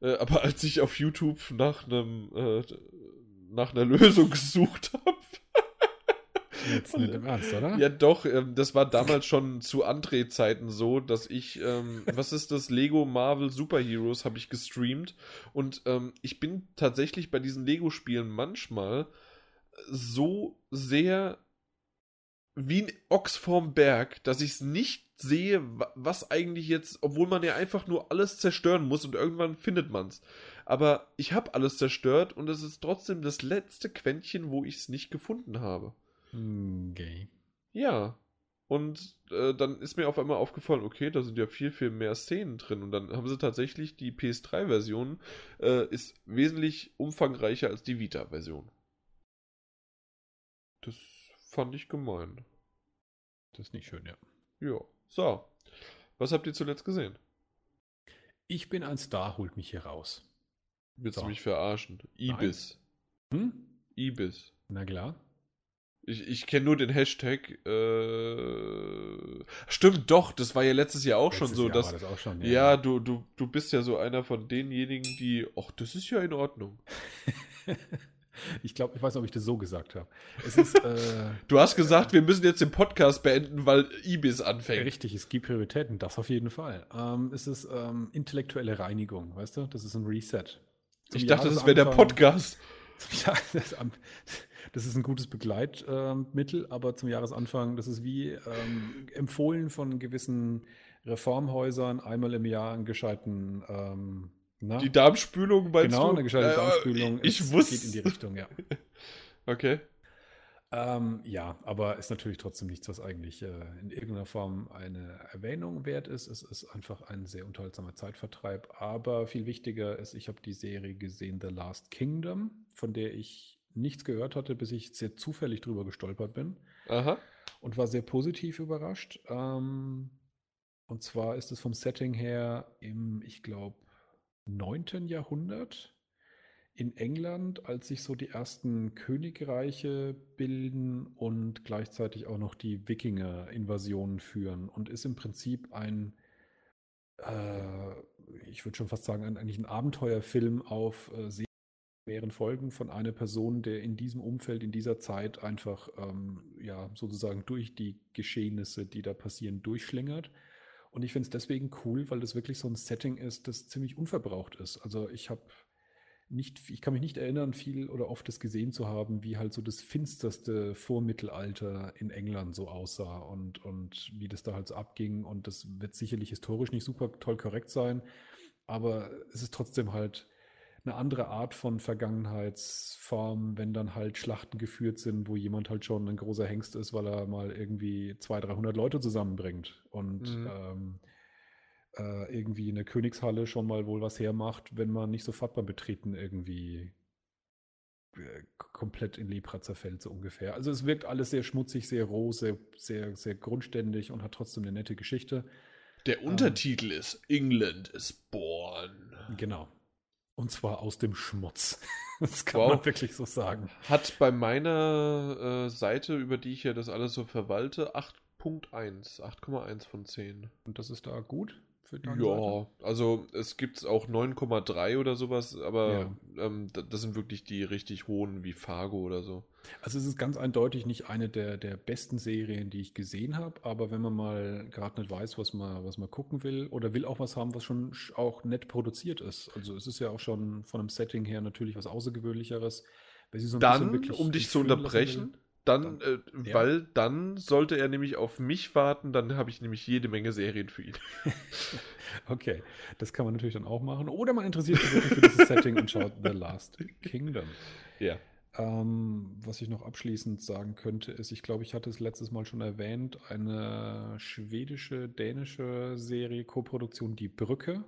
Äh, aber als ich auf YouTube nach einem äh, nach einer Lösung gesucht habe. Jetzt nicht im Ernst, oder? Ja, doch. Ähm, das war damals schon zu André-Zeiten so, dass ich, ähm, was ist das? Lego Marvel Super Heroes habe ich gestreamt. Und ähm, ich bin tatsächlich bei diesen Lego-Spielen manchmal so sehr wie ein Ochs vorm Berg, dass ich es nicht sehe, was eigentlich jetzt, obwohl man ja einfach nur alles zerstören muss und irgendwann findet man es. Aber ich habe alles zerstört und es ist trotzdem das letzte Quäntchen, wo ich es nicht gefunden habe. Okay. Ja. Und äh, dann ist mir auf einmal aufgefallen, okay, da sind ja viel, viel mehr Szenen drin. Und dann haben sie tatsächlich die PS3-Version äh, ist wesentlich umfangreicher als die Vita-Version. Das fand ich gemein. Das ist nicht schön, ja. Ja. So. Was habt ihr zuletzt gesehen? Ich bin ein Star, holt mich hier raus. Willst so. du mich verarschen? Ibis. Hm? Ibis. Na klar. Ich, ich kenne nur den Hashtag. Äh, stimmt, doch, das war ja letztes Jahr auch letztes schon so. Jahr dass, das auch schon, ja, ja, du, du, du bist ja so einer von denjenigen, die. Ach, das ist ja in Ordnung. Ich glaube, ich weiß nicht, ob ich das so gesagt habe. äh, du hast gesagt, wir müssen jetzt den Podcast beenden, weil Ibis anfängt. Richtig, es gibt Prioritäten, das auf jeden Fall. Ähm, es ist ähm, intellektuelle Reinigung, weißt du? Das ist ein Reset. Zum ich dachte, das wäre der Podcast. Ja, das, das, ist ein gutes Begleitmittel, äh, aber zum Jahresanfang, das ist wie ähm, empfohlen von gewissen Reformhäusern, einmal im Jahr einen gescheiten ähm, na? Die Darmspülung meinst genau, du? eine gescheite äh, Darmspülung. Ich es wusste. geht in die Richtung, ja. okay. Ähm, ja, aber ist natürlich trotzdem nichts, was eigentlich äh, in irgendeiner Form eine Erwähnung wert ist. Es ist einfach ein sehr unterhaltsamer Zeitvertreib. Aber viel wichtiger ist, ich habe die Serie gesehen The Last Kingdom, von der ich nichts gehört hatte, bis ich sehr zufällig drüber gestolpert bin. Aha. Und war sehr positiv überrascht. Ähm, und zwar ist es vom Setting her im, ich glaube, 9. Jahrhundert in England, als sich so die ersten Königreiche bilden und gleichzeitig auch noch die Wikinger-Invasionen führen und ist im Prinzip ein, äh, ich würde schon fast sagen, ein, eigentlich ein Abenteuerfilm auf äh, mehreren Folgen von einer Person, der in diesem Umfeld, in dieser Zeit einfach ähm, ja sozusagen durch die Geschehnisse, die da passieren, durchschlingert. Und ich finde es deswegen cool, weil das wirklich so ein Setting ist, das ziemlich unverbraucht ist. Also ich habe nicht, ich kann mich nicht erinnern, viel oder oft das gesehen zu haben, wie halt so das finsterste Vormittelalter in England so aussah und, und wie das da halt so abging. Und das wird sicherlich historisch nicht super toll korrekt sein, aber es ist trotzdem halt eine andere Art von Vergangenheitsform, wenn dann halt Schlachten geführt sind, wo jemand halt schon ein großer Hengst ist, weil er mal irgendwie 200, 300 Leute zusammenbringt und mhm. ähm, äh, irgendwie in der Königshalle schon mal wohl was hermacht, wenn man nicht sofort beim Betreten irgendwie äh, komplett in Lepra zerfällt, so ungefähr. Also es wirkt alles sehr schmutzig, sehr roh, sehr, sehr, sehr grundständig und hat trotzdem eine nette Geschichte. Der Untertitel ähm, ist England is born. Genau. Und zwar aus dem Schmutz. Das kann wow. man wirklich so sagen. Hat bei meiner äh, Seite, über die ich ja das alles so verwalte, 8.1, 8,1 von 10. Und das ist da gut? Für deine Ja, also es gibt auch 9,3 oder sowas, aber ja. ähm, das sind wirklich die richtig hohen wie Fargo oder so. Also es ist ganz eindeutig nicht eine der, der besten Serien, die ich gesehen habe, aber wenn man mal gerade nicht weiß, was man, was man gucken will oder will auch was haben, was schon auch nett produziert ist. Also es ist ja auch schon von einem Setting her natürlich was Außergewöhnlicheres. So Dann, um dich zu unterbrechen, dann, äh, ja. weil dann sollte er nämlich auf mich warten, dann habe ich nämlich jede Menge Serien für ihn. okay, das kann man natürlich dann auch machen. Oder man interessiert sich wirklich für dieses Setting und schaut The Last Kingdom. Ja. Ähm, was ich noch abschließend sagen könnte, ist, ich glaube, ich hatte es letztes Mal schon erwähnt, eine schwedische, dänische Serie, Koproduktion Die Brücke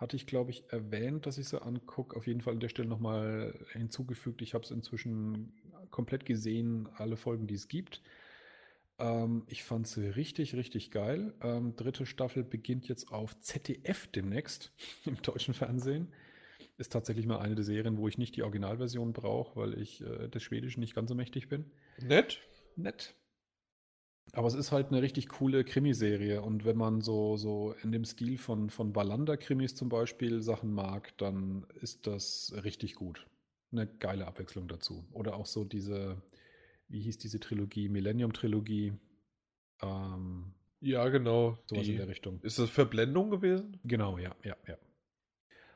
hatte ich, glaube ich, erwähnt, dass ich sie angucke. Auf jeden Fall an der Stelle nochmal hinzugefügt. Ich habe es inzwischen komplett gesehen, alle Folgen, die es gibt. Ähm, ich fand sie richtig, richtig geil. Ähm, dritte Staffel beginnt jetzt auf ZDF demnächst im deutschen Fernsehen. Ist tatsächlich mal eine der Serien, wo ich nicht die Originalversion brauche, weil ich äh, des Schwedischen nicht ganz so mächtig bin. Nett. Nett. Aber es ist halt eine richtig coole Krimiserie und wenn man so, so in dem Stil von, von Wallander-Krimis zum Beispiel Sachen mag, dann ist das richtig gut. Eine geile Abwechslung dazu. Oder auch so diese, wie hieß diese Trilogie, Millennium-Trilogie. Ähm, ja, genau. Sowas die, in der Richtung. Ist das Verblendung gewesen? Genau, ja, ja, ja.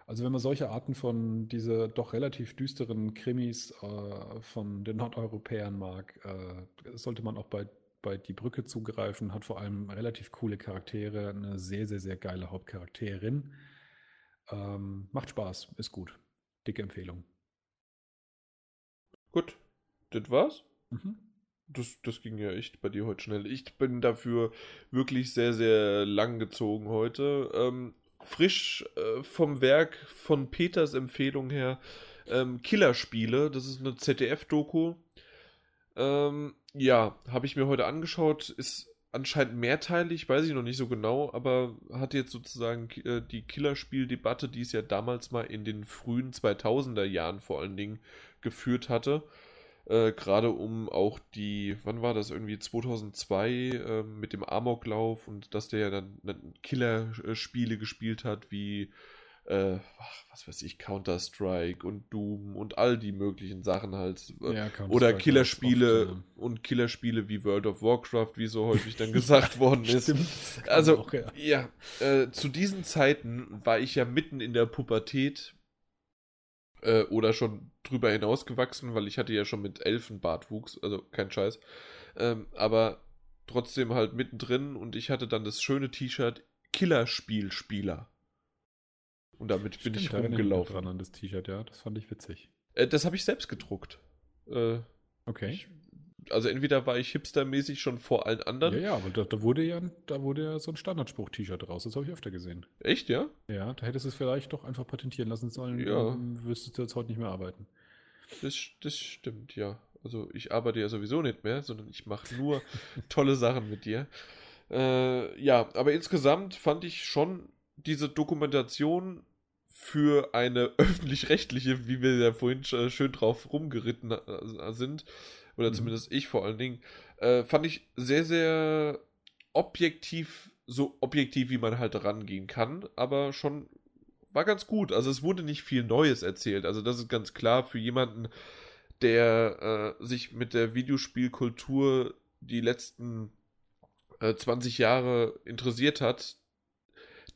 Also wenn man solche Arten von diese doch relativ düsteren Krimis äh, von den Nordeuropäern mag, äh, sollte man auch bei bei Die Brücke zugreifen, hat vor allem relativ coole Charaktere, eine sehr, sehr, sehr geile Hauptcharakterin. Ähm, macht Spaß, ist gut. Dicke Empfehlung. Gut, das war's. Mhm. Das, das ging ja echt bei dir heute schnell. Ich bin dafür wirklich sehr, sehr lang gezogen heute. Ähm, frisch äh, vom Werk von Peters Empfehlung her. Ähm, Killerspiele, das ist eine ZDF-Doku. Ähm, ja, habe ich mir heute angeschaut. Ist anscheinend mehrteilig, weiß ich noch nicht so genau, aber hat jetzt sozusagen äh, die Killerspieldebatte, die es ja damals mal in den frühen 2000er Jahren vor allen Dingen geführt hatte. Äh, Gerade um auch die, wann war das, irgendwie 2002 äh, mit dem Amoklauf und dass der ja dann, dann Killerspiele gespielt hat, wie äh, was weiß ich, Counter-Strike und Doom und all die möglichen Sachen halt. Ja, Oder Killerspiele ja. und Killerspiele wie World of Warcraft, wie so häufig dann gesagt worden ist. Stimmt, also, auch, ja, ja äh, zu diesen Zeiten war ich ja mitten in der Pubertät äh, oder schon drüber hinausgewachsen, weil ich hatte ja schon mit Elfen Bartwuchs, also kein Scheiß. Ähm, aber trotzdem halt mittendrin und ich hatte dann das schöne T-Shirt Killerspielspieler. Und damit Stimmt, bin ich rumgelaufen. Dran an das T-Shirt, ja, das fand ich witzig. Äh, das habe ich selbst gedruckt. Äh, okay. Ich, also entweder war ich hipstermäßig schon vor allen anderen. Ja, ja, aber da, da wurde ja, da wurde ja so ein Standardspruch-T-Shirt raus. Das habe ich öfter gesehen. Echt, ja? Ja, da hättest du es vielleicht doch einfach patentieren lassen sollen. Ja. Wüsstest du jetzt heute nicht mehr arbeiten. Das, das stimmt, ja. Also ich arbeite ja sowieso nicht mehr, sondern ich mache nur tolle Sachen mit dir. Äh, ja, aber insgesamt fand ich schon diese Dokumentation für eine öffentlich-rechtliche, wie wir ja vorhin äh, schön drauf rumgeritten äh, sind, oder mhm. zumindest ich vor allen Dingen, äh, fand ich sehr, sehr objektiv, so objektiv, wie man halt rangehen kann, aber schon war ganz gut. Also es wurde nicht viel Neues erzählt. Also das ist ganz klar für jemanden, der äh, sich mit der Videospielkultur die letzten äh, 20 Jahre interessiert hat,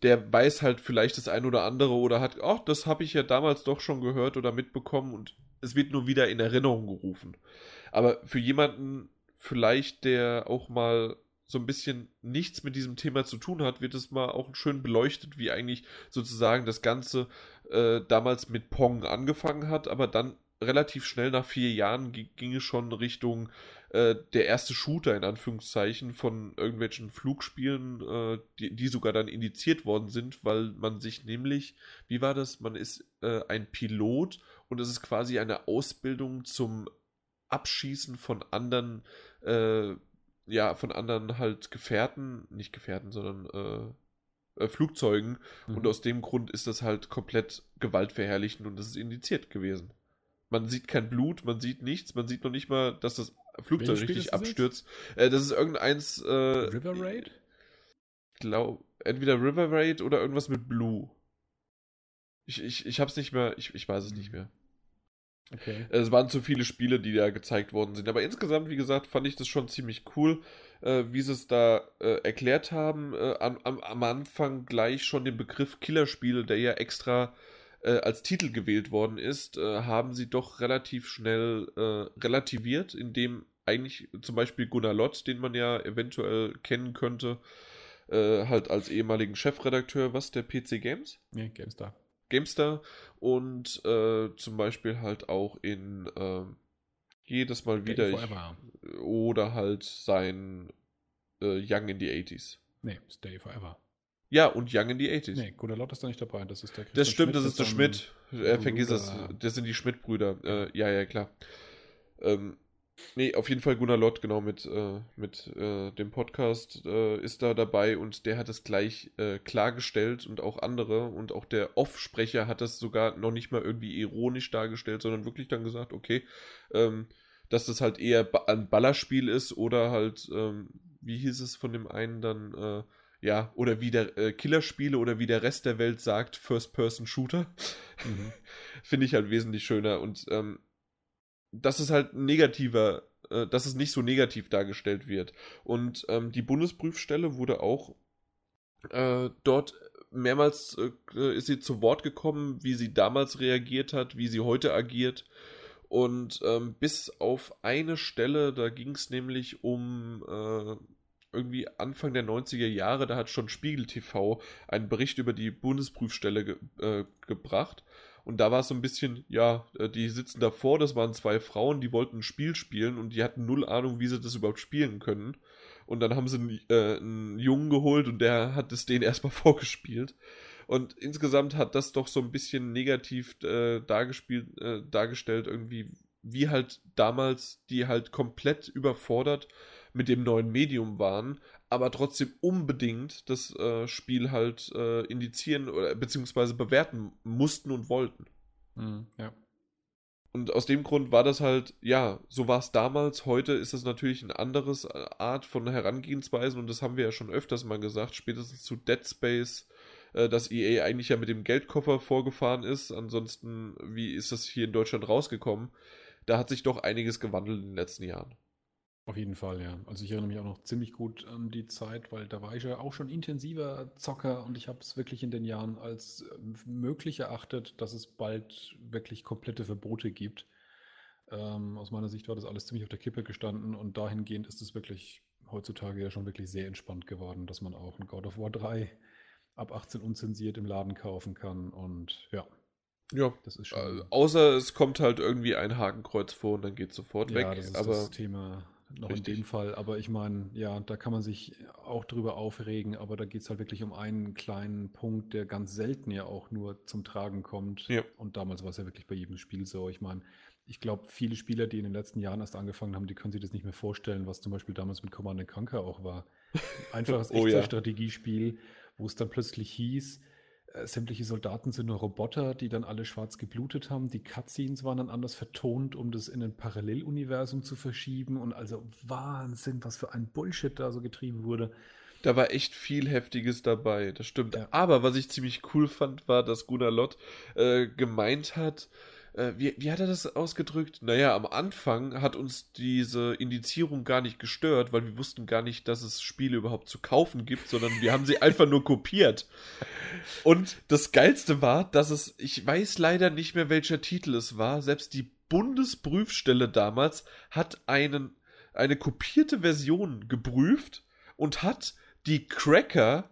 der weiß halt vielleicht das ein oder andere oder hat, ach, das habe ich ja damals doch schon gehört oder mitbekommen und es wird nur wieder in Erinnerung gerufen. Aber für jemanden vielleicht, der auch mal so ein bisschen nichts mit diesem Thema zu tun hat, wird es mal auch schön beleuchtet, wie eigentlich sozusagen das Ganze äh, damals mit Pong angefangen hat, aber dann relativ schnell nach vier Jahren ging es schon Richtung äh, der erste Shooter in Anführungszeichen von irgendwelchen Flugspielen, äh, die, die, sogar dann indiziert worden sind, weil man sich nämlich, wie war das, man ist äh, ein Pilot und es ist quasi eine Ausbildung zum Abschießen von anderen, äh, ja, von anderen halt Gefährten, nicht Gefährten, sondern äh, äh, Flugzeugen mhm. und aus dem Grund ist das halt komplett gewaltverherrlichend und das ist indiziert gewesen. Man sieht kein Blut, man sieht nichts, man sieht noch nicht mal, dass das Flugzeug richtig abstürzt. Äh, das ist irgendeins. Äh, River Raid? Ich glaube, entweder River Raid oder irgendwas mit Blue. Ich, ich, ich hab's nicht mehr, ich, ich weiß es nicht mehr. Okay. Es waren zu viele Spiele, die da gezeigt worden sind. Aber insgesamt, wie gesagt, fand ich das schon ziemlich cool, äh, wie sie es da äh, erklärt haben. Äh, am, am, am Anfang gleich schon den Begriff Killerspiele, der ja extra äh, als Titel gewählt worden ist, äh, haben sie doch relativ schnell äh, relativiert, indem eigentlich zum Beispiel Gunnar Lott, den man ja eventuell kennen könnte, äh, halt als ehemaligen Chefredakteur, was, der PC Games? Nee, GameStar. GameStar und äh, zum Beispiel halt auch in ähm, jedes Mal wieder ich, oder halt sein äh, Young in the 80s. Nee, Stay Forever. Ja, und Young in the 80s. Nee, Gunnar Lott ist da nicht dabei. Das ist der Christian Das stimmt, Schmidt, das ist der Schmidt. Er vergisst es. Das sind die Schmidt-Brüder. Äh, ja, ja, klar. Ähm, nee, auf jeden Fall Gunnar Lott, genau, mit, äh, mit äh, dem Podcast äh, ist da dabei und der hat es gleich äh, klargestellt und auch andere. Und auch der Off-Sprecher hat das sogar noch nicht mal irgendwie ironisch dargestellt, sondern wirklich dann gesagt, okay, ähm, dass das halt eher ein Ballerspiel ist oder halt, ähm, wie hieß es von dem einen dann, äh, ja, oder wie der äh, Killerspiele oder wie der Rest der Welt sagt, First-Person-Shooter. Mhm. Finde ich halt wesentlich schöner. Und ähm, dass es halt negativer, äh, dass es nicht so negativ dargestellt wird. Und ähm, die Bundesprüfstelle wurde auch äh, dort mehrmals äh, ist sie zu Wort gekommen, wie sie damals reagiert hat, wie sie heute agiert. Und ähm, bis auf eine Stelle, da ging es nämlich um äh, irgendwie Anfang der 90er Jahre, da hat schon Spiegel TV einen Bericht über die Bundesprüfstelle ge äh, gebracht. Und da war es so ein bisschen, ja, äh, die sitzen davor, das waren zwei Frauen, die wollten ein Spiel spielen und die hatten null Ahnung, wie sie das überhaupt spielen können. Und dann haben sie einen, äh, einen Jungen geholt und der hat es denen erstmal vorgespielt. Und insgesamt hat das doch so ein bisschen negativ äh, dargespielt, äh, dargestellt, irgendwie, wie halt damals die halt komplett überfordert mit dem neuen Medium waren, aber trotzdem unbedingt das äh, Spiel halt äh, indizieren oder beziehungsweise bewerten mussten und wollten. Mhm, ja. Und aus dem Grund war das halt, ja, so war es damals. Heute ist es natürlich eine andere äh, Art von Herangehensweisen und das haben wir ja schon öfters mal gesagt, spätestens zu Dead Space, äh, dass EA eigentlich ja mit dem Geldkoffer vorgefahren ist. Ansonsten, wie ist das hier in Deutschland rausgekommen? Da hat sich doch einiges gewandelt in den letzten Jahren. Auf jeden Fall, ja. Also ich erinnere mich auch noch ziemlich gut an die Zeit, weil da war ich ja auch schon intensiver Zocker und ich habe es wirklich in den Jahren als ähm, möglich erachtet, dass es bald wirklich komplette Verbote gibt. Ähm, aus meiner Sicht war das alles ziemlich auf der Kippe gestanden und dahingehend ist es wirklich heutzutage ja schon wirklich sehr entspannt geworden, dass man auch ein God of War 3 ab 18 unzensiert im Laden kaufen kann und ja. Ja, das ist schon. Äh, außer es kommt halt irgendwie ein Hakenkreuz vor und dann geht es sofort ja, weg. Das ist aber das Thema noch Richtig. in dem Fall. Aber ich meine, ja, da kann man sich auch drüber aufregen, aber da geht es halt wirklich um einen kleinen Punkt, der ganz selten ja auch nur zum Tragen kommt. Ja. Und damals war es ja wirklich bei jedem Spiel so. Ich meine, ich glaube, viele Spieler, die in den letzten Jahren erst angefangen haben, die können sich das nicht mehr vorstellen, was zum Beispiel damals mit Command Conquer auch war. Einfaches oh, Echtzeitstrategiespiel, wo es dann plötzlich hieß, sämtliche Soldaten sind nur Roboter, die dann alle schwarz geblutet haben. Die Cutscenes waren dann anders vertont, um das in ein Paralleluniversum zu verschieben. Und also Wahnsinn, was für ein Bullshit da so getrieben wurde. Da war echt viel Heftiges dabei, das stimmt. Ja. Aber was ich ziemlich cool fand, war, dass Gunnar Lott äh, gemeint hat, äh, wie, wie hat er das ausgedrückt? Naja, am Anfang hat uns diese Indizierung gar nicht gestört, weil wir wussten gar nicht, dass es Spiele überhaupt zu kaufen gibt, sondern wir haben sie einfach nur kopiert. Und das Geilste war, dass es, ich weiß leider nicht mehr, welcher Titel es war, selbst die Bundesprüfstelle damals hat einen, eine kopierte Version geprüft und hat die Cracker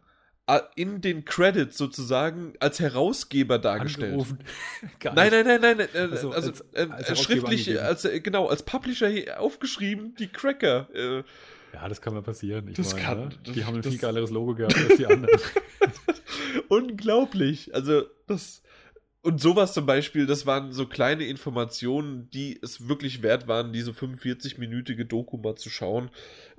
in den Credits sozusagen als Herausgeber dargestellt. Angerufen. Nein, nein, nein, nein, äh, Also, also, als- äh, als schriftlich, angegeben. als, äh, genau, als Publisher hier aufgeschrieben, die Cracker. Äh, Ja, das kann mal passieren. Ich Das meine, kann- ne? das- Die haben ein das- viel geileres Logo gehabt als die anderen. unglaublich. Also, das. Und sowas zum Beispiel, das waren so kleine Informationen, die es wirklich wert waren, diese 45-minütige Doku mal zu schauen.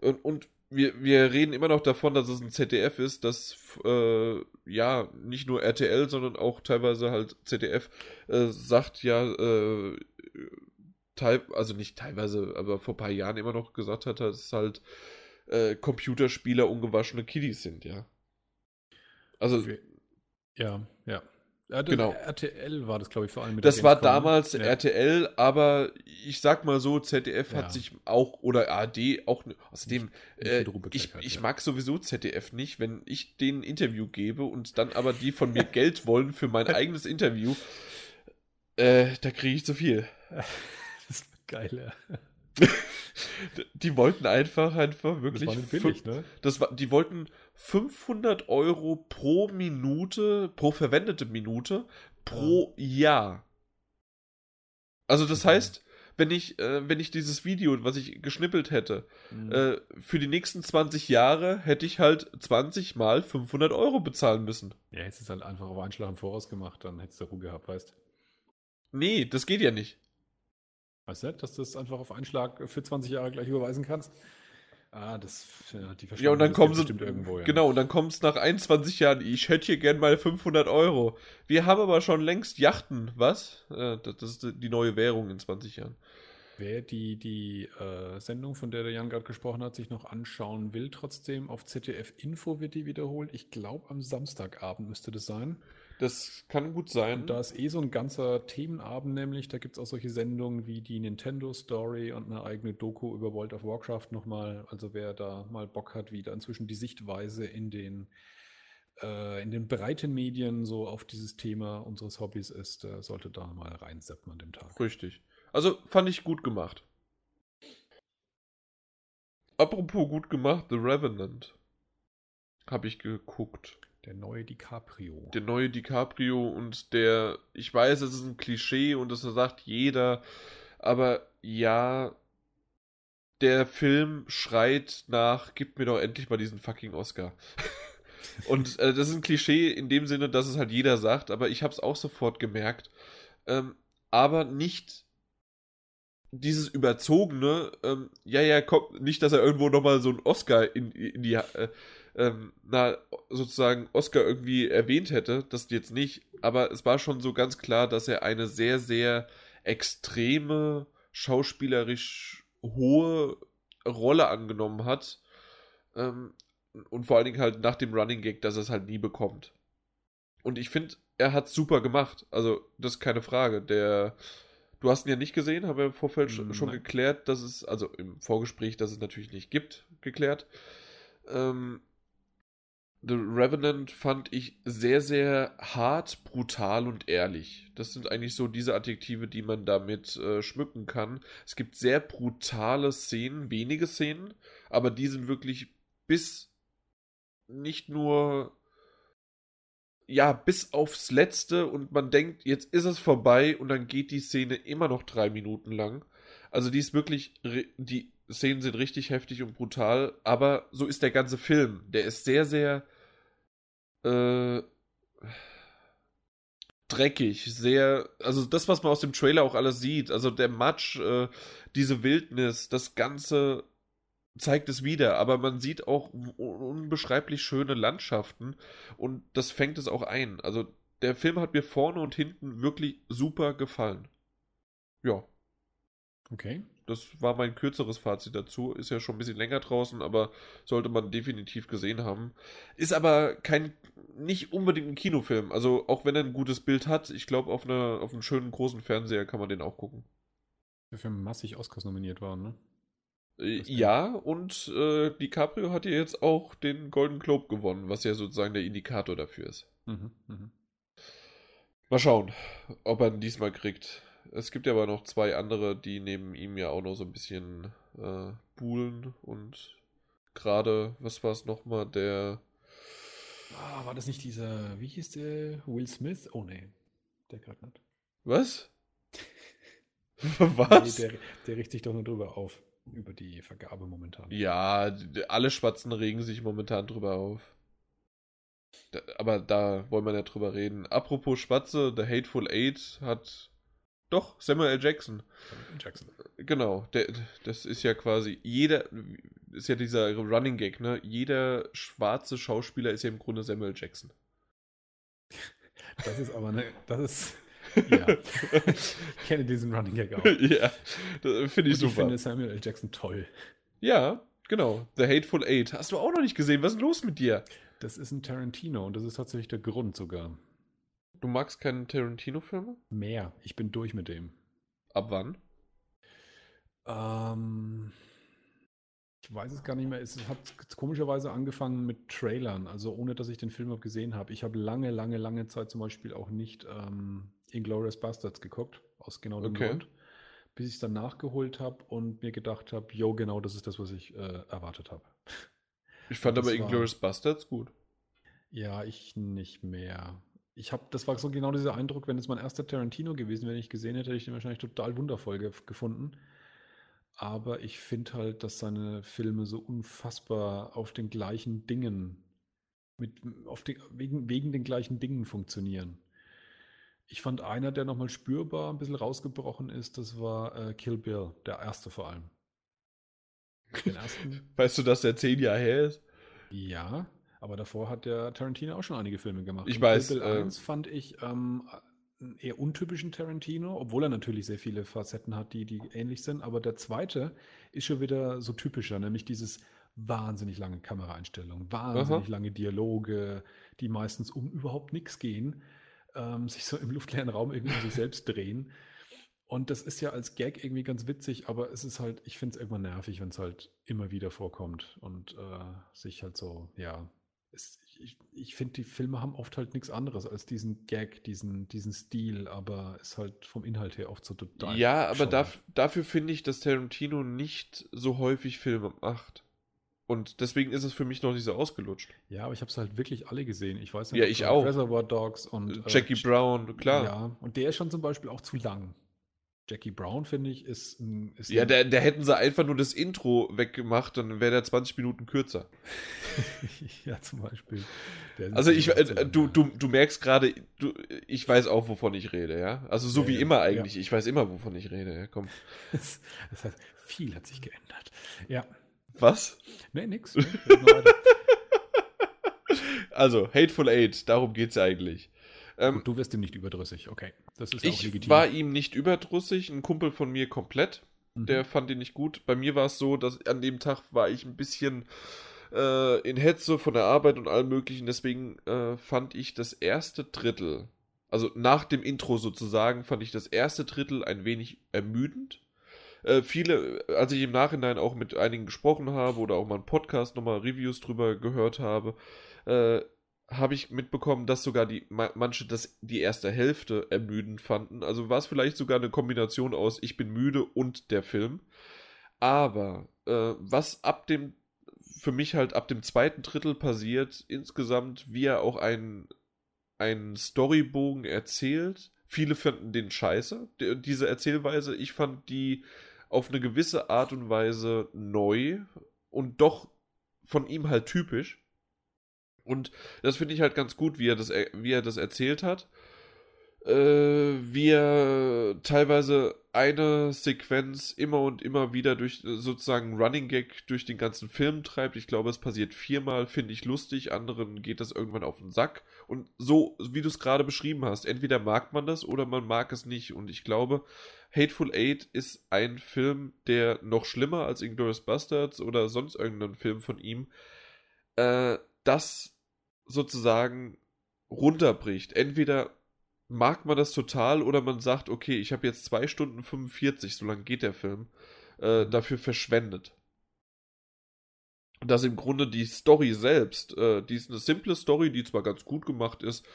Und, und wir, wir reden immer noch davon, dass es ein ZDF ist, das äh, ja nicht nur RTL, sondern auch teilweise halt ZDF äh, sagt ja, äh, teil, also nicht teilweise, aber vor ein paar Jahren immer noch gesagt hat, dass halt äh, Computerspieler ungewaschene Kiddies sind, ja. Also ja, ja. Das- Genau. RTL war das, glaube ich, vor allem mit Das der war Gamescom, ne? damals ja. RTL, aber ich sag mal so, ZDF Ja. hat sich auch, oder ARD auch, außerdem, äh, ich, bekleckert, ich ja. mag sowieso ZDF nicht, wenn ich denen ein Interview gebe und dann aber die von mir Geld wollen für mein eigenes Interview, äh, da kriege ich zu viel. Das ist geil, ja. Die wollten einfach, einfach Das wirklich, war nicht billig, ne? das war, die wollten 500 Euro pro Minute, pro verwendete Minute, pro Jahr. Also das Mhm. heißt, wenn ich, äh, wenn ich dieses Video, was ich geschnippelt hätte, Mhm. äh, für die nächsten 20 Jahre hätte ich halt 20 mal 500 Euro bezahlen müssen. ja, jetzt ist halt einfach auf Einschlag im Voraus gemacht, dann hättest du Ruhe gehabt, weißt Nee, das geht ja nicht. Weißt du, dass du das einfach auf Einschlag für 20 Jahre gleich überweisen kannst? Ah, das, ja, die Ja, und dann kommen sie, bestimmt irgendwo, ja. genau, und dann kommt es nach 21 Jahren, ich hätte hier gern mal 500 Euro. Wir haben aber schon längst Yachten, was? Äh, das, das ist die neue Währung in 20 Jahren. Wer die, die äh, Sendung, von der der Jan gerade gesprochen hat, sich noch anschauen will, trotzdem auf ZDF Info wird die wiederholt. Ich glaube, am Samstagabend müsste das sein. Das kann gut sein. Und da ist eh so ein ganzer Themenabend, nämlich da gibt es auch solche Sendungen wie die Nintendo Story und eine eigene Doku über World of Warcraft nochmal. Also wer da mal Bock hat, wie da inzwischen die Sichtweise in den, äh, in den breiten Medien so auf dieses Thema unseres Hobbys ist, der sollte da mal reinseppen an dem Tag. Richtig. Also fand ich gut gemacht. Apropos gut gemacht, The Revenant. Habe ich geguckt. Der neue DiCaprio. Der neue DiCaprio und der, ich weiß, es ist ein Klischee und das sagt jeder, aber ja, der Film schreit nach, gib mir doch endlich mal diesen fucking Oscar. und äh, das ist ein Klischee in dem Sinne, dass es halt jeder sagt, aber ich habe es auch sofort gemerkt. Ähm, aber nicht dieses überzogene, ähm, ja, ja, komm, nicht, dass er irgendwo nochmal so einen Oscar in, in die, äh, ähm, na, sozusagen Oscar irgendwie erwähnt hätte, das jetzt nicht, aber es war schon so ganz klar, dass er eine sehr, sehr extreme, schauspielerisch hohe Rolle angenommen hat. Ähm, und vor allen Dingen halt nach dem Running Gag, dass er es halt nie bekommt. Und ich finde, er hat super gemacht. Also, das ist keine Frage. Der, du hast ihn ja nicht gesehen, haben wir im Vorfeld schon, schon Nein. geklärt, dass es, also im Vorgespräch, dass es natürlich nicht gibt, geklärt. Ähm, The Revenant fand ich sehr, sehr hart, brutal und ehrlich. Das sind eigentlich so diese Adjektive, die man damit äh, schmücken kann. Es gibt sehr brutale Szenen, wenige Szenen, aber die sind wirklich bis nicht nur ja, bis aufs Letzte und man denkt, jetzt ist es vorbei und dann geht die Szene immer noch drei Minuten lang. Also die ist wirklich, die Szenen sind richtig heftig und brutal, aber so ist der ganze Film. Der ist sehr, sehr äh, dreckig, sehr, also das, was man aus dem Trailer auch alles sieht, also der Matsch, äh, diese Wildnis, das Ganze zeigt es wieder, aber man sieht auch un- unbeschreiblich schöne Landschaften und das fängt es auch ein. Also der Film hat mir vorne und hinten wirklich super gefallen. Ja. Okay. Das war mein kürzeres Fazit dazu. Ist ja schon ein bisschen länger draußen, aber sollte man definitiv gesehen haben. Ist aber kein, nicht unbedingt ein Kinofilm. Also auch wenn er ein gutes Bild hat, ich glaube, auf, auf einem schönen großen Fernseher kann man den auch gucken. Der Film massig Oscars nominiert war, ne? Äh, ja, und äh, DiCaprio hat ja jetzt auch den Golden Globe gewonnen, was ja sozusagen der Indikator dafür ist. Mhm, mh. Mal schauen, ob er ihn diesmal kriegt. Es gibt ja aber noch zwei andere, die neben ihm ja auch noch so ein bisschen äh, buhlen und gerade, was war es nochmal, der. Ah, war das nicht dieser, wie hieß der? Will Smith? Oh nee, der gerade nicht. Was? was? Nee, der, der regt sich doch nur drüber auf, über die Vergabe momentan. Ja, alle Spatzen regen sich momentan drüber auf. Da, aber da wollen wir nicht drüber reden. Apropos Spatze, The Hateful Eight hat doch, Samuel L. Jackson. Jackson. Genau, der, das ist ja quasi jeder, ist ja dieser Running Gag, ne? Jeder schwarze Schauspieler ist ja im Grunde Samuel Jackson. Das ist aber ne, das ist, ja. ich kenne diesen Running Gag auch. Ja, finde ich Und super. Ich finde Samuel L. Jackson toll. Ja, genau. The Hateful Eight. Hast du auch noch nicht gesehen? Was ist los mit dir? Das ist ein Tarantino und das ist tatsächlich der Grund sogar. Du magst keine Tarantino-Filme? Mehr. Ich bin durch mit dem. Ab wann? Ähm, ich weiß es gar nicht mehr. Es hat komischerweise angefangen mit Trailern, also ohne dass ich den Film gesehen habe. Ich habe lange, lange, lange Zeit zum Beispiel auch nicht ähm, Inglourious Bastards geguckt, aus genau dem okay. Grund. Bis ich es dann nachgeholt habe und mir gedacht habe, jo, genau das ist das, was ich äh, erwartet habe. Ich fand aber Inglourious Bastards gut. Ja, ich nicht mehr ich habe, das war so genau dieser Eindruck, wenn es mein erster Tarantino gewesen wäre, ich gesehen hätte, hätte ich den wahrscheinlich total wundervoll ge gefunden. Aber ich finde halt, dass seine Filme so unfassbar auf den gleichen Dingen, mit, auf die, wegen, wegen den gleichen Dingen funktionieren. Ich fand einer, der nochmal spürbar ein bisschen rausgebrochen ist, das war äh, Kill Bill, der erste vor allem. Den ersten. weißt du, dass der zehn Jahre her ist? Ja, aber davor hat der Tarantino auch schon einige Filme gemacht. Ich Und weiß. Bill äh, 1 fand ich ähm, einen eher untypischen Tarantino, obwohl er natürlich sehr viele Facetten hat, die, die ähnlich sind. Aber der zweite ist schon wieder so typischer, nämlich dieses wahnsinnig lange Kameraeinstellungen, wahnsinnig Aha. lange Dialoge, die meistens um überhaupt nichts gehen, ähm, sich so im luftleeren Raum irgendwie sich selbst drehen. Und das ist ja als Gag irgendwie ganz witzig, aber es ist halt, ich finde es irgendwann nervig, wenn es halt immer wieder vorkommt und äh, sich halt so, ja, es, ich, ich finde, die Filme haben oft halt nichts anderes als diesen Gag, diesen, diesen Stil, aber ist halt vom Inhalt her oft so total. Ja, aber darf, dafür finde ich, dass Tarantino nicht so häufig Filme macht. Und deswegen ist es für mich noch nicht so ausgelutscht. Ja, aber ich habe es halt wirklich alle gesehen. Ich weiß nicht, ja, ich auch. Reservoir Dogs und äh, Jackie Brown, klar. Ja, und der ist schon zum Beispiel auch zu lang. Jackie Brown, finde ich, ist, ist Ja, da, da hätten sie einfach nur das Intro weggemacht, dann wäre der 20 Minuten kürzer. ja, zum Beispiel. also ich, äh, du, du, du merkst gerade, ich weiß auch, wovon ich rede, ja. Also so ja, wie ja, immer eigentlich. Ja. Ich weiß immer, wovon ich rede, ja, komm. Das, das heißt, viel hat sich geändert. Ja. Was? Nee, nix. also, Hateful Eight, darum geht's eigentlich. Ähm, du wirst ihm nicht überdrüssig, okay. Das ist ich auch legitim. war ihm nicht überdrüssig, ein Kumpel von mir komplett. Mhm. Der fand ihn nicht gut. Bei mir war es so, dass an dem Tag war ich ein bisschen äh, in Hetze von der Arbeit und allem möglichen. Deswegen äh, fand ich das erste Drittel, also nach dem Intro sozusagen, fand ich das erste Drittel ein wenig ermüdend. Äh, viele, als ich im Nachhinein auch mit einigen gesprochen habe oder auch mal einen Podcast nochmal Reviews drüber gehört habe, äh, habe ich mitbekommen, dass sogar die manche das die erste Hälfte ermüdend fanden. Also war es vielleicht sogar eine Kombination aus Ich bin müde und der Film. Aber äh, was ab dem für mich halt ab dem zweiten Drittel passiert, insgesamt, wie er auch einen, einen Storybogen erzählt. Viele fanden den scheiße, diese Erzählweise. Ich fand die auf eine gewisse Art und Weise neu und doch von ihm halt typisch. Und das finde ich halt ganz gut, wie er das, wie er das erzählt hat. äh, wie er teilweise eine Sequenz immer und immer wieder durch sozusagen Running Gag durch den ganzen Film treibt. Ich glaube, es passiert viermal, finde ich lustig, anderen geht das irgendwann auf den Sack. Und so, wie du es gerade beschrieben hast, entweder mag man das oder man mag es nicht. Und ich glaube, Hateful Eight ist ein Film, der noch schlimmer als Inglourious Bastards oder sonst irgendein Film von ihm, äh, das sozusagen runterbricht. Entweder mag man das total oder man sagt, okay, ich habe jetzt 2 Stunden 45, so lange geht der Film, äh, dafür verschwendet. Dass im Grunde die Story selbst, äh, die ist eine simple Story, die zwar ganz gut gemacht ist,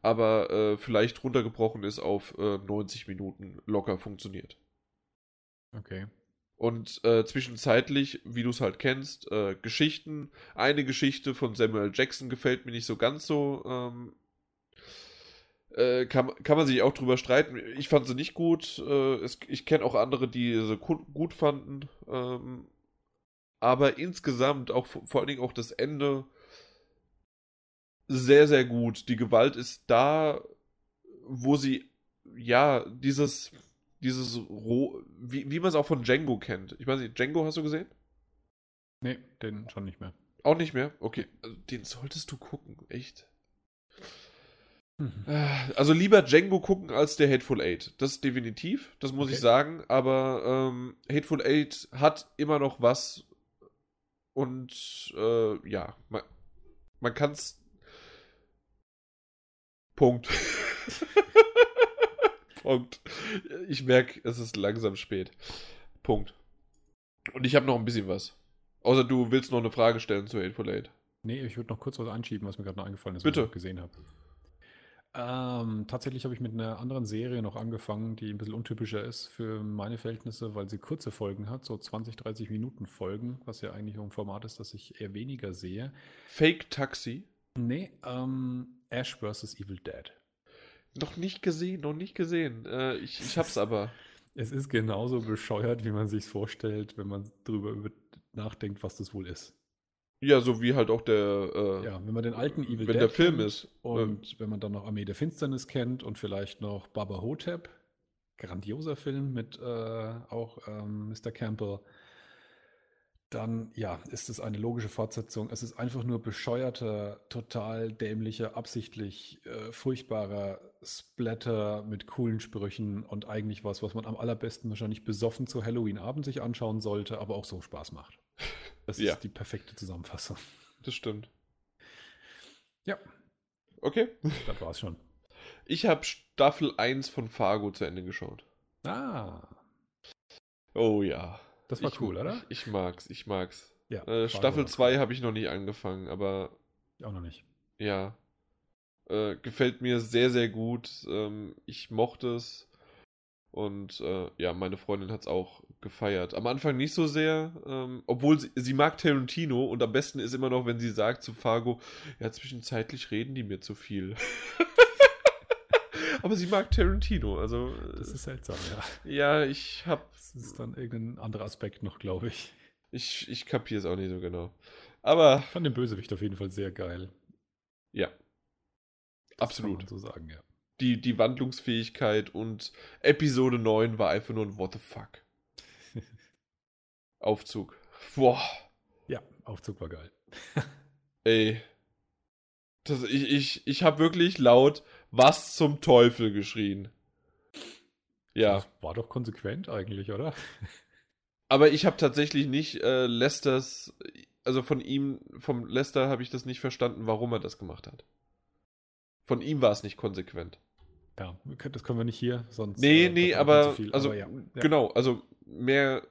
aber äh, vielleicht runtergebrochen ist auf äh, 90 Minuten locker funktioniert. Okay. Und äh, zwischenzeitlich, wie du es halt kennst, äh, Geschichten. Eine Geschichte von Samuel Jackson gefällt mir nicht so ganz so. Ähm, äh, kann, kann man sich auch drüber streiten. Ich fand sie nicht gut. Äh, es, ich kenne auch andere, die sie gut fanden. Ähm, aber insgesamt, auch vor allen Dingen auch das Ende, sehr, sehr gut. Die Gewalt ist da, wo sie, ja, dieses, dieses Roh, wie, wie man es auch von Django kennt. Ich weiß nicht, Django hast du gesehen? Nee, den schon nicht mehr. Auch nicht mehr? Okay, also den solltest du gucken, echt. Mhm. Äh, also lieber Django gucken als der Hateful Eight. Das definitiv, das muss okay. ich sagen. Aber ähm, Hateful Eight hat immer noch was. Und äh, ja, man, man kann es. Punkt. Punkt. Ich merke, es ist langsam spät. Punkt. Und ich habe noch ein bisschen was. Außer du willst noch eine Frage stellen zu Hateful Eight. Nee, ich würde noch kurz was anschieben, was mir gerade noch eingefallen ist, Bitte. was ich gesehen habe. Ähm, tatsächlich habe ich mit einer anderen Serie noch angefangen, die ein bisschen untypischer ist für meine Verhältnisse, weil sie kurze Folgen hat, so 20, 30 Minuten Folgen, was ja eigentlich ein Format ist, das ich eher weniger sehe. Fake Taxi? Nee, ähm, Ash vs. Evil Dead. Noch nicht gesehen, noch nicht gesehen. Äh, ich, ich hab's aber. Es ist genauso bescheuert, wie man sich vorstellt, wenn man darüber nachdenkt, was das wohl ist. Ja, so wie halt auch der. Äh, ja, wenn man den alten Evil wenn Dead der Film ist. Und äh, wenn man dann noch Armee der Finsternis kennt und vielleicht noch Baba Hotep, grandioser Film mit äh, auch ähm, Mr. Campbell, dann ja, ist es eine logische Fortsetzung. Es ist einfach nur bescheuerter, total dämlicher, absichtlich äh, furchtbarer Splatter mit coolen Sprüchen und eigentlich was, was man am allerbesten wahrscheinlich besoffen zu Halloween-Abend sich anschauen sollte, aber auch so Spaß macht. Das ja. ist die perfekte Zusammenfassung. Das stimmt. Ja. Okay. Das war's schon. Ich habe Staffel 1 von Fargo zu Ende geschaut. Ah. Oh ja. Das war ich, cool, oder? Ich, ich mag's, ich mag's. Ja, äh, Staffel 2 habe ich noch nicht angefangen, aber. Ich auch noch nicht. Ja. Äh, gefällt mir sehr, sehr gut. Ähm, ich mochte es. Und äh, ja, meine Freundin hat es auch gefeiert. Am Anfang nicht so sehr, ähm, obwohl sie, sie mag Tarantino und am besten ist immer noch, wenn sie sagt zu Fargo, ja, zwischenzeitlich reden die mir zu viel. Aber sie mag Tarantino, also. Das ist seltsam, ja. Ja, ich hab. Das ist dann irgendein anderer Aspekt noch, glaube ich. Ich, ich kapiere es auch nicht so genau. Aber. Ich fand den Bösewicht auf jeden Fall sehr geil. Ja. Das Absolut. So sagen, ja die, die Wandlungsfähigkeit und Episode 9 war einfach nur ein What the fuck. Aufzug. Boah. Ja, Aufzug war geil. Ey. Das, ich ich, ich habe wirklich laut was zum Teufel geschrien. Ja. Das war doch konsequent eigentlich, oder? Aber ich habe tatsächlich nicht äh, Lesters, also von ihm, vom Lester habe ich das nicht verstanden, warum er das gemacht hat. Von ihm war es nicht konsequent. Ja, das können wir nicht hier, sonst. Nee, äh, nee, aber, also, aber ja. genau, also mehr,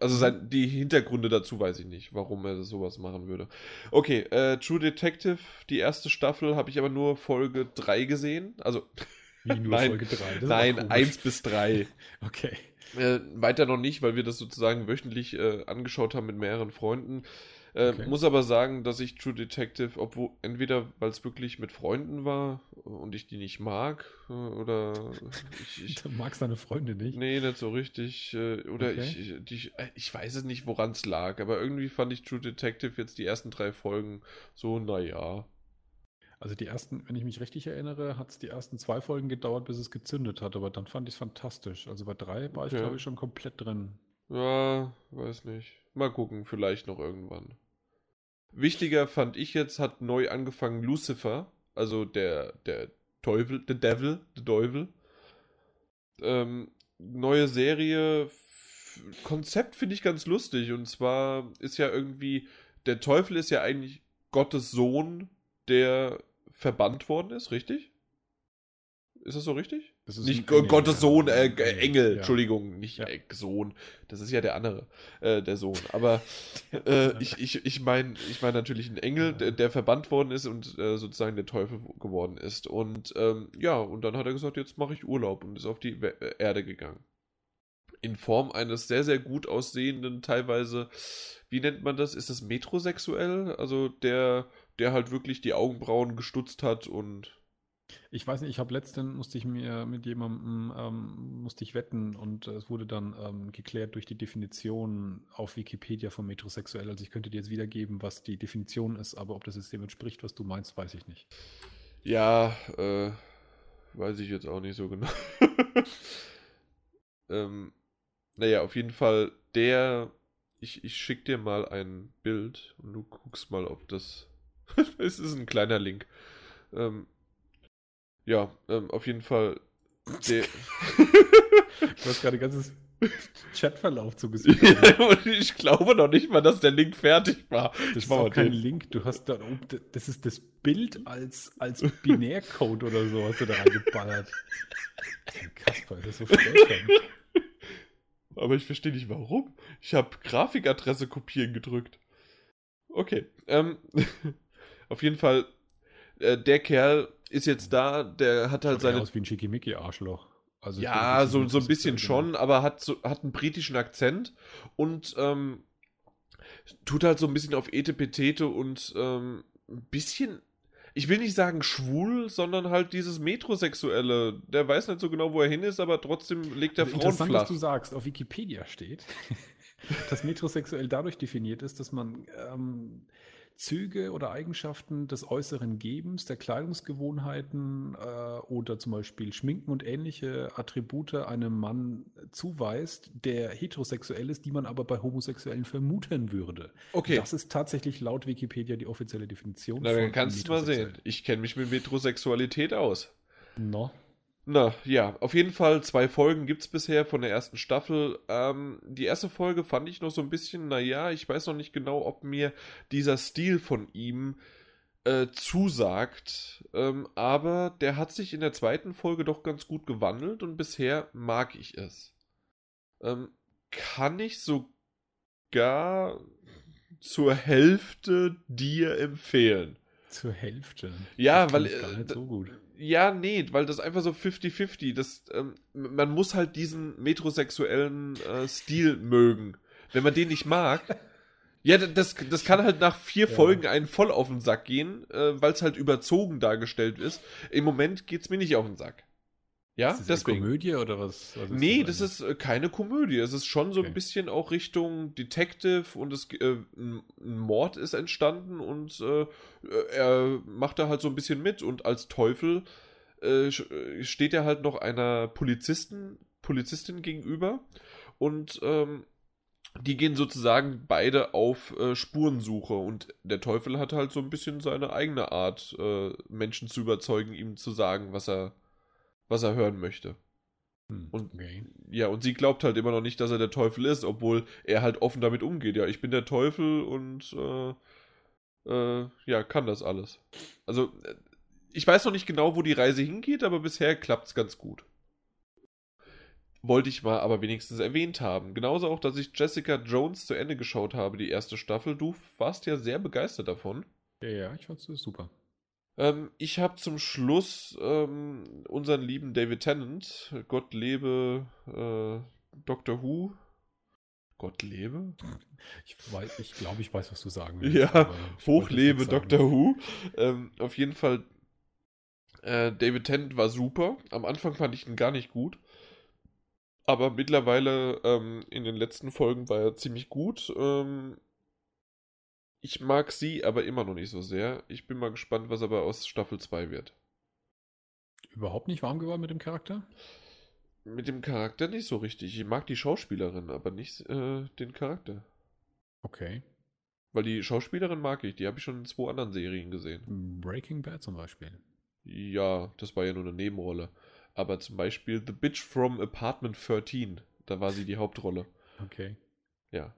also sein, die Hintergründe dazu weiß ich nicht, warum er sowas machen würde. Okay, äh, True Detective, die erste Staffel, habe ich aber nur Folge 3 gesehen, also. Wie nur nein, Folge 3? nein, 1 bis 3. okay. Äh, weiter noch nicht, weil wir das sozusagen wöchentlich äh, angeschaut haben mit mehreren Freunden. Äh, okay. Muss aber sagen, dass ich True Detective, obwohl entweder weil es wirklich mit Freunden war und ich die nicht mag, äh, oder ich, ich du magst deine Freunde nicht? Nee, nicht so richtig. Äh, oder okay. ich, die, ich weiß es nicht, woran es lag, aber irgendwie fand ich True Detective jetzt die ersten drei Folgen so, naja. Also die ersten, wenn ich mich richtig erinnere, hat es die ersten zwei Folgen gedauert, bis es gezündet hat, aber dann fand ich es fantastisch. Also bei drei war ich, Okay. glaube ich, schon komplett drin. Ja, weiß nicht. Mal gucken, vielleicht noch irgendwann. Wichtiger fand ich jetzt, hat neu angefangen Lucifer, also der, der Teufel, the Devil, the Teufel. Ähm, neue Serie, Konzept finde ich ganz lustig. Und zwar ist ja irgendwie, der Teufel ist ja eigentlich Gottes Sohn, der verbannt worden ist, richtig? Ist das so richtig? Das ist Nicht Engel, Gottes. Sohn, äh, Engel, ja. Entschuldigung, nicht Ja. Sohn. Das ist ja der andere, äh, der Sohn. Aber äh, ich, ich, ich meine ich mein natürlich einen Engel, der, der verbannt worden ist und äh, sozusagen der Teufel geworden ist. Und ähm, ja, und dann hat er gesagt, jetzt mache ich Urlaub und ist auf die äh, Erde gegangen. In Form eines sehr, sehr gut aussehenden, teilweise, wie nennt man das? Ist das metrosexuell? Also der, der halt wirklich die Augenbrauen gestutzt hat und Ich weiß nicht, ich habe letztens, musste ich mir mit jemandem, ähm, musste ich wetten und äh, es wurde dann ähm, geklärt durch die Definition auf Wikipedia von metrosexuell. Also ich könnte dir jetzt wiedergeben, was die Definition ist, aber ob das jetzt dem entspricht, was du meinst, weiß ich nicht. Ja, äh, weiß ich jetzt auch nicht so genau. ähm, naja, auf jeden Fall, der, ich, ich schick dir mal ein Bild und du guckst mal, ob das, es ist ein kleiner Link. Ähm, ja, ähm, auf jeden Fall, der, Du hast gerade ganzes Chatverlauf zugesehen. und ich glaube noch nicht mal, dass der Link fertig war. Das Ich ist mal auch kein den. Link. Du hast da oben, das ist das Bild als, als Binärcode oder so, hast du da reingeballert. Kasper, ist das so seltsam. Aber ich verstehe nicht warum. Ich habe Grafikadresse kopieren gedrückt. Okay. Ähm, auf jeden Fall, äh, der Kerl ist jetzt da, der hat halt Schaut seine. aus wie ein Schickimicki-Arschloch. Also Ja, würde so, so ein bisschen schon, aber hat, so, hat einen britischen Akzent und ähm, tut halt so ein bisschen auf Etepetete und ähm, ein bisschen, ich will nicht sagen schwul, sondern halt dieses Metrosexuelle. Der weiß nicht so genau, wo er hin ist, aber trotzdem legt er Also Frauen Interessant, flach. was du sagst. Auf Wikipedia steht, dass metrosexuell dadurch definiert ist, dass man ähm, Züge oder Eigenschaften des äußeren Gebens, der Kleidungsgewohnheiten äh, oder zum Beispiel Schminken und ähnliche Attribute einem Mann zuweist, der heterosexuell ist, die man aber bei Homosexuellen vermuten würde. Okay. Das ist tatsächlich laut Wikipedia die offizielle Definition. Na, dann kannst du mal sehen. Ich kenne mich mit Metrosexualität aus. No. Na, ja, auf jeden Fall zwei Folgen gibt es bisher von der ersten Staffel. Ähm, die erste Folge fand ich noch so ein bisschen, naja, ich weiß noch nicht genau, ob mir dieser Stil von ihm äh, zusagt. Ähm, aber der hat sich in der zweiten Folge doch ganz gut gewandelt und bisher mag ich es. Ähm, kann ich sogar zur Hälfte dir empfehlen. Zur Hälfte. Ja, Das weil, klingt Gar äh, nicht so gut. Ja, nee, weil das einfach so 50-50. Das, ähm, man muss halt diesen metrosexuellen äh, Stil mögen. Wenn man den nicht mag. Ja, das, das kann halt nach vier Ja. Folgen einen voll auf den Sack gehen, äh, weil es halt überzogen dargestellt ist. Im Moment geht's mir nicht auf den Sack. Ja, ist das eine deswegen. Komödie oder was? was Nee, das eigentlich? ist äh, keine Komödie. Es ist schon so Okay. ein bisschen auch Richtung Detective und es, äh, ein Mord ist entstanden und äh, er macht da halt so ein bisschen mit und als Teufel äh, äh, steht er halt noch einer Polizisten, Polizistin gegenüber und ähm, die gehen sozusagen beide auf äh, Spurensuche und der Teufel hat halt so ein bisschen seine eigene Art, äh, Menschen zu überzeugen, ihm zu sagen, was er, was er hören möchte. Hm, und- okay. Ja, und sie glaubt halt immer noch nicht, dass er der Teufel ist, obwohl er halt offen damit umgeht. Ja, ich bin der Teufel und äh, äh, ja, kann das alles. Also, äh, ich weiß noch nicht genau, wo die Reise hingeht, aber bisher klappt's ganz gut. Wollte ich mal aber wenigstens erwähnt haben. Genauso auch, dass ich Jessica Jones zu Ende geschaut habe, die erste Staffel. Du warst ja sehr begeistert davon. Ja, ja, ich fand's super. Ähm, ich habe zum Schluss ähm, unseren lieben David Tennant, Gott lebe äh, Doctor Who. Gott lebe? Ich weiß, ich glaube, ich weiß, was du sagen willst. Ja, Hochlebe. Doctor Who. Ähm, auf jeden Fall, äh, David Tennant war super. Am Anfang fand ich ihn gar nicht gut. Aber mittlerweile, ähm, in den letzten Folgen war er ziemlich gut. Ähm, Ich mag sie aber immer noch nicht so sehr. Ich bin mal gespannt, was aber aus Staffel 2 wird. Überhaupt nicht warm geworden mit dem Charakter? Mit dem Charakter nicht so richtig. Ich mag die Schauspielerin, aber nicht äh, den Charakter. Okay. Weil die Schauspielerin mag ich, die habe ich schon in zwei anderen Serien gesehen. Breaking Bad zum Beispiel. Ja, das war ja nur eine Nebenrolle. Aber zum Beispiel The Bitch from Apartment 13, da war sie die Hauptrolle. Okay. Ja.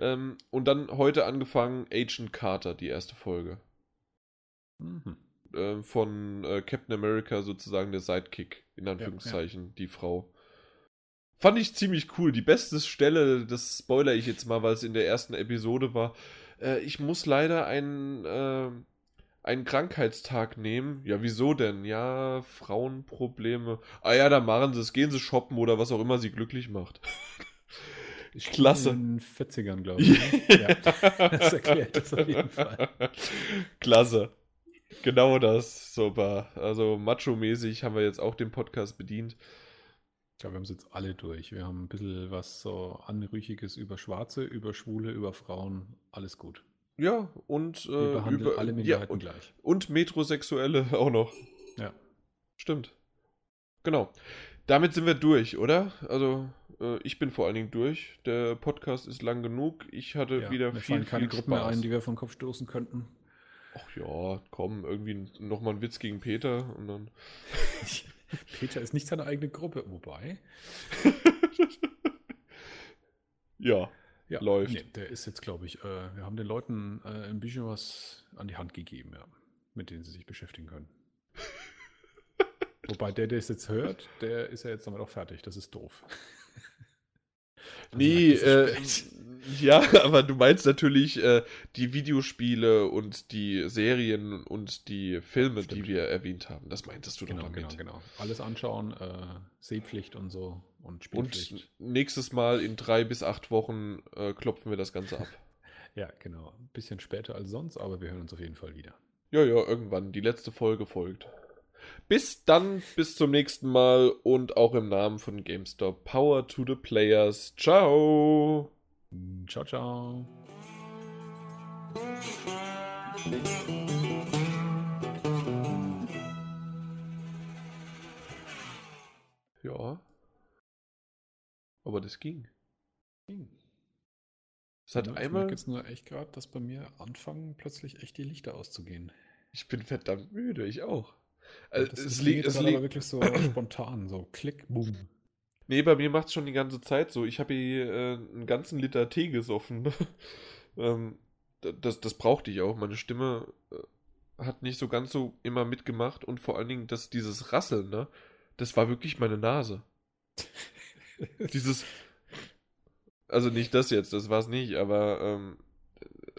Ähm, und dann heute angefangen Agent Carter, die erste Folge. Mhm. Ähm, von äh, Captain America sozusagen der Sidekick, in Anführungszeichen, ja, ja. die Frau. Fand ich ziemlich cool. Die beste Stelle, das spoiler ich jetzt mal, weil es in der ersten Episode war. Äh, ich muss leider einen, äh, einen Krankheitstag nehmen. Ja, wieso denn? Ja, Frauenprobleme. Ah ja, dann machen sie es. Gehen sie shoppen oder was auch immer sie glücklich macht. Ich Klasse. In den 40ern, glaube ich. Ne? ja, das erklärt das auf jeden Fall. Klasse. Genau das. Super. Also macho-mäßig haben wir jetzt auch den Podcast bedient. Ich glaube, wir haben es jetzt alle durch. Wir haben ein bisschen was so Anrüchiges über Schwarze, über Schwule, über Frauen. Alles gut. Ja, und äh, über, alle Minderheiten ja, und, gleich. Und Metrosexuelle auch noch. Ja. Stimmt. Genau. Damit sind wir durch, oder? Also, äh, ich bin vor allen Dingen durch. Der Podcast ist lang genug. Ich hatte ja, wieder viel, keine viel Gruppen mehr ein, die wir vom Kopf stoßen könnten. Ach ja, komm, irgendwie nochmal ein Witz gegen Peter und dann. Peter ist nicht seine eigene Gruppe, wobei. ja, ja, läuft. Nee, der ist jetzt, glaube ich, äh, wir haben den Leuten äh, ein bisschen was an die Hand gegeben, ja, mit denen sie sich beschäftigen können. wobei der, der es jetzt hört, der ist ja jetzt damit auch fertig. Das ist doof. Nee, äh, ja, aber du meinst natürlich äh, die Videospiele und die Serien und die Filme, Stimmt. die wir erwähnt haben. Das meintest du genau, doch damit. Genau, genau. Alles anschauen, äh, Sehpflicht und so und Spielpflicht. Und nächstes Mal in drei bis acht Wochen äh, klopfen wir das Ganze ab. ja, genau. Ein bisschen später als sonst, aber wir hören uns auf jeden Fall wieder. Ja, ja, irgendwann. Die letzte Folge folgt. Bis dann, bis zum nächsten Mal und auch im Namen von GameStop. Power to the Players. Ciao. Ciao, ciao. Ja. Aber das ging. Ging. Es hat ja, einmal. Ich merke jetzt nur echt gerade, dass bei mir anfangen plötzlich echt die Lichter auszugehen. Ich bin verdammt müde, ich auch. Also, das, es liegt es aber wirklich so spontan, so klick, boom. Nee, bei mir macht es schon die ganze Zeit so. Ich habe hier äh, einen ganzen Liter Tee gesoffen. ähm, das, das brauchte ich auch. Meine Stimme äh, hat nicht so ganz so immer mitgemacht und vor allen Dingen das, dieses Rasseln, ne? Das war wirklich meine Nase. dieses. Also nicht das jetzt, das war es nicht, aber ähm,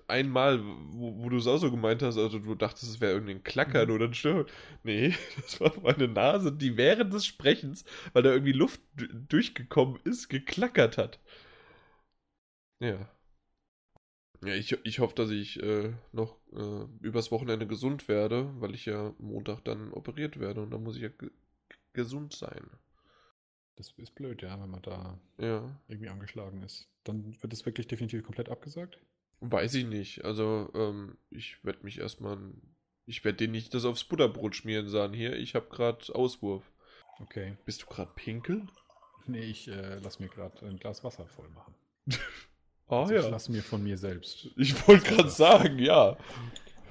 einmal, wo, wo du es auch so gemeint hast, also du dachtest, es wäre irgendein Klackern mhm. oder ein Stimmen. Nee, das war meine Nase, die während des Sprechens, weil da irgendwie Luft durchgekommen ist, geklackert hat. Ja. Ja, ich, ich hoffe, dass ich äh, noch äh, übers Wochenende gesund werde, weil ich ja Montag dann operiert werde und dann muss ich ja gesund sein. Das ist blöd, ja, wenn man da ja. irgendwie angeschlagen ist. Dann wird es wirklich definitiv komplett abgesagt? Weiß ich nicht. Also, ähm, ich werde mich erstmal. Ich werde dir nicht das aufs Butterbrot schmieren, sagen. Hier, ich habe gerade Auswurf. Okay. Bist du gerade pinkeln? Nee, ich äh, lass mir gerade ein Glas Wasser voll machen. ah also ja. Ich lass mir von mir selbst. Ich wollte gerade sagen, ja.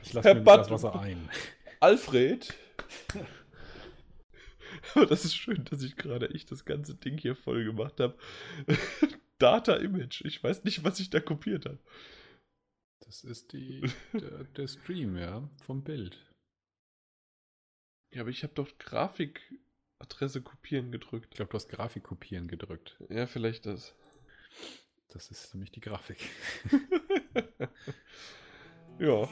Ich lasse mir ein Glas Wasser ein. Alfred. Aber das ist schön, dass ich gerade echt das ganze Ding hier voll gemacht habe. Data Image. Ich weiß nicht, was ich da kopiert habe. Das ist die, der, der Stream, ja, vom Bild. Ja, aber ich habe doch Grafikadresse kopieren gedrückt. Ich glaube, du hast Grafik kopieren gedrückt. Ja, vielleicht das. Das ist nämlich die Grafik. ja.